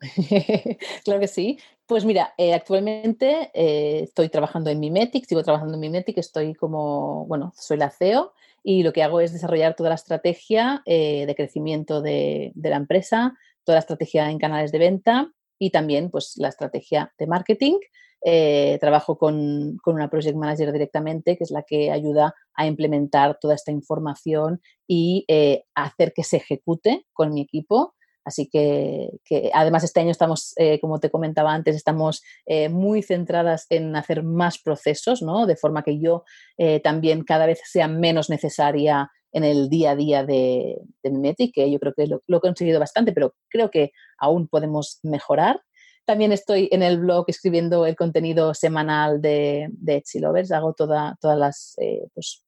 [LAUGHS] claro que sí. Pues mira, eh, actualmente eh, estoy trabajando en Mimetic, sigo trabajando en Mimetic, estoy como, bueno, soy la CEO y lo que hago es desarrollar toda la estrategia eh, de crecimiento de, la empresa, toda la estrategia en canales de venta y también pues, la estrategia de marketing. Eh, trabajo con, una project manager directamente, que es la que ayuda a implementar toda esta información y eh, hacer que se ejecute con mi equipo. Así que, además este año estamos, eh, como te comentaba antes, estamos eh, muy centradas en hacer más procesos, ¿no? De forma que yo eh, también cada vez sea menos necesaria en el día a día de, de que yo creo que lo, he conseguido bastante, pero creo que aún podemos mejorar. También estoy en el blog escribiendo el contenido semanal de, de Etsy Lovers. Hago toda, todas las pues,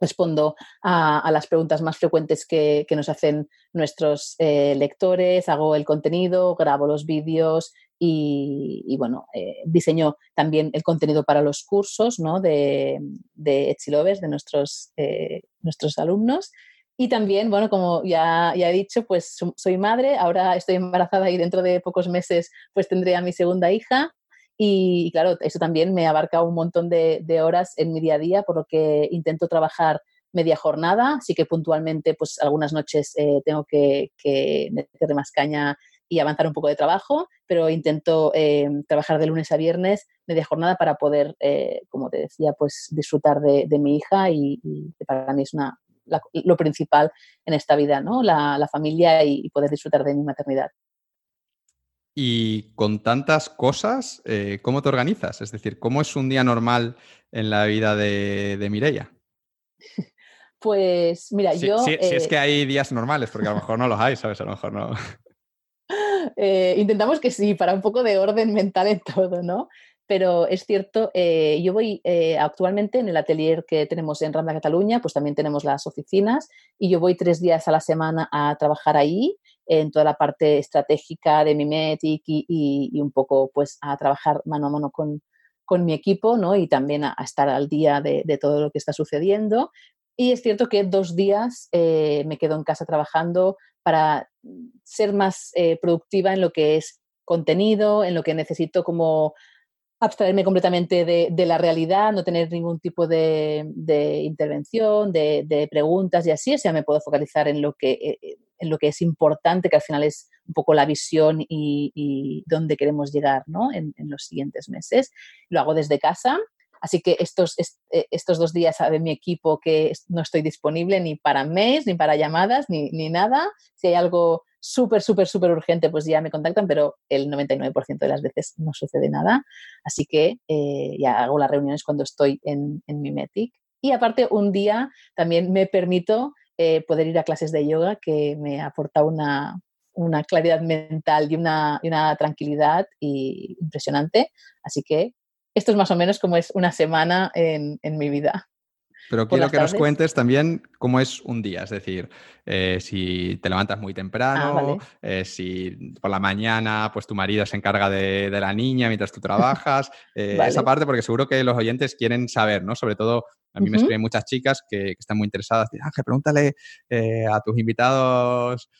respondo a, las preguntas más frecuentes que, nos hacen nuestros eh, lectores, hago el contenido, grabo los vídeos y, bueno, eh, diseño también el contenido para los cursos ¿no? de, de de nuestros, eh, nuestros alumnos. Y también, bueno, como ya, ya he dicho, pues soy madre, ahora estoy embarazada y dentro de pocos meses pues tendré a mi segunda hija y, claro, eso también me abarca un montón de, horas en mi día a día, por lo que intento trabajar media jornada, así que puntualmente, pues algunas noches eh, tengo que, que más caña y avanzar un poco de trabajo, pero intento eh, trabajar de lunes a viernes media jornada para poder, eh, como te decía, pues disfrutar de, mi hija y, para mí es una, lo principal en esta vida, ¿no? La, familia y poder disfrutar de mi maternidad. Y con tantas cosas, eh, ¿cómo te organizas? Es decir, ¿cómo es un día normal en la vida de, de Mireia? [LAUGHS] Pues mira, yo... Si, es que eh, hay días normales, porque a lo mejor no los hay, ¿sabes? A lo mejor no. [LAUGHS] Eh, intentamos que sí, para un poco de orden mental en todo, ¿no? Pero es cierto, yo voy actualmente en el atelier que tenemos en Rambla Cataluña, pues también tenemos las oficinas y yo voy tres días a la semana a trabajar ahí en toda la parte estratégica de Mimetic y, y, un poco pues a trabajar mano a mano con, con mi equipo ¿no? y también a, estar al día de, todo lo que está sucediendo. Y es cierto que dos días eh, me quedo en casa trabajando para ser más eh, productiva en lo que es contenido, en lo que necesito como abstraerme completamente de, la realidad, no tener ningún tipo de, intervención, de, preguntas y así, o sea, me puedo focalizar en lo, que, eh, en lo que es importante, que al final es un poco la visión y, dónde queremos llegar ¿no? en, los siguientes meses. Lo hago desde casa, así que estos, eh, estos dos días sabe mi equipo que no estoy disponible ni para mails, ni para llamadas, ni, ni nada. Si hay algo súper, súper, súper urgente, pues ya me contactan, pero el 99% de las veces no sucede nada. Así que eh, ya hago las reuniones cuando estoy en, en Mimetic. Y aparte, un día también me permito eh, poder ir a clases de yoga que me aporta una, una claridad mental y una, y una tranquilidad y impresionante. Así que esto es más o menos como es una semana en, en mi vida. Pero quiero que nos cuentes también cómo es un día, es decir, eh, si te levantas muy temprano, ah, eh, si por la mañana pues tu marido se encarga de, la niña mientras tú trabajas, eh, [LAUGHS] esa parte porque seguro que los oyentes quieren saber, ¿no? Sobre todo a mí me escriben muchas chicas que, están muy interesadas. Ángel, pregúntale a tus invitados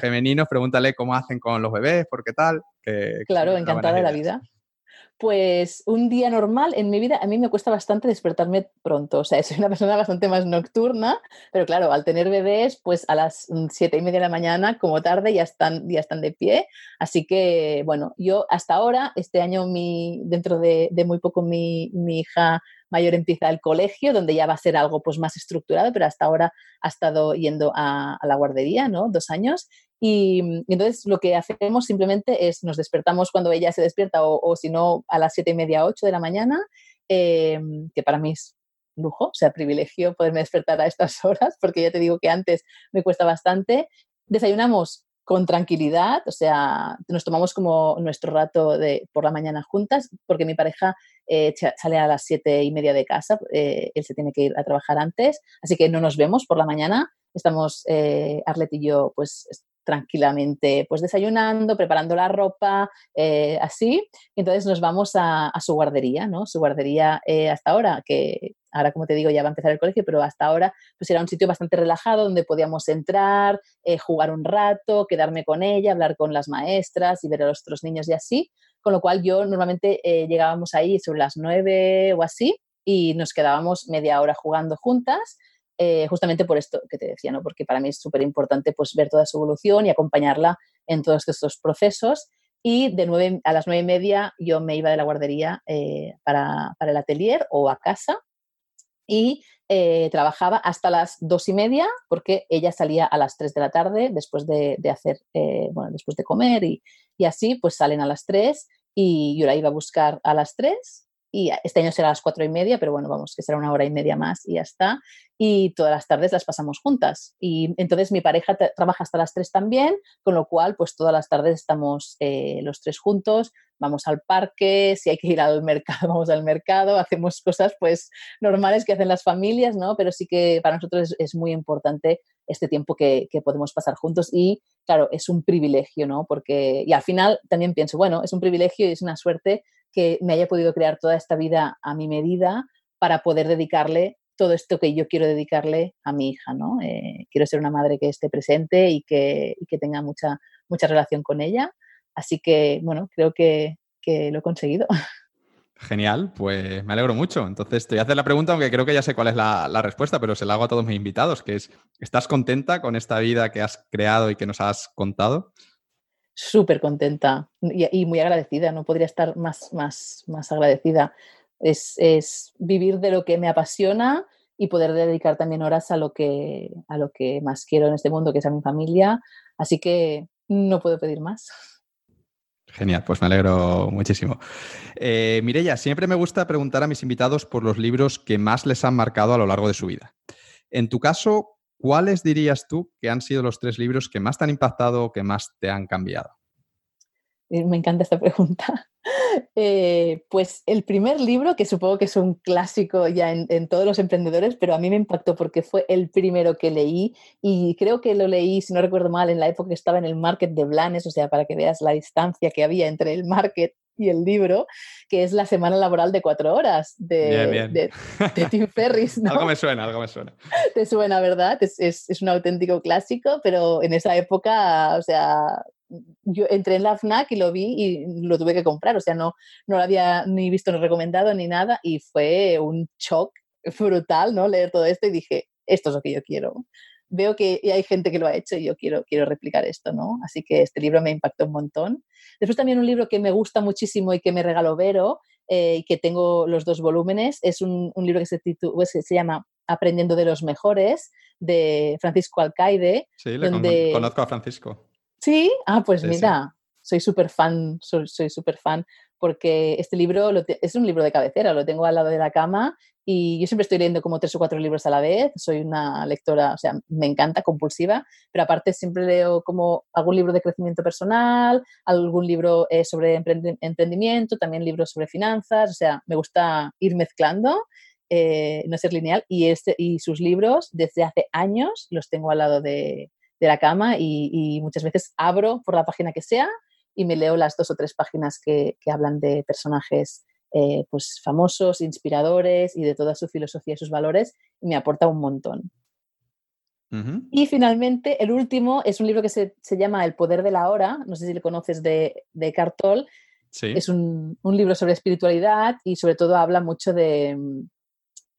femeninos, pregúntale cómo hacen con los bebés, por qué tal. claro, encantada de la vida. Pues un día normal en mi vida a mí me cuesta bastante despertarme pronto. O sea, [LAUGHS] soy una persona bastante más nocturna, pero claro, al tener bebés, pues a las mm, siete y media de la mañana, como tarde, ya están, ya están de pie. Así que, bueno, yo hasta ahora, este año, mi, dentro de, muy poco, mi, mi hija mayor empieza el colegio, donde ya va a ser algo pues, más estructurado, pero hasta ahora ha estado yendo a, a la guardería, ¿no? Dos años. Y, entonces lo que hacemos simplemente es nos despertamos cuando ella se despierta o, si no a las siete y media, ocho de la mañana, eh, que para mí es lujo, o sea, privilegio poderme despertar a estas [LAUGHS] horas, porque ya te digo que antes me cuesta bastante. Desayunamos con tranquilidad, o sea, nos tomamos como nuestro rato de, por la mañana juntas, porque mi pareja eh, sale a las siete y media de casa, eh, él se tiene que ir a trabajar antes, así que no nos vemos por la mañana, estamos Arlet y yo pues tranquilamente, pues desayunando, preparando la ropa, eh, así. entonces nos vamos a, su guardería, ¿no? Su guardería eh, hasta ahora, que ahora como te digo ya va a empezar el colegio, pero hasta ahora pues era un sitio bastante relajado donde podíamos entrar, eh, jugar un rato, quedarme con ella, hablar con las maestras y ver a los otros niños y así. Con lo cual yo normalmente llegábamos ahí sobre las nueve o así y nos quedábamos media hora jugando juntas eh, justamente por esto que te decía, ¿no? porque para mí es súper importante pues, ver toda su evolución y acompañarla en todos estos procesos. Y de nueve, a las nueve y media yo me iba de la guardería eh, para, para, el atelier o a casa y eh, trabajaba hasta las dos y media porque ella salía a las tres de la tarde después de, de hacer, bueno, después de comer y, y, así pues salen a las tres y yo la iba a buscar a las tres y este año será a las cuatro y media, pero bueno, vamos, que será una hora y media más y ya está. Y todas las tardes las pasamos juntas. Y entonces mi pareja trabaja hasta las tres también, con lo cual, pues todas las tardes estamos eh, los tres juntos, vamos al parque, si hay que ir al mercado, [LAUGHS] vamos al mercado, hacemos cosas pues normales que hacen las familias, ¿no? Pero sí que para nosotros es, muy importante este tiempo que, que, podemos pasar juntos y claro, es un privilegio, ¿no? Porque, y al final también pienso, bueno, es un privilegio y es una suerte que me haya podido crear toda esta vida a mi medida para poder dedicarle todo esto que yo quiero dedicarle a mi hija, ¿no? Eh, quiero ser una madre que esté presente y que, que, tenga mucha, mucha relación con ella. Así que, bueno, creo que, que lo he conseguido. [LAUGHS] Genial, pues me alegro mucho. Entonces te voy a hacer la pregunta, aunque creo que ya sé cuál es la, la, respuesta, pero se la hago a todos mis invitados, que es, ¿estás contenta con esta vida que has creado y que nos has contado? Súper contenta y, muy agradecida, no podría estar más, más, más agradecida. Es, es, vivir de lo que me apasiona y poder dedicar también horas a lo, que, a lo que más quiero en este mundo, que es a mi familia. Así que no puedo pedir más. Genial, pues me alegro muchísimo. Eh, Mirella, siempre me gusta preguntar a mis invitados por los libros que más les han marcado a lo largo de su vida. En tu caso, ¿cuáles dirías tú que han sido los tres libros que más te han impactado o que más te han cambiado? Eh, me encanta esta [LAUGHS] pregunta. Eh, pues el primer libro, que supongo que es un clásico ya en, todos los emprendedores, pero a mí me impactó porque fue el primero que leí y creo que lo leí, si no recuerdo mal, en la época que estaba en el market de Blanes, o sea, para que veas la distancia que había entre el market y el libro, que es La Semana Laboral de Cuatro Horas de, Tim [LAUGHS] Ferris. algo me suena, algo me suena. [LAUGHS] Te suena, ¿verdad? Es, es, es, un auténtico clásico, pero en esa época, o sea, yo entré en la FNAC y lo vi y lo tuve que comprar, o sea, no, no lo había ni visto ni recomendado ni nada y fue un shock brutal, ¿no? Leer todo esto y dije, esto es lo que yo quiero. Veo que hay gente que lo ha hecho y yo quiero, quiero replicar esto, ¿no? Así que este libro me impactó un montón. Después también un libro que me gusta muchísimo y que me regaló Vero eh, y que tengo los dos volúmenes, es un, un libro que se, pues, se llama Aprendiendo de los Mejores, de Francisco Alcaide. Sí, le conozco a Francisco. Sí, ah, pues mira, soy súper fan, soy súper fan, porque este libro es un libro de cabecera, lo tengo al lado de la cama y yo siempre estoy leyendo como tres o cuatro libros a la vez, soy una lectora, o sea, me encanta, compulsiva, pero aparte siempre leo como algún libro de crecimiento personal, algún libro eh, sobre emprendimiento, también libros sobre finanzas, o sea, me gusta ir mezclando eh, no ser lineal y, este, y sus libros desde hace años los tengo al lado de, la cama y, muchas veces abro por la página que sea y me leo las dos o tres páginas que, hablan de personajes eh, pues famosos, inspiradores y de toda su filosofía y sus valores y me aporta un montón. Y finalmente, el último es un libro que se, llama El poder de la hora, no sé si le conoces de, de Cartol. Es un, libro sobre espiritualidad y sobre todo habla mucho de,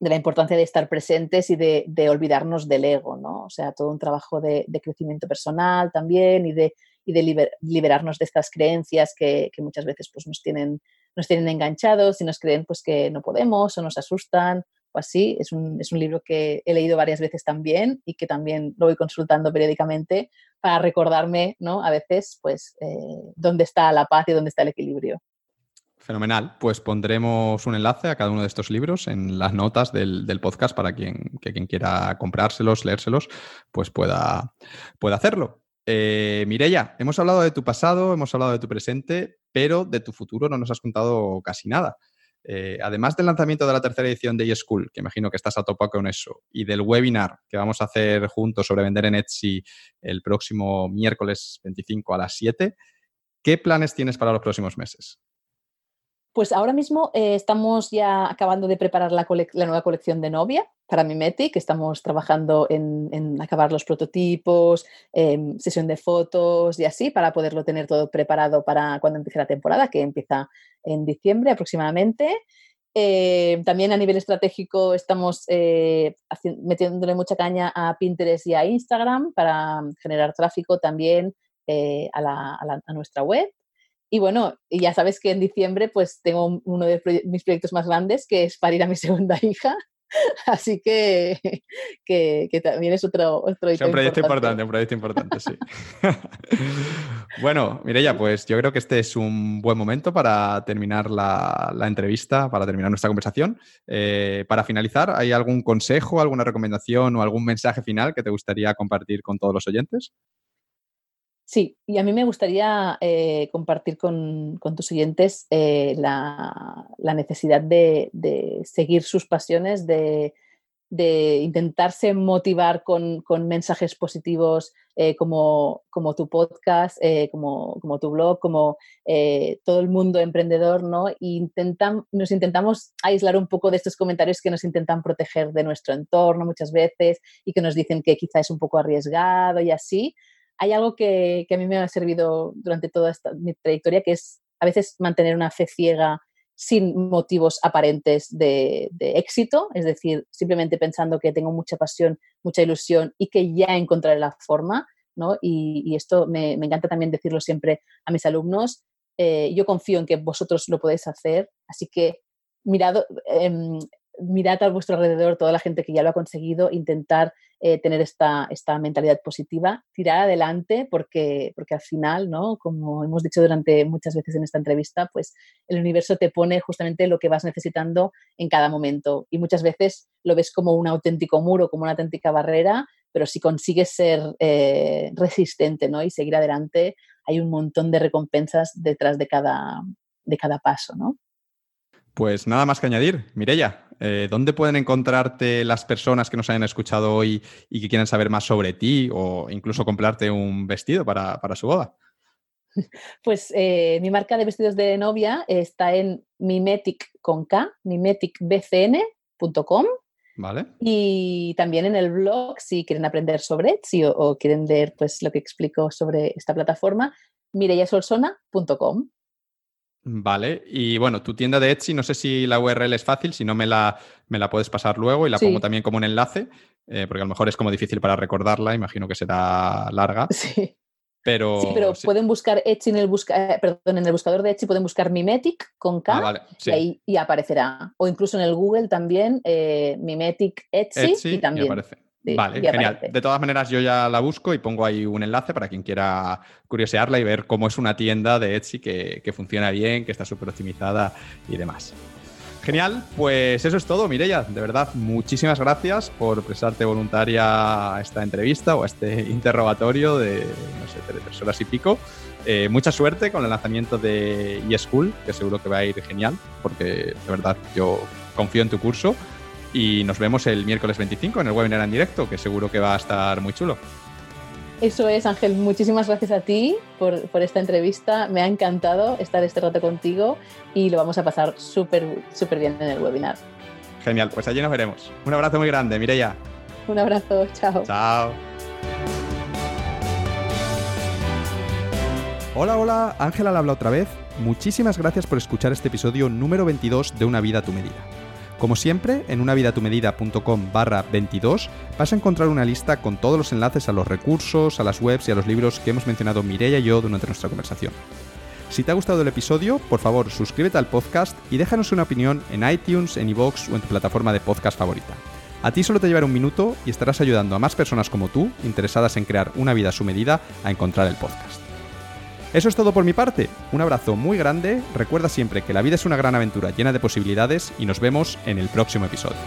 la importancia de estar presentes y de, olvidarnos del ego, ¿no? O sea, todo un trabajo de, crecimiento personal también y de, liberarnos de estas creencias que, muchas veces pues, nos, tienen, nos tienen enganchados y nos creen pues, que no podemos o nos asustan o así. Es un, libro que he leído varias veces también y que también lo voy consultando periódicamente para recordarme, ¿no? A veces, pues, eh, dónde está la paz y dónde está el equilibrio. Fenomenal. Pues pondremos un enlace a cada uno de estos libros en las notas del, podcast para quien, que quien quiera comprárselos, leérselos, pues pueda, pueda hacerlo. Eh, Mireya, hemos hablado de tu pasado, hemos hablado de tu presente, pero de tu futuro no nos has contado casi nada. Eh, además del lanzamiento de la tercera edición de eSchool, que imagino que estás a tope con eso, y del webinar que vamos a hacer juntos sobre vender en Etsy el próximo miércoles 25 a las 7, ¿qué planes tienes para los próximos meses? Pues ahora mismo eh, estamos ya acabando de preparar la, nueva colección de novia para Mimetic. Estamos trabajando en, acabar los prototipos, em, sesión de fotos y así para poderlo tener todo preparado para cuando empiece la temporada, que empieza en diciembre aproximadamente. Eh, también a nivel estratégico estamos eh, metiéndole mucha caña a Pinterest y a Instagram para generar tráfico también a nuestra web. Y bueno, ya sabes que en diciembre pues tengo uno de mis proyectos más grandes que es parir a mi [LAUGHS] segunda hija. Así que, que, también es otro, otro es un proyecto importante. un proyecto importante, sí. [LAUGHS] bueno, Mireya, pues yo creo que este es un buen momento para terminar la, entrevista, para terminar nuestra conversación. Eh, para finalizar, ¿hay algún consejo, alguna recomendación o algún mensaje final que te gustaría compartir con todos los oyentes? Sí, y a mí me gustaría eh, compartir con, tus oyentes eh, la, necesidad de, seguir sus pasiones, de, intentarse motivar con, mensajes positivos eh, como, tu podcast, como, tu blog, como todo el mundo emprendedor, ¿no? nos intentamos aislar un poco de estos comentarios que nos intentan proteger de nuestro entorno muchas veces y que nos dicen que quizá es un poco arriesgado y así hay algo que, a mí me ha servido durante toda esta, mi trayectoria, que es a veces mantener una fe ciega sin motivos aparentes de, éxito, es decir, simplemente pensando que tengo mucha pasión, mucha ilusión y que ya encontraré la forma, ¿no? Y, esto me, encanta también decirlo siempre a mis alumnos. Eh, yo confío en que vosotros lo podéis hacer, así que mirad, em, mirad a vuestro alrededor toda la gente que ya lo ha conseguido, intentar eh, tener esta, esta, mentalidad positiva, tirar adelante porque, porque al final, ¿no? como hemos dicho durante muchas veces en esta entrevista, pues el universo te pone justamente lo que vas necesitando en cada momento y muchas veces lo ves como un auténtico muro, como una auténtica barrera, pero si consigues ser eh, resistente ¿no? y seguir adelante, hay un montón de recompensas detrás de cada, de cada paso. ¿no? Pues nada más que añadir. Mirella, eh, ¿dónde pueden encontrarte las personas que nos hayan escuchado hoy y que quieran saber más sobre ti o incluso comprarte un vestido para, su boda? [LAUGHS] Pues eh, mi marca de vestidos de novia está en mimetic con K, mimeticbcn.com. Vale. Y también en el blog, si quieren aprender sobre Etsy o, quieren ver pues, lo que explico sobre esta plataforma, mireyasolsona.com. Vale, y bueno, tu tienda de Etsy, no sé si la URL es fácil, si no me la, me la puedes pasar luego y la pongo también como un enlace, eh, porque a lo mejor es como difícil para recordarla, imagino que será larga. [LAUGHS] Sí. Pero, sí, pero pueden buscar Etsy en el, busca, eh, perdón, en el buscador de Etsy, pueden buscar Mimetic con K ah, y ahí y aparecerá. O incluso en el Google también, eh, Mimetic Etsy, y también. aparece vale, genial. De todas maneras, yo ya la busco y pongo ahí un enlace para quien quiera curiosearla y ver cómo es una tienda de Etsy que, funciona bien, que está súper optimizada y demás. Genial, pues eso es todo, Mireya. De verdad, muchísimas gracias por prestarte voluntaria a esta entrevista o a este [LAUGHS] interrogatorio de, no sé, tres horas y pico. Eh, mucha suerte con el lanzamiento de eSchool, que seguro que va a ir genial, porque de verdad yo confío en tu curso y nos vemos el miércoles 25 en el webinar en directo, que seguro que va a estar muy chulo. Eso es, Ángel. Muchísimas gracias a ti por, por, esta entrevista. Me ha encantado estar este rato contigo y lo vamos a pasar súper, súper bien en el webinar. Genial, pues allí nos veremos. Un abrazo muy grande, Mireia. Un abrazo, chao. Chao. Hola, hola, Ángela habla otra vez. Muchísimas gracias por escuchar este episodio número 22 de Una vida a tu medida. Como siempre, en unavidatumedida.com barra 22 vas a encontrar una lista con todos los enlaces a los recursos, a las webs y a los libros que hemos mencionado Mireia y yo durante nuestra conversación. Si te ha gustado el episodio, por favor suscríbete al podcast y déjanos una opinión en iTunes, en iVoox o en tu plataforma de podcast favorita. A ti solo te llevará un minuto y estarás ayudando a más personas como tú, interesadas en crear una vida a su medida, a encontrar el podcast. Eso es todo por mi parte. Un abrazo muy grande. Recuerda siempre que la vida es una gran aventura llena de posibilidades y nos vemos en el próximo episodio.